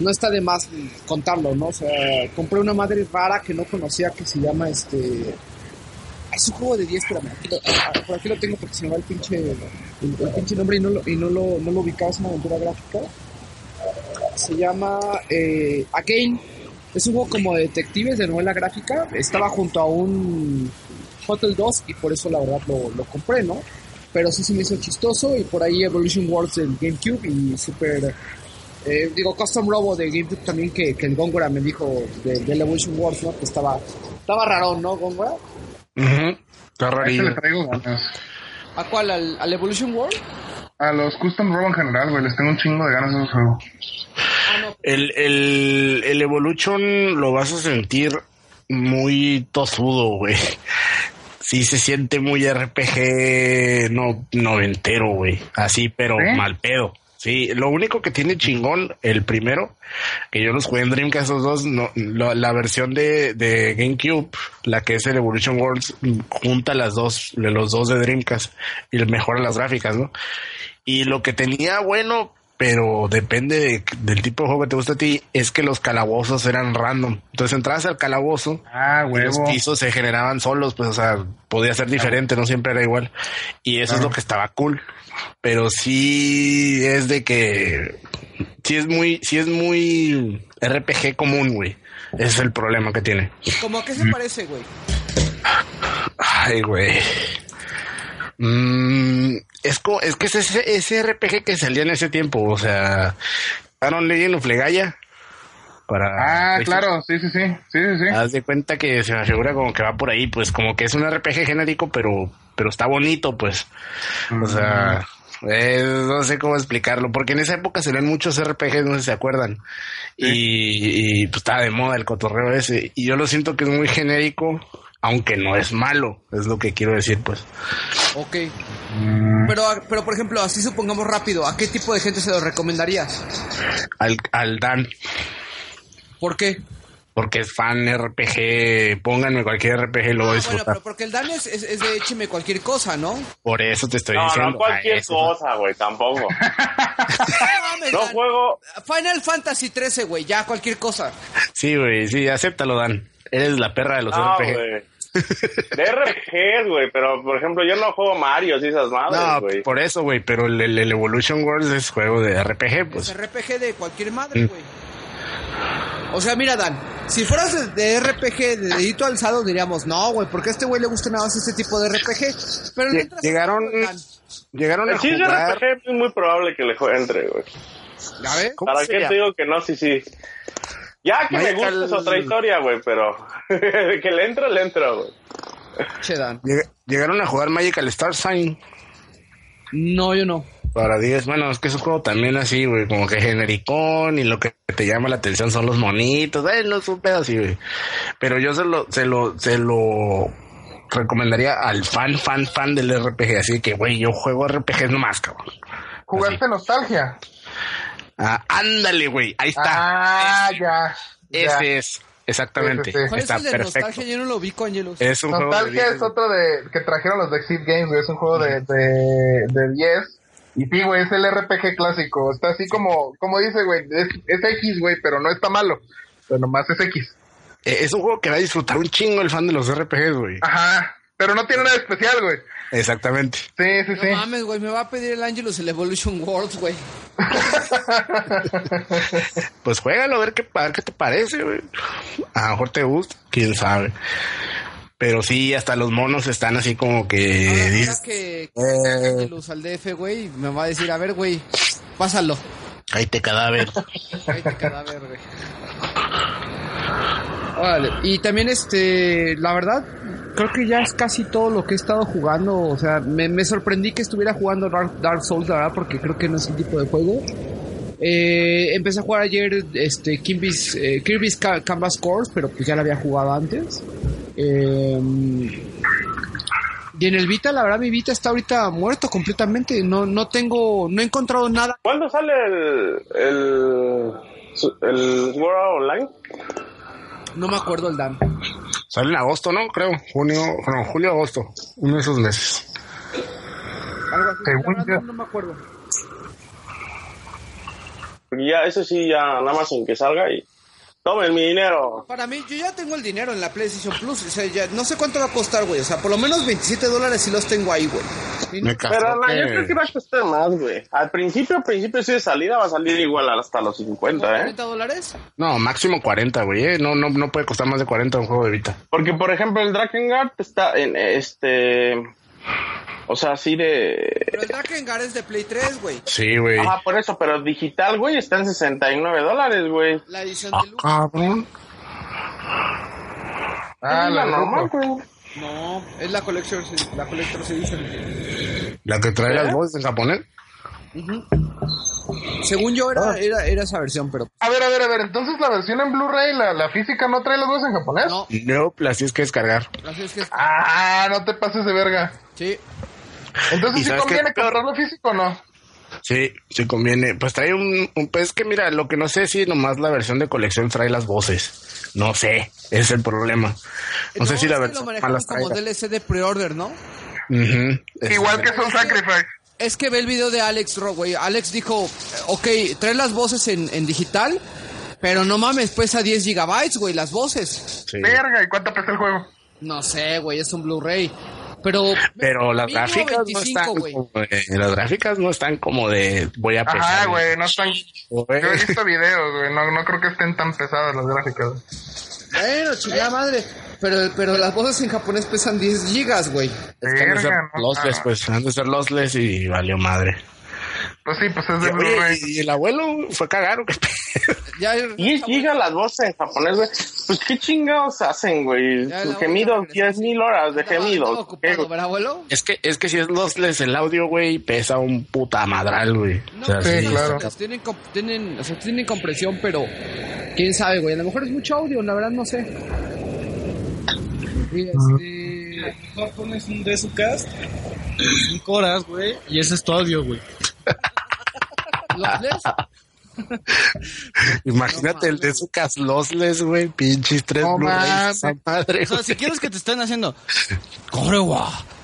no está de más contarlo, ¿no? O sea, compré una madre rara que no conocía que se llama este. Es un juego de 10, espérame. Aquí lo- ah, por aquí lo tengo porque se me va el pinche, el, pinche nombre y no lo, y no lo, no lo ubicaba, es una aventura gráfica. Se llama eh, Again. Es un juego como de detectives de novela gráfica. Estaba junto a un Hotel 2 y por eso la verdad lo, lo compré, ¿no? Pero sí se me hizo chistoso y por ahí Evolution Wars del GameCube y Super... eh, digo, Custom Robo de GameCube también que, que el Góngora me dijo de- del Evolution Wars, ¿no? Que estaba, estaba raro, ¿no, Góngora? Ujú. Está a este rarillo. le traigo ganas. ¿A cuál? ¿Al, al Evolution World? A los Custom Robo en general, güey, les tengo un chingo de ganas de esos juegos. Ah, no. El, el, el Evolution lo vas a sentir muy tosudo, güey. Sí se siente muy RPG no noventero, güey. Así, pero ¿Eh? mal pedo. Sí, lo único que tiene chingón, el primero, que yo los jugué en Dreamcast esos dos, la versión de, GameCube, la que es el Evolution Worlds, junta las dos, los dos de Dreamcast y mejora las gráficas, ¿no? Y lo que tenía bueno, pero depende de- del tipo de juego que te gusta a ti, es que los calabozos eran random. Entonces entrabas al calabozo Ah, y los pisos se generaban solos, pues, o sea, podía ser diferente, no siempre era igual. Y eso es lo que estaba cool. Pero sí es de que, sí es muy, sí es muy RPG común, güey. Ese es el problema que tiene. ¿Cómo a qué se parece, güey? Ay, güey. Mm, es, co- es que es ese, ese RPG que salía en ese tiempo, o sea, Aaron Legend of Legaia. Para Ah, claro, sí, sí, sí, sí, sí, sí. Haz de cuenta que se me figura como que va por ahí, pues como que es un RPG genérico, pero, pero está bonito, pues. O sea, eh, no sé cómo explicarlo, porque en esa época se ven muchos RPGs, no sé si se acuerdan. Y, y, pues estaba de moda el cotorreo ese. Y yo lo siento que es muy genérico, aunque no es malo, es lo que quiero decir, pues. Ok. Pero, pero, por ejemplo, así supongamos rápido, ¿a qué tipo de gente se lo recomendarías? Al, al Dan, ¿Por qué? porque es fan RPG, pónganme cualquier RPG, lo voy a Ah, bueno, disfrutar. pero porque el Dan es, es, es de écheme cualquier cosa, ¿no? Por eso te estoy No, diciendo. no, cualquier eso. cosa, güey, tampoco. No mames, No Dan. juego, Final Fantasy 13, güey, ya cualquier cosa. Sí, güey, sí, acéptalo, Dan. Eres la perra de los no, RPG. güey. De RPG, güey, pero por ejemplo, yo no juego Mario y esas madres, No, güey. por eso, güey, pero el, el- el Evolution Wars es juego de RPG, Es pues. RPG de cualquier madre, güey. O sea, mira, Dan, si fueras de, de RPG de dedito alzado, diríamos, no, güey, porque a este güey le gusta nada más este tipo de RPG. Pero Lle- llegaron- Dan, Llegaron a El chiste jugar. RPG es muy probable que le entre, güey. ¿Ya ves? ¿Cómo ¿Para qué te digo que no? Sí, sí. Ya que me Magical- gusta es otra historia, güey, pero que le entro, le entro, güey. Llegaron a jugar Magical Star Sign No, yo no. para 10. Bueno, es que es un juego también así, güey, como que genericón y lo que te llama la atención son los monitos. Eh, no es un pedo así, güey. Pero yo se lo, se lo, se lo recomendaría al fan, fan, fan del RPG. Así que, güey, yo juego RPGs nomás, cabrón. ¿Jugaste Nostalgia? Ah, ándale, güey, ahí está. Ah, ya. ya. Ese es, exactamente. Ese sí. ¿Cuál es Está el de perfecto. nostalgia? Yo no lo vi, Angelos. Es un juego de Nostalgia 10, es otro de que trajeron los de Exit Games, güey. Es un juego de, de, de 10. Y sí, güey, es el RPG clásico. Está así como, como dice, güey, es, es X, güey, pero no está malo. Pero nomás es X. Eh, Es un juego que va a disfrutar un chingo el fan de los RPGs, güey. Ajá. Pero no tiene nada especial, güey. Exactamente. Sí, sí, No sí. mames, güey, me va a pedir el Angelus el Evolution Worlds, güey. Pues juégalo a ver qué, a ver qué te parece, güey. A lo mejor te gusta, quién sabe. Pero sí, hasta los monos están así como que Ahora, dices, que eh, Angelus al DF, güey, me va a decir, a ver, güey, pásalo. ahí te cadáver. Ahí te cadáver, güey. Órale. Y también, este, la verdad, creo que ya es casi todo lo que he estado jugando. O sea, me, sorprendí que estuviera jugando Dark, Dark Souls, la verdad, porque creo que no es el tipo de juego. Eh, empecé a jugar ayer este, Kirby's, eh, Kirby's Ca- Canvas Course, pero pues ya la había jugado antes. Eh, y en el Vita, la verdad, mi Vita está ahorita muerto completamente. No, no tengo, no he encontrado nada. ¿Cuándo sale el, el, el World Online? No me acuerdo el Dan. Sale en agosto, ¿no? Creo. Junio, no, julio, agosto. Uno de esos meses. Algo así. Según yo. no me acuerdo. Porque ya, ese sí, ya nada más en que salga y tomen mi dinero. Para mí, yo ya tengo el dinero en la PlayStation Plus. O sea, ya no sé cuánto va a costar, güey. O sea, por lo menos 27 dólares sí los tengo ahí, güey. Me Pero no, que- yo creo que va a costar más, güey. Al principio, al principio sí de salida va a salir igual hasta los 50, ¿eh? 40 dólares? No, máximo 40, güey. eh. No, no, no puede costar más de 40 un juego de Vita. Porque, por ejemplo, el Drakengard está en este... O sea, así de... Pero el Drakengard es de Play 3, güey. Sí, güey. Ajá, por eso, pero digital, güey, está en 69 dólares, güey. La edición Ah, de Luz. cabrón. Ah, la normal, güey. No, es la Collector's, la Collector's Edition. La que trae las voces en japonés. Según yo era, era, era esa versión, pero A ver, a ver, a ver. Entonces la versión en Blu-ray, la, la física no trae las voces en japonés. no. No, las tienes que descargar. Que Ah, no te pases de verga. sí. ¿Y Entonces sí conviene comprarlo físico o no. Sí, sí conviene. Pues trae un, un pues que mira, lo que no sé si nomás la versión de colección trae las voces. No sé, ese es el problema. No, sé si la que versión lo como. DLC de pre-order, ¿no? Igual que Soul Sacrifice. Es que ve el video de Alex Ro, güey. Alex dijo, ok, trae las voces en, en digital, pero no mames, pesa 10 gigabytes, güey, las voces. sí. Verga, ¿y cuánto pesa el juego? No sé, güey, es un Blu-ray. Pero... Pero las gráficas no 25, están como de, las gráficas no están como de voy a pesar. Ajá, güey, no están... Yo he visto videos, güey, no, no creo que estén tan pesadas las gráficas. Bueno, chingada madre. Pero, pero las voces en japonés pesan 10 gigas, güey. Es que han no, lossless, no. pues han de ser lossless y valió madre. Pues sí, pues es de Blu-ray. ¿y el abuelo fue a cagar o qué pedo? Ya, 10 gigas las voces en japonés, güey. Pues qué chingados hacen, güey. Gemidos, voy a regresar. 10 mil horas de gemidos. ¿Qué, ocupado, güey? ¿verdad, abuelo? Es que, es que si es lossless el audio, güey, pesa un puta madral, güey. No, O sea, sí, sí, claro. tienen, o sea, tienen compresión, pero quién sabe, güey. A lo mejor es mucho audio, la verdad no sé. Y este. Mejor pones un de su cast, 5 horas, güey, y ese es tu audio, güey. ¿Los lees? Imagínate el de su lossless, güey, pinches tres No Blu-rays, mames. esa madre. O sea, si quieres que te estén haciendo, ¡Corre, wa! ¡Andes, cayo!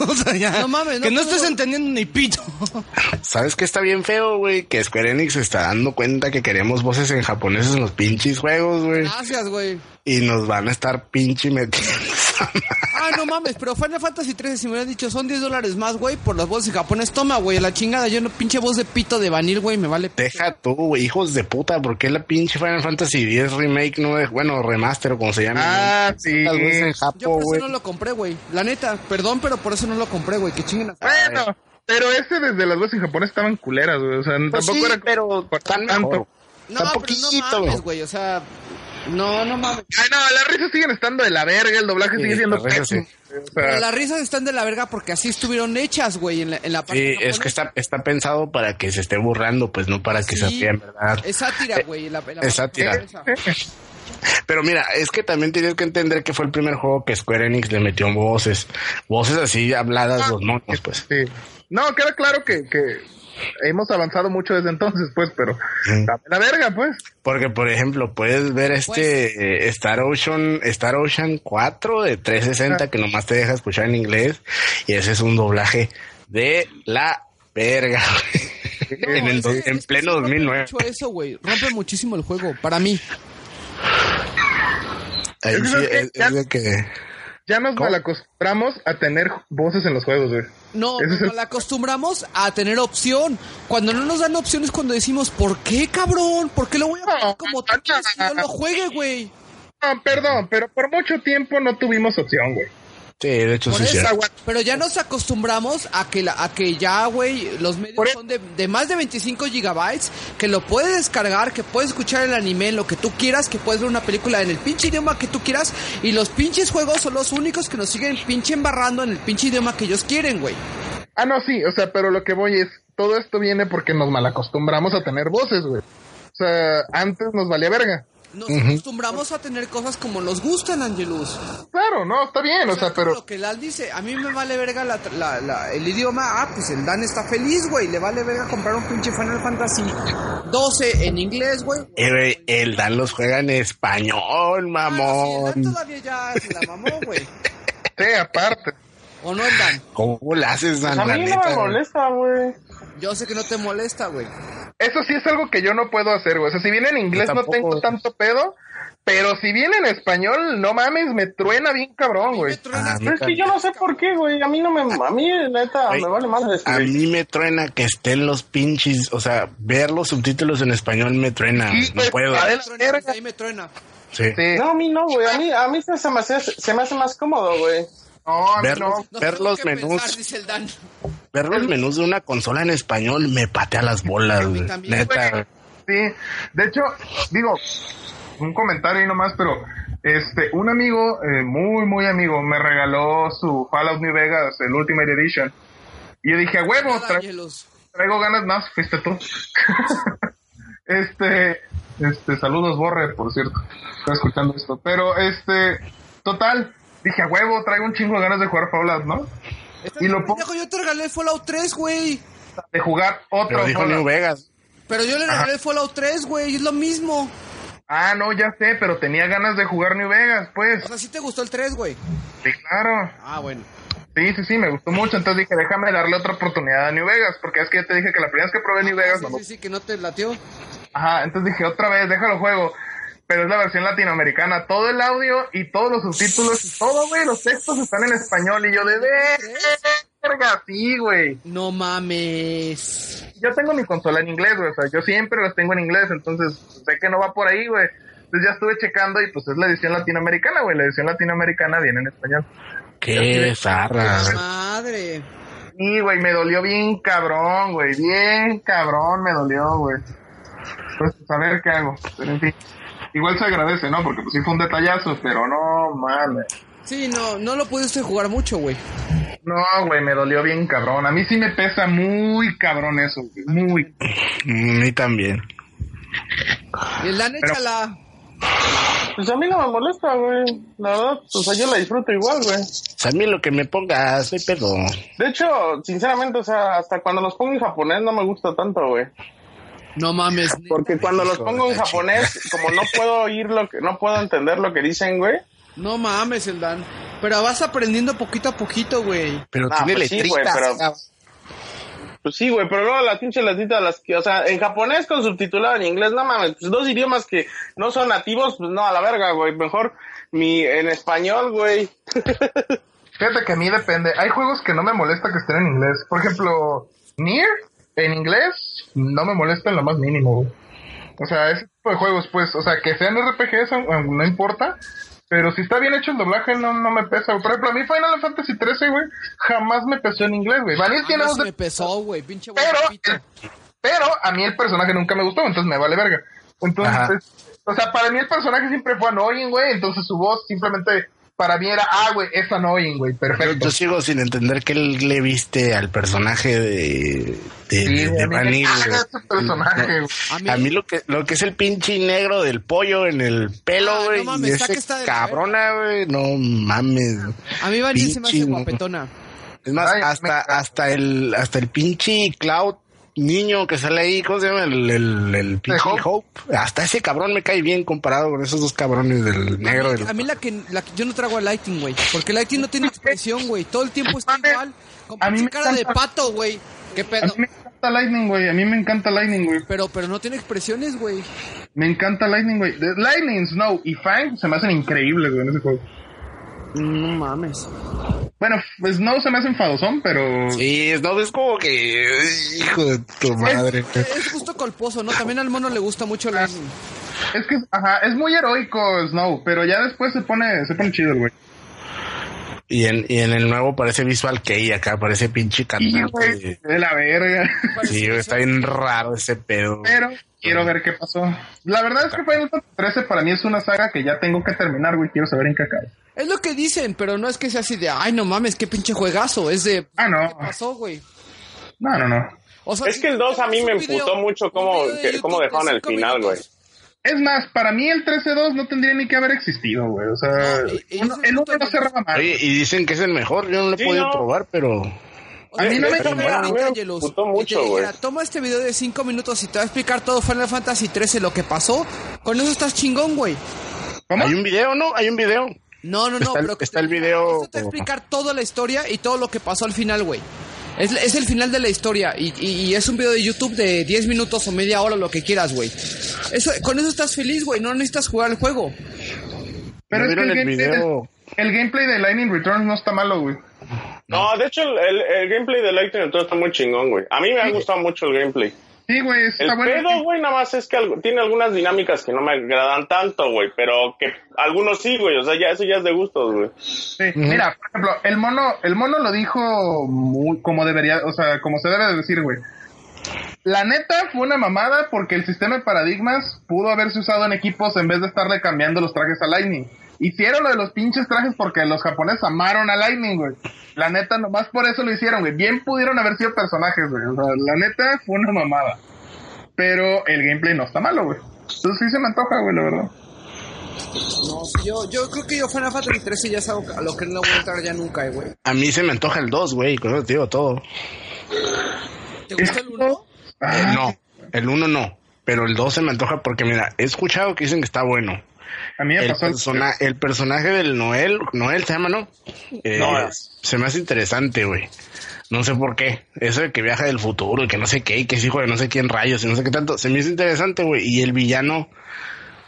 O sea, ya. No mames, no Que no estés entendiendo ni pito. ¿Sabes qué está bien feo, güey? Que Square Enix se está dando cuenta que queremos voces en japonés en los pinches juegos, güey. Gracias, güey. Y nos van a estar pinche metiendo Ah, no mames, pero Final Fantasy 13, si me hubieran dicho, son 10 dólares más, güey, por las voces en japonés, toma, güey, la chingada, yo no, pinche voz de pito de vanil, güey, me vale. Deja tú, güey, hijos de puta, ¿por qué la pinche Final Fantasy 10 remake no es, bueno, remaster o como se llama? Ah, sí. Las voces en Yo Japo, por güey. eso no lo compré, güey. La neta, perdón, pero por eso no lo compré, güey, que chinguen. Bueno, pero ese desde las voces en japonés estaban culeras, güey. O sea, Pues tampoco sí, era pero tan tanto. mejor. No, pero poquito, no mames, güey, o sea... No, no mames. Ay, no, las risas siguen estando de la verga, el doblaje Sí, sigue siendo pésimo. sí. O Pero las risas están de la verga porque así estuvieron hechas, güey, en la, en la parte Sí, es que está, está pensado para que se esté burlando, pues no para que se Sí. ría en verdad. Es sátira, güey. en la- la Es sátira. Pero mira, es que también tienes que entender que fue el primer juego que Square Enix le metió voces, voces así habladas los monos, pues. sí. No, queda claro que, que hemos avanzado mucho desde entonces, pues, pero Sí. dame la verga, pues. Porque, por ejemplo, puedes ver este eh, Star Ocean, Star Ocean 4 de 360 que nomás te deja escuchar en inglés y ese es un doblaje de la verga. No, en, el es en es pleno sí rompe 2009. mucho eso, güey. Rompe muchísimo el juego, para mí. Ahí sí, es- ya- es de que Ya nos ¿Cómo? malacostumbramos a tener voces en los juegos, güey. No, Ese nos el- mal acostumbramos a tener opción. Cuando no nos dan opciones, cuando decimos, ¿por qué, cabrón? ¿Por qué lo voy a No, jugar como tú quieres que yo lo juegue, güey? No, perdón, pero por mucho tiempo no tuvimos opción, güey. Sí, de hecho Por sí pero ya nos acostumbramos a que, la, a que ya, güey, los medios Por e- son de, de más de 25 gigabytes, que lo puedes descargar, que puedes escuchar el anime en lo que tú quieras, que puedes ver una película en el pinche idioma que tú quieras, y los pinches juegos son los únicos que nos siguen pinche embarrando en el pinche idioma que ellos quieren, güey. Ah, no, sí, o sea, pero lo que voy es, todo esto viene porque nos malacostumbramos a tener voces, güey. O sea, antes nos valía verga. Nos acostumbramos a tener cosas como nos gustan, Angelus. Claro, no, está bien, o sea, pero... Lo que Lal dice, a mí me vale verga la, la- la- el idioma. Ah, pues el Dan está feliz, güey. Le vale verga comprar un pinche Final Fantasy 12 en inglés, güey. Eh, güey, el Dan los juega en español, Ah, sí, el mamón. Dan todavía ya se la mamó, güey. Sí, aparte. ¿O no el Dan? ¿Cómo le haces, Dan? Pues a mí no me molesta, güey. Yo sé que no te molesta, güey. Eso sí es algo que yo no puedo hacer, güey. O sea, si viene en inglés no tengo tanto pedo, pero si viene en español, no mames, me truena bien cabrón, Me güey. truena- Ah, Pero es que yo no sé por qué, güey. A mí no me. A mí, neta, me vale más. A mí me truena que estén los pinches, o sea, ver los subtítulos en español me truena, Sí, no pues, puedo. ahí me truena. Sí. Sí. No, a mí no, güey. A mí, a mí se, se me hace, se me hace más cómodo, güey. No, Ver no. los, No ver tengo los menús, pensar, dice el Dan. ver los menús de una consola en español me patea las bolas, Neta. Sí, de hecho, digo, un comentario ahí nomás, pero este, un amigo, eh, muy, muy amigo, me regaló su Fallout New Vegas, el Ultimate Edition. Y yo dije, a huevo, tra- traigo ganas más, fuiste tú. este, este, saludos, Borre, por cierto. Estoy escuchando esto. Pero, este, total, dije, a huevo, traigo un chingo de ganas de jugar Fallout, ¿no? Y lo pendejo, yo te regalé el Fallout 3, güey. De jugar otro Pero dijo Fallout. New Vegas. Pero yo le regalé el Fallout 3, güey. Es lo mismo. Ah, no, ya sé, pero tenía ganas de jugar New Vegas, pues. O sea, sí te gustó el 3, güey. Sí, claro. Ah, bueno. Sí, sí, sí, me gustó mucho. Entonces dije, déjame darle otra oportunidad a New Vegas, porque es que ya te dije que la primera vez que probé New Vegas, Sí, no sí, sí, que no te latió. Ajá, entonces dije, otra vez, déjalo juego. Pero es la versión latinoamericana. Todo el audio y todos los subtítulos y todo, güey, los textos están en español. Y yo de verga, sí, güey. No mames. Yo tengo mi consola en inglés, güey. O sea, yo siempre las tengo en inglés, entonces sé que no va por ahí, güey. Entonces ya estuve checando y pues es la edición latinoamericana, güey. La edición latinoamericana viene en español. Qué zarra. Madre. Y, güey, me dolió bien cabrón, güey. Bien cabrón me dolió, güey. Pues, a ver qué hago. Pero, en fin. Igual se agradece, ¿no? Porque pues sí fue un detallazo, pero no mames. Sí, no, no lo pudiste jugar mucho, güey. No, güey, me dolió bien cabrón. A mí sí me pesa muy cabrón eso, güey. Muy. Mm, A mí también. Y el Dan, Pero- échala. Pues a mí no me molesta, güey. La verdad, o sea, yo la disfruto igual, güey. A mí lo que me pongas, soy pedo. De hecho, sinceramente, o sea, hasta cuando los pongo en japonés no me gusta tanto, güey. No mames. Porque cuando los pongo en japonés, como no puedo oír lo que, no puedo entender lo que dicen, güey. No mames, el Dan. Pero vas aprendiendo poquito a poquito, güey. Pero Ah, tiene pues sí, güey, letritas. pero-. Pues sí, güey, pero luego las pinches letritas, las que, o sea, en japonés con subtitulado en inglés, no mames, pues dos idiomas que no son nativos, pues no, a la verga, güey. Mejor mi, en español, güey. Fíjate que a mí depende. Hay juegos que no me molesta que estén en inglés. Por ejemplo, Nier en inglés no me molesta en lo más mínimo. güey. O sea, ese tipo de juegos, pues, o sea, que sean RPGs no importa. Pero si está bien hecho el doblaje, no, no me pesa. güey. Por ejemplo, a mí Final Fantasy 13, güey, jamás me pesó en inglés, güey. Vanilla tiene voz se de me pesó, güey, pinche güey. pero, pero a mí el personaje nunca me gustó, entonces me vale verga. Entonces, o sea, para mí el personaje siempre fue annoying, güey, entonces su voz simplemente para mí era, ah, güey, es annoying, güey, Yo, perfecto. yo sigo sin entender qué le viste al personaje de, de, Sí, Vanille, personaje. A mí, A mí lo que lo que es el pinche negro del pollo en el Ah, pelo, no güey. mames, y está que ese está cabrona, güey. No mames. a mí Vanille se me hace guapetona. Es más, Ay, hasta, hasta el, hasta el pinche Cloud niño que sale ahí, ¿cómo se llama? El, el, el pinche Hope? Hope. Hasta ese cabrón me cae bien comparado con esos dos cabrones del negro. a, mí, del- a mí la que, la que- yo no trago a Lighting, güey. Porque Lighting no tiene expresión, güey. Todo el tiempo está igual. Con a mí me cara de encanta- pato, güey. ¿Qué A pedo? mí me encanta Lightning, güey, a mí me encanta Lightning, güey. Pero, pero no tiene expresiones, güey. Me encanta Lightning, güey. De- Lightning, Snow y Fang se me hacen increíbles, güey, en ese juego. No mames. Bueno, pues Snow se me hace enfadosón, pero... Sí, no, es como que, hijo de tu madre. Es justo colposo, ¿no? También al mono le gusta mucho Lightning. Es que, ajá, es muy heroico Snow, pero ya después se pone, se pone chido el güey. Y en, y en el nuevo parece Visual Kei acá, parece pinche Sí, cantante. güey, de la verga. Sí, güey, está bien raro ese pedo. Pero quiero ver qué pasó. La verdad es que Final Fantasy 13 para mí es una saga que ya tengo que terminar, güey. Quiero saber en qué acaba. Es lo que dicen, pero no es que sea así de, ay, no mames, qué pinche juegazo. Es de, Ah, no. ¿qué pasó, güey? No, no, no. O sea, Es que el 2 a mí me emputó mucho cómo, que- cómo de dejaron el final, güey. Es más, para mí el 13-2 no tendría ni que haber existido, güey. O sea, No, y- y uno- el uno punto no de- cerraba mal. Oye, y dicen que es el mejor. Yo no lo he Sí, podido no. probar, pero. O A mí no me gustó mucho, güey. Toma este video de 5 minutos y te va a explicar todo Final Fantasy 13 lo que pasó. Con eso estás chingón, güey. ¿Cómo? Hay un video, ¿no? Hay un video. No, no, no. Está pero que está te el video te va a explicar toda la historia y todo lo que pasó al final, güey. Es, es el final de la historia y, y- y es un video de YouTube de 10 minutos o media hora, lo que quieras, güey. Eso, con eso estás feliz, güey. No necesitas jugar el juego. Pero ¿No es que el gameplay, video? de, el gameplay de Lightning Returns no está malo, güey. No, de hecho, el, el- el gameplay de Lightning entonces está muy chingón, güey. A mí me ha gustado mucho el gameplay. Sí, güey, El está bueno. pedo, güey, nada más es que algo- tiene algunas dinámicas que no me agradan tanto, güey, pero que algunos sí, güey, o sea, ya eso ya es de gustos, güey. Sí, Mira, por ejemplo, el mono, el mono lo dijo muy, como debería, o sea, como se debe de decir, güey. La neta fue una mamada porque el sistema de paradigmas pudo haberse usado en equipos en vez de estarle cambiando los trajes a Lightning. Hicieron lo de los pinches trajes porque los japoneses amaron a Lightning, güey. La neta, nomás por eso lo hicieron, güey. Bien pudieron haber sido personajes, güey. O sea, la neta fue una mamada. Pero el gameplay no está malo, güey. Entonces sí se me antoja, güey, la verdad. No, yo, yo creo que yo Final Fantasy 13 ya es algo a lo que no voy a entrar ya nunca, eh, güey. A mí se me antoja el 2, güey. Con eso te digo todo. ¿Te gusta el 1? Eh, Ah, no, el 1 no. Pero el 2 se me antoja porque, mira, he escuchado que dicen que está bueno. A mí me El, pasó el- persona- el personaje del Noel, Noel se llama, ¿no? Eh, No. Se me hace interesante, güey. No sé por qué. Eso de que viaja del futuro y que no sé qué, y que es hijo de no sé quién rayos y no sé qué tanto. Se me hizo interesante, güey. Y el villano,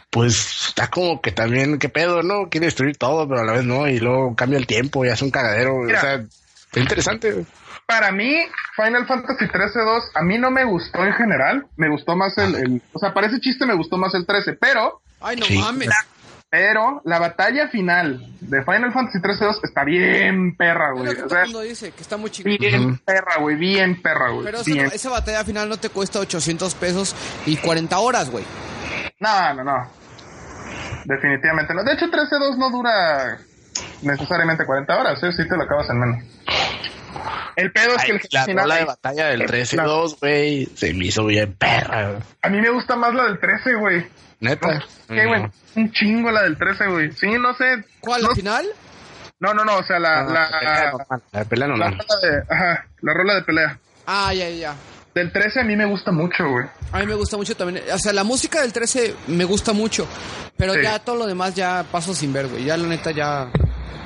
pues está como que también, qué pedo, ¿no? Quiere destruir todo, pero a la vez no. Y luego cambia el tiempo y hace un cagadero. Mira. O sea, está interesante, güey. para mí, Final Fantasy 13-2, a mí no me gustó en general. Me gustó más el, el- O sea, para ese chiste me gustó más el 13, pero. Ay, no Sí. mames. Pero la batalla final de Final Fantasy 13-2 está bien perra, güey. que O todo el sea, mundo dice, que está muy chingón. bien perra, güey. Bien perra, güey. Pero Bien. esa, esa batalla final no te cuesta 800 pesos y 40 horas, güey. No, no, no. Definitivamente no. De hecho, 13-2 no dura necesariamente 40 horas, ¿eh? Si te lo acabas en menos. El pedo es que el Ay, la final. rola de batalla del 13-2, güey, se me hizo bien perra, güey. A mí me gusta más la del 13, güey. Neta. ¿Qué, güey? Un chingo la del 13, güey. Sí, no sé. ¿Cuál, no, la final? No, no, no, o sea, la, Ah, la, la pelea normal, la pelea la rola de, ajá, la rola de pelea. Ah, ya, ya, ya. Del 13 a mí me gusta mucho, güey. A mí me gusta mucho también. O sea, la música del 13 me gusta mucho. Pero Sí. ya todo lo demás ya paso sin ver, güey. Ya la neta ya...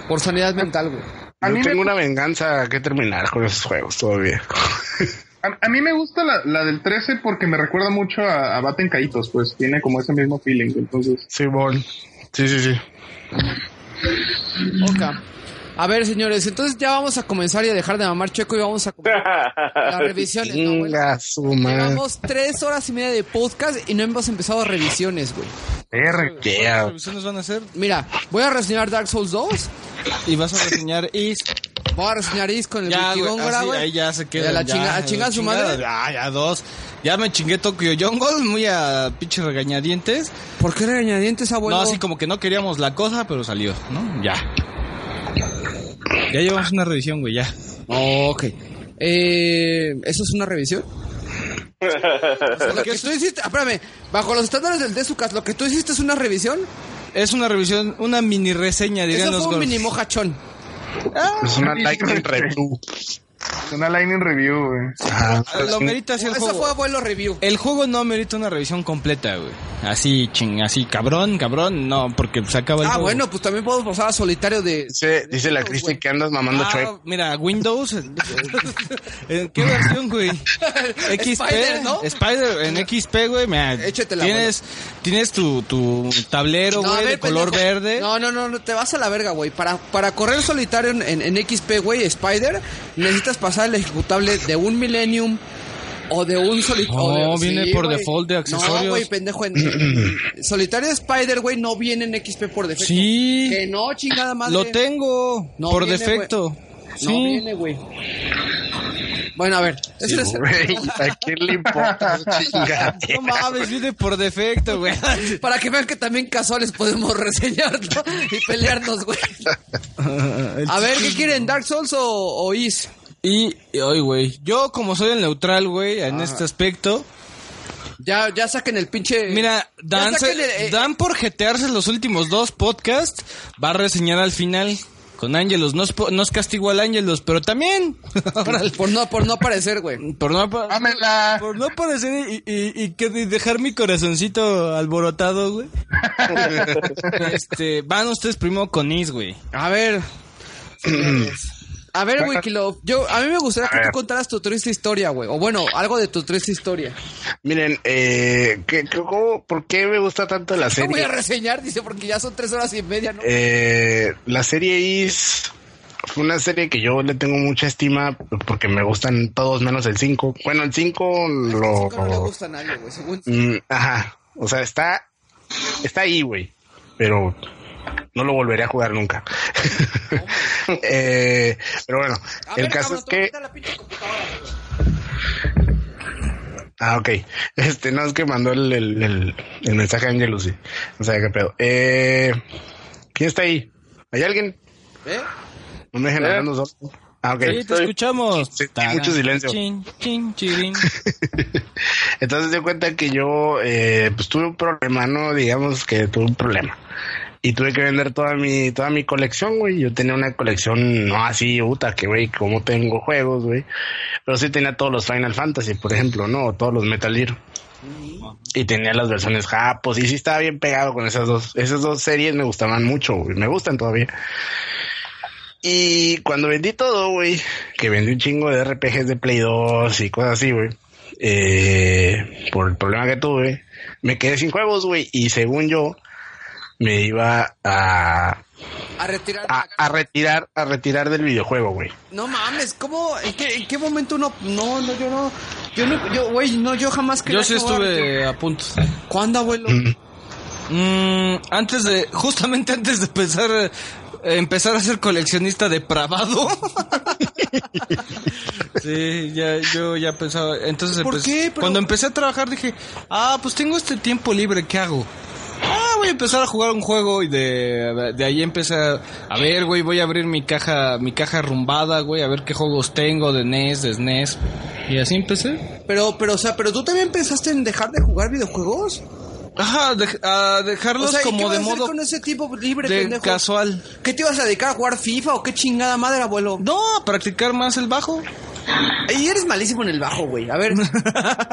Por sanidad mental, güey. A Yo mí, tengo me, una venganza que terminar con esos juegos todavía. a, a mí me gusta la, la del 13 porque me recuerda mucho a, a Baten Caitos, pues tiene como ese mismo feeling, entonces. Simón. Sí, sí, sí. Ok. A ver, señores, entonces ya vamos a comenzar y a dejar de mamar checo y vamos a comenzar las revisiones, ¿no, güey? Llevamos tres horas y media de podcast y no hemos empezado revisiones, güey. ¿Qué revisiones van a hacer? Mira, voy a reseñar Dark Souls 2, Y vas a reseñar Is. voy a reseñar Is con el Ya, güey, ahí ya se queda. a chinga- a chingar a su madre. Ya, ya, dos. Ya me chingué Tokyo Jungle, muy a pinche regañadientes. ¿Por qué regañadientes, abuelo? No, así como que no queríamos la cosa, pero salió, ¿no? Ya. Ya llevamos una revisión, güey, ya. Ok. Eh, ¿Eso es una revisión? O sea, lo que tú hiciste, espérame, bajo los estándares del Desucas, lo que tú hiciste es una revisión. Es una revisión, una mini reseña, dirían Eso los fue un gordos. mini mojachón. Es una lightning review. Una lightning review, güey. Lo merita el Eso juego. fue abuelo review. El juego no merita una revisión completa, güey. Así, ching, así, cabrón, cabrón, no, porque se acaba el Ah, juego. bueno, pues también podemos pasar a solitario de... Dice, dice la Cristi que andas mamando Ah, chueco. mira, Windows. ¿En qué versión, güey? XP. Spider, ¿no? Spider, en XP, güey. Mira, Échatela, tienes, tienes tu, tu tablero, No, güey, ver, de color pendejo. verde. No, no, no, no, te vas a la verga, güey. Para, para correr solitario en, en, en XP, güey, Spider, necesitas pasar el ejecutable de un Millennium o de un solitario. No, viene por default de accesorios. No, güey, pendejo. En, solitario Spider, güey, no viene en XP por defecto. Sí. Que no, chingada madre. Lo tengo, No por viene, defecto. No Sí. viene, güey. Bueno, a ver. ese es- Güey, ¿a quién le importa? Chingada. No mames, viene por defecto, güey. para que vean que también casuales podemos reseñarlo y pelearnos, güey. A ver, ¿qué quieren? ¿Dark Souls o, o Is? Y, y, oye, güey, yo como soy el neutral, güey, en este aspecto, Ya, ya saquen el pinche. Mira, Dan, el- eh, Dan por jetearse los últimos dos podcasts, va a reseñar al final con Ángelos. No es, po- no es castigo al Ángelos, pero también. Por no, por no aparecer, güey. por no, Dámela. por no aparecer y, y, y que de- dejar mi corazoncito alborotado, güey. este, van ustedes primero con Is, güey. A ver. A ver, Wikilove, yo, a mí me gustaría que tú contaras tu triste historia, güey. O bueno, algo de tu triste historia. Miren, eh, ¿qué, cómo- ¿por qué me gusta tanto la No voy serie? a reseñar, dice, porque ya son tres horas y media, ¿no? Eh, la serie Is fue una serie que yo le tengo mucha estima porque me gustan todos menos el 5. Bueno, el 5 lo... Cinco no le gusta a nadie, güey, según... Mm, ajá. O sea, está, está ahí, güey. Pero no lo volveré a jugar nunca. Eh, pero bueno, A el ver, caso cabrón, es que... quitar la pinche computadora, güey. Ah, ok. Este, no, es que mandó el, el, el, el mensaje a Angel Lucy. No sé qué pedo. Eh, ¿Quién está ahí? ¿Hay alguien? ¿Eh? No me dejen ¿Eh? hablando solo. Ah, ok. Sí, te Estoy- escuchamos. Sí, mucho silencio. Chin, chin, chirin. Entonces de cuenta que yo eh, pues tuve un problema, no digamos que tuve un problema. Y tuve que vender toda mi, toda mi colección, güey. Yo tenía una colección, no así, puta, que güey, como tengo juegos, güey. Pero sí tenía todos los Final Fantasy, por ejemplo, ¿no? O todos los Metal Gear. Y tenía las versiones japos. Y sí estaba bien pegado con esas dos. Esas dos series me gustaban mucho, güey. Me gustan todavía. Y cuando vendí todo, güey, que vendí un chingo de RPGs de Play 2 y cosas así, güey, eh, por el problema que tuve, me quedé sin juegos, güey, y según yo, me iba a, A retirar... a, a retirar, a retirar del videojuego, güey. No mames, ¿cómo? ¿En qué, en qué momento uno.? No, no, yo no. Yo no, yo, güey, no, yo jamás quería Yo sí estuve a punto. ¿Cuándo, abuelo? Mm, antes de, justamente antes de empezar, eh, empezar a ser coleccionista depravado. sí, ya, yo ya pensaba, entonces ¿Por empecé- qué? Pero- cuando empecé a trabajar dije, ah, pues tengo este tiempo libre, ¿qué hago? Voy a empezar a jugar un juego y de, de ahí empecé a, ver, güey, voy a abrir mi caja, mi caja rumbada, güey, a ver qué juegos tengo de NES, de SNES. Y así empecé. Pero, pero, o sea, pero tú también pensaste en dejar de jugar videojuegos. Ajá, a dejarlos O sea, ¿y qué como de a modo con ese tipo libre, de pendejo? casual. ¿Qué te ibas a dedicar a jugar FIFA o qué chingada madre, abuelo? No, a practicar más el bajo. Y eres malísimo en el bajo, güey. A ver.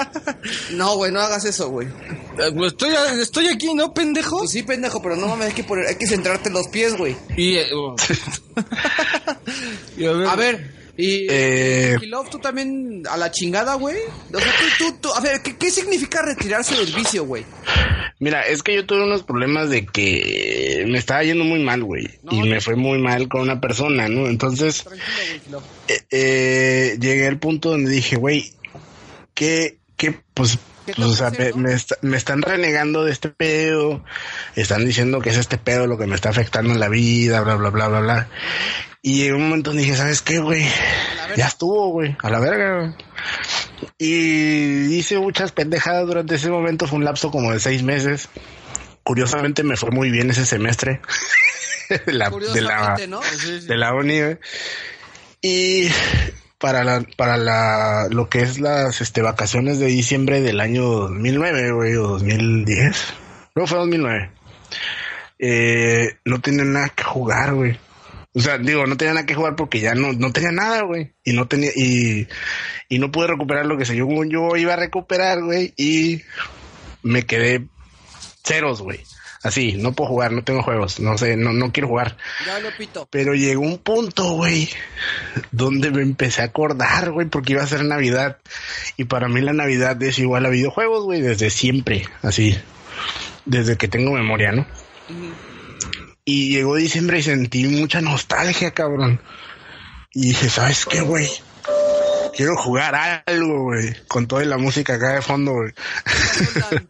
no, güey, no hagas eso, güey. Eh, pues Estoy, estoy aquí, ¿no, pendejo? Pues sí, pendejo, pero no mames, hay que poner, hay que centrarte en los pies, güey. Y, eh, oh. Y a ver, A ver, Y Eh. Kilov, tú también a la chingada, güey. O sea, tú, tú, tú- a ver, ¿qué, qué significa retirarse del vicio, güey? Mira, es que yo tuve unos problemas de que me estaba yendo muy mal, güey. y me fue muy mal con una persona, ¿no? Entonces, Kilov. eh, eh, llegué al punto donde dije, güey, ¿qué, ¿Qué pues, o sea, me, me está- me están renegando de este pedo, están diciendo que es este pedo lo que me está afectando en la vida, bla, bla, bla, bla, bla. Y en un momento dije, ¿sabes qué, güey? Ya estuvo, güey, a la verga. Y hice muchas pendejadas durante ese momento, fue un lapso como de seis meses. Curiosamente me fue muy bien ese semestre. de la, de la, ¿no? de la uni, güey. Y para la, para la, lo que es las, este, vacaciones de diciembre del año 2009, güey, o 2010. No, fue 2009. Eh, no tenía nada que jugar, güey. O sea, digo, no tenía nada que jugar porque ya no, no tenía nada, güey. Y no tenía, y, y no pude recuperar lo que se yo, yo iba a recuperar, güey. Y me quedé ceros, güey. Así, no puedo jugar, no tengo juegos, no sé, no, no quiero jugar. Ya lo pito. Pero llegó un punto, güey, donde me empecé a acordar, güey, porque iba a ser Navidad. Y para mí la Navidad es igual a videojuegos, güey, desde siempre, así. Desde que tengo memoria, ¿no? Y llegó diciembre y sentí mucha nostalgia, cabrón. Y dije, ¿sabes qué, güey? Quiero jugar algo, güey, con toda la música acá de fondo, güey.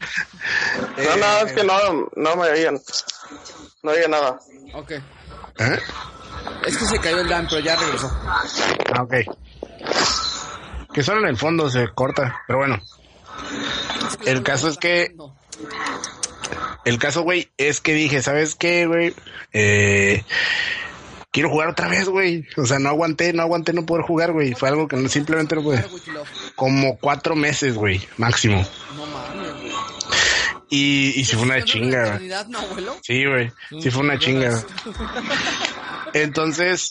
No, no, es que no, no me oían. No oía nada. Ok. ¿Eh? Es que se cayó el Dan, pero ya regresó. Ah, ok. Que solo en el fondo se corta, pero bueno. El caso es que. El caso, güey, es que dije, ¿sabes qué, güey? Eh, quiero jugar otra vez, güey. O sea, no aguanté, no aguanté no poder jugar, güey. Fue algo que no, simplemente no pude. Como cuatro meses, güey, máximo. No mames, güey. Y, y sí fue una ¿Estás hablando de chinga? Sí, güey. Sí fue una chinga. Entonces,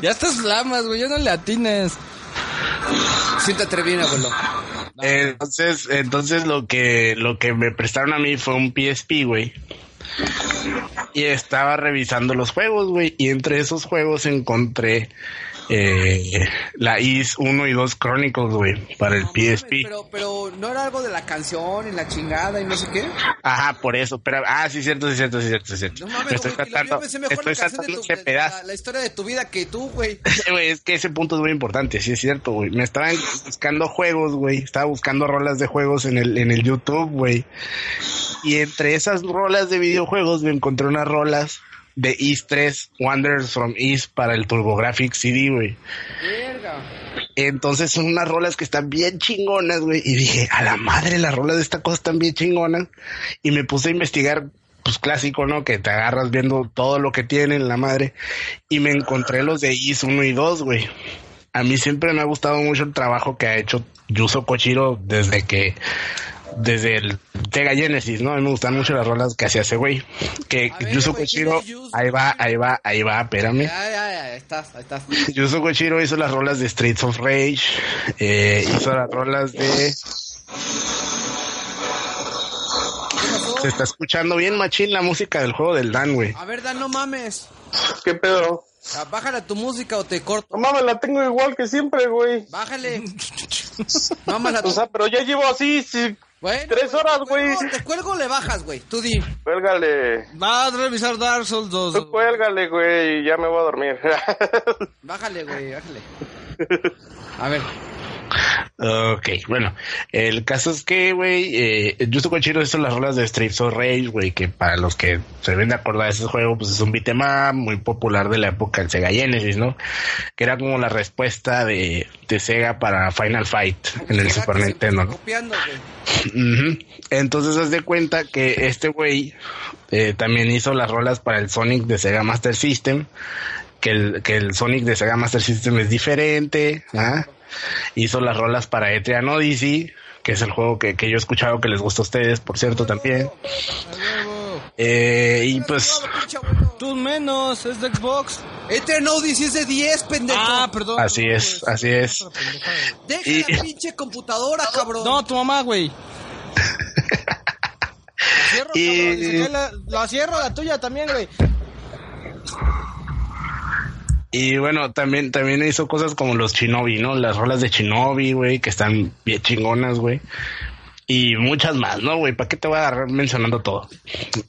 ya estás flamas, güey, ya no le atines. Siéntate bien, abuelo. entonces, entonces lo que, lo que me prestaron a mí fue un PSP, güey. Y estaba revisando los juegos, güey. Y entre esos juegos encontré eh, la IS 1 y 2 Chronicles, güey, para el No mames, PSP. Pero, pero no era algo de la canción y la chingada y no sé qué. Ajá, por eso. Pero, ah, sí, cierto, sí, cierto, sí, cierto, sí, cierto. No mames, me estoy güey, mejor estoy la canción de tu, la historia de tu vida que tú, güey. Güey, es que ese punto es muy importante, sí es cierto, güey. Me estaban buscando juegos, güey. Estaba buscando rolas de juegos en el, en el YouTube, güey. Y entre esas rolas de videojuegos me encontré unas rolas de East 3, Wanderers from East para el TurboGrafx CD, güey. Entonces son unas rolas que están bien chingonas, güey. Y dije, a la madre, las rolas de esta cosa están bien chingonas. Y me puse a investigar, pues clásico, ¿no? Que te agarras viendo todo lo que tienen, la madre. Y me encontré los de Is 1 y 2, güey. A mí siempre me ha gustado mucho el trabajo que ha hecho Yuzo Kochiro desde que desde el Sega Genesis, ¿no? A mí me gustan mucho las rolas que hacía ese güey. Que A ver, Yuzo güey, ¿quién Kochiro, es Yuzo ahí va, ahí va, ahí va, espérame. Ya, ya, ya, ahí estás, ahí estás. Yuzo Kochiro hizo las rolas de Streets of Rage, eh, hizo las rolas de... Se está escuchando bien machín la música del juego del Dan, güey. A ver, Dan, no mames. ¿Qué pedo? Bájale a tu música o te corto. No mames, la tengo igual que siempre, güey. Bájale. Mámala O sea, pero ya llevo así, sí. Bueno, tres horas, güey. Te cuelgo o le bajas, güey. Tú di. Cuélgale. Vas a revisar Dark Souls 2. Tú cuélgale, güey, y ya me voy a dormir. Bájale, güey, bájale. A ver. Ok, bueno, el caso es que, güey, eh, Yuzo Kochiro hizo las rolas de Streets of Rage, güey, que para los que se deben de acordar de ese juego, pues es un beat'em up muy popular de la época del Sega Genesis, ¿no? Que era como la respuesta de, de Sega para Final Fight en el Super Nintendo. Copiando. Ujú. Entonces haz de cuenta que este güey eh, también hizo las rolas para el Sonic de Sega Master System, que el, que el Sonic de Sega Master System es diferente, ¿ah? Hizo las rolas para Etrian Odyssey, que es el juego que, que yo he escuchado que les gusta a ustedes, por cierto, también. Eh, y pues. Tú menos, es de Xbox. Eternal Odyssey es de 10, pendejo. Ah, perdón. así es, güey. así es. Deja y- la pinche computadora, cabrón. No, tu mamá, güey. La cierro, Y- cabrón, la, la cierro, la tuya también, güey. Y bueno, también, también hizo cosas como los Shinobi, ¿no? Las rolas de Shinobi, güey, que están bien chingonas, güey. Y muchas más, ¿no, güey? ¿Para qué te voy a agarrar mencionando todo?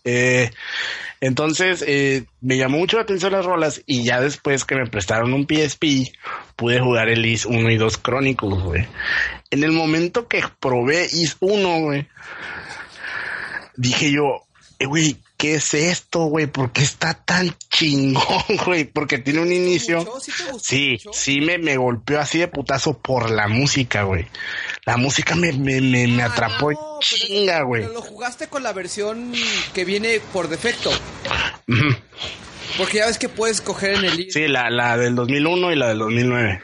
Eh, entonces, eh, me llamó mucho la atención las rolas y ya después que me prestaron un PSP, pude jugar el Is 1 y 2 Chronicles, güey. En el momento que probé Is 1, güey, dije yo, eh, güey, ¿qué es esto, güey? ¿Por qué está tan chingón, güey? Porque tiene un inicio. ¿Sí Sí, me, me golpeó así de putazo por la música, güey. La música me, me, me, me Ah, atrapó no, chinga, güey. Pero lo jugaste con la versión que viene por defecto. Porque ya ves que puedes coger en el... Sí, la, la del 2001 y la del 2009.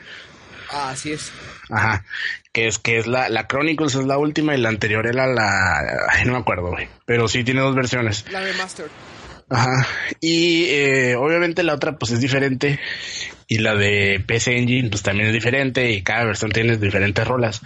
Ah, así es. Ajá. Que es que es la, la Chronicles es la última y la anterior era la... Ay, no me acuerdo, güey. Pero sí tiene dos versiones. La remaster. Ajá. Y eh, obviamente la otra pues es diferente. Y la de PC Engine pues también es diferente. Y cada versión tiene diferentes rolas.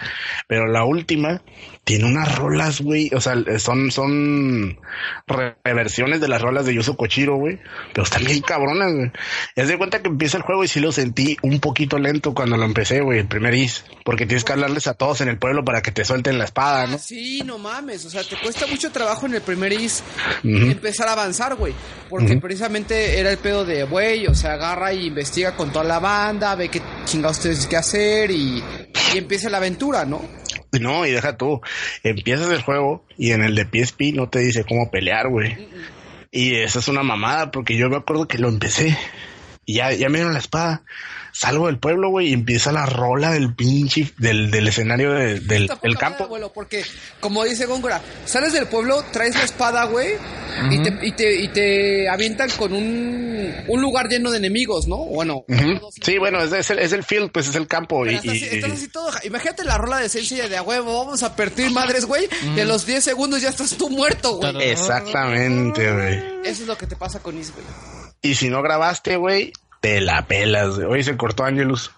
Pero la última tiene unas rolas, güey. O sea, son, son reversiones de las rolas de Yuzo Kochiro, güey. Pero están bien cabronas, güey. Y haz de cuenta que empieza el juego y sí lo sentí un poquito lento cuando lo empecé, güey, el primer is. Porque tienes que hablarles a todos en el pueblo para que te suelten la espada, ¿no? Ah, sí, no mames. O sea, te cuesta mucho trabajo en el primer is Ujú. empezar a avanzar, güey. Porque precisamente era el pedo de, güey, o sea, agarra y investiga con toda la banda, ve qué chingados tienes que hacer y, y empieza la aventura, ¿no? No, y deja tú. Empiezas el juego y en el de PSP no te dice cómo pelear, güey. Y esa es una mamada porque yo me acuerdo que lo empecé y ya, ya me dieron la espada. Salgo del pueblo, güey, y empieza la rola del pinche, del, del escenario de- del, del madre, campo. abuelo, porque, como dice Góngora, sales del pueblo, traes la espada, güey, y, te, y, te, y te avientan con un, un lugar lleno de enemigos, ¿no? Bueno, Sí, bueno, es, es el, es el field, pues es el campo. Y, Pero estás, y- así todo. Imagínate la rola de sencilla de a huevo, vamos a partir madres, güey. Y a los 10 segundos ya estás tú muerto, güey. Exactamente, güey. Eso es lo que te pasa con Is, güey. Y si no grabaste, güey, te la pelas. güey. Hoy se cortó Angelus.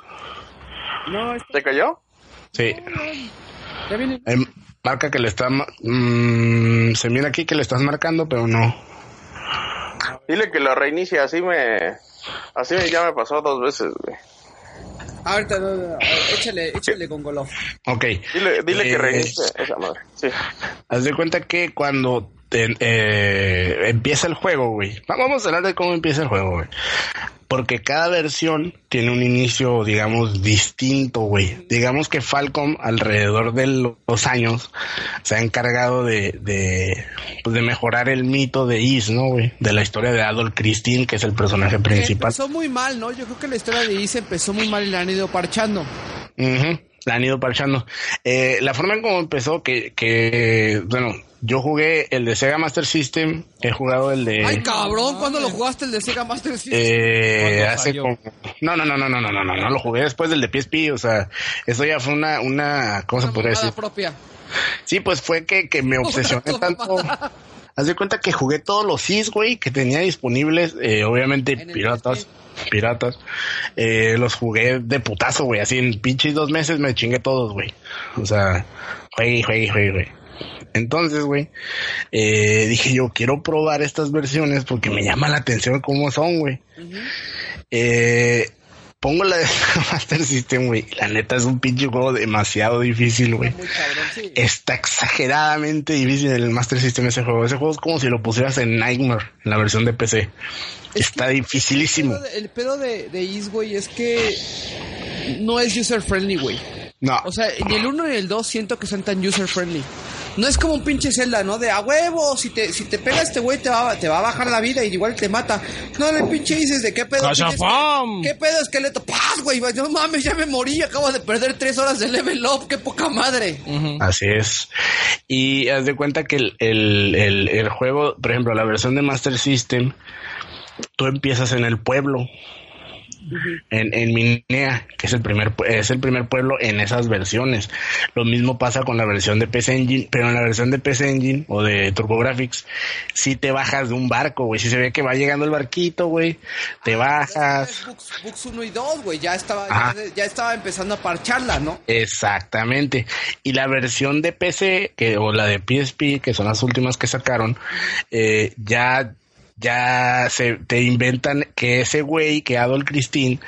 No, es- ¿Se cayó? Sí. ya viene. Em, marca que le está... ma- mm, se mira aquí que le estás marcando, pero no. Dile que lo reinicie, así me... Así me, ya me pasó dos veces, güey. Ahorita, no, no, no, échale, échale con Golof. Ok. Dile, dile Eh, que reinicie esa madre. Sí. Haz de cuenta que cuando te- eh, empieza el juego, güey. Va- Vamos a hablar de cómo empieza el juego, güey. Porque cada versión tiene un inicio, digamos, distinto, güey. Digamos que Falcom, alrededor de los años, se ha encargado de, de, pues, de mejorar el mito de Is, ¿no, güey? De la historia de Adol Christine, que es el personaje principal. Empezó muy mal, ¿no? Yo creo que la historia de Is empezó muy mal y la han ido parchando. La han ido parchando. Eh, la forma en cómo empezó, que, que, bueno, yo jugué el de Sega Master System, he jugado el de... Ay, cabrón, ¿cuándo lo jugaste el de Sega Master System? Eh, hace como... No, no, no, no, no, no, no, no, no, lo jugué después del de PSP, o sea, eso ya fue una, una, ¿cómo se Una podría mamada decir? propia. Sí, pues fue que, que me obsesioné tanto. Haz de cuenta que jugué todos los SIS, güey, que tenía disponibles, eh, obviamente piratas, piratas, eh, los jugué de putazo, güey, así en pinches dos meses me chingué todos, güey. O sea, juegue, juegue, juegue, güey. Entonces, güey, eh, dije yo, quiero probar estas versiones porque me llama la atención cómo son, güey. Eh, pongo la de Master System, güey. La neta es un pinche juego demasiado difícil, güey. Sí. Está exageradamente difícil el Master System ese juego. Ese juego es como si lo pusieras en Nightmare, en la versión de PC. Es Está dificilísimo. El pedo de, el pedo de, de Is, güey, es que no es user friendly, güey. No, O sea, ni el 1 ni el 2 siento que sean tan user friendly. No es como un pinche Zelda, ¿no? De a huevo, si te, si te pega este güey te va, te va a bajar la vida y igual te mata. No, el pinche dices de qué pedo. ¡Cachafam! ¿Qué pedo esqueleto? ¡Paz, güey! No mames, ya me morí, acabo de perder tres horas de level up, qué poca madre. así es. Y haz de cuenta que el, el, el, el juego, por ejemplo, la versión de Master System, tú empiezas en el pueblo. En, en Minea, que es el primer es el primer pueblo en esas versiones. Lo mismo pasa con la versión de PC Engine, pero en la versión de PC Engine o de TurboGrafx, si te bajas de un barco, güey. Si se ve que va llegando el barquito, güey, te bajas. Books, Books 1 y 2, güey, ya estaba, ya estaba empezando a parcharla, ¿no? Exactamente. Y la versión de PC que, o la de PSP, que son las últimas que sacaron, eh, ya ya se te inventan que ese güey, que Adol Christine,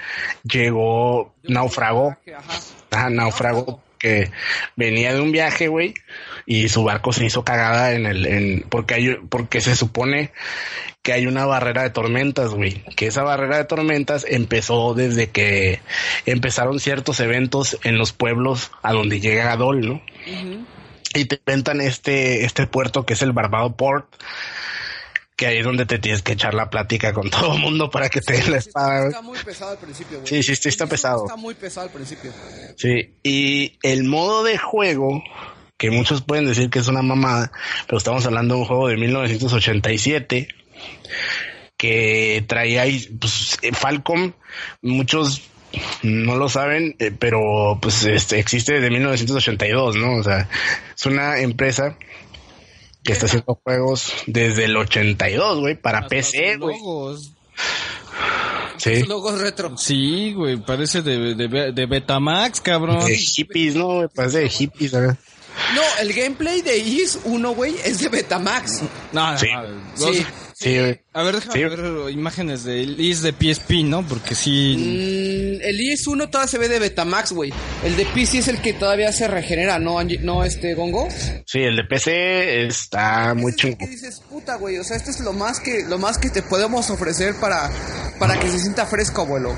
llegó, naufragó, Ajá. ajá, naufragó, que venía de un viaje, güey, y su barco se hizo cagada en el, en, porque hay, porque se supone que hay una barrera de tormentas, güey, que esa barrera de tormentas empezó desde que empezaron ciertos eventos en los pueblos a donde llega Adol, ¿no? Y te inventan este, este puerto que es el Barbado Port, que ahí es donde te tienes que echar la plática con todo el mundo para que te den la espada. Está muy pesado al principio, güey. Sí, sí, sí, está pesado. Está muy pesado al principio. Sí, y el modo de juego, que muchos pueden decir que es una mamada, pero estamos hablando de un juego de 1987 que traía pues, eh, Falcom, muchos no lo saben, eh, pero pues este, existe desde 1982, ¿no? O sea, es una empresa que está haciendo juegos desde el 82, güey, para PC, Los güey. logos. Sí, Los logos retro. Sí, güey, parece de, de, de Betamax, cabrón. de hippies, ¿no? güey? Parece de hippies, ¿verdad? No, el gameplay de Is 1, güey, es de Betamax. No, no, Sí. no, Sí. Sí, güey. A ver, déjame Sí. ver imágenes de Is de PSP, ¿no? Porque sí. Mm, el Is 1 todavía se ve de Betamax, güey. El de PC es el que todavía se regenera, ¿no, Angie- no este Gongo? Sí, el de PC está muy Ese es dices, puta, güey, o sea, esto es lo más que lo más que te podemos ofrecer para para que se sienta fresco, abuelo.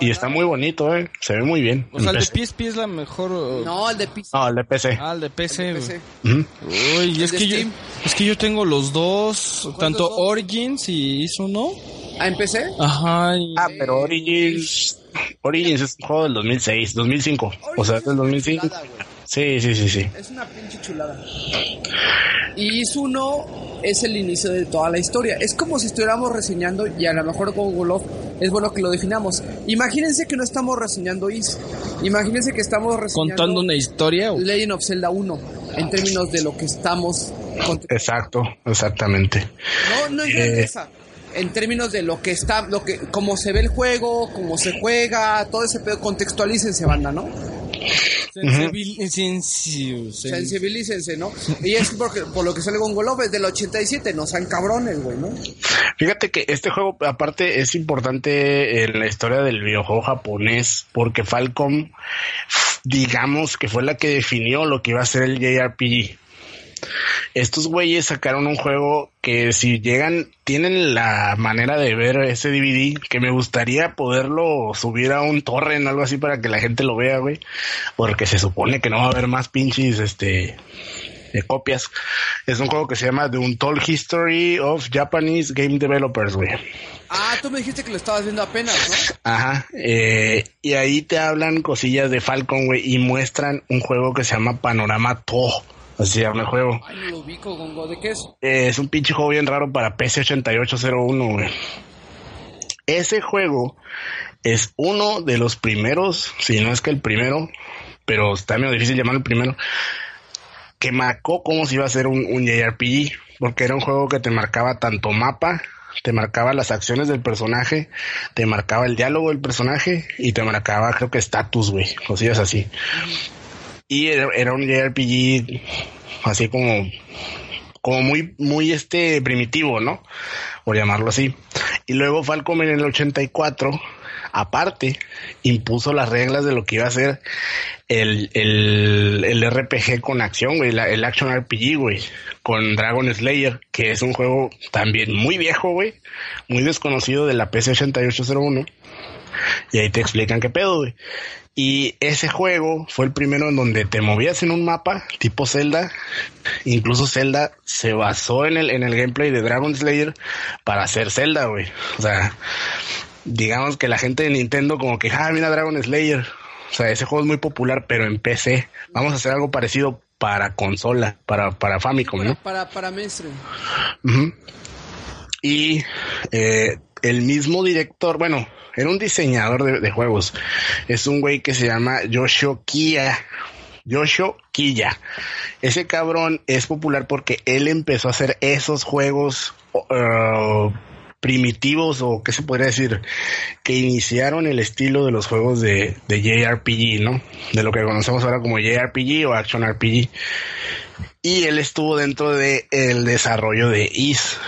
Y está muy bonito, eh. Se ve muy bien. O sea, el de. PSP es la mejor. uh, No, el de PC. No, el de PC. Ah, el de PC. el de. Uy, es de que, yo. Es que yo tengo los dos, tanto? Origins y Is uno. ¿Ah, en PC? Ajá. y- Ah, pero Origins. Origins es un juego del 2006, 2005. O sea, es del 2005. Chulada, güey. Sí, sí, sí, sí. Es una pinche chulada. Y Is 1 es el inicio de toda la historia. Es como si estuviéramos reseñando, y a lo mejor Google Love es bueno que lo definamos. Imagínense que no estamos reseñando Is. Imagínense que estamos reseñando Contando una historia. o- Legend of Zelda 1 en términos de lo que estamos Exacto, exactamente. No, no es Eh. grandeza. En términos de lo que está, lo que, cómo se ve el juego, cómo se juega, todo ese pedo, contextualícense, banda, ¿no? Sensibil- sensi- sen- Sensibilícense, ¿no? Y es porque, por lo que sale con Golov, es del 87, no sean cabrones, güey, ¿no? Fíjate que este juego, aparte, es importante en la historia del videojuego japonés, porque Falcom, digamos que fue la que definió lo que iba a ser el JRPG. Estos güeyes sacaron un juego que si llegan, tienen la manera de ver ese DVD, que me gustaría poderlo subir a un torrent o algo así para que la gente lo vea, güey, porque se supone que no va a haber más pinches, este, de copias. Es un juego que se llama The Untold History of Japanese Game Developers, güey. Ah, tú me dijiste que lo estabas viendo apenas, ¿no? Ajá. eh, y ahí te hablan cosillas de Falcon, güey, y muestran un juego que se llama Panorama Toho. Así se llama el juego. Ay, no lo ubico, Gongo, ¿de qué es? Eh, es un pinche juego bien raro para PC 8801, güey. Ese juego es uno de los primeros, si no es que el primero, pero está medio difícil llamar el primero, que marcó cómo se iba a hacer un, un JRPG, porque era un juego que te marcaba tanto mapa, te marcaba las acciones del personaje, te marcaba el diálogo del personaje y te marcaba, creo que estatus, güey, cosillas así. Y era, un JRPG así como como muy, muy este primitivo, ¿no? Por llamarlo así. Y luego Falcom en el 84, aparte, impuso las reglas de lo que iba a ser el, el, el RPG con acción, güey, la- el Action RPG, güey, con Dragon Slayer, que es un juego también muy viejo, güey, muy desconocido de la PC 8801. Y ahí te explican qué pedo, güey. Y ese juego fue el primero en donde te movías en un mapa tipo Zelda. Incluso Zelda se basó en el, en el gameplay de Dragon Slayer para hacer Zelda, güey. O sea, digamos que la gente de Nintendo como que, ah, mira Dragon Slayer. O sea, ese juego es muy popular, pero en PC. Vamos a hacer algo parecido para consola, para, para Famicom, ¿no? Para, para mainstream. Y eh, el mismo director, bueno, era un diseñador de, de juegos. Es un güey que se llama Yoshio Kiya. Yoshio Kiya. Ese cabrón es popular porque él empezó a hacer esos juegos uh, primitivos o qué se podría decir que iniciaron el estilo de los juegos de, de JRPG, ¿no? De lo que conocemos ahora como JRPG o Action RPG. Y él estuvo dentro de el desarrollo de Is,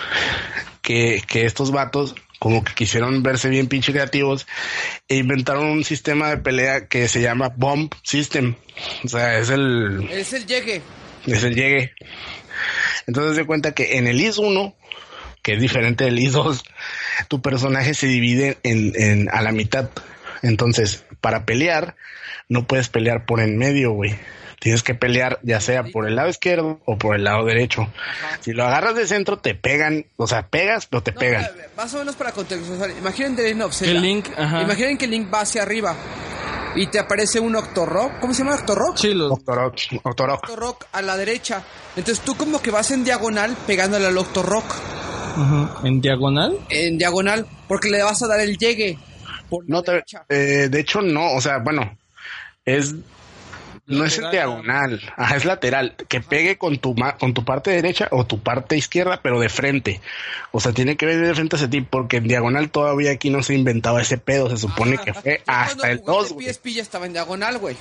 que, que estos vatos como que quisieron verse bien pinche creativos e inventaron un sistema de pelea que se llama Bomb System. O sea, es el, Es el llegue. es el llegue. Entonces se cuenta que en el IS 1, que es diferente del IS 2, tu personaje se divide en, en a la mitad. Entonces, para pelear, no puedes pelear por en medio, güey. Tienes que pelear ya sea por el lado izquierdo o por el lado derecho. Si lo agarras de centro, te pegan, o sea, pegas, pero te No, pegan. Más o menos para contextualizar. Imaginen of Que Zelda. Link, ajá. Imaginen que Link va hacia arriba y te aparece un Octorok. ¿Cómo se llama Octorok? Sí, los- Octorok, Octorok. Octorok a la derecha. Entonces tú como que vas en diagonal pegándole al Octorok. En diagonal. En diagonal. Porque le vas a dar el llegue. Por No te, eh, de hecho, no, o sea, bueno, es no es en diagonal, ajá, es lateral, que pegue con tu con tu parte derecha o tu parte izquierda, pero de frente. O sea, tiene que ver de frente hacia ti, porque en diagonal todavía aquí no se inventaba ese pedo, se supone Ah, que fue hasta el jugué 2. de güey. PSP ya estaba en diagonal, güey.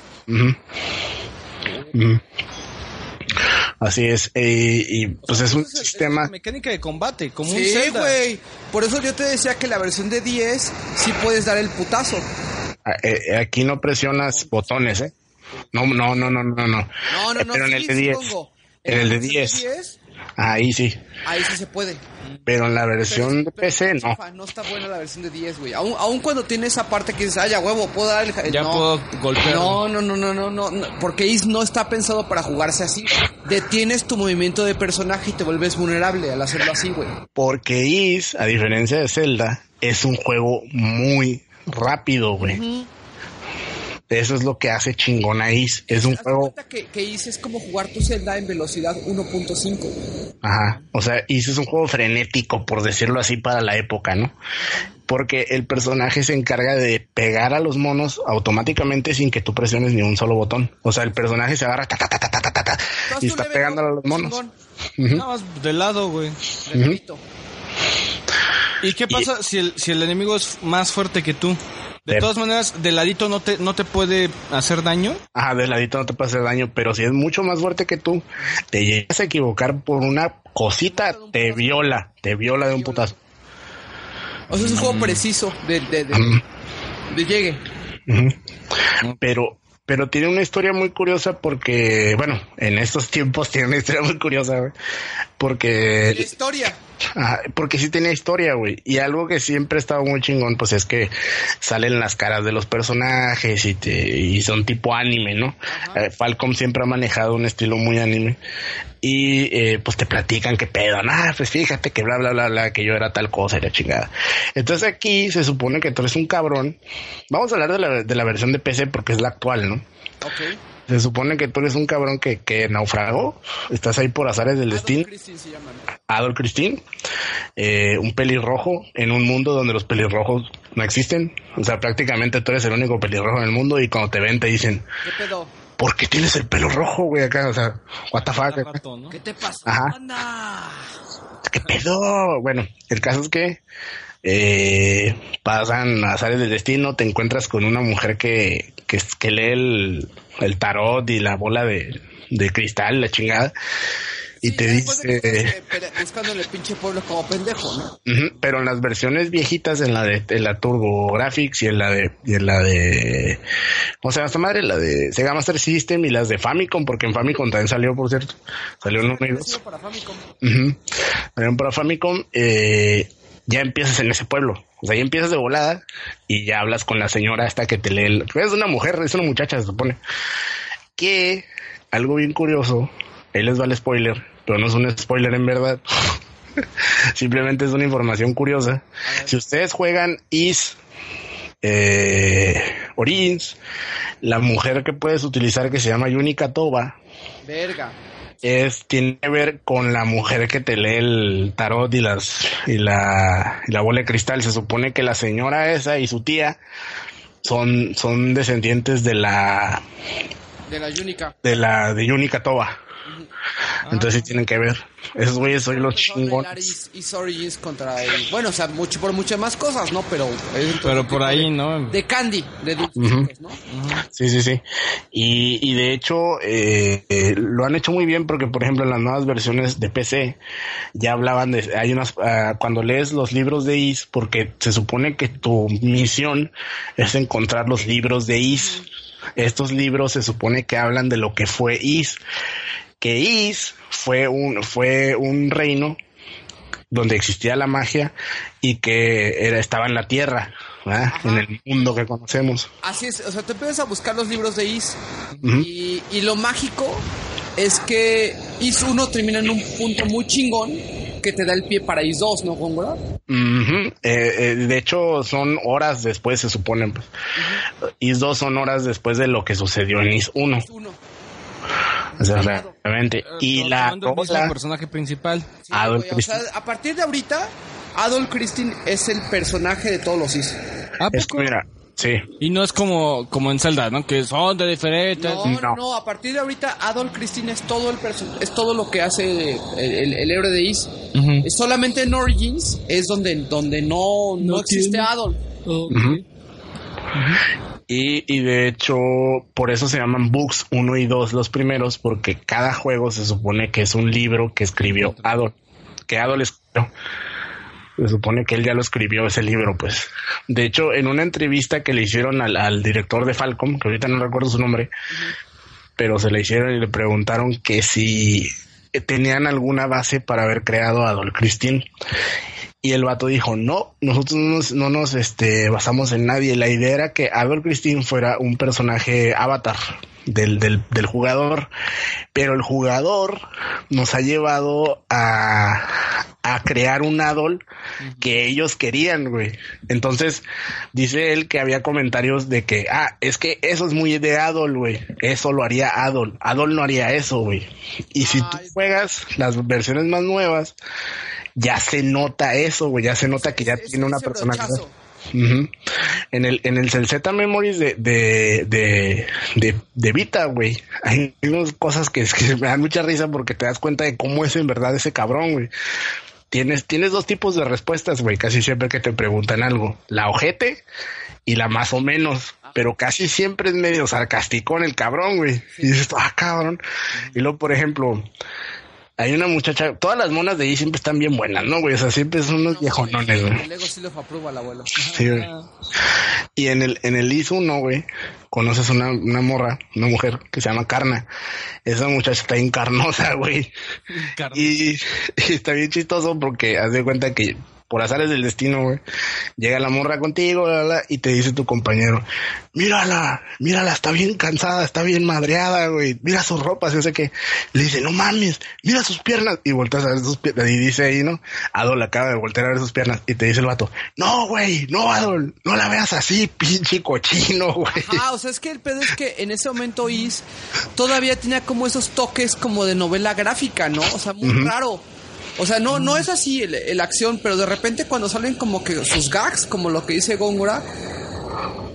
Así es, eh, y pues es un sistema. mecánica de combate, como un Sí, Zelda. güey. Por eso yo te decía que la versión de 10 sí puedes dar el putazo. eh, eh, aquí no presionas botones, ¿eh? No, no, no, no, no, no. No, no, no. Pero en el de sí, 10. pongo. En el de la versión 10. Ahí sí. ahí sí se puede. Pero en la Pero versión de pero PC no. No está buena la versión de 10, güey. Aún, aún cuando tiene esa parte que dices, ah, ya huevo, puedo dar el... ja-". Ya no. puedo golpear. No, no, no, no, no, no, no, porque Is no está pensado para jugarse así. Detienes tu movimiento de personaje y te vuelves vulnerable al hacerlo así, güey. Porque Is, a diferencia de Zelda, es un juego muy rápido, güey. Eso es lo que hace chingona Is. Es un juego. Que, que es como jugar tu Zelda en velocidad 1.5. Ajá. O sea, Is es un juego frenético, por decirlo así, para la época, ¿no? Porque el personaje se encarga de pegar a los monos automáticamente sin que tú presiones ni un solo botón. O sea, el personaje se agarra ta, ta, ta, ta, ta, ta, y está pegando a los monos. Uh. Nada más de lado, güey. De. ¿Y qué pasa si el, si el enemigo es más fuerte que tú? De De- todas maneras, de ladito no te, no te puede hacer daño. Ajá, de ladito no te puede hacer daño, pero si es mucho más fuerte que tú, te llegas a equivocar por una cosita, te viola, te viola de un putazo. O sea, es un Mm. juego preciso de, de, de, de llegue. Pero, pero tiene una historia muy curiosa porque, bueno, en estos tiempos tiene una historia muy curiosa, güey. La Porque, historia. Ah, porque sí tenía historia, güey. Y algo que siempre ha estado muy chingón, pues es que salen las caras de los personajes y te, y son tipo anime, ¿no? Eh, Falcom siempre ha manejado un estilo muy anime. Y eh, pues te platican qué pedo, nah, pues fíjate que bla, bla, bla, bla, que yo era tal cosa y la chingada. Entonces aquí se supone que tú eres un cabrón. Vamos a hablar de la, de la versión de PC porque es la actual, ¿no? Ok. Se supone que tú eres un cabrón que, que naufragó, estás ahí por azares del destino. Adolf Christine se llama, ¿no? Adolf Christine, eh, un pelirrojo en un mundo donde los pelirrojos no existen. O sea, prácticamente tú eres el único pelirrojo en el mundo y cuando te ven te dicen, ¿Qué pedo? ¿por qué tienes el pelo rojo, güey? Acá, o sea, what the fuck. Rato, ¿no? ¿Qué te pasa? Ajá. Anda. ¿Qué pedo? Bueno, el caso es que eh, pasan azares del destino, te encuentras con una mujer que, que, que lee el, el tarot y la bola de, de cristal, la chingada. Y te de dice... eh, buscando en el pinche pueblo como pendejo, ¿no? Pero en las versiones viejitas, en la de en la Turbo Graphics y en la de y en la de ¿cómo se llama esta madre? La de Sega Master System y las de Famicom, porque en Famicom también salió, por cierto. Salió en uno y dos. Solo para Famicom. Salieron para Famicom, eh, ya empiezas en ese pueblo. O sea, ya empiezas de volada y ya hablas con la señora esta que te lee. el- Es una mujer, es una muchacha, se supone. Que algo bien curioso, ahí les va el spoiler, pero no es un spoiler en verdad. Simplemente es una información curiosa. Si ustedes juegan Is eh, Origins, la mujer que puedes utilizar que se llama Yunika Toba, Verga. Es tiene que ver con la mujer que te lee el tarot y las y la, y la bola de cristal. Se supone que la señora esa y su tía son son descendientes de la De la Yunica. de la de Yunika Toba. Entonces sí tienen que ver. Esos güeyes son los chingones. Origins contra el... Bueno, o sea, mucho, por muchas más cosas, ¿no? Pero... Pero por ahí, de- ¿no? De Candy, de ¿no? Sí, sí, sí. Y, y de hecho, eh, eh, lo han hecho muy bien porque, por ejemplo, en las nuevas versiones de PC ya hablaban de, hay unas, ah, cuando lees los libros de Is, porque se supone que tu misión es encontrar los libros de Is. Estos libros se supone que hablan de lo que fue Is. Que Is fue un, fue un reino donde existía la magia y que era, estaba en la tierra, en el mundo que conocemos. Así es, o sea, te empiezas a buscar los libros de Is y, y lo mágico es que Is 1 termina en un punto muy chingón que te da el pie para Is 2, ¿no, Góngora? Ujú. Eh, eh, de hecho, son horas después, se supone. Pues. Is 2 son horas después de lo que sucedió en Is 1. Is 1. O sea, realmente. Y Pero la tomando el personaje principal. Sí, Adolf o sea, a partir de ahorita, Adolf Christine es el personaje de todos los Is. ¿A poco? mira, sí. Y no es como, como en Zelda, ¿no? Que son de diferentes. No, no, No. a partir de ahorita Adolf Christine es todo el es todo lo que hace el, el- el héroe de Is. Ujú. Es solamente en Origins es donde, donde no, no, No existe tiene- Y, y de hecho, por eso se llaman books 1 y 2 los primeros, porque cada juego se supone que es un libro que escribió Adol, que Adol escribió. Se supone que él ya lo escribió ese libro, pues. De hecho, en una entrevista que le hicieron al, al director de Falcom, que ahorita no recuerdo su nombre, pero se le hicieron y le preguntaron que si tenían alguna base para haber creado a Adol Christine. Y el vato dijo, no, nosotros no nos, no nos este, basamos en nadie. La idea era que Adol Christine fuera un personaje avatar del, del jugador, pero el jugador nos ha llevado a, a crear un Adol que ellos querían, güey. Entonces, dice él que había comentarios de que, ah, es que eso es muy de Adol, güey. Eso lo haría Adol. Adol no haría eso, güey. Y si tú Ay. juegas las versiones más nuevas, ya se nota eso, güey. Ya se nota que ya tiene una personalidad. brochazo. Ujú. En el, en el Z Memories de, de, de, de, de Vita, güey, hay unas cosas que, que me dan mucha risa porque te das cuenta de cómo es en verdad ese cabrón, güey. Tienes, tienes dos tipos de respuestas, güey, casi siempre que te preguntan algo. La ojete y la más o menos. Pero casi siempre es medio sarcástico en el cabrón, güey. Y dices, ah, cabrón. Y luego, por ejemplo, hay una muchacha, todas las monas de ahí siempre están bien buenas, ¿no, güey? O sea, siempre son unos viejonones, güey. El Lego sí lo aprueba el abuelo. Sí, güey. Y en el, en el IS 1, güey, conoces una, una morra, una mujer que se llama Carna. Esa muchacha está encarnosa, güey. Y, y está bien chistoso porque haz de cuenta que por azares del destino, güey, llega la morra contigo, la, la, y te dice tu compañero, mírala, mírala, está bien cansada, está bien madreada, güey, mira sus ropas, yo sé que, le dice, no mames, mira sus piernas, y volteas a ver sus piernas, y dice ahí, ¿no? Adol acaba de voltear a ver sus piernas, y te dice el vato, no, güey, no, Adol, no la veas así, pinche cochino, güey. Ah, o sea, es que el pedo es que en ese momento Is todavía tenía como esos toques como de novela gráfica, ¿no? O sea, muy raro. O sea, no, no es así el, el acción, pero de repente cuando salen como que sus gags, como lo que dice Góngora,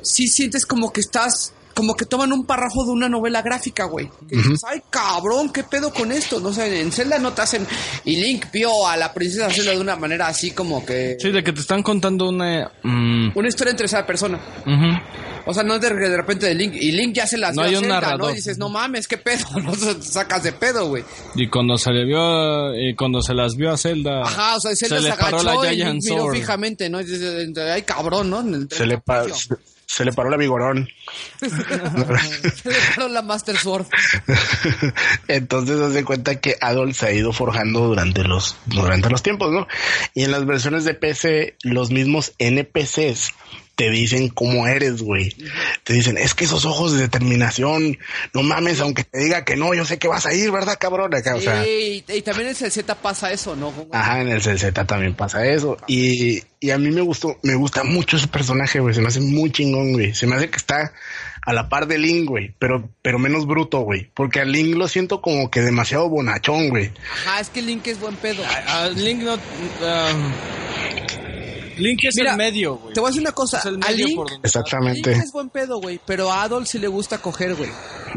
sí sientes como que estás, como que toman un párrafo de una novela gráfica, güey. Que dices, ay, cabrón, ¿qué pedo con esto? No sé, en Zelda no te hacen... Y Link vio a la princesa Zelda de una manera así como que... Sí, de que te están contando una... mm, Una historia entre esa persona. ujú. O sea, no es de, de repente de Link. Y Link ya se las No hay a un Zelda, narrador. ¿no? Y dices, no mames, qué pedo. No te sacas de pedo, güey. Y cuando se le vio, y cuando se las vio a Zelda, Ajá, o sea, Zelda se se, le paró la agachó y Giant miró Sword. fijamente, ¿no? Y dices, ay, cabrón, ¿no? En el Se le, pa- se, se le paró la vigorón. Se le paró la Master Sword. Entonces haz de cuenta que Adol se ha ido forjando durante los, durante los tiempos, ¿no? Y en las versiones de PC, los mismos NPCs te dicen cómo eres, güey. Te dicen, es que esos ojos de determinación, no mames, aunque te diga que no, yo sé que vas a ir, ¿verdad, cabrón? Acá, o sea, y, y también en el Z pasa eso, ¿no? Ajá, en el CZ también pasa eso. Y, y a mí me gustó, me gusta mucho ese personaje, güey. Se me hace muy chingón, güey. Se me hace que está a la par de Link, güey. Pero, pero menos bruto, güey. Porque a Link lo siento como que demasiado bonachón, güey. Ajá, es que Link es buen pedo. Ah, Link no... ah, Link es Mira, el medio, güey. Te voy a decir una cosa. Es el A medio Link, por donde- Exactamente. Link es buen pedo, güey. Pero a Adol sí le gusta coger, güey.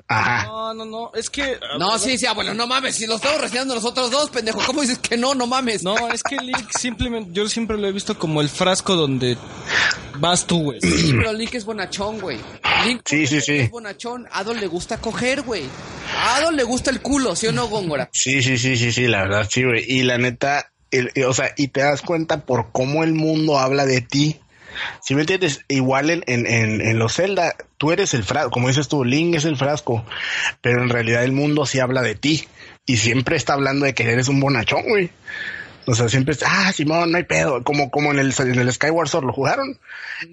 Ajá. No, no, no. Es que. No, sí, sí, abuelo, no mames. Si lo estamos reseñando nosotros dos, pendejo. ¿Cómo dices que no? No mames. No, es que Link simplemente. Yo siempre lo he visto como el frasco donde vas tú, güey. Sí, pero Link es bonachón, güey. Link Sí, sí, sí. es bonachón. A Adol le gusta coger, güey. A Adol le gusta el culo, ¿sí o no, Góngora? Sí, sí, sí, sí, sí, la verdad, sí, güey. Y la neta, el- o sea, y te das cuenta por cómo el mundo habla de ti. Si me entiendes, igual en, en, en, en los Zelda, tú eres el frasco, como dices tú, Link es el frasco, pero en realidad el mundo sí habla de ti. Y siempre está hablando de que eres un bonachón, güey. O sea, siempre está, ah, Simón, no hay pedo. Como, como en el, en el Skyward Sword lo jugaron.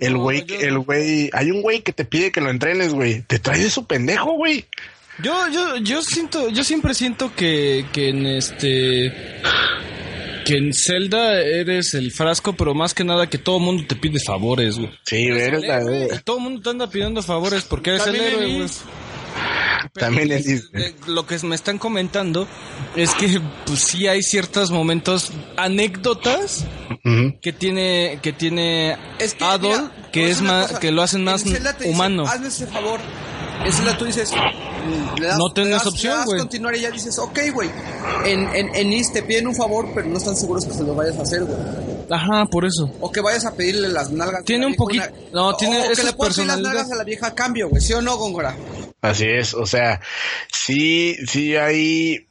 El No, güey, yo- el güey, hay un güey que te pide que lo entrenes, güey. Te trae de su pendejo, güey. Yo, yo, yo siento, yo siempre siento que, que en este, que en Zelda eres el frasco, pero más que nada que todo el mundo te pide favores, güey. Sí, eres la, todo el mundo te anda pidiendo favores porque eres el También héroe, Elise. güey. también Elise. eh, Lo que me están comentando es que, pues sí hay ciertos momentos, anécdotas Ujú. que tiene, que tiene Es que, Adol, mira, que es más, cosa. que lo hacen En más humano. hazme ese favor. En Zelda tú dices... le das- No tienes le das- opción, güey. continuar y ya dices, ok, güey. En, en, en Is te piden un favor, pero no están seguros que se lo vayas a hacer, güey. Ajá, por eso. O que vayas a pedirle las nalgas. Tiene la un poquito- no, tiene- O que es le puedas pedir las nalgas a la vieja a cambio, güey. ¿Sí o no, Góngora? Así es, o sea, sí, sí hay,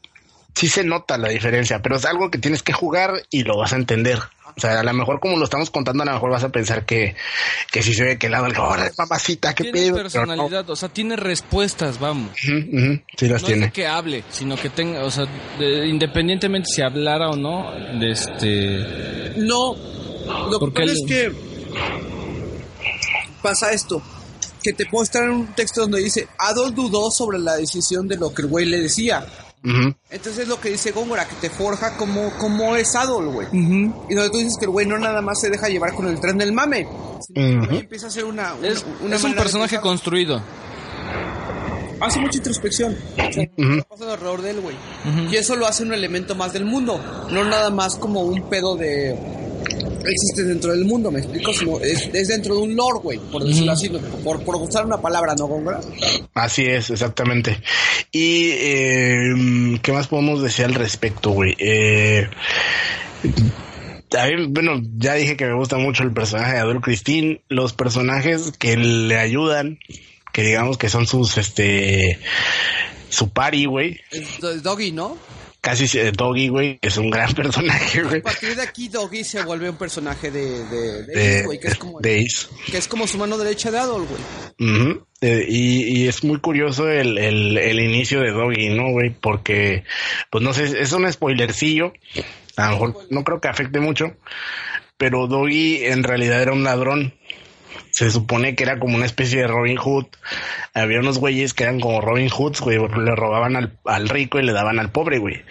sí se nota la diferencia, pero es algo que tienes que jugar y lo vas a entender. O sea, a lo mejor como lo estamos contando, a lo mejor vas a pensar que, que sí se ve que el lado, ¡Órale, mamacita, qué Tiene pedo. Pero no. personalidad, o sea, tiene respuestas, vamos. Sí las No tiene. es de que hable, sino que tenga, o sea, de- independientemente si hablara o no, de este... No. Lo que Porque pasa el- es que pasa esto. Que te puedo estar en un texto donde dice, Adol dudó sobre la decisión de lo que el güey le decía. Ujú, Entonces es lo que dice Góngora, que te forja como, como es Adol, güey. Y donde tú dices que el güey no nada más se deja llevar con el tren del mame. Ujú. empieza a hacer una, una, Es, una es un personaje construido. Hace mucha introspección. O sea, está pasando alrededor de él, güey. Y eso lo hace un elemento más del mundo. No nada más como un pedo de... Existe dentro del mundo, ¿me explico? Sino es, es dentro de un lore, güey, por decirlo así, por, por usar una palabra, ¿no, Góngora? Así es, exactamente. Y, eh, ¿qué más podemos decir al respecto, güey? Eh, a mí, bueno, ya dije que me gusta mucho el personaje de Adol Christine, los personajes que le ayudan, que digamos que son sus, este, su pari, güey, Doggy, ¿no? Casi eh, Doggy, güey, es un gran personaje, güey, A partir de aquí, Doggy se vuelve un personaje de, de, de, de, Ace, güey, que es como... de Ace. que es como su mano derecha de Adol, güey. Ujú. Eh, y, y es muy curioso el, el, el inicio de Doggy, ¿no, güey? Porque, pues no sé, es un spoilercillo. A lo mejor no creo que afecte mucho. Pero Doggy en realidad era un ladrón. Se supone que era como una especie de Robin Hood. Había unos güeyes que eran como Robin Hoods, güey. Le robaban al, al rico y le daban al pobre, güey.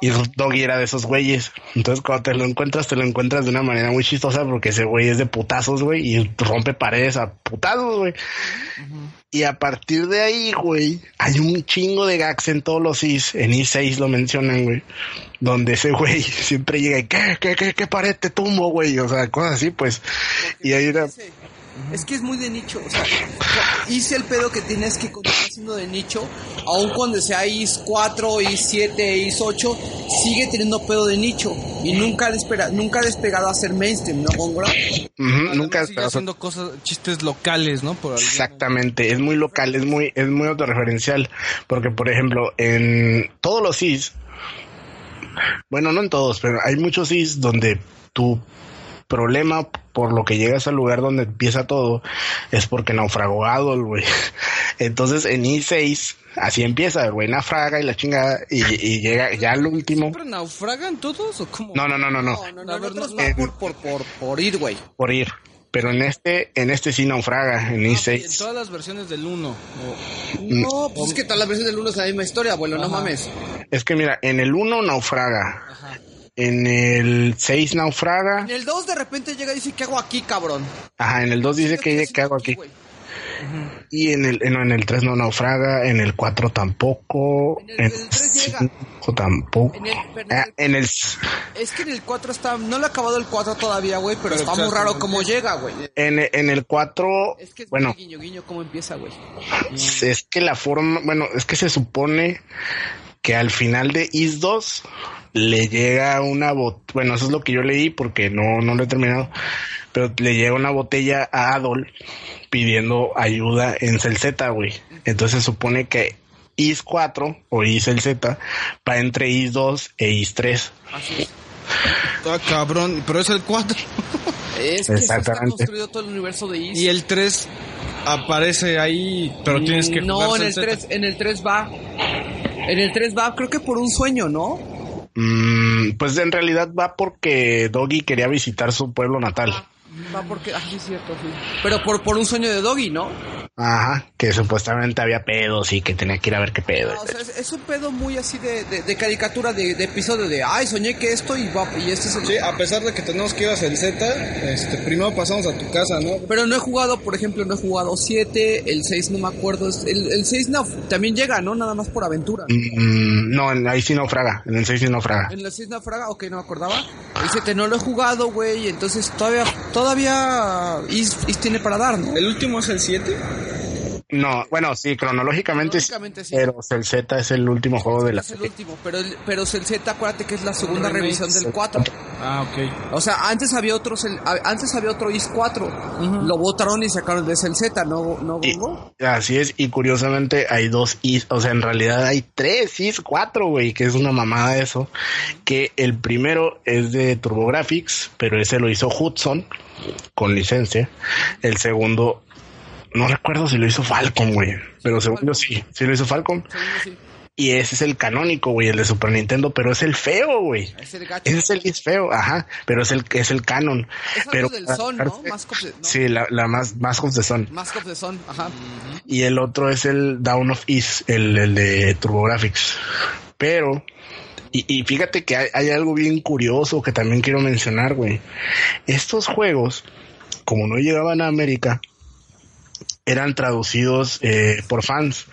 Y Doggy era de esos güeyes. Entonces cuando te lo encuentras, te lo encuentras de una manera muy chistosa porque ese güey es de putazos, güey. Y rompe paredes a putazos, güey. Y a partir de ahí, güey, hay un chingo de gags en todos los Is. En I6 lo mencionan, güey. Donde ese güey siempre llega y, ¿qué, qué, qué, qué pared te tumbo, güey? O sea, cosas así, pues. Y hay una... Es que es muy de nicho, o sea, hice el pedo que tienes que continuar siendo de nicho, aun cuando sea IS 4, IS 7, IS 8, sigue teniendo pedo de nicho y nunca nunca ha despegado a ser mainstream, ¿no, Góngora? Ujú, nunca Además, sigue haciendo cosas, chistes locales, ¿no? Por Exactamente, es muy local, es muy, es muy autorreferencial, porque por ejemplo, en todos los Is, bueno, no en todos, pero hay muchos Is donde tu problema por lo que llegas al lugar donde empieza todo es porque naufragó Adol, güey. Entonces en I6 así empieza, el güey naufraga y la chingada y, y llega ya al último. ¿Siempre naufragan todos o cómo? No, no, no, no, no, No, no, no, por, por, por, por ir, güey. por ir. Pero en este, en este sí naufraga, en Ah, I6. En todas las versiones del 1. No, pues es que todas las veces del 1 es la misma historia, abuelo, no mames. Es que mira, en el 1 naufraga. Ajá. En el 6 naufraga. En el 2 de repente llega y dice, ¿qué hago aquí, cabrón? Ajá, en el 2 dice que ¿qué hago aquí? Y en el, no, en el 3 no naufraga, en el 4 tampoco. En el, En el 3 llega. 5 tampoco. En el- en Ah, en el... Es que en el 4 está. No le he acabado el 4 todavía, güey, pero, Pero está muy raro cómo llega, güey. En, en el 4, Es que es bueno, muy guiño, guiño, cómo empieza, güey. es que la forma, bueno, es que se supone que al final de Is 2 le llega una botella, bueno, eso es lo que yo leí porque no, no lo he terminado, pero le llega una botella a Adol pidiendo ayuda en Celzeta, güey. Entonces se supone que Is 4 o Is el Z va entre Is 2 e Is 3. Así es. Ah, cabrón, pero es el 4. Es que está Exactamente. construido todo el universo de Is. Y el 3 aparece ahí, pero tienes que No, en el Z. 3, en el 3 va. En el 3 va, creo que por un sueño, ¿no? Mm, pues en realidad va porque Doggy quería visitar su pueblo natal. Va porque. Ah, sí, es cierto, sí. Pero por, por un sueño de Doggy, ¿no? Ajá, que supuestamente había pedos y que tenía que ir a ver qué pedo. Ah, o sea, es, es un pedo muy así de, de, de caricatura, de, de episodio de. Ay, soñé que esto y va. Y este es el. Sí, a pesar de que tenemos que ir el Z, este, primero pasamos a tu casa, ¿no? Pero no he jugado, por ejemplo, no he jugado 7, el 6 no me acuerdo. es- El, el 6 no, también llega, ¿no? Nada más por aventura. Mm, no, en- ahí sí naufraga. En el 6 sí naufraga. En el 6 naufraga, ok, no me acordaba. El 7 no lo he jugado, güey. Entonces todavía, todavía Is, Is tiene para dar, ¿no? ¿El último es el 7? No, bueno, sí, cronológicamente, sí, Cronológicamente sí. Pero el Z es el último juego de la es el serie. último, pero el, pero el Z, acuérdate que es la segunda revisión del 4. Ah, ok. O sea, antes había a- antes había otro Is 4. Lo botaron y sacaron de el Z, ¿no? ¿No, Y- así es, y curiosamente hay dos Is, o sea, en realidad hay tres Is, cuatro, güey, que es una mamada eso. Que el primero es de TurboGrafx, pero ese lo hizo Hudson con licencia. El segundo, no recuerdo si lo hizo Falcon, güey, pero según yo sí, sí lo hizo Falcon. Sí. Y ese es el canónico, güey, el de Super Nintendo, pero es el feo, güey. Es el gacho. Ese es el feo, ajá, pero es el es el canon. Es algo pero del Son, ¿no? Mask of the- ¿no? Sí, la, la más más of the Sun. Mask of the Sun, ajá. Y el otro es el Down of Is, el, el de TurboGrafx. Pero y, y fíjate que hay, hay algo bien curioso que también quiero mencionar, güey. Estos juegos, como no llegaban a América, eran traducidos eh, por fans.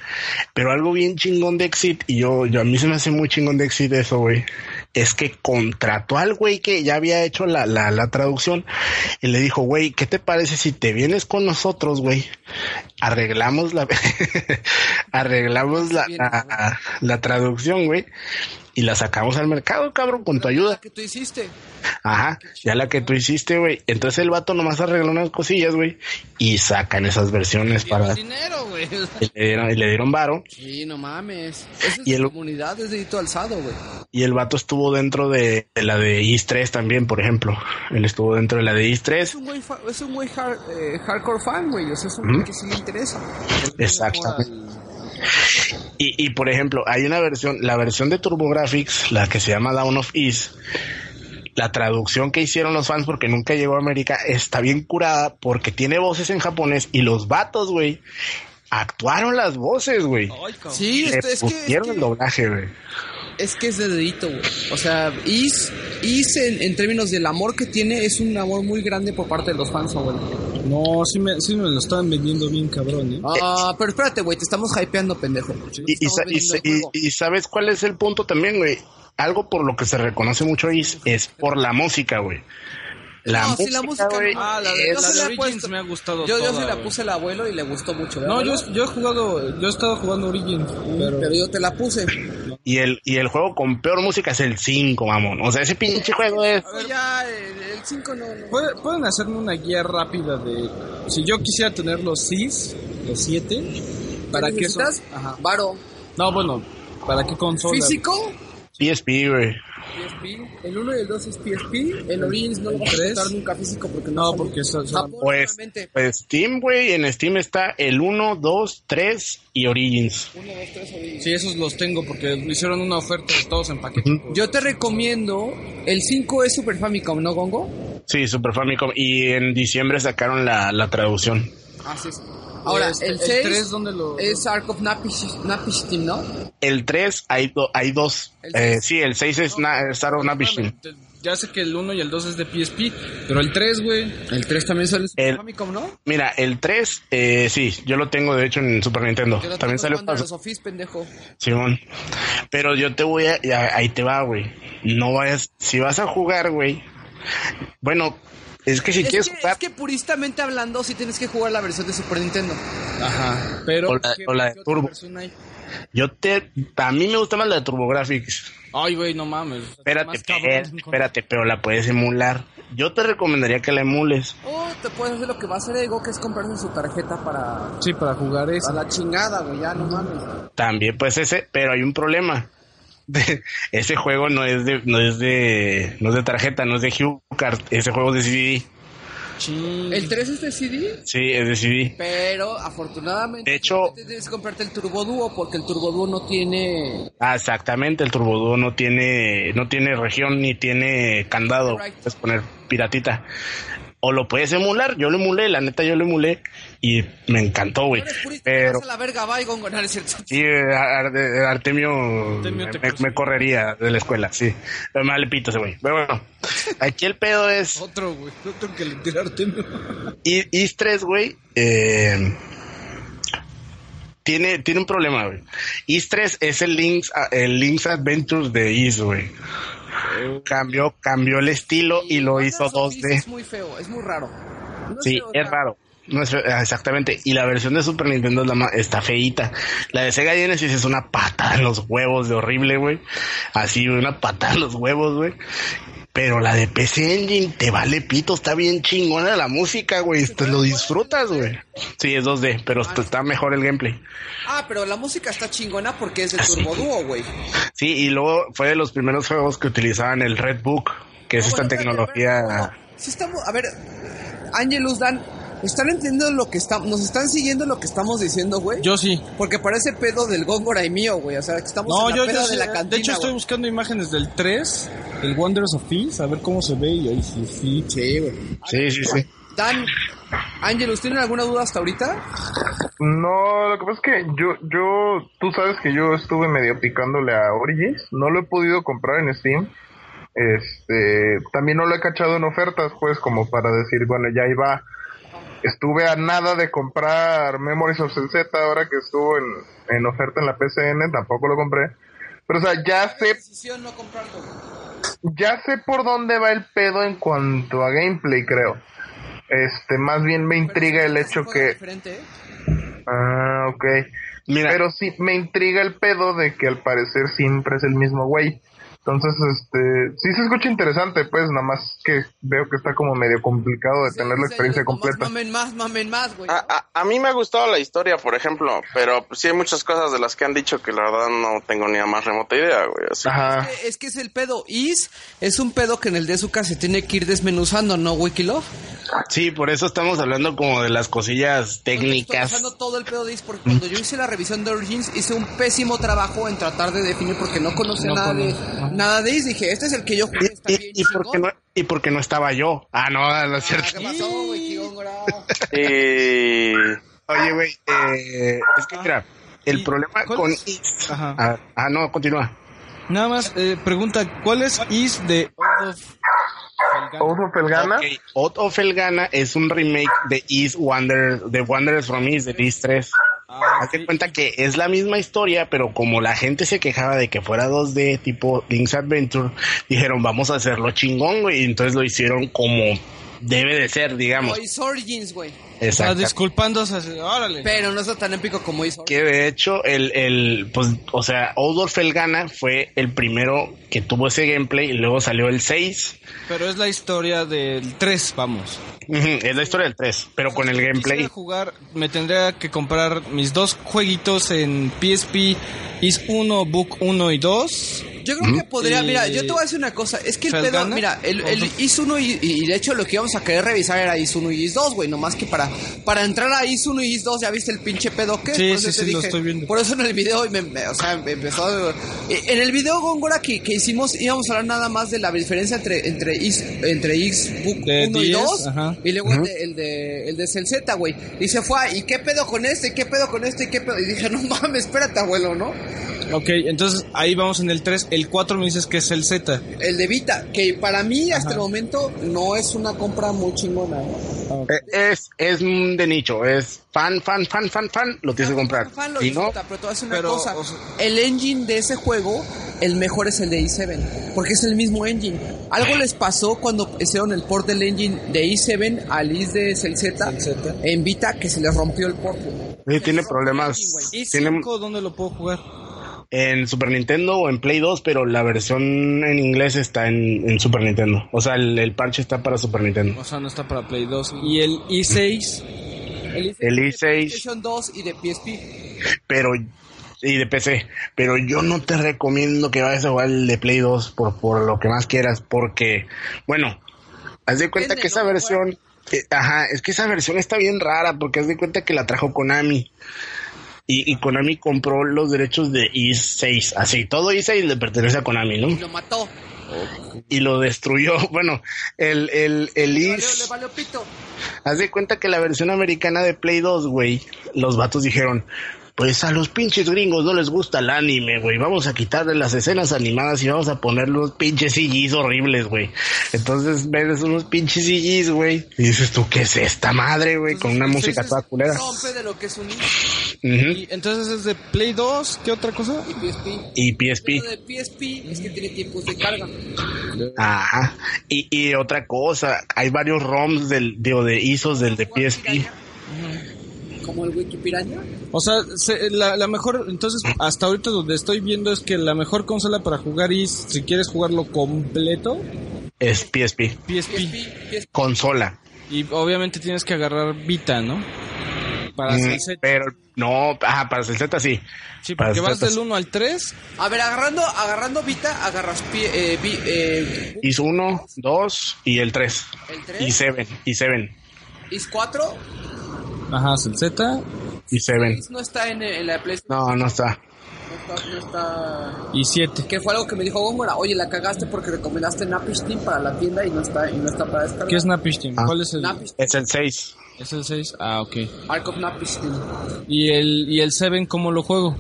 Pero algo bien chingón de Exit, y yo, yo a mí se me hace muy chingón de Exit eso, güey, es que contrató al güey que ya había hecho la, la, la traducción y le dijo, güey, ¿qué te parece si te vienes con nosotros, güey? Arreglamos la, arreglamos la, la, la traducción, güey, y la sacamos al mercado, cabrón, con tu ayuda. que tú hiciste. Ajá, ya la que tú hiciste, güey. Entonces el vato nomás arregló unas cosillas, güey, y sacan esas versiones para... dinero, güey. Y le dieron, y le dieron varo. Sí, no mames. Esa es Y el- comunidad, es dedito alzado, güey. Y el vato estuvo dentro de, de la de Is 3 también, por ejemplo. Él estuvo dentro de la de Is Es 3. un güey, fa- es un güey hard- eh, hardcore fan, güey. O sea, es un güey que sí le interesa. Exactamente. Y, y por ejemplo, hay una versión, la versión de TurboGrafx, la que se llama Down of Is, la traducción que hicieron los fans porque nunca llegó a América está bien curada porque tiene voces en japonés y los vatos, güey, actuaron las voces, güey. Sí, esto- es, que, es, pusieron el que, doblaje, güey. es que es de dedito, güey. O sea, Is, Is en, en términos del amor que tiene, es un amor muy grande por parte de los fans, güey. No, sí me, sí me lo estaban vendiendo bien cabrón, ¿eh? Ah, pero espérate, güey, te estamos hypeando, pendejo. Y, y y sabes cuál es el punto también, güey. Algo por lo que se reconoce mucho Is es por la música, güey. La No, música, sí, la música. Ah, la de, es- Yo la de Origins me ha gustado Yo, yo toda, se la puse al abuelo y le gustó mucho. ¿verdad, No, yo, yo he jugado, yo he estado jugando Origins, pero... Pero yo te la puse. y el y el juego con peor música es el 5, mamón. O sea, ese pinche juego es Pero ya, el 5 no, no. ¿Puede- ¿Pueden hacerme una guía rápida de... Si yo quisiera tener los 6, los 7, ¿para qué son? Varo. No, bueno, ¿para qué consola? Físico, PSP, güey. PSP. El 1 y el 2 es PSP. El Origins no lo vas a encontrar nunca físico porque no No, porque son- son- Pues, pues Steam, güey. En Steam está el 1, 2, 3 y Origins. 1, 2, 3 Origins. Sí, esos los tengo porque me hicieron una oferta de todos en paquete. Yo te recomiendo. El 5 es Super Famicom, ¿no, Gongo? Sí, Super Famicom. Y en diciembre sacaron la, la traducción. Así es. Ahora, Este, el el 6 tres, ¿dónde lo- es Ark of Napish- Napishtim, ¿no? El 3 hay, do- hay dos. El Eh, sí, el 6 es, na, Star of Navishim. Te- ya sé que el 1 y el 2 es de PSP, pero el 3, güey. El 3 también sale en Super El- Famicom, ¿no? Mira, el 3, eh, sí, yo lo tengo de hecho en Super Nintendo. Yo no También salió para Wanderers of East, pendejo. Simón. Pero yo te voy a, ya, ahí te va, güey. No vayas, si vas a jugar, güey. Bueno, es que si Es quieres que, jugar, es que puristamente hablando, sí tienes que jugar la versión de Super Nintendo. Ajá. Pero. o la, ¿Qué- o la de Turbo. Yo te, a mí me gusta más la de TurboGrafx. Ay, güey, no mames. Espérate, cabrón. espérate, pero la puedes emular. Yo te recomendaría que la emules. O te puedes hacer lo que va a hacer Ego, que es comprarse su tarjeta para... Sí, para jugar A eso. la chingada, güey, ya no mames. También, pues ese, pero hay un problema. Ese juego no es de, no es de, no es de tarjeta, no es de HuCard. Ese juego es de CD. Ching. El 3 es de CD, Sí, es de CD. pero afortunadamente... De hecho- Tienes que comprarte el Turbo Duo, porque el Turbo Duo no tiene... Ah, exactamente, el Turbo Duo no tiene, no tiene región ni tiene candado. Right. Puedes poner piratita. O lo puedes emular, yo lo emulé, la neta yo lo emulé y me encantó, güey. Pero la verga, va, Ego, no, sí, Ar- Artemio, Artemio te me, me correría de la escuela, sí. Pero me vale pito ese güey. Pero bueno, aquí el pedo es Otro, güey. Otro que le tirarte. I- Is 3, güey, eh, tiene, tiene un problema, güey. Is 3 es el Link's, el Link's Adventures de Is, güey. Cambió, cambió el estilo y lo hizo Wonders of East 2D. Es muy feo, es muy raro. No Sí, es raro. No es- exactamente. Y la versión de Super Nintendo es la más, está feíta. La de Sega Genesis es una patada en los huevos de horrible, güey. Así, una patada en los huevos, güey. Pero la de PC Engine te vale pito, está bien chingona la música, güey. Te lo disfrutas, güey. Sí, es 2D, pero está- está mejor el gameplay. Ah, pero la música está chingona porque es el Ah. Turbo Duo, güey. Sí, y luego fue de los primeros juegos que utilizaban el Red Book, que es esta bueno, tecnología. no, sí estamos, a ver, Angelus Dan, ¿están entendiendo lo que estamos, nos están siguiendo lo que estamos diciendo, güey? Yo sí. Porque parece pedo del Góngora y mío, güey. O sea, que estamos No, en la yo, peda yo de sí, la cantina, de hecho estoy buscando imágenes del 3, el Wonders of Peace, a ver cómo se ve y ahí sí, sí. Sí, güey. Sí, sí, sí. Dan, Angelus, ¿tienen alguna duda hasta ahorita? No, lo que pasa es que yo, yo, tú sabes que yo estuve medio picándole a Origins, no lo he podido comprar en Steam. Este, también no lo he cachado en ofertas, pues, como para decir, bueno, ya iba. Estuve a nada de comprar Memories of Z ahora que estuvo en, en oferta en la PCN, tampoco lo compré. Pero, o sea, ya sé Decisión no comprarlo. ya sé por dónde va el pedo en cuanto a gameplay, creo. Este, más bien me intriga el hecho que... diferente, ¿eh? Ah, ok. Mira, Pero sí, me intriga el pedo de que al parecer siempre es el mismo güey. Entonces, este, sí se escucha interesante, pues, nada más que veo que está como medio complicado de Sí, tener la experiencia completa. Mamen más, mamen más, güey. A, a- a mí me ha gustado la historia, por ejemplo, pero sí hay muchas cosas de las que han dicho que la verdad no tengo ni la más remota idea, güey. así. Ajá. Es que- Es que es el pedo. Is es un pedo que en el Desuka se tiene que ir desmenuzando, ¿no, Wikilove? sí, por eso estamos hablando como de las cosillas Estoy técnicas. pasando todo el pedo de Is porque cuando yo hice la revisión de Origins hice un pésimo trabajo en tratar de definir porque no conocía No nada, de. Nada de Is. Dije, este es el que yo jugué, está Y, bien y, porque no, y porque no estaba yo. Ah, no, no es Ah, cierto. ¿Qué pasó, güey? Y... Oye, güey, eh, es que mira, el ¿Y problema con? Is. Ah, ah, no, continúa. Nada más, eh, pregunta, ¿cuál es Is de Oath of Felgana? Oath of Felgana. Ok, Oath of Felgana es un remake de Is Wonder, de Wanderers from Is, de Is 3. Ah, Hazte cuenta que es la misma historia, pero como la gente se quejaba de que fuera 2D, tipo Link's Adventure, dijeron, vamos a hacerlo chingón, güey, y entonces lo hicieron como debe de ser, No, digamos. Is Origins, güey. O sea, Exacto. disculpándose, así, órale. Pero no está tan épico como Origins. Que de hecho, el, el, pues, o sea, Odor Felgana fue el primero que tuvo ese gameplay y luego salió el 6. Pero es la historia del 3, vamos. Es la historia del 3, pero con el gameplay. jugar, me tendría que comprar mis dos jueguitos en PSP, Is 1, Book 1 y 2. Yo creo que podría, Y- mira, yo te voy a decir una cosa, es que el ¿Felgana? pedo, mira, el, el. IS 1 y, y de hecho lo que íbamos a querer revisar era IS 1 y IS 2, güey, nomás que para, para entrar a IS 1 y IS 2 ya viste el pinche pedo que Sí, por eso sí, te sí, lo estoy viendo. Por eso en el video, me, me- o sea, me empezó a- En el video Góngora que, que hicimos íbamos a hablar nada más de la diferencia entre, entre IS, entre IS Book De 1 y 10, 2 ajá. y luego el de, el de, el de Celzeta, güey. Y se fue, ¿y qué pedo con este? ¿Qué pedo con este? ¿Y qué pedo? Y dije, no mames, espérate, abuelo, ¿no? Ok, entonces ahí vamos en el 3. El 4 me dices que es el Z. El de Vita, que para mí hasta el momento no es una compra muy chingona. ¿no? Eh, Es, es mm, de nicho, es fan, fan, fan, fan, fan, lo tienes que comprar. Fan lo Si no, pero te voy a decir una pero, cosa. o sea- el engine de ese juego, el mejor es el de i7, porque es el mismo engine. Algo les pasó cuando hicieron el port del engine de i7 al is de Celzeta en Vita, que se les rompió el port. sí, tiene problemas. ¿Y Tiene 5 dónde lo puedo jugar? En Super Nintendo o en Play 2, pero la versión en inglés está en, en Super Nintendo. O sea, el, el parche está para Super Nintendo. O sea, no está para Play 2. ¿Y el i6? El i6, El de i6. PlayStation 2 y de PSP. Pero y de PC, pero yo no te recomiendo que vayas a jugar el de Play 2 por, por lo que más quieras, porque, bueno, haz de cuenta que esa versión, eh, ajá, es que esa versión está bien rara, porque haz de cuenta que la trajo Konami. Y, y Konami compró los derechos de i6, así, todo i6 le pertenece a Konami, Y ¿no? lo mató. Y lo destruyó. Bueno, el, el, el is... le valió pito. Haz de cuenta que la versión americana de Play 2, güey, los vatos dijeron, pues a los pinches gringos no les gusta el anime, güey, vamos a quitarle las escenas animadas y vamos a poner los pinches CGs horribles, güey. Entonces ves unos pinches CGs, güey, y dices tú, ¿qué es esta madre, güey? Con una música toda culera. Rompe de lo que es un Y entonces es de Play 2. ¿Qué otra cosa? y PSP. Y PSP. Lo de PSP es que tiene tiempos de carga. Ajá. Y, y otra cosa, hay varios ROMs del, digo, de ISOs del de PSP. Como el Wiki Piraña. O sea, se- la, la mejor, entonces hasta ahorita donde estoy viendo es que la mejor consola para jugar is, si quieres jugarlo completo, Es PSP. PSP. PSP. Consola. Y obviamente tienes que agarrar Vita, ¿no? Para Mm, hacer set. pero no, ajá, para el Z sí. Sí, para porque vas del 1 al 3. A ver, agarrando, agarrando Vita, agarras pie, eh, vi- eh, Is 1, 2 y el 3. el 3, Y 7, y 7, Is 4, Ajá, es el Z. y 7. Is no está en, en la PlayStation. No, no está. No está, no está- Y 7. Que fue algo que me dijo Góngora. Oye, la cagaste porque recomendaste Napish Team para la tienda y no está, y no está para descargar. ¿Qué es Napish Team? Ah. ¿Cuál es el? Napish Es el 6. Es el 6. Ah, ok. Arc of. ¿Y el, y el 7 cómo lo juego?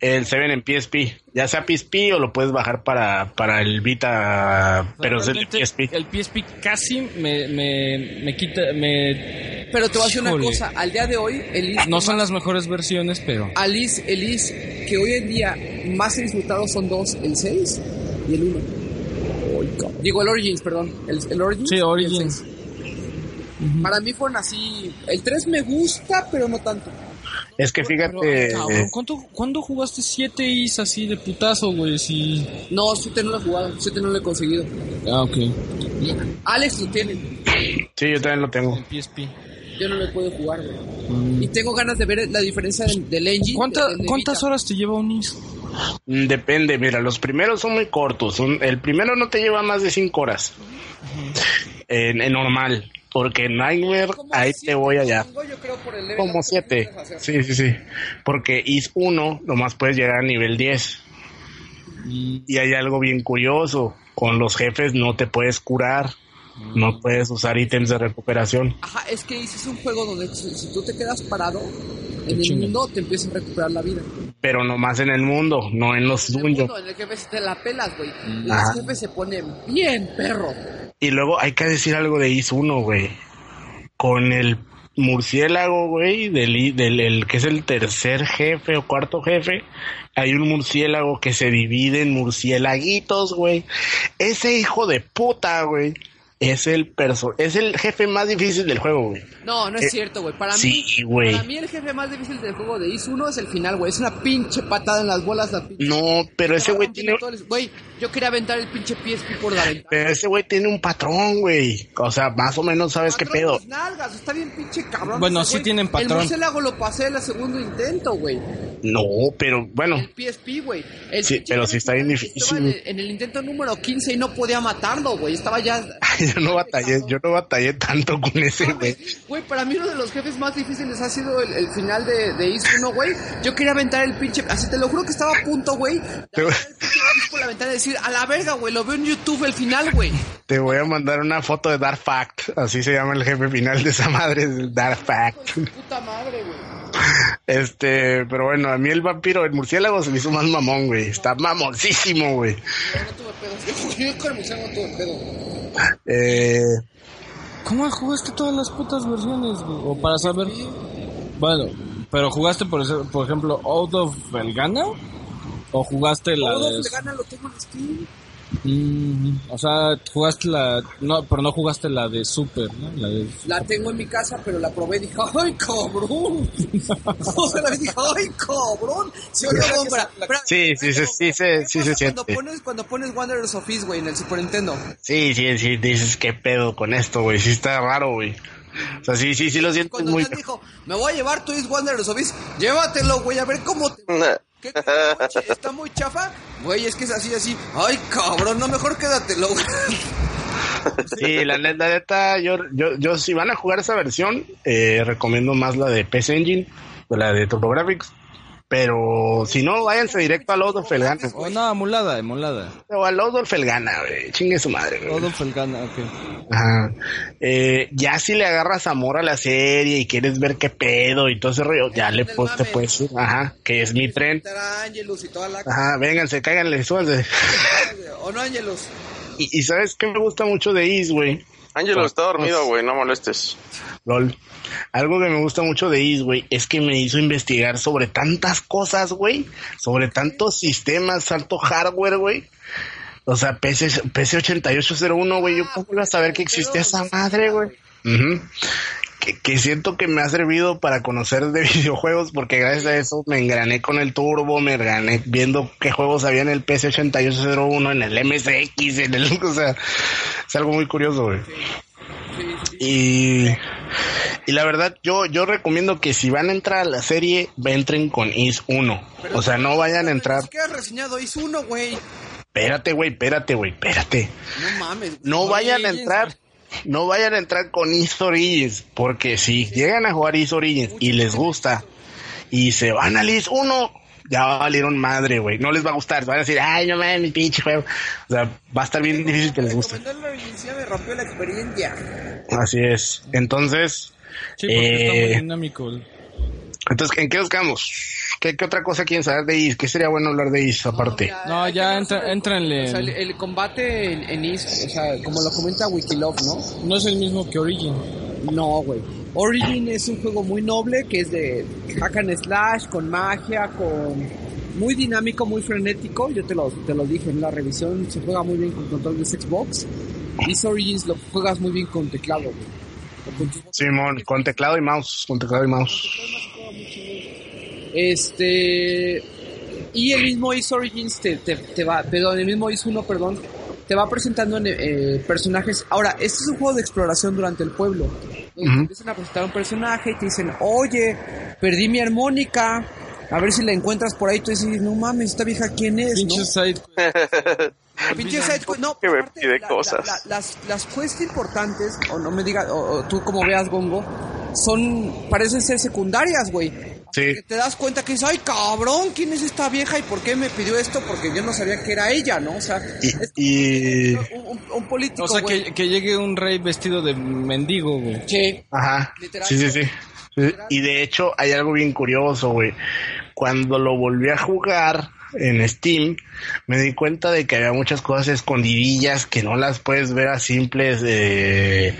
El 7 en PSP. Ya sea PSP o lo puedes bajar para, para el Vita, pero es el PSP. El PSP casi me, me, me quita, me... Pero te voy a decir una Híjole. cosa. Al día de hoy, el Is... No son las mejores versiones, pero... Al Is, el Is que hoy en día más he disfrutado son dos. El 6 y el 1. Digo, el Origins, perdón. El, el Origins. Sí, y el Origins. 6. Para mí fueron así. El 3 me gusta, pero no tanto. Es que Pero, fíjate, cabrón, ¿cuánto, ¿Cuándo jugaste 7 is así de putazo, güey? Si... No, 7 no lo he jugado. 7 no lo he conseguido. Ah, ok. Alex lo tiene. sí, yo también lo tengo. PSP. Yo no lo puedo jugar, güey. Y tengo ganas de ver la diferencia del, del engine. ¿Cuánta- del de ¿Cuántas Vita. horas te lleva un is? Mm, Depende, mira, los primeros son muy cortos. son- el primero no te lleva más de 5 horas. En, en normal. Porque Nightmare, Como ahí siete, te voy allá. tengo, yo creo, por el level Como up que 7. puedes hacer. Sí, sí, sí. Porque IS 1 nomás puedes llegar a nivel 10. Y hay algo bien curioso. Con los jefes no te puedes curar. No puedes usar ítems de recuperación. Ajá, es que es un juego donde si, tú te quedas parado en el mundo, te empiezas a recuperar la vida. Pero nomás en el mundo, no en los En el dungeons. mundo, en el jefe se te la pelas, güey. Ajá. Los jefes se ponen bien perros. Y luego hay que decir algo de IS 1, güey. Con el murciélago, güey, del, del el, que es el tercer jefe o cuarto jefe, hay un murciélago que se divide en murciélaguitos, güey. Ese hijo de puta, güey, es el perso es el jefe más difícil del juego, güey. No, no es Eh, cierto, güey. Para sí, mí, güey. para mí el jefe más difícil del juego de Is 1 es el final, güey. Es una pinche patada en las bolas. La pinche... No, pero ese güey tiene, Güey, yo quería aventar el pinche PSP por la ventana. pero ese güey tiene un patrón, güey. O sea, más o menos sabes qué pedo. nalgas, está bien pinche cabrón. Bueno, ese sí güey. tienen patrón. El murciélago lo pasé en el segundo intento, güey. No, pero bueno, El PSP, güey. Sí, pero sí está bien difícil. Estaba en el, en el intento número 15 y no podía matarlo, güey. Estaba ya... yo no batallé, yo no batallé tanto con ese güey. güey, para mí uno de los jefes más difíciles ha sido el, el final de, de Is 1, güey. Yo quería aventar el pinche... Así te lo juro que estaba a punto, güey. Te- por la ventana y decir, a la verga, güey, lo veo en YouTube el final, güey. Te voy a mandar una foto de Dark Fact. Así se llama el jefe final de esa madre, Dark Fact. Puta madre, güey. Este, pero bueno, a mí el vampiro, el murciélago se me hizo más mamón, güey. Está mamoncísimo, güey. Yo no tuve pedos. Yo con el murciélago no tuve pedo. Eh, ¿Cómo jugaste todas las putas versiones, güey? O para saber. Bueno, pero jugaste, por, ese- por ejemplo, Out of Belgana? ¿O jugaste la Todo de.? le gana lo tengo en Steam. Mm, o sea, jugaste la. No, pero no jugaste la de Super, ¿no? La de. La tengo en mi casa, pero la probé y dije, ¡ay, cabrón! O sea, la vi y dije, ¡ay, cabrón! ¿Sí Sí, sí, sí, sí, sí se ¿qué pasa Cuando pones, cuando pones Wanderers of East, güey, en el Super Nintendo. sí, sí, sí, dices, ¿qué pedo con esto, güey? Sí está raro, güey. O sea, sí, sí, sí lo siento Cuando muy... Dijo, me voy a llevar tu East Wanderers of East, llévatelo, güey, a ver cómo te... ¿Qué, está, muy, está muy chafa? Güey, es que es así, así. ¡Ay, cabrón! No, mejor quédatelo. Sí, la la neta, yo, yo, yo, si van a jugar esa versión, eh, recomiendo más la de PC Engine, la de TurboGrafx. Pero si no, váyanse directo a Load of Felgana. O no, emulada, emulada. O a Load of Felgana, güey. Chingue su madre, güey. Out of Belgana, ok. Ajá. Eh, ya si le agarras amor a la serie y quieres ver qué pedo y todo ese rollo, ya le del pues, te mame. puedes ir. Ajá, que es mi tren. Y toda la... Ajá, vénganse, cáiganle, súbanse. ¿O no, Angelus? Y, y ¿sabes qué me gusta mucho de Is, güey? Ángelo está dormido, güey, no molestes. LOL. Algo que me gusta mucho de Is, güey, es que me hizo investigar sobre tantas cosas, güey. Sobre tantos sistemas, tanto hardware, güey. O sea, PC, PC8801, güey. Yo cómo iba a saber que existía esa madre, güey. Que, que siento que me ha servido para conocer de videojuegos porque gracias a eso me engrané con el turbo, me engrané viendo qué juegos había en el PC8801, en el MSX, en el... O sea, es algo muy curioso, güey. Y, y la verdad, yo, yo recomiendo que si van a entrar a la serie, entren con IS 1. O sea, no vayan a entrar. ¿Qué has reseñado? Hizo uno, güey. Espérate, güey, espérate, güey, espérate. No mames. No vayan a entrar. No vayan a entrar con Is Origins, porque si llegan a jugar Is Origins y les gusta y se van al Is 1, ya valieron madre, güey. No les va a gustar. Van a decir, ay, no mames, mi pinche juego. O sea, va a estar bien difícil que les guste. Me rompió la experiencia. Así es. Entonces, Sí, porque está muy Eh, dinámico. entonces, ¿en qué nos quedamos? ¿Qué, qué otra cosa quieren saber de Is? ¿Qué sería bueno hablar de Is aparte? No, ya entra- éntranle. O sea, el, el combate en, en Is, o sea, como lo comenta Wikilove, ¿no? No es el mismo que Origin. No, güey. Origin es un juego muy noble que es de hack and slash, con magia, con muy dinámico, muy frenético. Yo te lo, te lo dije en la revisión, se juega muy bien con control de Xbox. Y Origins lo juegas muy bien con teclado, con tus Simón, con teclado y mouse, con teclado y mouse. Este. Y el mismo Is Origins te, te, te va. Perdón, el mismo Is 1, perdón. Te va presentando eh, personajes. Ahora, este es un juego de exploración durante el pueblo. Donde te empiezan a presentar un personaje y te dicen, oye, perdí mi armónica. A ver si la encuentras por ahí. Tú dices, no mames, esta vieja quién es, Pinche ¿no? side Pinche side. No, Que me aparte, pide la- cosas. la- la- las, las quests importantes, o no me digas, o, o tú como veas, Gongo, son, parecen ser secundarias, güey. Sí. Que te das cuenta que dices, ay cabrón, ¿quién es esta vieja y por qué me pidió esto? Porque yo no sabía que era ella, ¿no? O sea, es Y, y- un, un- un político, O sea, que, que llegue un rey vestido de mendigo, güey. Sí. Ajá. Literal. Sí, sí, sí. Y de hecho hay algo bien curioso, güey. Cuando lo volví a jugar en Steam, me di cuenta de que había muchas cosas escondidillas que no las puedes ver a simples. eh,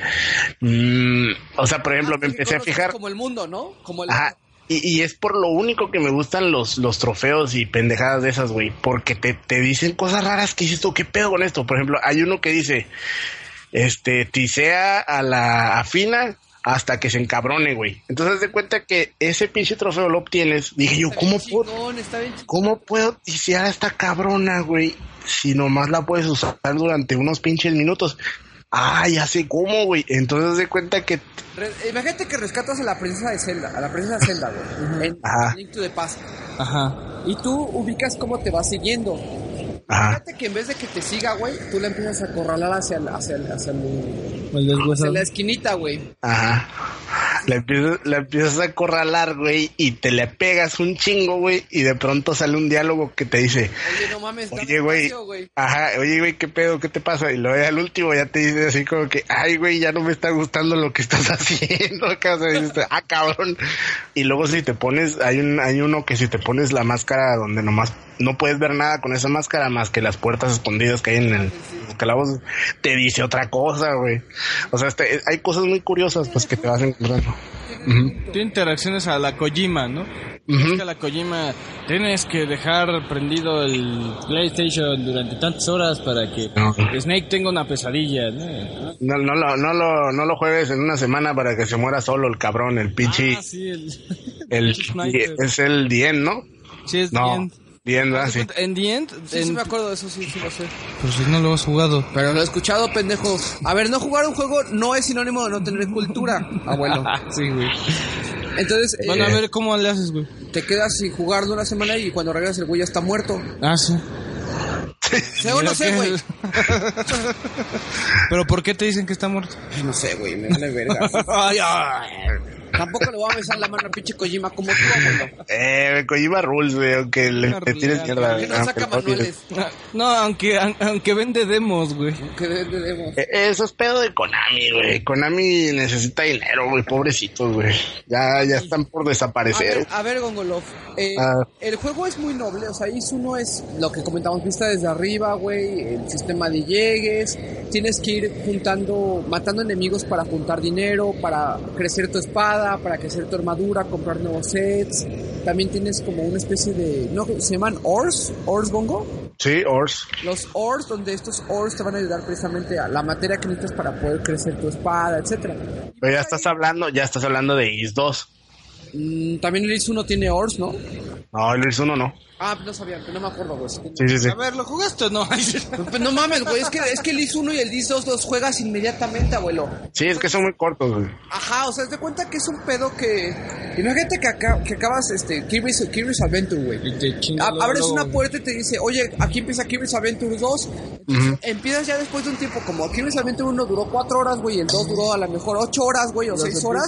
mm, o sea, por ejemplo, Ah, me empecé a fijar. Como el mundo, ¿no? Como el... Ajá. Y, y es por lo único que me gustan los, los trofeos y pendejadas de esas, güey. Porque te, te dicen cosas raras que dices tú, ¿qué pedo con esto? Por ejemplo, hay uno que dice, este, tisea a la afina hasta que se encabrone, güey. Entonces, de cuenta que ese pinche trofeo lo obtienes. Dije yo, ¿cómo puedo, cómo puedo tisear a esta cabrona, güey? Si nomás la puedes usar durante unos pinches minutos. Ah, ya sé cómo, güey. Entonces, de cuenta que Re- Imagínate que rescatas a la princesa de Zelda, a la princesa Zelda, güey, en Ajá. Link to the Past. Ajá. Y tú ubicas cómo te va siguiendo. Ajá. Fíjate que en vez de que te siga, güey, tú la empiezas a acorralar hacia, el- hacia, el- hacia, el- hacia la esquinita, güey. Ajá. La empiezas, la empiezas a acorralar, güey, y te le pegas un chingo, güey, y de pronto sale un diálogo que te dice, Oye, no mames, oye, güey, güey. ajá, oye, güey, ¿qué pedo? ¿Qué te pasa? Y luego al último ya te dice así como que, ay, güey, ya no me está gustando lo que estás haciendo acá, o sea, dices, ah, cabrón. Y luego si te pones, hay un, hay uno que si te pones la máscara donde nomás no puedes ver nada con esa máscara más que las puertas escondidas que hay en el calabozos, te dice otra cosa, güey. O sea, este, hay cosas muy curiosas pues que te vas encontrando. Ujú. Tiene interacciones a la Kojima, ¿no? Es que a la Kojima tienes que dejar prendido el PlayStation durante tantas horas para que No. Snake tenga una pesadilla, ¿no? No, no, lo, no, lo, no lo juegues en una semana para que se muera solo el cabrón, el pinche, Ah, sí, el, es el Dien, ¿no? Sí, es No, The End. Dien, ¿verdad? Sí. En The End, Sí, en- sí me acuerdo de eso, sí, sí lo sé. pues si no lo has jugado. Pero lo he escuchado, pendejo. A ver, no jugar un juego no es sinónimo de no tener cultura, abuelo. sí, güey. Entonces, eh, Bueno, a ver cómo le haces, güey. te quedas sin jugarlo una semana y cuando regresas el güey ya está muerto. Ah, sí. ¿Sé o no sé, güey? Pero ¿por qué te dicen que está muerto? No sé, güey, me vale verga. Ay, ay. Tampoco le voy a besar la mano a pinche Kojima como tú, abuelo. Eh, Kojima Rules, güey, aunque le te tires mierda. Que no aunque saca manuales. No, aunque, aunque vende demos, güey. Que de- de- demos. Eh, Eso es pedo de Konami, güey. Konami necesita dinero, güey, pobrecitos, güey. Ya, ya están por A desaparecer. ver, a ver, Gongolov. eh, Ah. El juego es muy noble, o sea, IS uno es lo que comentamos, vista desde arriba, güey, el sistema de llegues, tienes que ir juntando, matando enemigos para juntar dinero, para crecer tu espada, para crecer tu armadura, comprar nuevos sets. También tienes como una especie de, ¿no? ¿Se llaman ores? ¿Ores, Gongo? Sí, Ors. Los ores, donde estos ores te van a ayudar precisamente a la materia que necesitas para poder crecer tu espada, etcétera. Pero ya estás hablando, ya estás hablando de Is 2. Mm, también el IS 1 tiene ores, ¿no? No, el Is 1 no. Ah, no sabía, no me acuerdo, güey. Sí, sí, sí. A ver, ¿lo jugaste o no? Pues no mames, güey, es que, es que el IS 1 y el IS 2 los juegas inmediatamente, abuelo. Sí, es que son muy cortos, güey. Ajá, o sea, te cuenta que es un pedo que... Imagínate que, acá, que acabas, este, Kirby's, Kirby's Adventure, güey. Abres una puerta y te dice, oye, aquí empieza Kirby's Adventure 2. Entonces, Empiezas ya después de un tiempo, como Kirby's Adventure 1 duró 4 horas, güey, y el 2 duró a lo mejor 8 horas, güey, o 6 horas.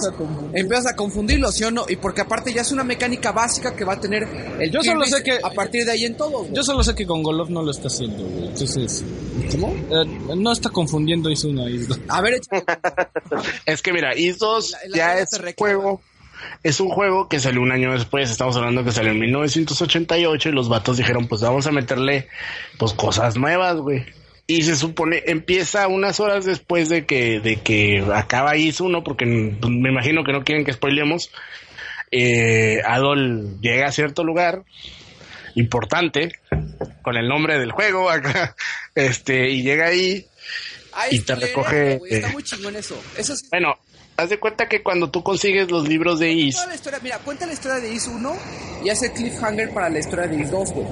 Empiezas a confundirlo, ¿sí o no? Y porque aparte ya es una mecánica básica que va a tener el Yo solo sé que- A partir de ahí en güey. Yo solo sé que con Golov no lo está haciendo, güey. Entonces, ¿Cómo? eh, no está confundiendo Is 1 y Is 2. A ver. Es que mira, Is 2 La- la ya es te un reclama. juego. Es un juego que salió un año después. Estamos hablando que salió en 1988 y los vatos dijeron, pues vamos a meterle pues cosas nuevas, güey. Y se supone, empieza unas horas después de que, de que acaba Is 1, porque pues, me imagino que no quieren que spoilemos. Eh, Adol llega a cierto lugar importante con el nombre del juego acá, este, y llega ahí Ahí Y te recoge, güey, Está eh, muy chingón eso. Eso sí. Bueno, haz de cuenta que cuando tú consigues los libros de Is, Toda la historia, mira, cuenta la historia de Is 1 y hace cliffhanger para la historia de Is 2, güey.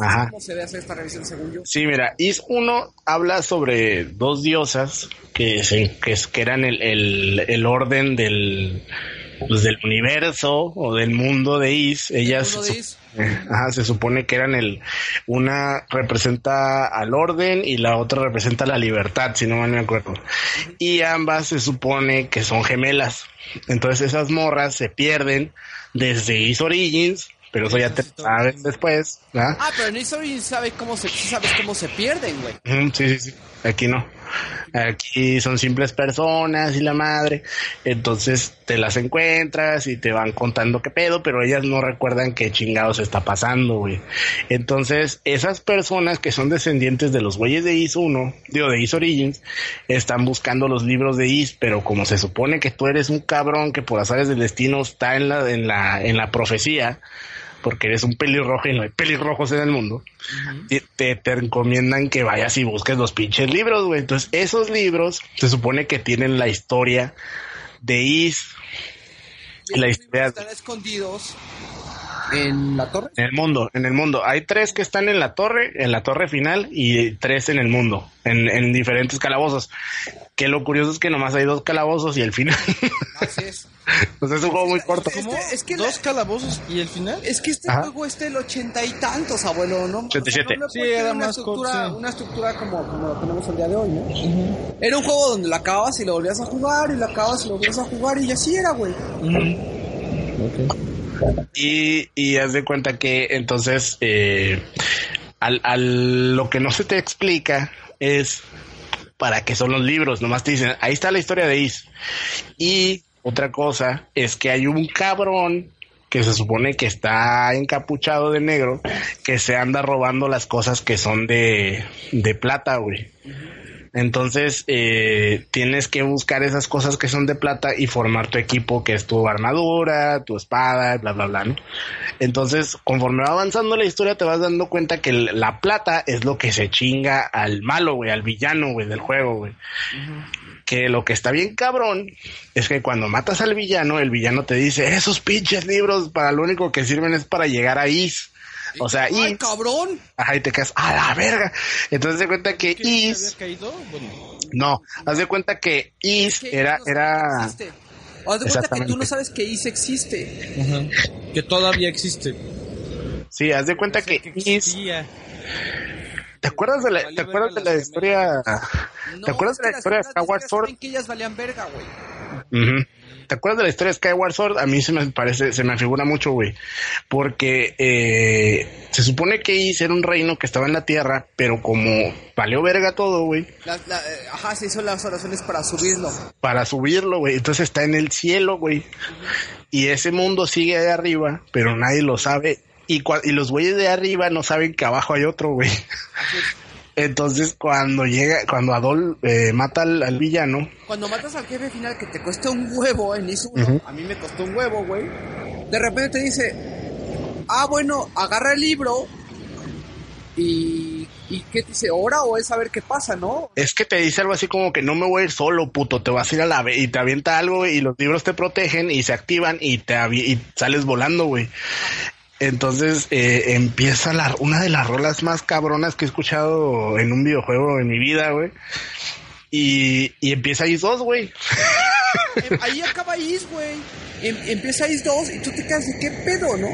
Ajá. es como se debe hacer esta revisión, según yo. sí, mira, Is 1 habla sobre dos diosas que, se, que, que eran el, el, el orden del, pues, del universo o del mundo de Is. De Is. eh, ajá, se supone que eran el, una representa al orden y la otra representa la libertad, si no mal me acuerdo. Y ambas se supone que son gemelas. Entonces esas morras se pierden desde Is Origins, pero eso ya te sabes después, ¿verdad? Ah, pero en Is Origins sabe cómo se, sabes cómo se pierden, güey. Sí, sí, sí. Aquí no. Aquí son simples personas y la madre. Entonces te las encuentras y te van contando qué pedo, pero ellas no recuerdan qué chingados está pasando, güey. Entonces, esas personas que son descendientes de los güeyes de Is 1, digo, de Is Origins, están buscando los libros de Is, pero como se supone que tú eres un cabrón que por azares del destino está en la, en la, en la profecía, porque eres un pelirrojo y no hay pelirrojos en el mundo, y te, te recomiendan que vayas y busques los pinches libros, güey. Entonces, esos libros se supone que tienen la historia de Is, Y la historia están escondidos en la torre. en el mundo, en el mundo. Hay tres que están en la torre, en la torre final, y tres en el mundo, en, en diferentes calabozos. Que lo curioso es que nomás hay dos calabozos y el final. Así es. pues es un juego muy corto. Es que, es que la- ¿Dos calabozos y el final? Es que este Ajá. juego es del ochenta y tantos, abuelo, ¿no? 87. O sea, no Sí, era una corto, estructura, sí. una estructura como, como lo tenemos el día de hoy, ¿no? Era un juego donde lo acabas y lo volvías a jugar, y lo acabas y lo volvías a jugar, y así era, güey. Y, y haz de cuenta que entonces eh, al, al- lo que no se te explica es para qué son los libros. Nomás te dicen, ahí está la historia de Is. Y otra cosa es que hay un cabrón que se supone que está encapuchado de negro, que se anda robando las cosas que son de, de plata, güey. Entonces, eh, tienes que buscar esas cosas que son de plata y formar tu equipo, que es tu armadura, tu espada, bla, bla, bla, ¿no? Entonces, conforme va avanzando la historia, te vas dando cuenta que la plata es lo que se chinga al malo, güey, al villano, güey, del juego, güey. Que lo que está bien cabrón es que cuando matas al villano, el villano te dice, esos pinches libros para lo único que sirven es para llegar a Is. O sea, ¡Ay, Is, cabrón! ajá, y te quedas, a la verga. Entonces se cuenta que ¿Qué había Is, caído? Bueno, no, haz de cuenta que Is Que era, no sabes era, que haz de cuenta que tú no sabes que Is existe. ajá. Que todavía existe. sí, haz de cuenta que Que Is. ¿te acuerdas de la, te acuerdas de la historia? No, ¿Te acuerdas de la historia de Sword? saben que ellas valían verga, güey. Ujú. ¿Te acuerdas de la historia de Skyward Sword? A mí se me parece, se me afigura mucho, güey. Porque eh, se supone que Is era un reino que estaba en la tierra, pero como valió verga todo, güey, eh, ajá, se hizo las oraciones para subirlo. para subirlo, güey. Entonces está en el cielo, güey. Y ese mundo sigue ahí arriba, pero nadie lo sabe. Y, y los güeyes de arriba no saben que abajo hay otro, güey. Entonces cuando llega, cuando Adol eh, mata al, al villano, Cuando matas al jefe final que te cuesta un huevo en ISO, Ujú. a mí me costó un huevo, güey. De repente te dice, ah, bueno, agarra el libro y, y ¿qué te dice? ¿Hora o es saber qué pasa, no? es que te dice algo así como que no me voy a ir solo, puto, te vas a ir a la y te avienta algo y los libros te protegen y se activan y te y sales volando, güey. Entonces eh, empieza la, una de las rolas más cabronas que he escuchado en un videojuego en mi vida, güey. Y, y empieza Is 2, güey. Em, Ahí acaba Is, güey. Em- empieza Is 2 y tú te quedas de qué pedo, ¿no?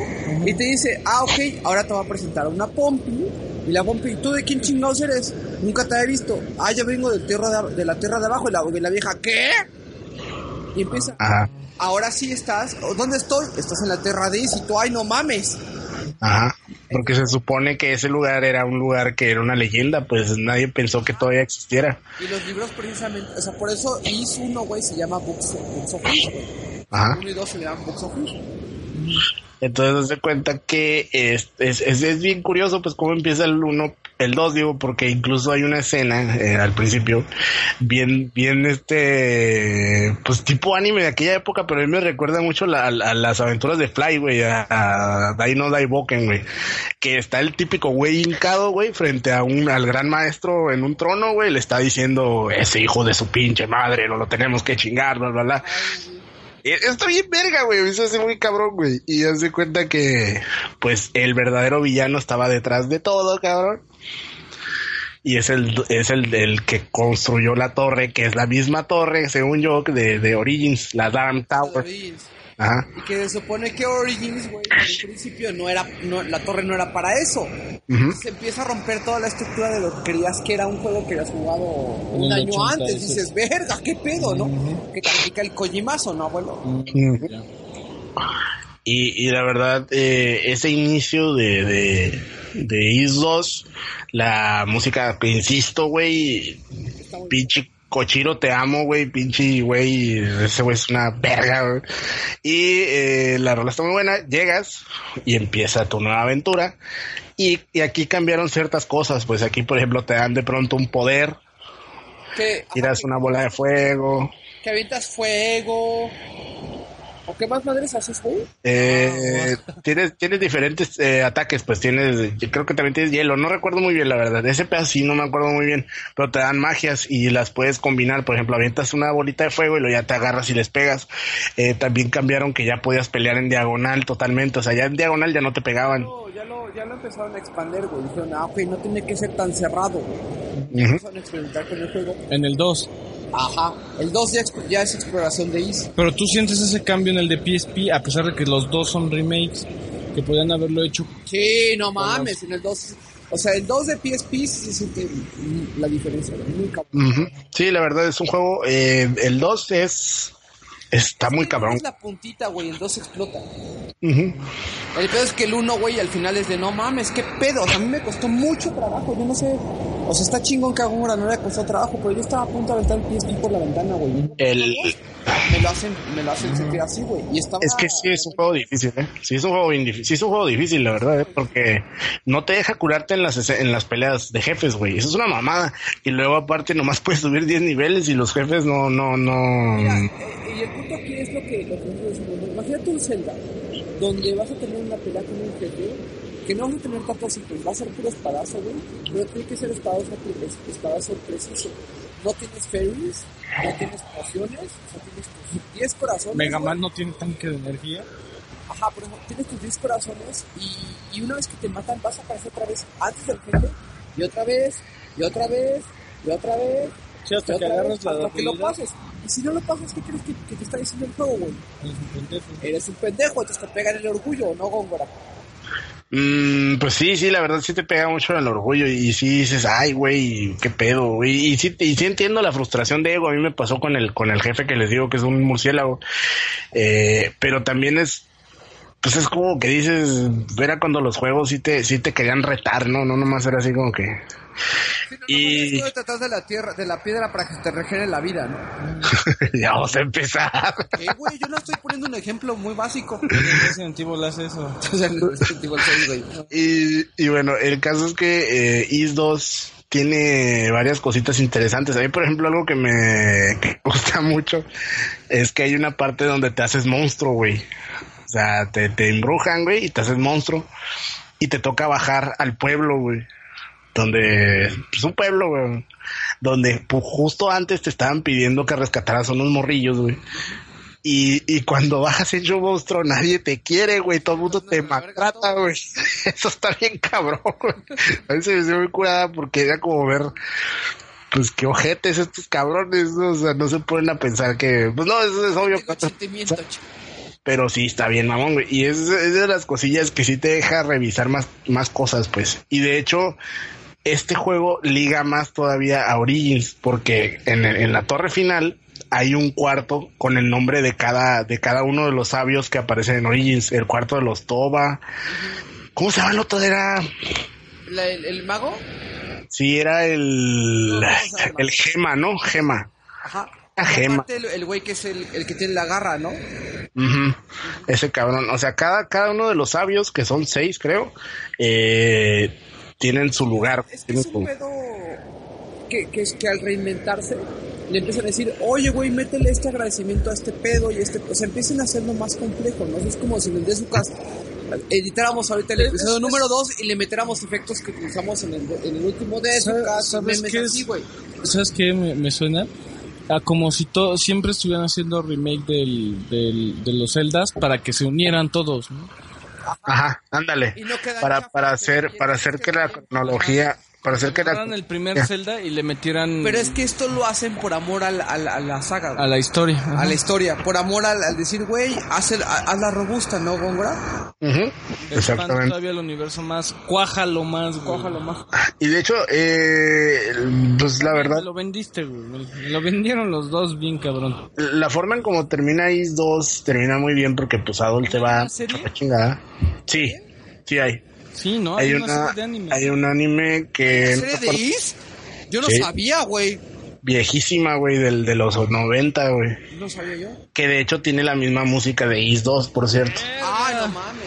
Y te dice, ah, ok, ahora te va a presentar una Pompi. Y la Pompi, ¿tú de quién chingados eres? Nunca te he visto. Ah, yo vengo del tierra de, de la tierra de abajo. Y la, y la vieja, ¿qué? Y empieza, Ajá, ahora sí estás. ¿Dónde estoy? Estás en la tierra de Is y tú, ay, no mames. ajá. Porque se supone que ese lugar era un lugar que era una leyenda, pues nadie pensó que todavía existiera. Y los libros precisamente, o sea, por eso Is 1, güey, se llama Books, Books of Is, güey. Ajá. 1 y 2 se llaman Books of. Entonces se cuenta que es, es, es, es bien curioso pues cómo empieza el uno, el 2 digo, porque incluso hay una escena eh, al principio bien, bien este, pues tipo anime de aquella época, pero a mí me recuerda mucho la- a, las aventuras de Fly, güey, a, a no güey, que está el típico güey hincado, güey, frente a un, al gran maestro en un trono, güey, le está diciendo, ese hijo de su pinche madre, no lo tenemos que chingar, bla, bla, bla. Está bien verga, güey. Eso hace muy cabrón, güey. Y ya se cuenta que, pues, el verdadero villano estaba detrás de todo, cabrón. Y es el, es el, que construyó la torre, que es la misma torre, según yo, de, de Origins, la Darm Tower. Origins. Ajá. Y que se supone que Origins, güey, en un principio no era, no, la torre no era para eso. Se empieza a romper toda la estructura de lo que creías que era un juego que habías jugado un año 80, antes. dices. Dices, verga, qué pedo, ¿no? Que califica el Kojimazo, ¿no, abuelo? Y, y la verdad, eh, ese inicio de, de, de Is 2, la música que insisto, güey, pinche cochiro te amo, güey, pinche güey, ese güey es una verga, güey. Y eh, la rola está muy buena, llegas y empieza tu nueva aventura. Y, y aquí cambiaron ciertas cosas, pues aquí, por ejemplo, te dan de pronto un poder, Que, tiras una bola de fuego, que avientas fuego. ¿O qué más madres haces, güey? Eh, tienes, tienes diferentes eh, ataques, pues tienes, yo creo que también tienes hielo, no recuerdo muy bien la verdad, ese pedazo sí no me acuerdo muy bien, pero te dan magias y las puedes combinar, por ejemplo, avientas una bolita de fuego y luego ya te agarras y les pegas, Eh, también cambiaron que ya podías pelear en diagonal totalmente, o sea, ya en diagonal ya no te pegaban. No, ya lo, ya lo empezaron a expandir, güey. Dijeron, ah, ok, no tiene que ser tan cerrado, güey. Empezaron a experimentar con el juego. En el 2. Ajá. El 2 ya, es exploración de Is. Pero tú sientes ese cambio en el de PSP, a pesar de que los dos son remakes, que podían haberlo hecho. Sí, no mames, en el 2. O sea, el 2 de PSP sí se siente la diferencia, güey, muy cabrón. Sí, la verdad es un juego, eh, el 2 es, está muy cabrón. Es la puntita, güey, el 2 explota. El pedo es que el 1, güey, al final es de no mames, qué pedo. O sea, a mí me costó mucho trabajo, yo no sé. O sea, está chingón que a Gongora no le costó trabajo, pero yo estaba a punto de aventar el PSP por la ventana, güey. El, Me lo hacen, me lo hacen sentir así, güey. Y estaba... Es que sí es un juego difícil, ¿eh? Sí es un juego sí es un juego difícil, la verdad, ¿eh? Porque no te deja curarte en las, en las peleas de jefes, güey. Eso es una mamada. Y luego aparte nomás puedes subir 10 niveles y los jefes no, no, no... Mira, eh, y el punto aquí es lo que, lo que. Imagínate un Zelda, donde vas a tener una pelea con un que no vas a tener tantos ítems, va a ser puro espadazo, güey, pero tiene que ser espadazo, espadazo preciso. No tienes fairies, no tienes pociones, o sea, tienes tus 10 corazones. Mega. Man no tiene tanque de energía. Ajá, por ejemplo, tienes tus 10 corazones y, y una vez que te matan vas a aparecer otra vez antes del jefe, y otra vez, y otra vez, y otra vez. Sí, hasta que agarras vez, la hasta que lo pases. Y si no lo pasas, ¿qué crees que, que te está diciendo el juego, güey? Es un pendejo. Eres un pendejo, entonces te pegan el orgullo, ¿no, Góngora? Mm, pues sí, sí, la verdad sí te pega mucho el orgullo y sí dices, ay, güey, qué pedo, güey. Y sí, y sí entiendo la frustración de ego. A mí me pasó con el, con el jefe que les digo que es un murciélago. Eh, pero también es, pues es como que dices, era cuando los juegos sí te, sí te querían retar, ¿no? No nomás era así como que, Y- Esto de tratar de la tierra, de la piedra para que te regenere la vida, ¿no? ya vamos a empezar. ¿Qué, güey? Yo no estoy poniendo un ejemplo muy básico. Resident Evil hace eso. No. Y, y bueno, el caso es que eh, Is 2 tiene varias cositas interesantes. A mí, por ejemplo, algo que me gusta mucho es que hay una parte donde te haces monstruo, güey. O sea, te, te embrujan, güey, y te haces monstruo. Y te toca bajar al pueblo, güey. Donde, pues un pueblo, güey. Donde pues, justo antes te estaban pidiendo que rescataras a unos morrillos, güey. Y, y cuando bajas hecho monstruo, nadie te quiere, güey. Todo el mundo te maltrata, güey. Eso está bien cabrón, güey. A mí se me hizo muy curada porque era como ver, pues qué ojetes estos cabrones, ¿no? O sea, no se ponen a pensar que, pues no, eso es obvio. Pero sí está bien, mamón, güey. Y es, es de las cosillas que sí te deja revisar más, más cosas, pues. Y de hecho, este juego liga más todavía a Origins, porque en, el- en la torre final hay un cuarto con el nombre de cada, de cada uno de los sabios que aparecen en Origins. El cuarto de los Toba. ¿Cómo se llama el otro? Era. la- el, el mago, Sí, era el. El Gema, ¿no? Gema. ajá. La Y gema. El, güey que es el, el que tiene la garra, ¿no? Ujú. Ese cabrón. O sea, cada, cada uno de los sabios, que son seis, creo, eh, tienen su lugar. Es que es un pedo que, que, es que al reinventarse le empiezan a decir, oye, güey, métele este agradecimiento a este pedo y este... O sea, empiecen a hacerlo más complejo, ¿no? Es como si en el de su casa editáramos ahorita el episodio número 2 y le metiéramos efectos que utilizamos en el, en el último de su ¿Sabes- casa, sabes memes qué así. ¿Sabes qué me, me suena? A como si todo, siempre estuvieran haciendo remake del, del, de los Zeldas para que se unieran todos, ¿no? Ajá, ándale. No Para, para hacer, para hacer que la cronología, para hacer que la, el primer Ya. Zelda y le metieran Pero es que esto lo hacen por amor al- al- a la saga, a la historia. a la historia, por amor al, al decir, güey, haz, el- ha- hazla robusta, ¿no, Góngora? Ujú, Expande exactamente. todavía el universo más, cuájalo más, güey. Cójalo más. Y de hecho, eh, pues la verdad, lo vendiste, güey. Lo vendieron los dos bien cabrón. la forma en como termina Is 2 termina muy bien porque pues Adol te va a la chingada. Sí, sí hay. Sí, ¿no? Hay una, una, serie de anime. hay un anime que ¿La serie de Is? Yo no Sí. sabía, güey. viejísima, güey, del de los 90, güey. No sabía yo. Que de hecho tiene la misma música de Is 2, por cierto. Ay, no mames.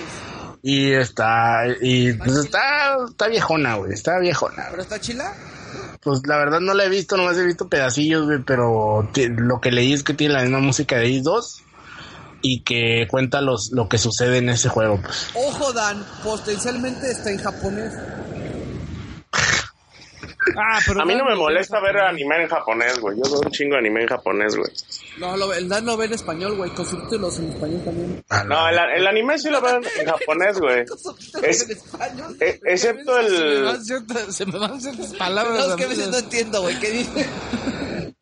Y está, y pues está, está viejona, güey, está viejona. ¿Pero está chila? Pues la verdad no la he visto, nomás he visto pedacillos, güey, pero lo que leí es que tiene la misma música de Is 2 y que cuenta los, lo que sucede en ese juego, pues. Ojo, Dan, potencialmente está en japonés. Ah, pero A mí no me molesta ver anime en japonés, güey. Yo veo un chingo de anime en japonés, güey. No, lo, el Dan lo ve en español, güey, con subtítulos en español también. A No, la- el, el anime sí lo veo en, japonés, güey. Es- en español. E- excepto Se me, el... se me van ciertas palabras. No, es que a veces no entiendo, güey, ¿qué dice?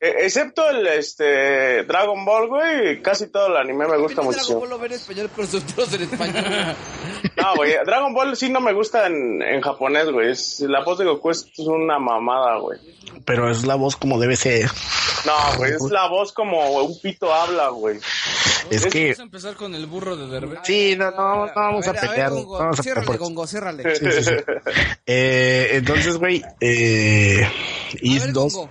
E- Excepto el, este... Dragon Ball, güey. Casi todo el anime me gusta Dragon muchísimo. Ball lo ve en español con subtítulos en español. No, güey. Dragon Ball sí no me gusta en, en japonés, güey. La voz de Goku es una mamada, güey. Pero es la voz como debe ser. No, güey. Es la voz como un pito habla, güey. Es que, Vamos a empezar con el burro de Derbez. sí, no, no, no vamos a, ver, ver, pelear. no Gongo, vamos a ciérrale, por. Gongo, ciérrale. Sí, sí, sí. Eh, entonces, güey, eh, A Is ver, 2.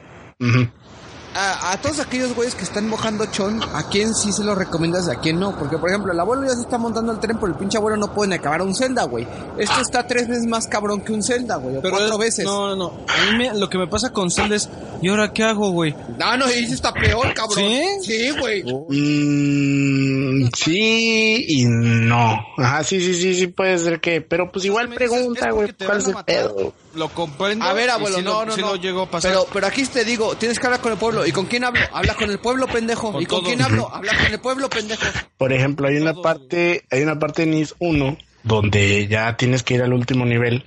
A, a todos aquellos güeyes que están mojando chon, ¿a quién sí se lo recomiendas y a quién no? Porque, por ejemplo, el abuelo ya se está montando el tren, pero el pinche abuelo no puede acabar un Zelda, güey. Este está tres veces más cabrón que un Zelda, güey. O cuatro es- veces. No, no, no. A mí me- lo que me pasa con Zelda es, ¿y ahora qué hago, güey? No, no, y está peor, cabrón. ¿Sí? Sí, güey. Mm, sí y no. Ajá, sí, sí, sí, sí puede ser que, pero pues igual Me dices, pregunta, güey, ¿cuál es el pedo? Lo comprendo. A ver, abuelo, sí no, lo, no, no. lo llegó a pasar. Pero, pero aquí te digo, tienes que hablar con el pueblo. ¿Y con quién hablo? Habla con el pueblo, pendejo. Con ¿Y con quién hablo? Habla con el pueblo, pendejo. Por ejemplo, hay una parte, hay una parte en NIS 1 donde ya tienes que ir al último nivel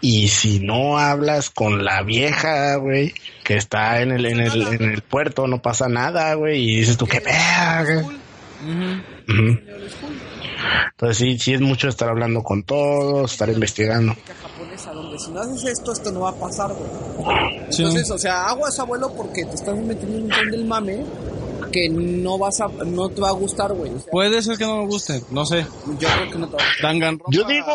y si no hablas con la vieja, güey, que está en el, en el, en el puerto, no pasa nada, güey, y dices tú, qué. Ujú. Entonces sí, sí es mucho estar hablando con todos, estar investigando. Japonesa donde si no haces esto, esto no va a pasar, güey. Sí. Entonces, o sea, aguas, abuelo, porque te estás metiendo en un tren del mame que no vas a, no te va a gustar, güey. O sea, Puede ser que no me guste, no sé. yo creo que no te va a gustar. Danganronpa. Yo digo,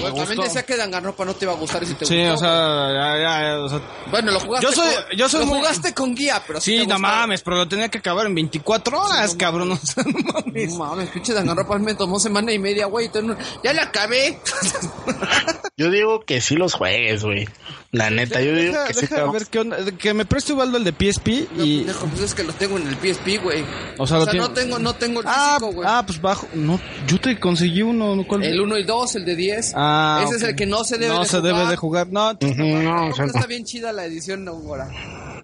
Güey, también decía que Danganronpa no te iba a gustar y si te Sí, gustó, o sea, ya, ya, ya, o sea. Bueno, lo jugaste Yo soy- con, yo soy lo muy- jugaste con guía, pero sí, te no mames, pero lo tenía que acabar en 24 horas, cabrón, o sea, no mames. No mames, pinche Danganronpa me tomó semana y media, güey. no- Ya la acabé. yo digo que sí los juegues, güey. La neta, yo digo Deja, que sí deja te ver qué onda, que me preste Ubaldo el de PSP No, y... pendejo, pues es que lo tengo en el PSP, güey. O sea, lo tiene- no tengo, no tengo el Ah, físico, güey. ah, pues bajo, no, yo te conseguí uno, ¿no? ¿cuál? El 1 y 2, el de 10. Ah, Ese es ok. el que no se debe no de se jugar. debe de jugar, no, no, o sea, está bien chida la edición ahora.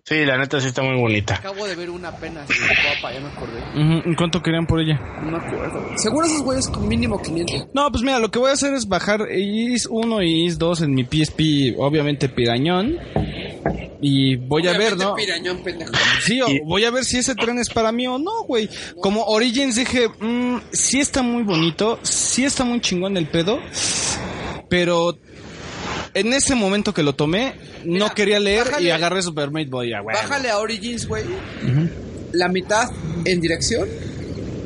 sí, la neta sí está muy bonita. Acabo de ver una apenas. sí, guapa, ya me acordé. Ujú, ¿en cuánto querían por ella? No me acuerdo. Seguro esos güeyes con mínimo 500. No, pues mira, lo que voy a hacer es bajar IS 1 y IS 2 en mi PSP, obviamente pirañón. Y voy a ver, ¿no? Pirañón, pendejo. Sí, o- voy a ver si ese tren es para mí o no, güey. Como Origins dije, mm, sí está muy bonito, sí está muy chingón el pedo, pero en ese momento que lo tomé, no quería leer y agarré Super Meat Boy. ah, güey. Bájale a Origins, güey. La mitad en dirección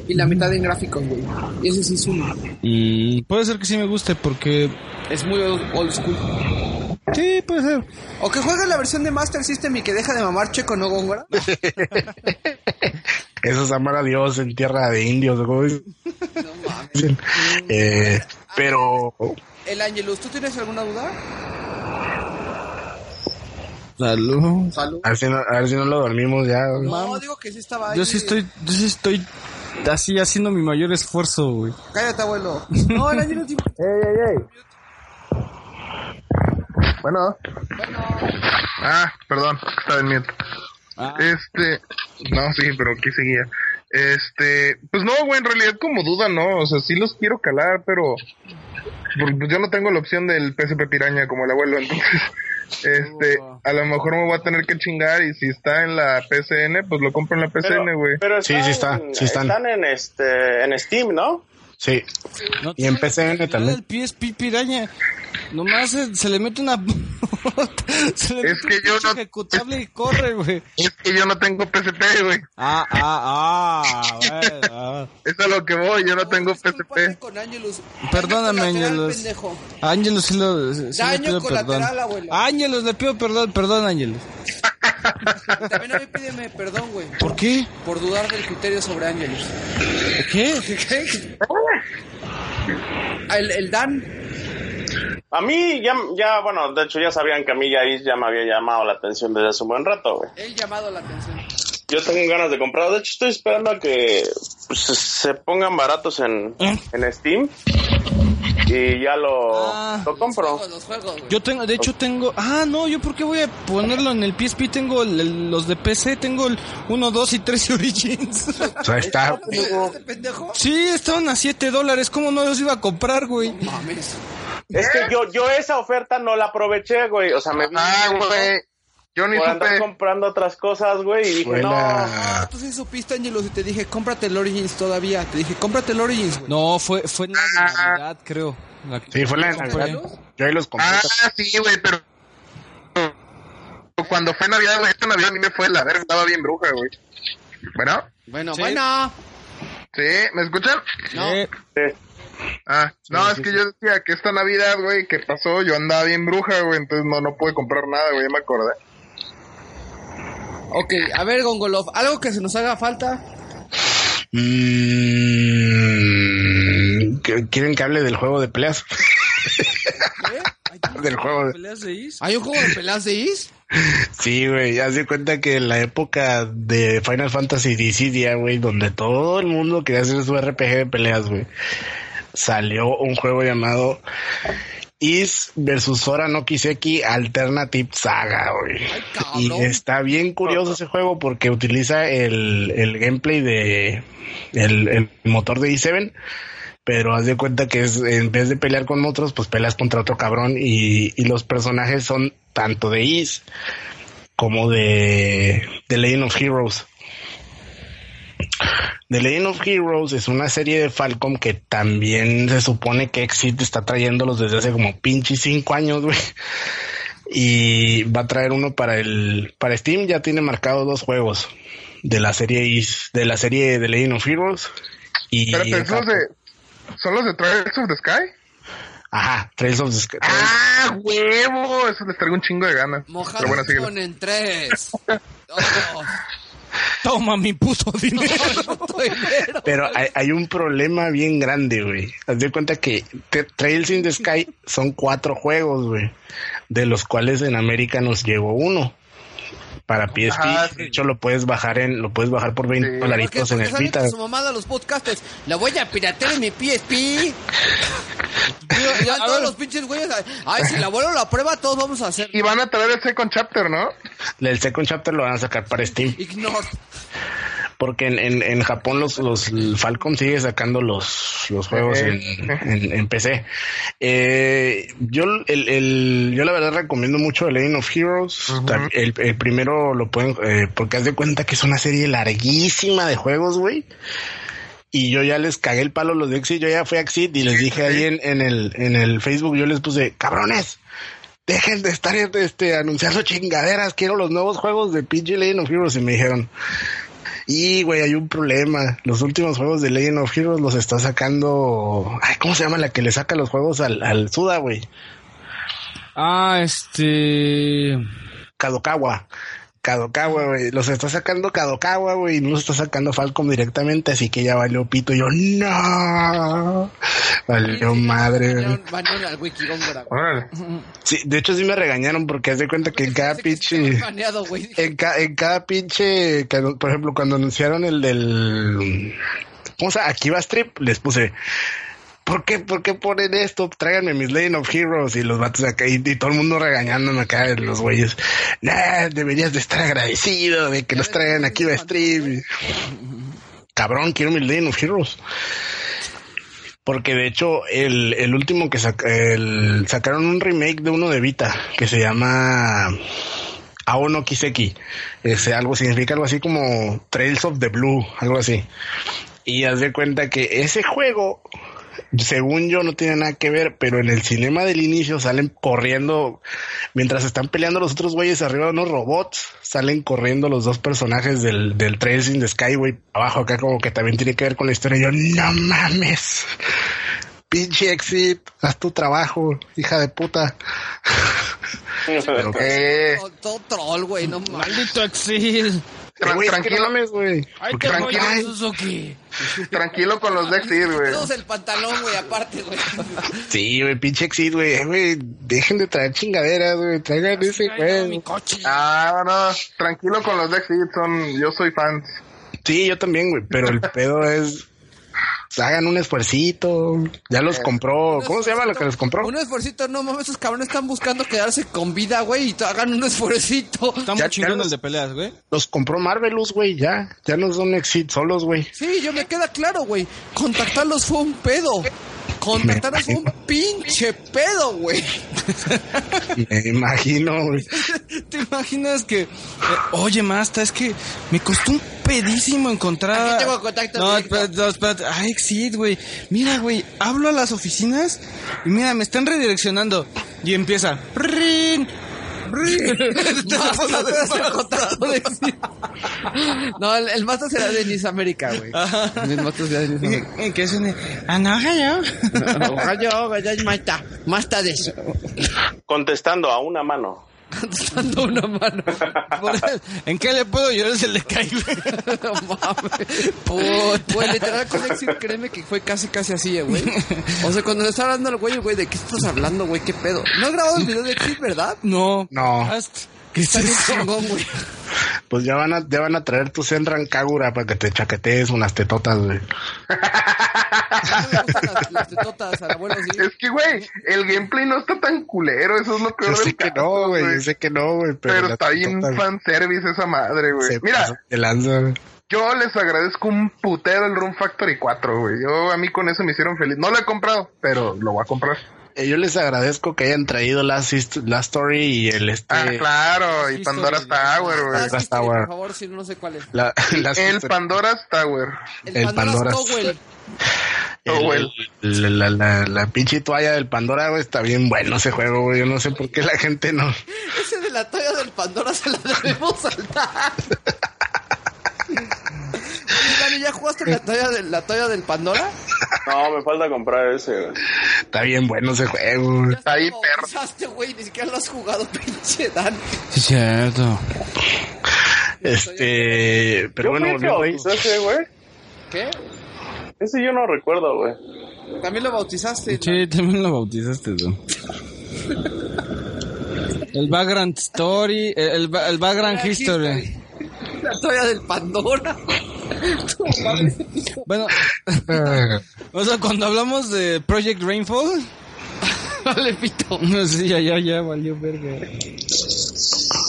y la mitad en gráficos, güey. Y ese sí es uno. Mm, puede ser que sí me guste porque... Es muy old school. Sí, puede ser. O que juegue la versión de Master System y que deja de mamar checo, ¿no, Góngora? Eso es amar a Dios en tierra de indios, güey. Dicen. Eh, pero El Angelus, ¿tú tienes alguna duda? Salud. Salud. a ver si no, a ver si no lo dormimos ya. No, digo que sí estaba ahí. Yo sí estoy, yo sí estoy así haciendo mi mayor esfuerzo, güey. Cállate, abuelo. No, el Angelus dijo... Bueno. Ah, perdón, estaba en mute. Ah. Este, no, sí, pero aquí seguía. Este, pues no, güey, en realidad como duda no, o sea, sí los quiero calar, pero porque, pues, yo no tengo la opción del PSP piraña como el abuelo, entonces, este, a lo mejor me voy a tener que chingar y si está en la PCN, pues lo compro en la PCN, güey. Pero Sí, sí está, sí están. Están en este, en Steam, ¿no? Sí. No Y en PCN también. del PSP piraña. Nomás se, se le mete una. se le Es mete que un yo no- ejecutable y corre, güey. Es que yo no tengo PSP, güey. Ah, ah, ah, bueno, ah. Es a lo que voy, yo no tengo PSP. con Angelus. Perdóname, Ángelos. Ángelos sí, lo, sí le Daño pido colateral, perdón. abuelo. Ángelos le pido perdón, perdón, Ángelos. También a mí pídeme perdón, güey. ¿Por qué? Por dudar del criterio sobre Angelus. ¿Qué? ¿Qué? Ah, El, el Dan. A mí ya, ya, bueno, de hecho ya sabían que a mí ya, ya me había llamado la atención desde hace un buen rato, güey. Él llamado la atención. Yo tengo ganas de comprarlo. De hecho, estoy esperando a que pues, se- se pongan baratos en, ¿Eh? en Steam. Y ya lo, Ah. lo compro. Los, los juegos. Yo tengo, de hecho tengo, ah no, yo por qué voy a ponerlo en el PSP, tengo el- el- los de PC, tengo el 1, 2 y 3 y Origins. O sea, está. ¿Este pendejo? sí, estaban a 7 dólares, ¿cómo no los iba a comprar, güey? Mames. Es que yo, yo esa oferta no la aproveché, güey. O sea, me Ah, güey. Yo ni por andar supe. comprando otras cosas, güey. Y dije, no. Ah, la. tú sí supiste, Angelus, y te dije, cómprate el Origins todavía. Te dije, cómprate el Origins, güey. No, fue, fue en la de Navidad, creo. La que- Sí, fue la de compré. Navidad. Yo ahí los compré. Ah, sí, güey, pero cuando fue Navidad, güey, esta Navidad a mí me fue la verga, estaba bien bruja, güey. Bueno, Bueno, Sí. bueno. ¿Sí? ¿Me escuchan? No. Sí. Ah, no, es que yo decía que esta Navidad, güey, que pasó, yo andaba bien bruja, güey, entonces no, no pude comprar nada, güey, ya me acordé. Ok, a ver, Gongolov, algo que se nos haga falta. Mm, ¿qu- ¿Quieren que hable del juego de peleas? del juego de... ¿Peleas de Is? ¿Hay un juego de peleas de Is? Sí, güey, ya se cuenta que en la época de Final Fantasy Dissidia, güey, donde todo el mundo quería hacer su RPG de peleas, güey, salió un juego llamado Is versus Sora no Kiseki Alternative Saga, güey. Y está bien curioso ese juego porque utiliza el, el gameplay de el, el motor de i7 pero haz de cuenta que es en vez de pelear con otros, pues peleas contra otro cabrón y, y los personajes son tanto de Is como de, de Legend of Heroes. The Legend of Heroes es una serie de Falcom que también se supone que Exit está trayéndolos desde hace como pinche cinco años, güey. Y va a traer uno para el, para Steam, ya tiene marcado dos juegos de la serie de la serie de Legend of Heroes. Y Espérate, ¿son los de, ¿son los de Trials of the Sky? Ajá, Trails of the Sky. ¡Ah, huevo! Eso les traigo un chingo de ganas. Mojado Pero bueno, son en tres. dos, Toma mi puto dinero. Pero hay, hay un problema bien grande, güey. Haz de cuenta que Trails in the Sky son cuatro juegos, güey. De los cuales en América nos llegó uno. Para PSP. Ajá, sí. De hecho, lo puedes bajar en, lo puedes bajar por 20 Sí. Dolaritos en Porque el saben Vita. su mamada los podcasters. La voy a piratear en mi PSP. Ya, todos los pinches güeyes. Ay, si la vuelvo la prueba, todos vamos a hacer. Y van a traer el second chapter, ¿no? El second chapter lo van a sacar para Steam. Ignore. Porque en, en, en Japón los, los Falcom sigue sacando los, los juegos en, en, en PC. Eh, yo el, el, yo la verdad recomiendo mucho el Legend of Heroes. El, el primero lo pueden, eh, porque haz de cuenta que es una serie larguísima de juegos, güey. Y yo ya les cagué el palo a los de Exit, yo ya fui a Exit y les dije ahí en, en el, en el Facebook, yo les puse, cabrones, dejen de estar este, anunciando chingaderas, quiero los nuevos juegos de PG Legend of Heroes. Y me dijeron, y, güey, hay un problema. Los últimos juegos de Legend of Heroes los está sacando. Ay, ¿cómo se llama la que le saca los juegos al, al Suda, güey? Ah, este. Kadokawa. Kadokawa, güey. Los está sacando Kadokawa, güey. Y no los está sacando Falcom directamente. Así que ya valió pito. Y yo, no. Valió madre, güey. Sí, de hecho sí me regañaron porque haz de cuenta que en cada pinche. En, ca- en cada pinche, por ejemplo, cuando anunciaron el del, ¿cómo se llama? Akiva Strip, les puse, ¿por qué, por qué ponen esto? Tráiganme mis Legend of Heroes y los vatos acá y, todo el mundo regañándome acá, los güeyes. Nah, deberías de estar agradecido de que nos traigan Akiva Strip. Y- Cabrón, quiero mis Legend of Heroes. Porque de hecho, el, el último que sac- el- sacaron un remake de uno de Vita que se llama Aono Kiseki. Ese algo significa algo así como Trails of the Blue, algo así. Y haz de cuenta que ese juego, según yo, no tiene nada que ver, pero en el cinema del inicio salen corriendo, mientras están peleando los otros güeyes arriba de unos robots, salen corriendo los dos personajes del, del Trails in the Sky, güey, abajo acá como que también tiene que ver con la historia. Y yo, no mames. Pinche Exit, haz tu trabajo, hija de puta. Pero, Eh, Todo, todo troll, güey, no mames. Maldito Exil. Tra- güey, es que no tranquilo, güey. Tranquilo. Suzuki. tranquilo con los de Exit, güey. Todos el pantalón, güey, aparte, güey. Sí, güey, pinche Exit, güey, Eh, güey, dejen de traer chingaderas, güey, traigan ese güey. coche. Ah, no, tranquilo con los de Exit, son, yo soy fan. Sí, yo también, güey, pero el pedo es, hagan un esfuercito, ya los compró, ¿cómo se llama lo que les compró? Un esfuercito, no mames, esos cabrones están buscando quedarse con vida, güey, y hagan un esfuercito. Está Ya- muy el de peleas, güey. Los compró Marvelous, güey, ya, ya no son Exit solos, güey. Sí, yo me queda claro, güey. Contactarlos fue un pedo. Contactarlos fue un pinche pedo, güey. Me imagino, güey. ¿Te imaginas que... eh, oye, Masta, es que me costó un pedísimo encontrar... Aquí tengo contacto No, espérate, no, espérate. Ay, Exit, güey. Mira, güey, hablo a las oficinas y mira, me están redireccionando. Y empieza... "Rin, No, el, el Masta será de Nice América, güey. El Masta será de Nice América. ¿Qué es un... Ah, no, yo. Ojalá, ojalá, Masta. Masta de eso. Contestando a una mano. Dando una mano. Por ¿En qué le puedo llorar? Se le cae, güey. No mames. Puta. Güey, literal con Exit, créeme que fue casi, casi así, eh, güey. O sea, cuando le estaba hablando al güey, güey, ¿de qué estás hablando, güey? ¿Qué pedo? No has grabado el video de Exit, ¿verdad? No. No. Haz- ¿Qué es eso? chingón, güey. Pues ya van a, ya van a traer tu Senran Kagura para que te chaquetees unas tetotas, güey. A mí me gustan las, las tetotas, al abuelo, sí. Es que, güey, el gameplay no está tan culero, eso es lo peor Yo sé que caso, no, güey. Yo sé que no, güey. Pero, Pero está bien fanservice esa madre, güey. Mira, de lanza, güey. yo les agradezco un putero el Room Factory 4, güey. Yo, a mí con eso me hicieron feliz. No lo he comprado, pero lo voy a comprar. Eh, Yo les agradezco que hayan traído Last, Last Story y el este. Ah, claro, y Pandora's Tower, güey. sí, bueno. por favor, si no, no sé cuál es. la- El History. Pandora's Tower. El, el Pandora's Pandora's. Towel. El- Oh, el- la, la, la pinche toalla del Pandora, güey, está bien bueno ese juego, güey. Yo no sé por qué la gente no. Ese de la toalla del Pandora se la debemos saltar. ¿ya jugaste la toalla, de, la toalla del Pandora? No, me falta comprar ese, güey. Está bien bueno ese juego. Ya Ahí, lo perro. bautizaste, güey, ni siquiera lo has jugado, pinche Dani. Sí, cierto. Este. Pero Yo bueno, ese, güey. ¿Qué? Ese yo no recuerdo, güey. También lo bautizaste. Sí, también lo bautizaste, tú. El background story, el, el background history. La toalla del Pandora. Bueno, o sea, cuando hablamos de Project Rainfall, Vale, pito. no sé, ya, ya, ya valió verga.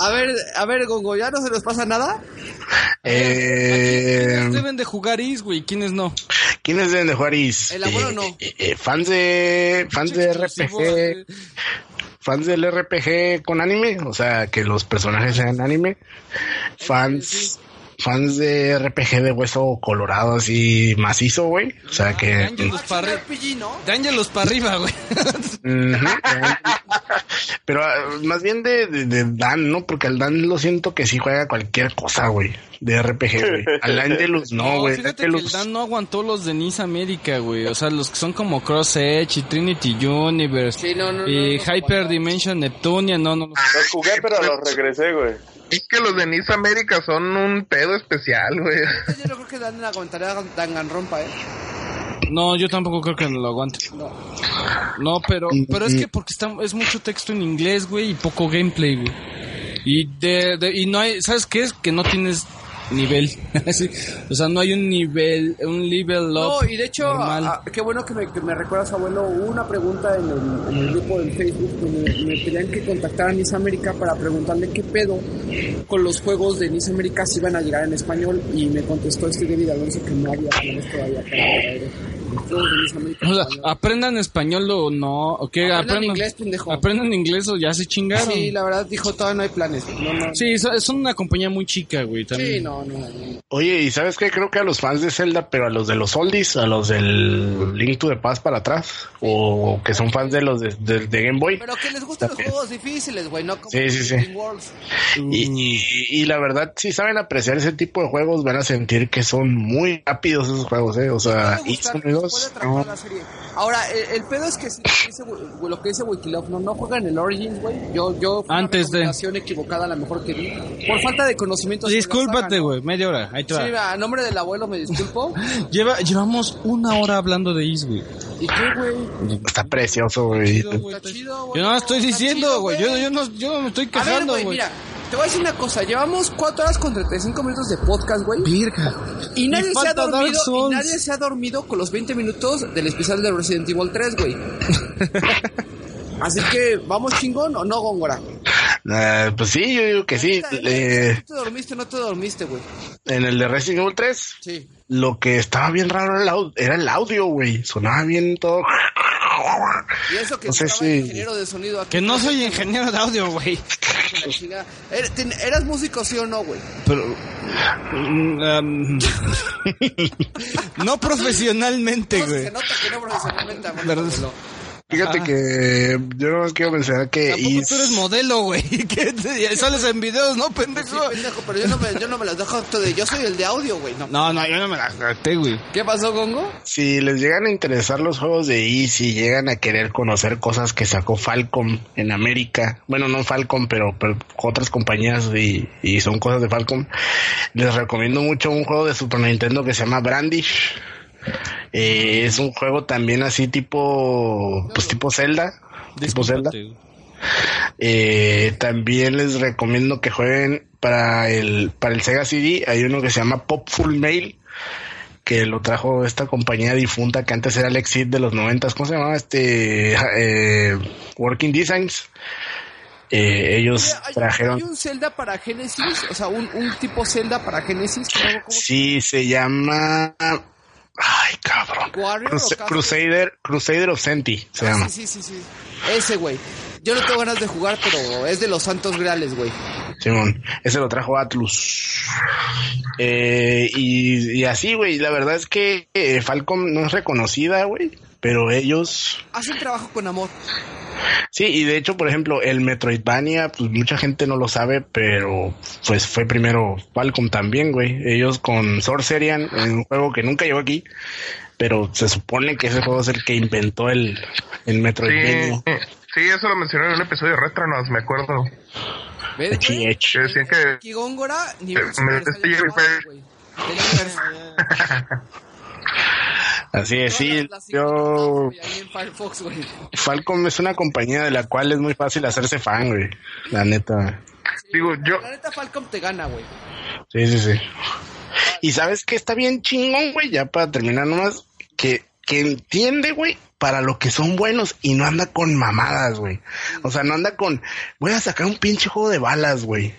A ver, a ver, Gongo, ¿ya no se nos pasa nada? Eh, ¿Quiénes deben de jugar Is, güey? ¿Quiénes no? ¿Quiénes deben de jugar Is? El abuelo Eh, no. eh, eh, fans de. Fans de RPG. Fans del RPG con anime. O sea, que los personajes sean anime. Fans. Fans de RPG de hueso colorado así macizo, güey. O sea que. Angelus para arriba. RPG, ¿no? De Angelus para arriba, güey. Pero ah, más bien de, de, de Dan, ¿no? Porque al Dan lo siento que sí juega cualquier cosa, güey. De RPG, güey. Al Angelus no, güey. fíjate que el Angelus- Dan no aguantó los de Nice América, güey. O sea, los que son como Cross Edge y Trinity Universe. Sí, no, no, no, y no, Hyper no. Dimension Neptunia, no, no. no. Los jugué, pero los regresé, güey. Es que los de Nice América son un pedo especial, güey. Yo no creo que Dan aguantaría a Danganronpa, ¿eh? No, yo tampoco creo que lo aguante. No, pero, pero es que porque está, es mucho texto en inglés, güey, y poco gameplay, güey. Y de, de- y no hay, ¿sabes qué es? Que no tienes nivel. O sea, no hay un nivel, un level up. No, y de hecho, a- a- qué bueno que me, que me recuerdas, abuelo. Hubo una pregunta en el, en el grupo del Facebook que me, me pedían que contactara a Nice América para preguntarle qué pedo con los juegos de Nice América si iban a llegar en español. Y me contestó este David Alonso que no había planes todavía para los O sea, aprendan español o no, o qué, Aprendan aprendan inglés, pendejo. Aprendan inglés o ya se chingaron. Sí, Sí, la verdad dijo, todavía no hay planes. No, no. so- son una compañía muy chica, güey, también. Sí, no, no, no. Oye, ¿y sabes qué? Creo que a los fans de Zelda, pero a los de los oldies, a los del Link to the Past para atrás, o que son fans de los de, de- de Game Boy. Pero que les gustan los También. juegos difíciles, güey, no como Sí, sí, sí. Y, y- y la verdad, si saben apreciar ese tipo de juegos, van a sentir que son muy rápidos esos juegos, ¿eh? O sea, y son no. la serie. Ahora, el, el pedo es que si dice, güey, lo que dice Wikilove, no, no juegan el Origins, güey. Yo, yo fue Antes de- una equivocada, a la mejor que di. Por falta de conocimiento. Discúlpate, saga, ¿no? güey, media hora, ahí te va. Sí, a nombre del abuelo me disculpo. Lleva, llevamos una hora hablando de Is, güey. ¿Y qué, güey? Está precioso, güey. Está chido, güey. Yo no estoy diciendo, güey. Yo, yo no, yo no me estoy quejando, güey, güey. mira. Te voy a decir una cosa, llevamos 4 horas con 35 minutos de podcast, güey. Virga. Y nadie se ha dormido, y nadie se ha dormido con los 20 minutos del especial de Resident Evil 3, güey. Así que, ¿vamos chingón o no, Góngora? Eh, pues sí, yo digo que sí. Eh, ¿Te dormiste o no te dormiste, güey? en el de Resident Evil 3, Sí. lo que estaba bien raro era el audio, güey. Sonaba bien todo. Y eso que No sé si- ingeniero de sonido aquí. Que no soy ingeniero de audio, güey. Er- ¿Eras músico sí o no, güey? Pero. mm, um, no profesionalmente, No, güey. Se nota que no profesionalmente, abuelo. Fíjate Ajá. que yo no quiero mencionar que Is- tú eres modelo, güey. Que te- sales en videos, ¿no, pendejo? Sí, pendejo, pero yo no me, yo no me las dejo acto de... Yo soy el de audio, güey. No. No, no, yo no me la gasté, güey. ¿Qué pasó, Gongo? si les llegan a interesar los juegos de Easy, llegan a querer conocer cosas que sacó Falcom en América, bueno, no Falcom, pero, pero otras compañías y, y son cosas de Falcom, les recomiendo mucho un juego de Super Nintendo que se llama Brandish. Eh, es un juego también así tipo, pues tipo Zelda, tipo Zelda. Eh, también les recomiendo que jueguen para el, para el Sega CD. Hay uno que se llama Popful Mail, que lo trajo esta compañía difunta que antes era el Exit de los noventas. ¿Cómo se llamaba? Este, eh, Working Designs. Eh, ellos Hay, trajeron. hay un Zelda para Genesis, o sea, un, un tipo Zelda para Genesis. ¿cómo- cómo- Sí, se llama. Ay, cabrón. O? Crusader, Crusader of Senti se Ah, llama. Sí, sí, sí, sí. Ese, güey. Yo no tengo ganas de jugar, pero es de los santos reales, güey. Simón, ese lo trajo Atlus. Eh, y, y así, güey, la verdad es que eh, Falcom no es reconocida, güey, pero ellos... Hacen trabajo con amor. Sí, y de hecho, por ejemplo, el Metroidvania, pues mucha gente no lo sabe, pero pues fue primero Falcom también, güey. Ellos con Sorcerian, un juego que nunca llegó aquí, pero se supone que ese juego es el que inventó el, el Sí, Metroidvania. sí, eso lo mencioné en un episodio de Retronos, me acuerdo. ¿Ves, Sí, güey? hecho. Decían que Aquí Góngora, nivel Me Super metiste Güey. güey. Así es, sí, yo... güey, Firefox, güey. Falcom es una compañía de la cual es muy fácil hacerse fan, güey. La neta. Digo, yo, La neta Falcom te gana, güey. Sí, sí, sí. Y sabes que está bien chingón, güey, ya para terminar nomás, que, que entiende, güey, para lo que son buenos y no anda con mamadas, güey. O sea, no anda con, voy a sacar un pinche juego de balas, güey.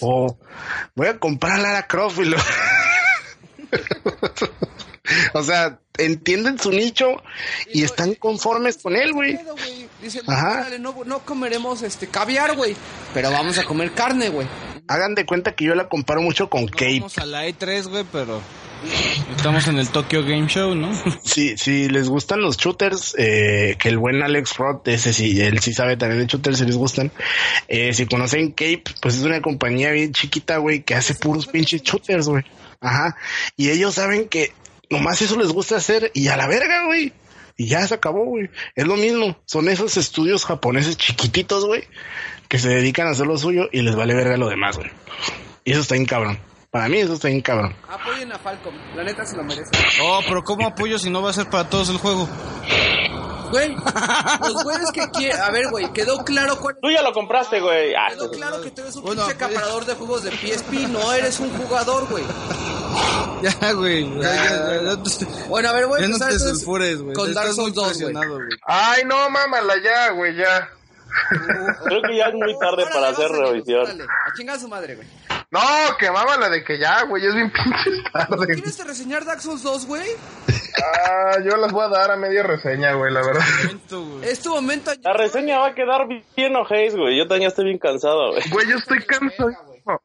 O voy a comprar a Lara Croft y lo... o sea, entienden su nicho y están conformes con él, güey. No, no comeremos este caviar, güey. Pero vamos a comer carne, güey. Hagan de cuenta que yo la comparo mucho con Cape. Vamos a la E3, güey, pero estamos en el Tokyo Game Show, ¿no? Si, si les gustan los shooters, eh, que el buen Alex Roth, ese sí, él sí sabe también de shooters si les gustan. Eh, si conocen Cape, pues es una compañía bien chiquita, güey, que hace puros pinches shooters, güey. Ajá. Y ellos saben que nomás eso les gusta hacer y a la verga, güey. Y ya se acabó, güey. Es lo mismo. Son esos estudios japoneses chiquititos, güey, que se dedican a hacer lo suyo y les vale verga lo demás, güey. Y eso está bien cabrón. Para mí eso está bien cabrón. Apoyen a Falcom. La neta se lo merece. Oh, pero ¿cómo apoyo si no va a ser para todos el juego? Güey, los güeyes que quieren... A ver, güey, quedó claro cuál... Tú ya lo compraste, güey. Ah, Quedó claro que tú eres un Bueno, pinche acaparador de juegos de PSP, no eres un jugador, güey. Ya, güey. Ya, ya, ya, ya te- Bueno, a ver, voy a ya no empezar te sulfures, güey. con Dark Souls 2, güey. güey. ay, no, mámala ya, güey, ya. Creo que ya es muy tarde Órale, para hacer revisión. A chingar a su madre, güey. No, que mámala de que ya, güey, es bien pinche tarde. ¿Quieres reseñar Dark Souls 2, güey? Ah, yo las voy a dar a media reseña, güey, la verdad. Güey. Es tu momento. La reseña va a quedar bien ojéis, güey. Yo también estoy bien cansado, güey. Güey, yo estoy cansado.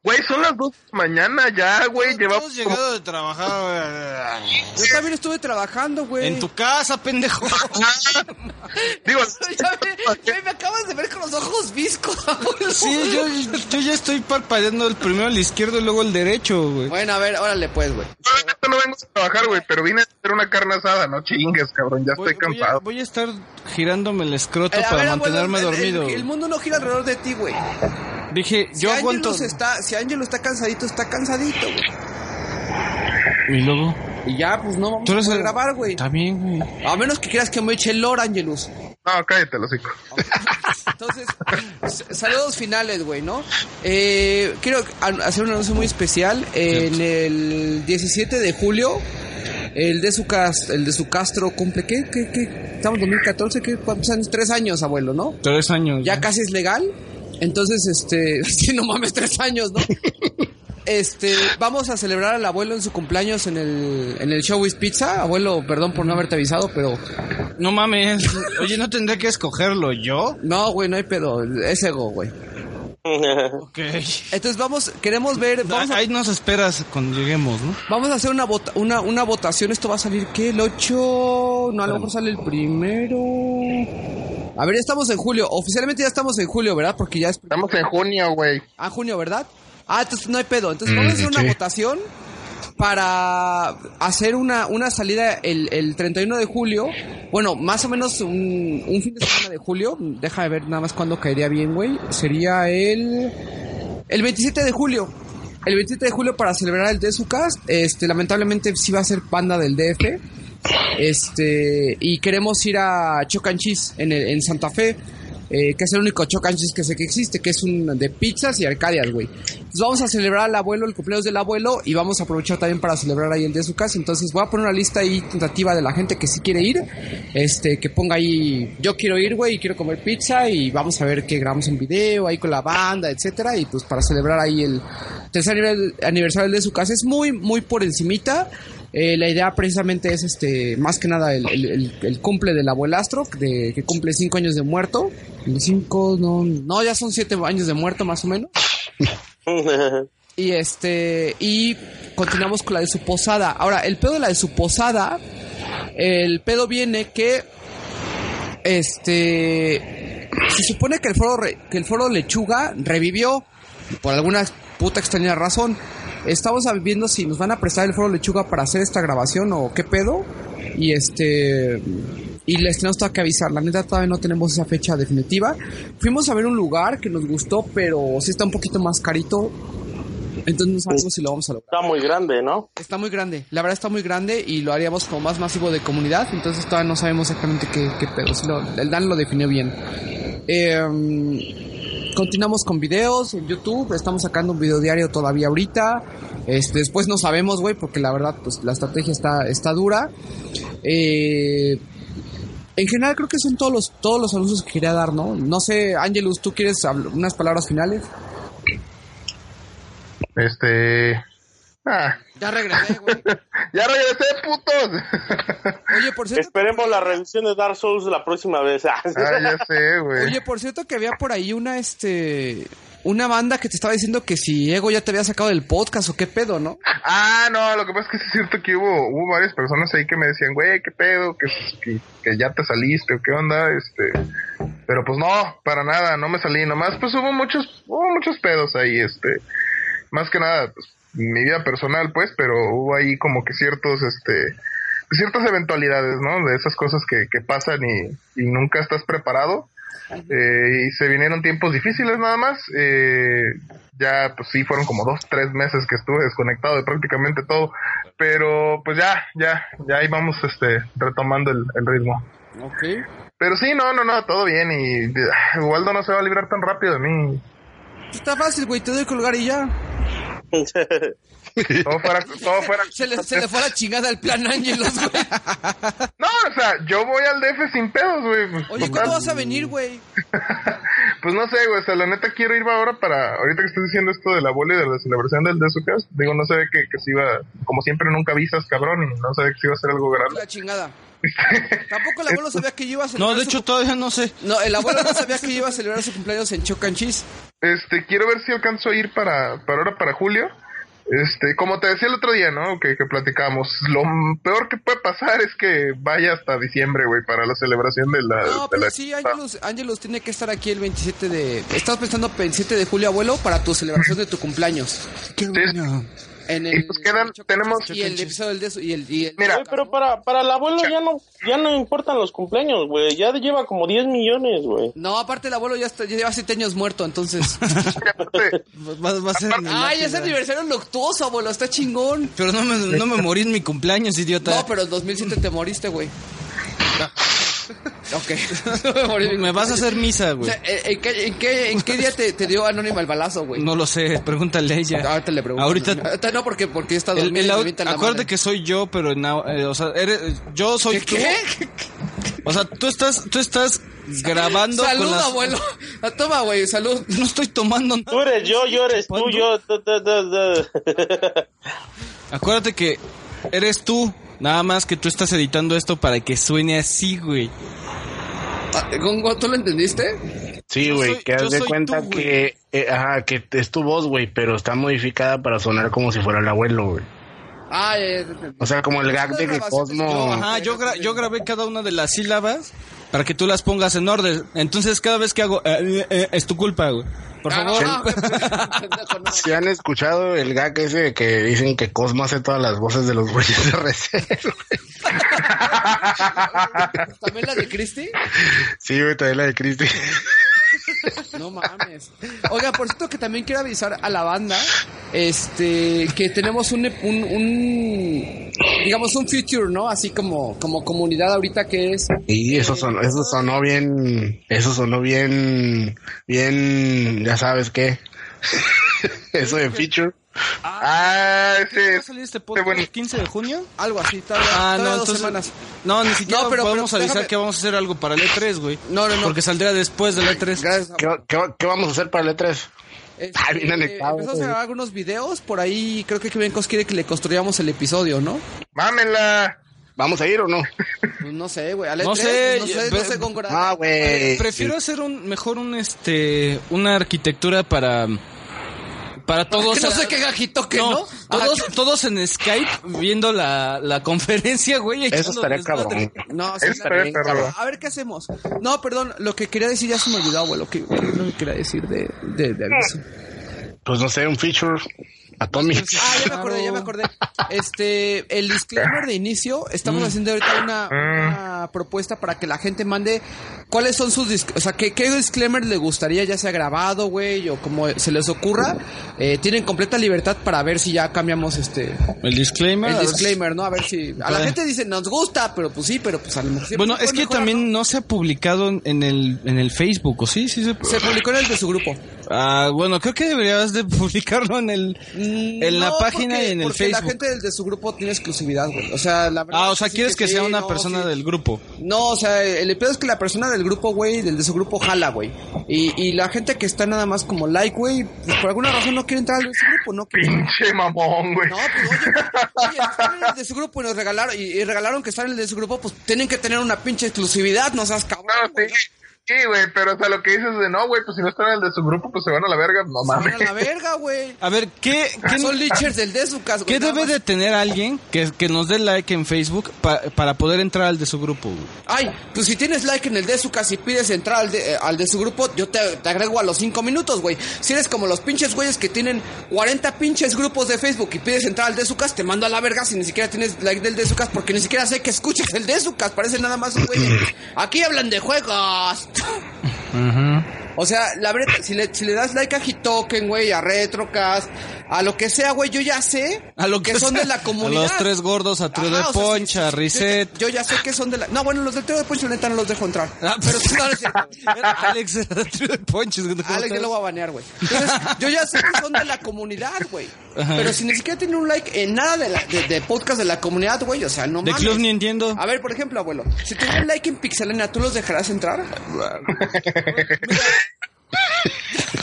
Güey, son las dos de la mañana ya, güey, llevamos Hemos llegado de trabajar, güey. Yo también estuve trabajando, güey. En tu casa, pendejo. Digo, Ya me, ya me acabas de ver con los ojos viscos. Sí, yo, yo ya estoy parpadeando el primero el izquierdo y luego el derecho, güey. Bueno, a ver, órale, pues, güey. Solamente no vengo a trabajar, güey, pero vine a hacer una carne asada, no chingues, cabrón, ya Voy, estoy voy a, voy a estar girándome el escroto Eh, para ver, mantenerme abuelo, el- dormido. El, el mundo no gira alrededor de ti, güey. Dije, Si yo aguanto. Está, si Angelo está cansadito, está cansadito, güey. Y luego. Y ya, pues no vamos Tú a eres poder el- grabar, güey. Está bien, güey. A menos que quieras que me eche el lore, Angelus. No, cállate, los hocico. Entonces, saludos finales, güey, ¿no? Eh, quiero hacer un anuncio muy especial. En el 17 de julio, el de su, cas- el de su Castro cumple, ¿qué? ¿Qué? ¿Qué? Estamos en 2014, ¿qué? ¿Cuántos años? Tres años, abuelo, ¿no? Tres años. Ya casi es legal. Entonces, este, sí, no mames, tres años, ¿no? Este, vamos a celebrar al abuelo en su cumpleaños en el, en el Pizza. Abuelo, perdón por no haberte avisado, pero No mames. Oye, ¿no tendré que escogerlo yo? no, güey, no hay pedo. Es ego, güey. Ok. Entonces vamos, queremos ver, vamos a, Ahí nos esperas cuando lleguemos, ¿no? vamos a hacer una, vota- una, una votación. Esto va a salir, ¿qué? El 8, julio, no, a lo mejor sale el primero. A ver, ya estamos en julio. Oficialmente ya estamos en julio, ¿verdad? Porque ya es. Estamos en junio, güey. Ah, junio, ¿verdad? Ah, entonces no hay pedo. Entonces vamos a hacer una votación para hacer una, una salida el, el 31 de julio. Bueno, más o menos un, fin de semana de julio. Deja de ver nada más cuándo caería bien, güey. Sería el, el 27 de julio. El 27 de julio para celebrar el DSUcast. Este, lamentablemente sí va a ser panda del DF. Este, y queremos ir a Chocanchis en, el- en Santa Fe. Eh, que es el único Chocanchis que sé que existe, que es un de pizzas y arcadias, güey. Entonces vamos a celebrar al abuelo, el cumpleaños del abuelo, y vamos a aprovechar también para celebrar ahí el de su casa. Entonces voy a poner una lista ahí tentativa de la gente que sí quiere ir. Este, que ponga ahí, yo quiero ir, güey, y quiero comer pizza, y vamos a ver qué grabamos en video ahí con la banda, etcétera, y pues para celebrar ahí el tercer aniversario del de su casa. Es muy, muy por encimita. Eh, la idea precisamente es este más que nada el, el- el- el cumple del abuelastro de, que cumple cinco años de muerto. Cinco no no ya son siete años de muerto más o menos. Y este y continuamos con la de su posada. Ahora el pedo de la de su posada el pedo viene que este se supone que el foro re- que el foro lechuga revivió por alguna puta extraña razón estamos viendo si nos van a prestar el foro lechuga para hacer esta grabación o qué pedo. Y este y les tenemos que avisar. La neta todavía no tenemos esa fecha definitiva. Fuimos a ver un lugar que nos gustó pero sí está un poquito más carito. Entonces no sabemos si lo vamos a lograr. Está muy grande, ¿no? Está muy grande, la verdad está muy grande y lo haríamos como más masivo de comunidad, entonces todavía no sabemos exactamente qué, qué pedo. Sí lo- el Dan lo definió bien. Eh, continuamos con videos en YouTube, estamos sacando un video diario todavía ahorita. Este, después no sabemos, güey, porque la verdad, pues la estrategia está, está dura. Eh, en general creo que son todos los, todos los anuncios que quería dar, ¿no? No sé, Angelus, ¿tú quieres unas palabras finales? Este. Ah, Ya regresé, güey. ya regresé, putos. Oye, por cierto... Esperemos la revisión de Dark Souls la próxima vez. ah, ya sé, güey. Oye, por cierto que había por ahí una, este, una banda que te estaba diciendo que si Ego ya te había sacado del podcast o qué pedo, ¿no? Ah, no, lo que pasa es que sí es cierto que hubo, hubo varias personas ahí que me decían, güey, qué pedo, que, que, que ya te saliste o qué onda, este. Pero pues no, para nada, no me salí, nomás pues hubo muchos, hubo muchos pedos ahí, este. Más que nada, pues mi vida personal, pues, pero hubo ahí como que ciertos, este. ciertas eventualidades, ¿no? De esas cosas que, que pasan y, y nunca estás preparado. Eh, y se vinieron tiempos difíciles nada más. Eh, ya, pues sí, fueron como dos, tres meses que estuve desconectado de prácticamente todo. Pero pues ya, ya, ya ahí vamos este, retomando el, el ritmo. Ok. Pero sí, no, no, no, todo bien. Y ah, Waldo no se va a librar tan rápido de mí. Está fácil, güey, te doy colgar y ya. 嗯呵呵呵 Todo fuera, todo fuera. Se le, se le fue la chingada al plan Ángelos, güey. No, o sea, yo voy al DF sin pedos, güey. Pues, Oye. ¿cuándo vas a venir, güey? Pues no sé, güey, o sea, la neta quiero ir ahora para, ahorita que estás diciendo esto de la bola y de la celebración del de su casa, digo, no se ve que, que se iba, como siempre nunca avisas, cabrón, y no ve que se iba a hacer algo grande. La chingada. Tampoco el abuelo sabía que yo iba a celebrar No, de su- hecho todavía no sé. No, el abuelo no sabía que yo iba a celebrar su cumpleaños en Chocanchis. Este, quiero ver si alcanzo a ir para, para ahora, para julio. Este, como te decía el otro día, ¿no? Que, que platicamos, lo peor que puede pasar es que vaya hasta diciembre, güey, para la celebración de la... No, de pero la- sí, Ángelos, Ángelos tiene que estar aquí el 27 de... Estás pensando 27 de julio, abuelo, para tu celebración de tu cumpleaños. Sí, En Y pues quedan- tenemos- Y el episodio del de y el, y el- Mira, Güey, pero para, para el abuelo ya no, ya no importan los cumpleaños, güey. Ya lleva como 10 millones, güey. No, aparte el abuelo ya, está, ya lleva 7 años muerto, entonces... aparte, Va, va a ser en el ¡Ay, es aniversario luctuoso, abuelo! Está chingón. Pero no me, no me morí en mi cumpleaños, idiota. No, pero el 2007 te moriste, güey. Ok. Me vas a hacer misa, O güey. sea, ¿en qué, en qué, en qué día te, te dio Anónima el balazo, güey? No lo sé, pregúntale a ella. Ahorita le pregunto. Ahorita no, porque, porque está El- el au- la acuérdate que soy yo, pero en au- eh, o sea, eres, yo soy ¿Qué? tú. ¿Qué? O sea, tú estás, tú estás grabando Salud, con las... abuelo. Ah, Toma, güey, salud. No estoy tomando nada. Tú eres yo, yo eres tú, yo. Acuérdate que eres tú. Nada más que tú estás editando esto para que suene así, güey. Ah, Gongo, ¿tú lo entendiste? Sí, Yo güey, que yo haz de cuenta tú, que, eh, ajá, que es tu voz, güey, pero está modificada para sonar como si fuera el abuelo, güey. Ah, eh, eh, O sea, como el gag de que Cosmo... No, Ajá, yo, gra- yo grabé cada una de las sílabas para que tú las pongas en orden. Entonces, cada vez que hago, eh, eh, eh, es tu culpa, güey. Por favor. Ah, pendejo, no. Si han escuchado el gag ese de que dicen que Cosmo hace todas las voces de los güeyes de reserva. ¿También la de Christy? Sí, güey, también la de Cristi. No mames. Oiga, por cierto que también quiero avisar a la banda, este, que tenemos un, un, un digamos un future, ¿no? Así como, como comunidad ahorita que es, Y eso sonó, eso sonó bien, eso sonó bien, bien, ya sabes qué. eso de feature. Ah, ese ¿Va a salir este podcast bueno. el 15 de junio? algo así, todavía, Ah, no, dos entonces. semanas. No, ni siquiera No, pero- podemos pero avisar déjame- que vamos a hacer algo para el E3, güey. No, no, no. Porque saldría después del E E3. Gracias. ¿Qué, qué, qué vamos a hacer para el E3? Este, Ah, bien anectado, empezamos a grabar algunos videos, por ahí creo que Kevencos quiere que le construyamos el episodio, ¿no? Mámenla. ¿Vamos a ir o no? Pues no sé, güey, No E3, sé, no sé, pe- no sé con Ah, güey. Prefiero hacer un mejor un este una arquitectura para para todos Que no sé qué gajito que no, no. todos todos en Skype viendo la, la conferencia, güey. Eso estaría cabrón. No, sí, Eso la es neta. perro. A ver qué hacemos. No, perdón, lo que quería decir ya se me olvidó. ¿Qué, qué es lo que quería decir de, de, de aviso? Pues no sé, un feature atomic. Ah, ya me acordé, ya me acordé. Este, el disclaimer de inicio, estamos haciendo ahorita una, una propuesta para que la gente mande cuáles son sus, o sea, qué, qué disclaimer le gustaría, ya sea grabado, güey, o como se les ocurra. Eh, tienen completa libertad para ver si ya cambiamos este, El disclaimer. el disclaimer, ¿no? A ver si, a la gente dice, nos gusta, pero pues sí, pero pues a lo mejor. Bueno, es que mejorar, también ¿no? no se ha publicado en el en el Facebook, ¿o sí? Sí se Se publicó en el de su grupo. Ah, bueno, creo que deberías de publicarlo en el en la página porque- y en el porque Facebook. la gente del de su grupo tiene exclusividad, güey. O sea, la verdad Ah, o sea, sí quieres que sea una no, persona sí. del grupo. No, o sea, el pedo es que la persona del grupo, güey, del de su grupo jala, güey. Y, y la gente que está nada más como like, güey, pues por alguna razón no quiere entrar al de su grupo, ¿no? quiere- Pinche mamón, güey. No, pues oye, oye, están en el de su grupo y nos regalaron, y, y regalaron que están en el de su grupo, pues tienen que tener una pinche exclusividad, no seas cabrón. No, sí. Sí, güey, pero o sea, lo que dices de no, güey, pues si no están en el de su grupo, pues se van a la verga. No ¿no? Se mames. van a la verga, güey. A ver, ¿qué qué, Son lichers del de su casa, güey. qué debe de tener alguien que, que nos dé like en Facebook pa- para poder entrar al de su grupo? güey? Ay, pues si tienes like en el de su casa y pides entrar al de, eh, al de su grupo, yo te, te agrego a los 5 minutos, güey. Si eres como los pinches güeyes que tienen 40 pinches grupos de Facebook y pides entrar al de su casa, te mando a la verga si ni siquiera tienes like del de su casa, porque ni siquiera sé que escuches el de su casa. Parece nada más un güey. Aquí hablan de juegos. O sea, la verdad, si le, si le das like a Hitoken, güey, a Retrocast, a lo que sea, güey, yo ya sé A lo que, que son sea. de la A comunidad. los tres gordos, a Trio de o sea, Poncha, a sí, Reset. Yo, yo ya sé que son de la. No, bueno, los del trío de Poncho, neta, no los dejo entrar. Ah, pero tú no eres cierto, Alex era Trio de. ¿cómo Alex, yo lo voy a banear, güey. Entonces, yo ya sé que son de la comunidad, güey. Pero si ni siquiera tienen un like en nada de, la, de, de podcast de la comunidad, güey, o sea, no De mames. Club ni entiendo. A ver, por ejemplo, abuelo, si te un like en Pixelena, ¿tú los dejarás entrar?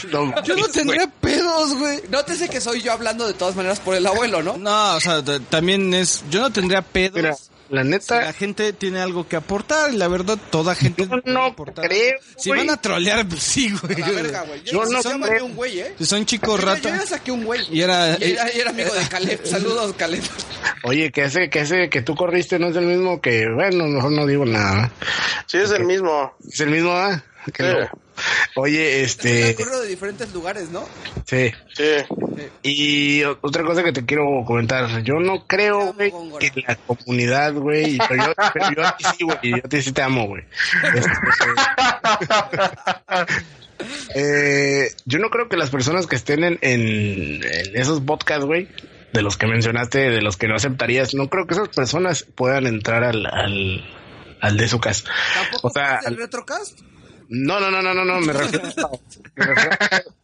No, Yo no tendría pedos, güey. Nótese que soy yo hablando de todas maneras por el abuelo, ¿no? No, o sea, también es. Yo no tendría pedos. Mira, la si neta, la gente tiene algo que aportar, y la verdad, toda gente Yo no aportar. creo, Si van a trolear, pues sí, güey. La verga, güey. Yo si no son creo. un güey, ¿eh? Si son chicos rata. yo ya saqué un güey. Y era- Y era, y era amigo de Caleb. Saludos, Caleb. oye, que ese, que ese que tú corriste no es el mismo que, bueno, mejor no digo nada. Sí, es el mismo. Es el mismo, ¿ah? Oye, este, ocurrió de diferentes lugares, ¿no? sí. Sí. Y otra cosa que te quiero comentar, yo no creo, güey, que la comunidad, güey, pero yo, pero yo a ti sí, güey, yo a ti sí te amo, güey. Este, eh, yo no creo que las personas que estén en, en, en esos podcasts, güey, de los que mencionaste, de los que no aceptarías, no creo que esas personas puedan entrar al, al, al de su casa. ¿Tampoco O sea, es del Retrocast? No, no, no, no, no, no, me refiero,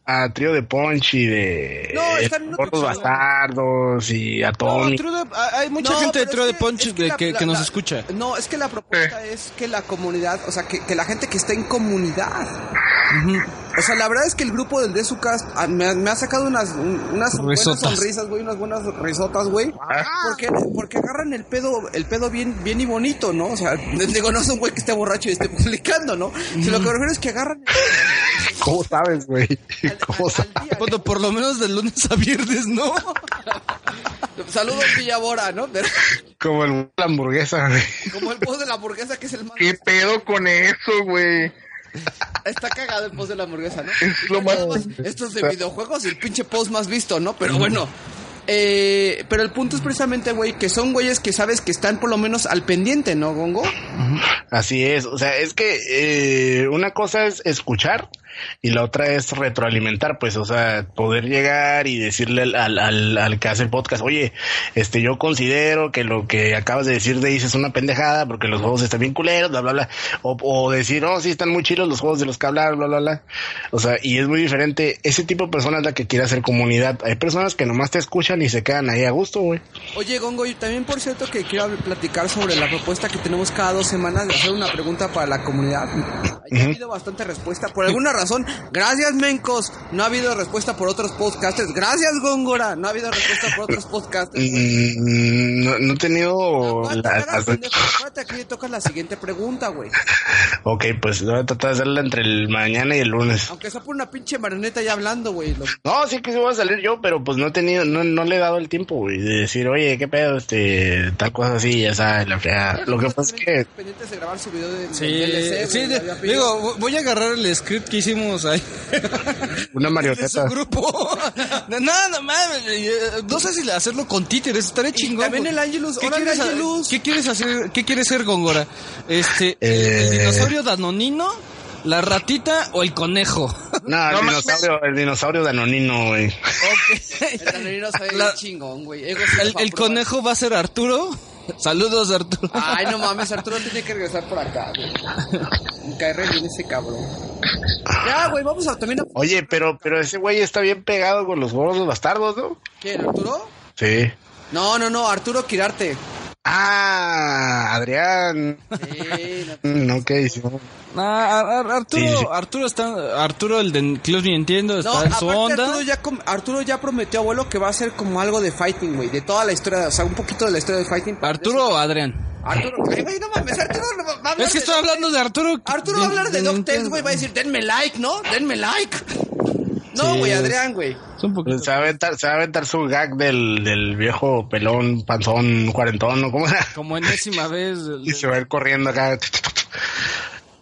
a Trío de Punch y de No, están en otro Gordos. Bastardos y a No, Tony. True de- hay- mucha No, gente de es de que- Ponches es que que, la- que- la- que nos la- escucha. No, es que la propuesta es que la comunidad, o sea, que, que la gente que está en comunidad. O sea, la verdad es que el grupo del Desucast ah, me, ha- me ha sacado unas, un- unas buenas sonrisas, güey, unas buenas risotas, güey. Porque, porque agarran el pedo, el pedo bien, bien y bonito, ¿no? O sea, digo, no es un güey que esté borracho y esté publicando, ¿no? Si lo que me refiero es que agarran ¿Cómo sabes, güey? ¿Cómo al- sabes? al día. Bueno, por lo menos de lunes a viernes, ¿no? Saludos Villabora, ¿no? Pero- Como el la hamburguesa, güey. como el post de la hamburguesa que es el más... ¿Qué pedo con eso, güey? Está cagado el post de la hamburguesa, ¿no? Es lo más... Esto es de videojuegos y el pinche post más visto, ¿no? Pero bueno. Eh, pero el punto es precisamente, güey, que son güeyes que sabes que están por lo menos al pendiente, ¿no, Gongo? Así es, o sea, es que eh, una cosa es escuchar y la otra es retroalimentar, pues, o sea, poder llegar y decirle al, al, al, al que hace el podcast, oye, este, yo considero que lo que acabas de decir de Ace es una pendejada porque los juegos están bien culeros, bla, bla, bla, o, o decir, oh, sí, están muy chilos los juegos de los que hablar, bla, bla, bla, o sea, y es muy diferente, ese tipo de personas es la que quiere hacer comunidad, hay personas que nomás te escuchan y se quedan ahí a gusto, güey. Oye, Gongo, y también por cierto que quiero platicar sobre la propuesta que tenemos cada dos semanas de hacer una pregunta para la comunidad. Ha habido bastante respuesta. Por alguna razón, gracias, Mencos. No ha habido respuesta por otros podcasters. Gracias, Góngora. No ha habido respuesta por otros podcasters. Mm, no, no he tenido Aguanta, la-. Acuérdate que siguiente pregunta, güey. Ok, pues voy a tratar de hacerla entre el mañana y el lunes. Aunque sea por una pinche marioneta ya hablando, güey. Lo- No, sí que sí voy a salir yo, pero pues no he tenido, no, no le he dado el tiempo, güey, de decir, oye, qué pedo, este, tal cosa así, ya sabes, la fregada. Lo que pasa es que, Pendientes de grabar su video de, Sí, DLC, de- digo, voy a agarrar el script que hicimos ahí. una de su marioneta. grupo. no, no mames, eh, no sé si hacerlo con títeres, estaré chingón. también el Angelus, ¿Qué quieres, Angelus. ¿Qué quieres hacer? ¿Qué quieres ser, Gongora? Este, el- Eh. el dinosaurio danonino, la ratita o el conejo. No, el No dinosaurio, el dinosaurio danonino, güey. El danonino sabe La- chingón, güey. El, el conejo va a ser Arturo. Saludos, Arturo. Ay, no mames, Arturo tiene que regresar por acá, güey. Me cae re bien ese cabrón. Ya, güey, vamos a también a... Oye, pero, pero ese güey está bien pegado con los gordos bastardos, ¿no? ¿Quién, Arturo? Sí. No, no, no, Arturo Quirarte. Ah, Adrián. Sí, no- ok, sí. Ah, Ar- Ar- Arturo, Sí, sí. Arturo está, Arturo el de Club Nintendo está No, en su onda. Arturo ya, Arturo ya prometió, abuelo, que va a ser como algo de fighting, güey. De toda la historia, o sea, un poquito de la historia de fighting. Arturo o Adrián. Arturo, ay, güey, no mames, Arturo no va a hablar Es que de estoy hablando de Arturo. Arturo va a hablar de DuckTales, güey, va a decir, denme like, ¿no? Denme like. No, Sí. güey, Adrián, güey. Se va a aventar, se va a aventar su gag del, del viejo pelón, panzón, cuarentón, ¿no? ¿Cómo era? Como enésima vez. Y se va a ir corriendo acá.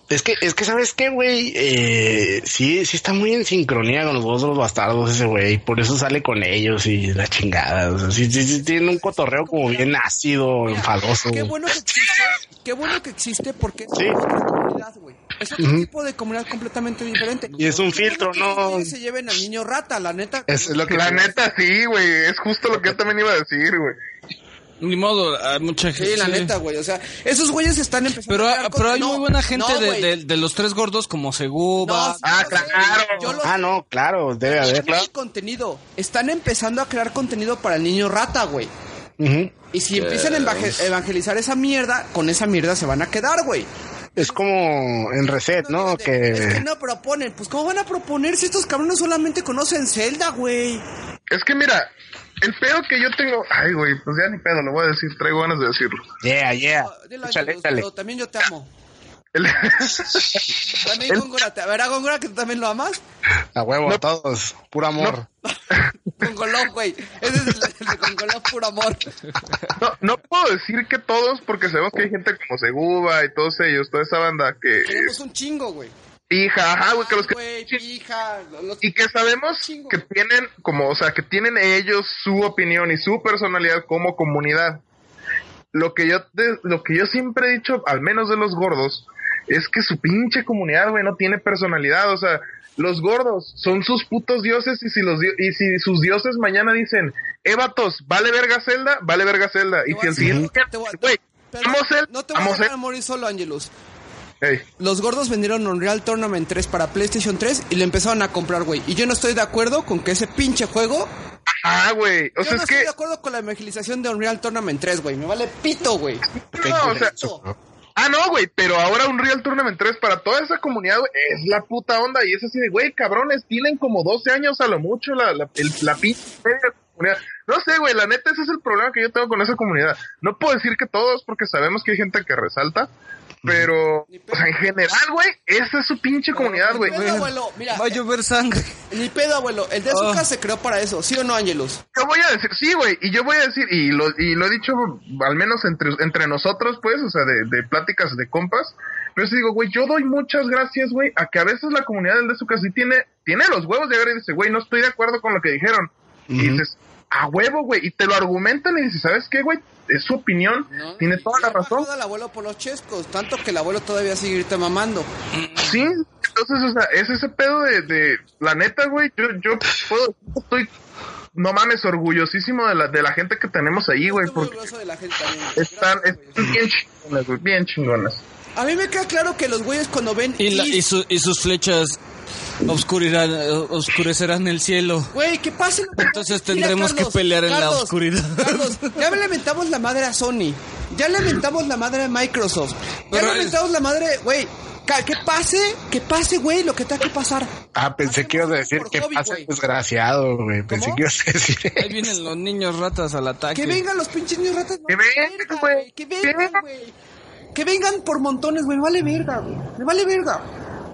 Es que, es que, ¿sabes qué, güey? Eh, sí, sí está muy en sincronía con los dos de los bastardos ese güey. Por eso sale con ellos y la chingada. O sea, sí, sí, sí, tiene un cotorreo como bien ácido, enfadoso. Qué bueno que existe, qué bueno que existe porque es Sí. güey. Es otro tipo de comunidad completamente diferente. Y es un filtro, que ¿no? güeyes se lleven al niño rata, la neta. Es lo que La neta, sí, güey. Es justo lo que yo también iba a decir, güey. Ni modo, hay mucha gente. Sí, la neta, güey. O sea, esos güeyes están empezando Pero, a crear pero hay muy buena gente no, de, güey. de, de los tres gordos como Seguba. No, sí, Ah, claro. Ah, no, claro, debe haber, claro. contenido. Están empezando a crear contenido para el niño rata, güey. Y si empiezan a evangel- evangelizar esa mierda, con esa mierda se van a quedar, güey. Es como en Reset, ¿no? de, Es que Que... no proponen. Pues, ¿cómo van a proponer si estos cabrones solamente conocen Zelda, güey? Es que mira, el pedo que yo tengo. Ay, güey, pues ya ni pedo, lo voy a decir. Traigo ganas de decirlo. Yeah, yeah. Dilo, Échale, échale. pero también yo te amo. El- También Góngora, te- ¿verdad, Góngora, que tú también lo amas? A huevo, a todos. Puro amor. Gongolov, güey. Ese es el, el de Gongolov, puro amor. no, no puedo decir que todos, porque sabemos que hay gente como Seguba y todos ellos, toda esa banda que. Queremos un chingo, güey. Hija, ajá, güey, que los que. Pija. los- Y que sabemos Chingo. que tienen, como, o sea, que tienen ellos su opinión y su personalidad como comunidad. Lo que yo, lo que yo siempre he dicho, al menos de los gordos, es que su pinche comunidad, güey, no tiene personalidad. O sea, los gordos son sus putos dioses y si los di- y si sus dioses mañana dicen, eh, vatos, vale verga Zelda, vale verga Zelda. Y si a el siguiente, te voy a- güey, pero vamos No te voy a vamos dejar Zelda. morir solo, Angelus. Los gordos vendieron Unreal Tournament 3 para PlayStation 3 y lo empezaron a comprar, güey. Y yo no estoy de acuerdo con que ese pinche juego. ah, güey, o yo sea, no es estoy que, de acuerdo con la evangelización de Unreal Tournament 3, güey. Me vale pito, güey. no, o sea, Ah, no, güey, pero ahora un Real Tournament 3 para toda esa comunidad, es la puta onda. Y es así de, güey, cabrones, tienen como 12 años a lo mucho la, la, el- la comunidad. No sé, güey, la neta, ese es el problema que yo tengo con esa comunidad. No puedo decir que todos, porque sabemos que hay gente que resalta, Pero, o sea, en general, güey, esa es su pinche comunidad, güey. Ni pedo, abuelo. Mira, Va a llover sangre. ni pedo, abuelo. El de Oh. Azuka se creó para eso, ¿sí o no, Angelus? Yo voy a decir, sí, güey, y yo voy a decir, y lo, y lo he dicho al menos entre, entre nosotros, pues, o sea, de, de pláticas de compas, pero sí digo, güey, yo doy muchas gracias, güey, a que a veces la comunidad del de su casa sí tiene, tiene los huevos de agarrar y dice, güey, no estoy de acuerdo con lo que dijeron. Y dices, a huevo, güey, y te lo argumentan y dices, ¿sabes qué, güey? Es su opinión, tiene toda la razón. al abuelo por los chescos, tanto que el abuelo todavía sigue ahorita mamando. Sí, entonces, o sea, es ese pedo de, de la neta, güey, yo, yo puedo, estoy, no mames, orgullosísimo de la, de la gente que tenemos ahí, güey, porque de la gente también. están, están bien chingonas, güey, bien chingonas. A mí me queda claro que los güeyes cuando ven Y, la- Is- y, su- y sus flechas obscurirán, oscurecerán el cielo. Güey, pase lo que Entonces pase. Mira, tendremos que pelear en la oscuridad. Carlos, ya lamentamos la madre a Sony. Ya lamentamos la madre a Microsoft. Ya Pero le es- lamentamos la madre, güey. Que pase, que pase, güey, lo que tenga que pasar. Ah, pensé que ibas a decir que hobby, pasa güey. desgraciado, güey. Pensé ¿Cómo? que ibas a decir Ahí vienen los niños ratas al ataque. Que vengan los pinches niños ratas. no Que vengan, güey. Que vengan, güey. Que vengan por montones, güey. Me vale verga, güey. Me vale verga.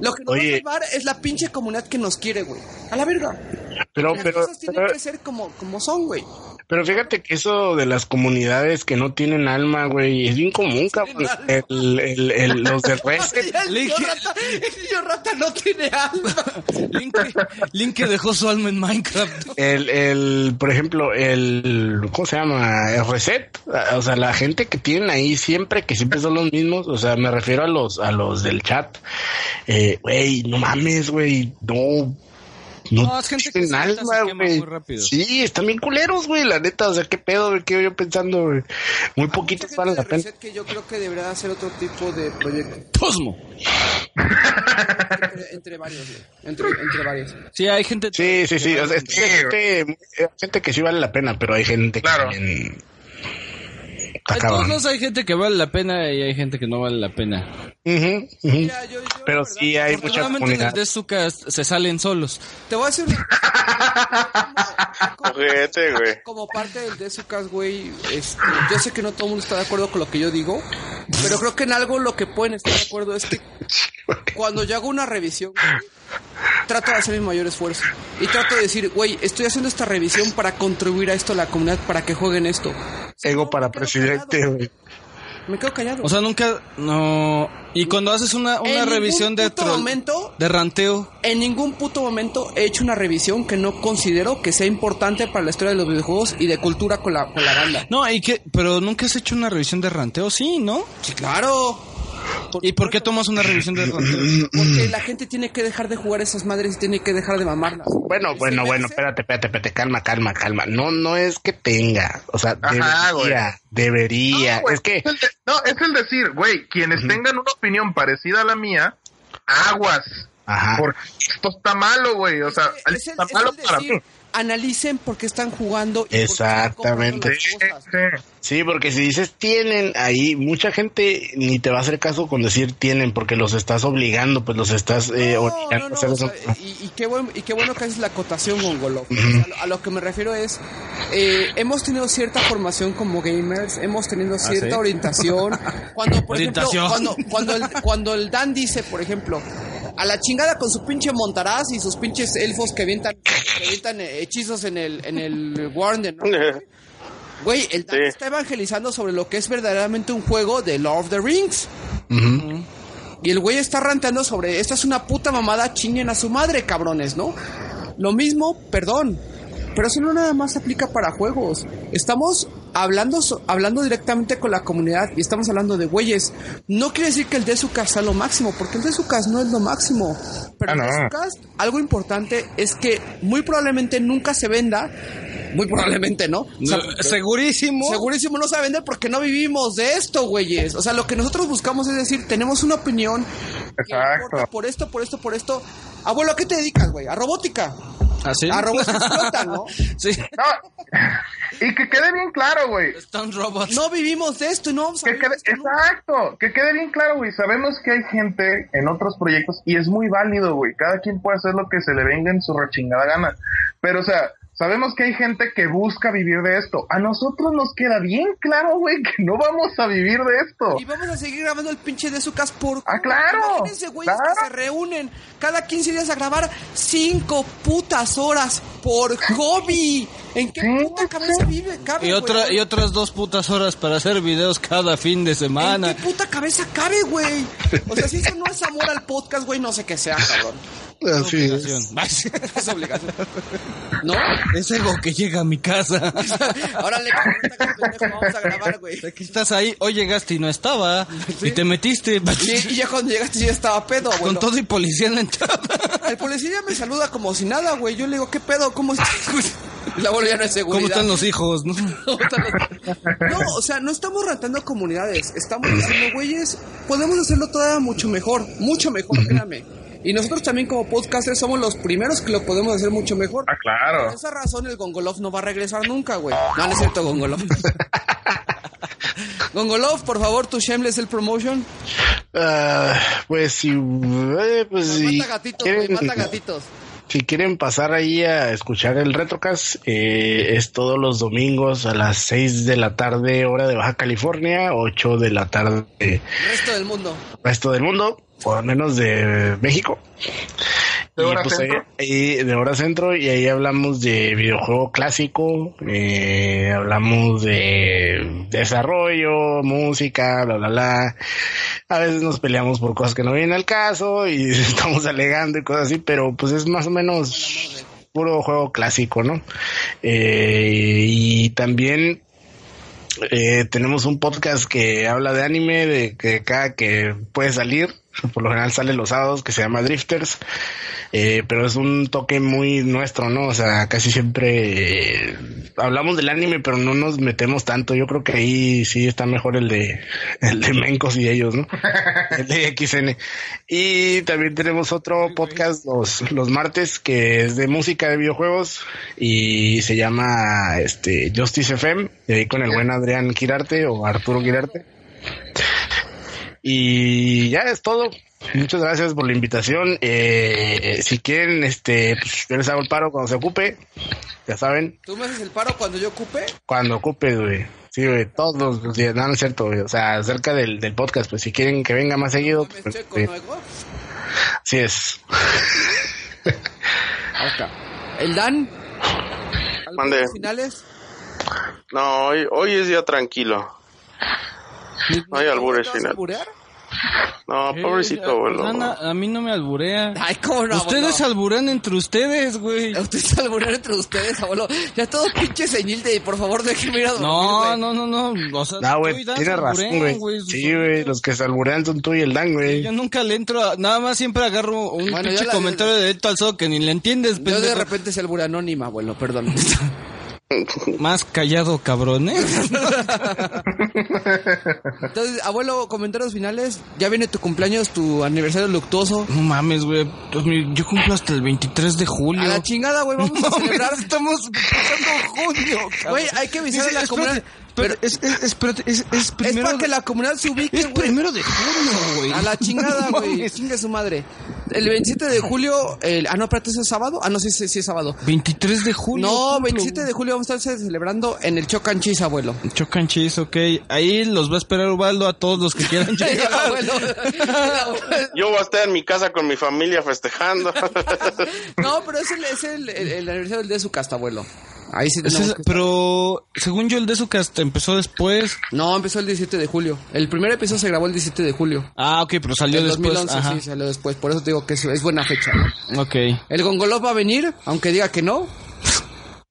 Lo que nos Oye. va a salvar es la pinche comunidad que nos quiere, güey. A la verga. Pero, Las pero, cosas tienen pero, que ser como, como son, güey. Pero fíjate que eso de las comunidades que no tienen alma, güey, es bien común, cabrón. El, el, el, los de Reset. El niño rata, el niño rata no tiene alma. Link, Link que dejó su alma en Minecraft. El, el, por ejemplo, el, ¿cómo se llama? El reset. O sea, la gente que tienen ahí siempre, que siempre son los mismos. O sea, me refiero a los, a los del chat. Eh, güey, no mames, güey, no. No, No, es gente que se alma, quema güey. muy rápido. Sí, están bien culeros, güey, la neta. O sea, qué pedo, güey, qué yo pensando, güey. Muy poquitos gente la pena. Que yo creo que debería hacer otro tipo de proyecto. Cosmo. Entre, entre varios, güey. Entre, entre varios. Sí, hay gente. Sí, sí, sí. O sea, gente, hay gente que sí vale la pena, pero hay gente Claro. que también En todos cabrón. lados hay gente que vale la pena y hay gente que no vale la pena. Ujú, ujú. Mira, yo- yo, Pero verdad, sí hay mucha Afortunadamente en el comunidad. de se salen solos. Te voy a decir una. Como- como- Ojete, güey. como parte del Desucas, güey, este, yo sé que no todo el mundo está de acuerdo con lo que yo digo, pero creo que en algo lo que pueden estar de acuerdo es que cuando yo hago una revisión, güey, trato de hacer mi mayor esfuerzo. Y trato de decir, güey, estoy haciendo esta revisión para contribuir a esto a la comunidad, para que jueguen esto. Ego para presidente, güey. Me quedo callado. O sea, nunca. No. Y cuando haces una, una En revisión ningún de puto troll. momento- De ranteo. en ningún puto momento he hecho una revisión que no considero que sea importante para la historia de los videojuegos y de cultura con la, con la banda. No, y que. Pero nunca has hecho una revisión de ranteo, sí, ¿no? Sí, claro. ¿Y por qué tomas una revisión de? Porque la gente tiene que dejar de jugar esas madres y tiene que dejar de mamarlas. Bueno, bueno, bueno, espérate, espérate, espérate, calma, calma, calma. No, no es que tenga, o sea, Ajá, debería, debería. No, güey, es que, el de- no, es el decir, güey, quienes tengan una opinión parecida a la mía, aguas. ajá. Porque esto está malo, güey. O sea, Es el- está es malo el para mí. Analicen por qué están jugando. y por qué están Exactamente. comprando las cosas. Sí. Porque si dices tienen ahí, mucha gente ni te va a hacer caso con decir tienen, porque los estás obligando, pues los estás eh, No, obligando no, a hacer no, eso. o sea, y, y qué bueno, y qué bueno que haces la acotación, Gongolo. O sea, a, lo, que me refiero es, eh, hemos tenido cierta formación como gamers, hemos tenido cierta ¿sí? orientación. Cuando, por Orientación. ejemplo, cuando, cuando, el, cuando el Dan dice, por ejemplo, a la chingada con su pinche montaraz y sus pinches elfos que avientan, que avientan hechizos en el, en el Warden, ¿no? Güey, el Dan Sí. está evangelizando sobre lo que es verdaderamente un juego de Lord of the Rings. Y el güey está ranteando sobre esta es una puta mamada, chinguen a su madre, cabrones, ¿no? Lo mismo, perdón. Pero eso no nada más aplica para juegos. Estamos hablando, hablando directamente con la comunidad y estamos hablando de güeyes. No quiere decir que el de su casa lo máximo, porque el de su casa no es lo máximo. Pero Ah, no. algo importante es que muy probablemente nunca se venda. Muy probablemente, ¿no? O sea, segurísimo. Segurísimo no se va a vender porque no vivimos de esto, güeyes. O sea, lo que nosotros buscamos es decir, tenemos una opinión. Exacto. Por esto, por esto, por esto. Abuelo, ¿a qué te dedicas, güey? A robótica. ¿Así? A robots que explotan, ¿no? Sí. No. Y que quede bien claro, güey. No vivimos de esto y no vamos a Que quede, esto exacto, que quede bien claro, güey. Sabemos que hay gente en otros proyectos y es muy válido, güey. Cada quien puede hacer lo que se le venga en su rechingada gana. Pero, o sea, Sabemos que hay gente que busca vivir de esto. A nosotros nos queda bien claro, güey, que no vamos a vivir de esto. Y vamos a seguir grabando el pinche de su casa por... Ah, claro, Imagínense, güeyes, claro. que se reúnen cada 15 días a grabar cinco putas horas por hobby. ¿En qué puta cabeza vive? Cabe, Y, otra, güey? y otras dos putas horas para hacer videos cada fin de semana. ¿En qué puta cabeza cabe, güey? O sea, si eso no es amor al podcast, güey, no sé qué sea, cabrón. Así es. Obligación. Es obligación. ¿No? Es algo que llega a mi casa. Órale, cabrón, pendejo, vamos a grabar, güey. Aquí estás ahí, hoy llegaste y no estaba. Y te metiste Y, y ya cuando llegaste ya estaba pedo, güey. con todo y policía en la entrada. El policía me saluda como si nada, güey. Yo le digo, ¿qué pedo? ¿Cómo estás? Y la ya no es seguridad. ¿Cómo están los hijos? no? ¿Cómo están los- No, o sea, no estamos rentando comunidades. Estamos diciendo, güeyes, podemos hacerlo todavía mucho mejor. Mucho mejor, créanme. Y nosotros también como podcasters somos los primeros que lo podemos hacer mucho mejor. Ah, claro. Por esa razón el Gongolov no va a regresar nunca, güey. No, no es cierto, Gongolov. Gongolov, por favor, tu shameless el promotion. Ah, pues si, eh, pues si Mata gatitos, güey, quieren, mata gatitos. Si quieren pasar ahí a escuchar el Retrocast, eh, es todos los domingos a las 6 de la tarde, hora de Baja California, 8 de la tarde, Resto del mundo. resto del mundo, o al menos de México. De hora pues, centro. ahí- ahí de hora centro y ahí hablamos de videojuego clásico, eh, hablamos de desarrollo, música, bla, bla, bla. A veces nos peleamos por cosas que no vienen al caso y estamos alegando y cosas así, pero pues es más o menos puro juego clásico, ¿no? Eh, y también eh, tenemos un podcast que habla de anime, de que cada que puede salir, por lo general sale los sábados, que se llama Drifters, eh, pero es un toque muy nuestro, ¿no? O sea, casi siempre eh, hablamos del anime, pero no nos metemos tanto. Yo creo que ahí sí está mejor el de el de Mencos y ellos, ¿no? el de XN. Y también tenemos otro podcast los, los martes que es de música de videojuegos y se llama este Justice FM, y ahí con el buen Adrián Quirarte o Arturo Quirarte. Y ya es todo. Muchas gracias por la invitación. Eh, si quieren, este, pues, yo les hago el paro cuando se ocupe. Ya saben, ¿Tú me haces el paro cuando yo ocupe? cuando ocupe, güey. Sí, güey, todos los días. No, no es cierto, güey. O sea, acerca del, del podcast, pues si quieren que venga más seguido, ¿Me pues, checo, no, así es. Acá. ¿El Dan? ¿Algunos Mande. finales? No, hoy, hoy es día tranquilo. No hay albures ¿Te No, pobrecito, abuelo. A mí no me alburea. Ay, cómo no, ustedes abuelo? alburean entre ustedes, güey. Ustedes alburean entre ustedes, abuelo. Ya todo pinche señil de, por favor, déjenme ir a dormir, No, no, no, no. O sea, No, tú güey, y Dan tienes se razón, alburean, güey. Sí, güey, los que se alburean son tú y el Dan, güey. Yo nunca le entro a... Nada más siempre agarro un Bueno, pinche la- comentario de Eto al Zo que ni le entiendes, Yo de pendejo. repente se albure anónima, abuelo, perdón. Más callado, cabrón, ¿eh? Entonces, abuelo, comentarios finales. Ya viene tu cumpleaños, tu aniversario luctuoso. No mames, güey. Yo cumplo hasta el 23 de julio. A la chingada, güey, vamos a celebrar. estamos empezando junio, cabrón. Güey, hay que avisar a la comunidad. Pero es, es, es, es Es primero... para que la comunidad se ubique, Es güey. primero de junio, güey. A la chingada, No güey. mames. Chingue su madre. El 27 de julio. El... Ah, no, espérate, ¿eso es sábado? Ah, no, sí, sí, sí es sábado. 23 de julio. No, cumplo. 27 de julio vamos a estar celebrando en el Chocanchis, abuelo. Chocan chis, ok. Ahí los va a esperar Ubaldo a todos los que quieran El llegar. abuelo. El abuelo. Yo voy a estar en mi casa con mi familia festejando. No, pero es el, es el, el- el aniversario del de su casta, abuelo. Ahí sí tenemos es- que- pero según yo el de su cast empezó después. No, empezó el 17 de julio. El primer episodio se grabó el 17 de julio. Ah, ok, pero salió El después. 2011 Ajá. sí salió después. Por eso te digo que es, es buena fecha. ¿no? Ok. El Gongolov va a venir, aunque diga que no.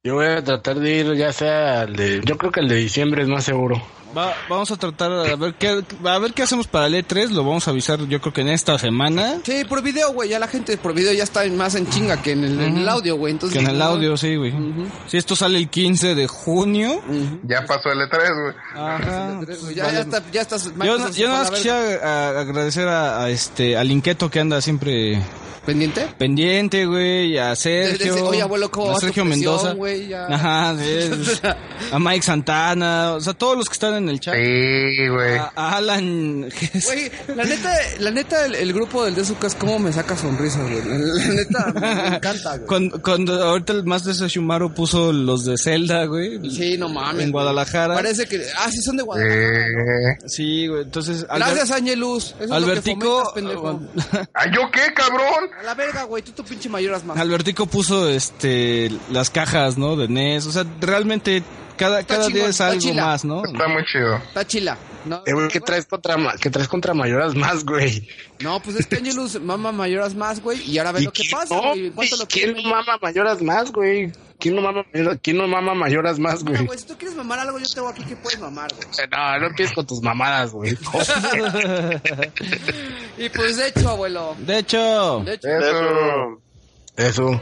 Yo voy a tratar de ir ya sea al de... Yo creo que el de diciembre es más seguro. Va- vamos a tratar a ver qué a ver qué hacemos para el E3, lo vamos a avisar yo creo que en esta semana. Sí, por video, güey. Ya la gente por video ya está más en chinga que en el, en el audio, güey. Entonces, Que en el no- audio, sí, güey. Si esto sale el 15 de junio. Ya pasó el E3, güey. Ajá. Ya, ya está, ya estás. Yo, Microsoft yo nada más quisiera a- agradecer a, a este al Inquieto que anda siempre ¿Pendiente? pendiente, güey, y a Sergio, Desde- oye, abuelo, ¿cómo a Sergio presión, Mendoza. güey? Güey. ya. Ajá, sí, a Mike Santana, o sea, todos los que están en el chat. Sí, güey. A, a Alan, Güey, la neta, la neta, el, el grupo del Dezucas, cómo me saca sonrisas, güey. La, la neta, me, me encanta, güey. cuando, cuando ahorita el Master Shumaro puso los de Zelda, güey. Sí, no mames. En güey. Guadalajara. Parece que. Ah, sí, son de Guadalajara. Eh, Sí, güey, entonces... Albert- Gracias. Eso Albertico... Fomentas, pendejo. ¿Ah, yo qué, cabrón? A la verga, güey. Tú tu pinche mayoras más. Albertico puso este las cajas, ¿no? De NES. O sea, realmente cada, cada chingón, día es algo chila. más, ¿no? Está muy chido. Está chila. No, Eh, güey, ¿qué traes contra, qué traes contra mayoras más, güey? no, pues es que Angelus mama mayoras más, güey. Y ahora ve lo que pasa, no? güey. ¿Cuánto lo ¿Quién no mama mayoras más, güey? ¿Quién no mama, quién no mama mayoras más, Mira, güey? güey, si tú quieres mamar algo, yo tengo aquí que puedes mamar, güey. No, no empieces con tus mamadas, güey. Y pues de hecho, abuelo. De hecho, De hecho. Eso. Eso.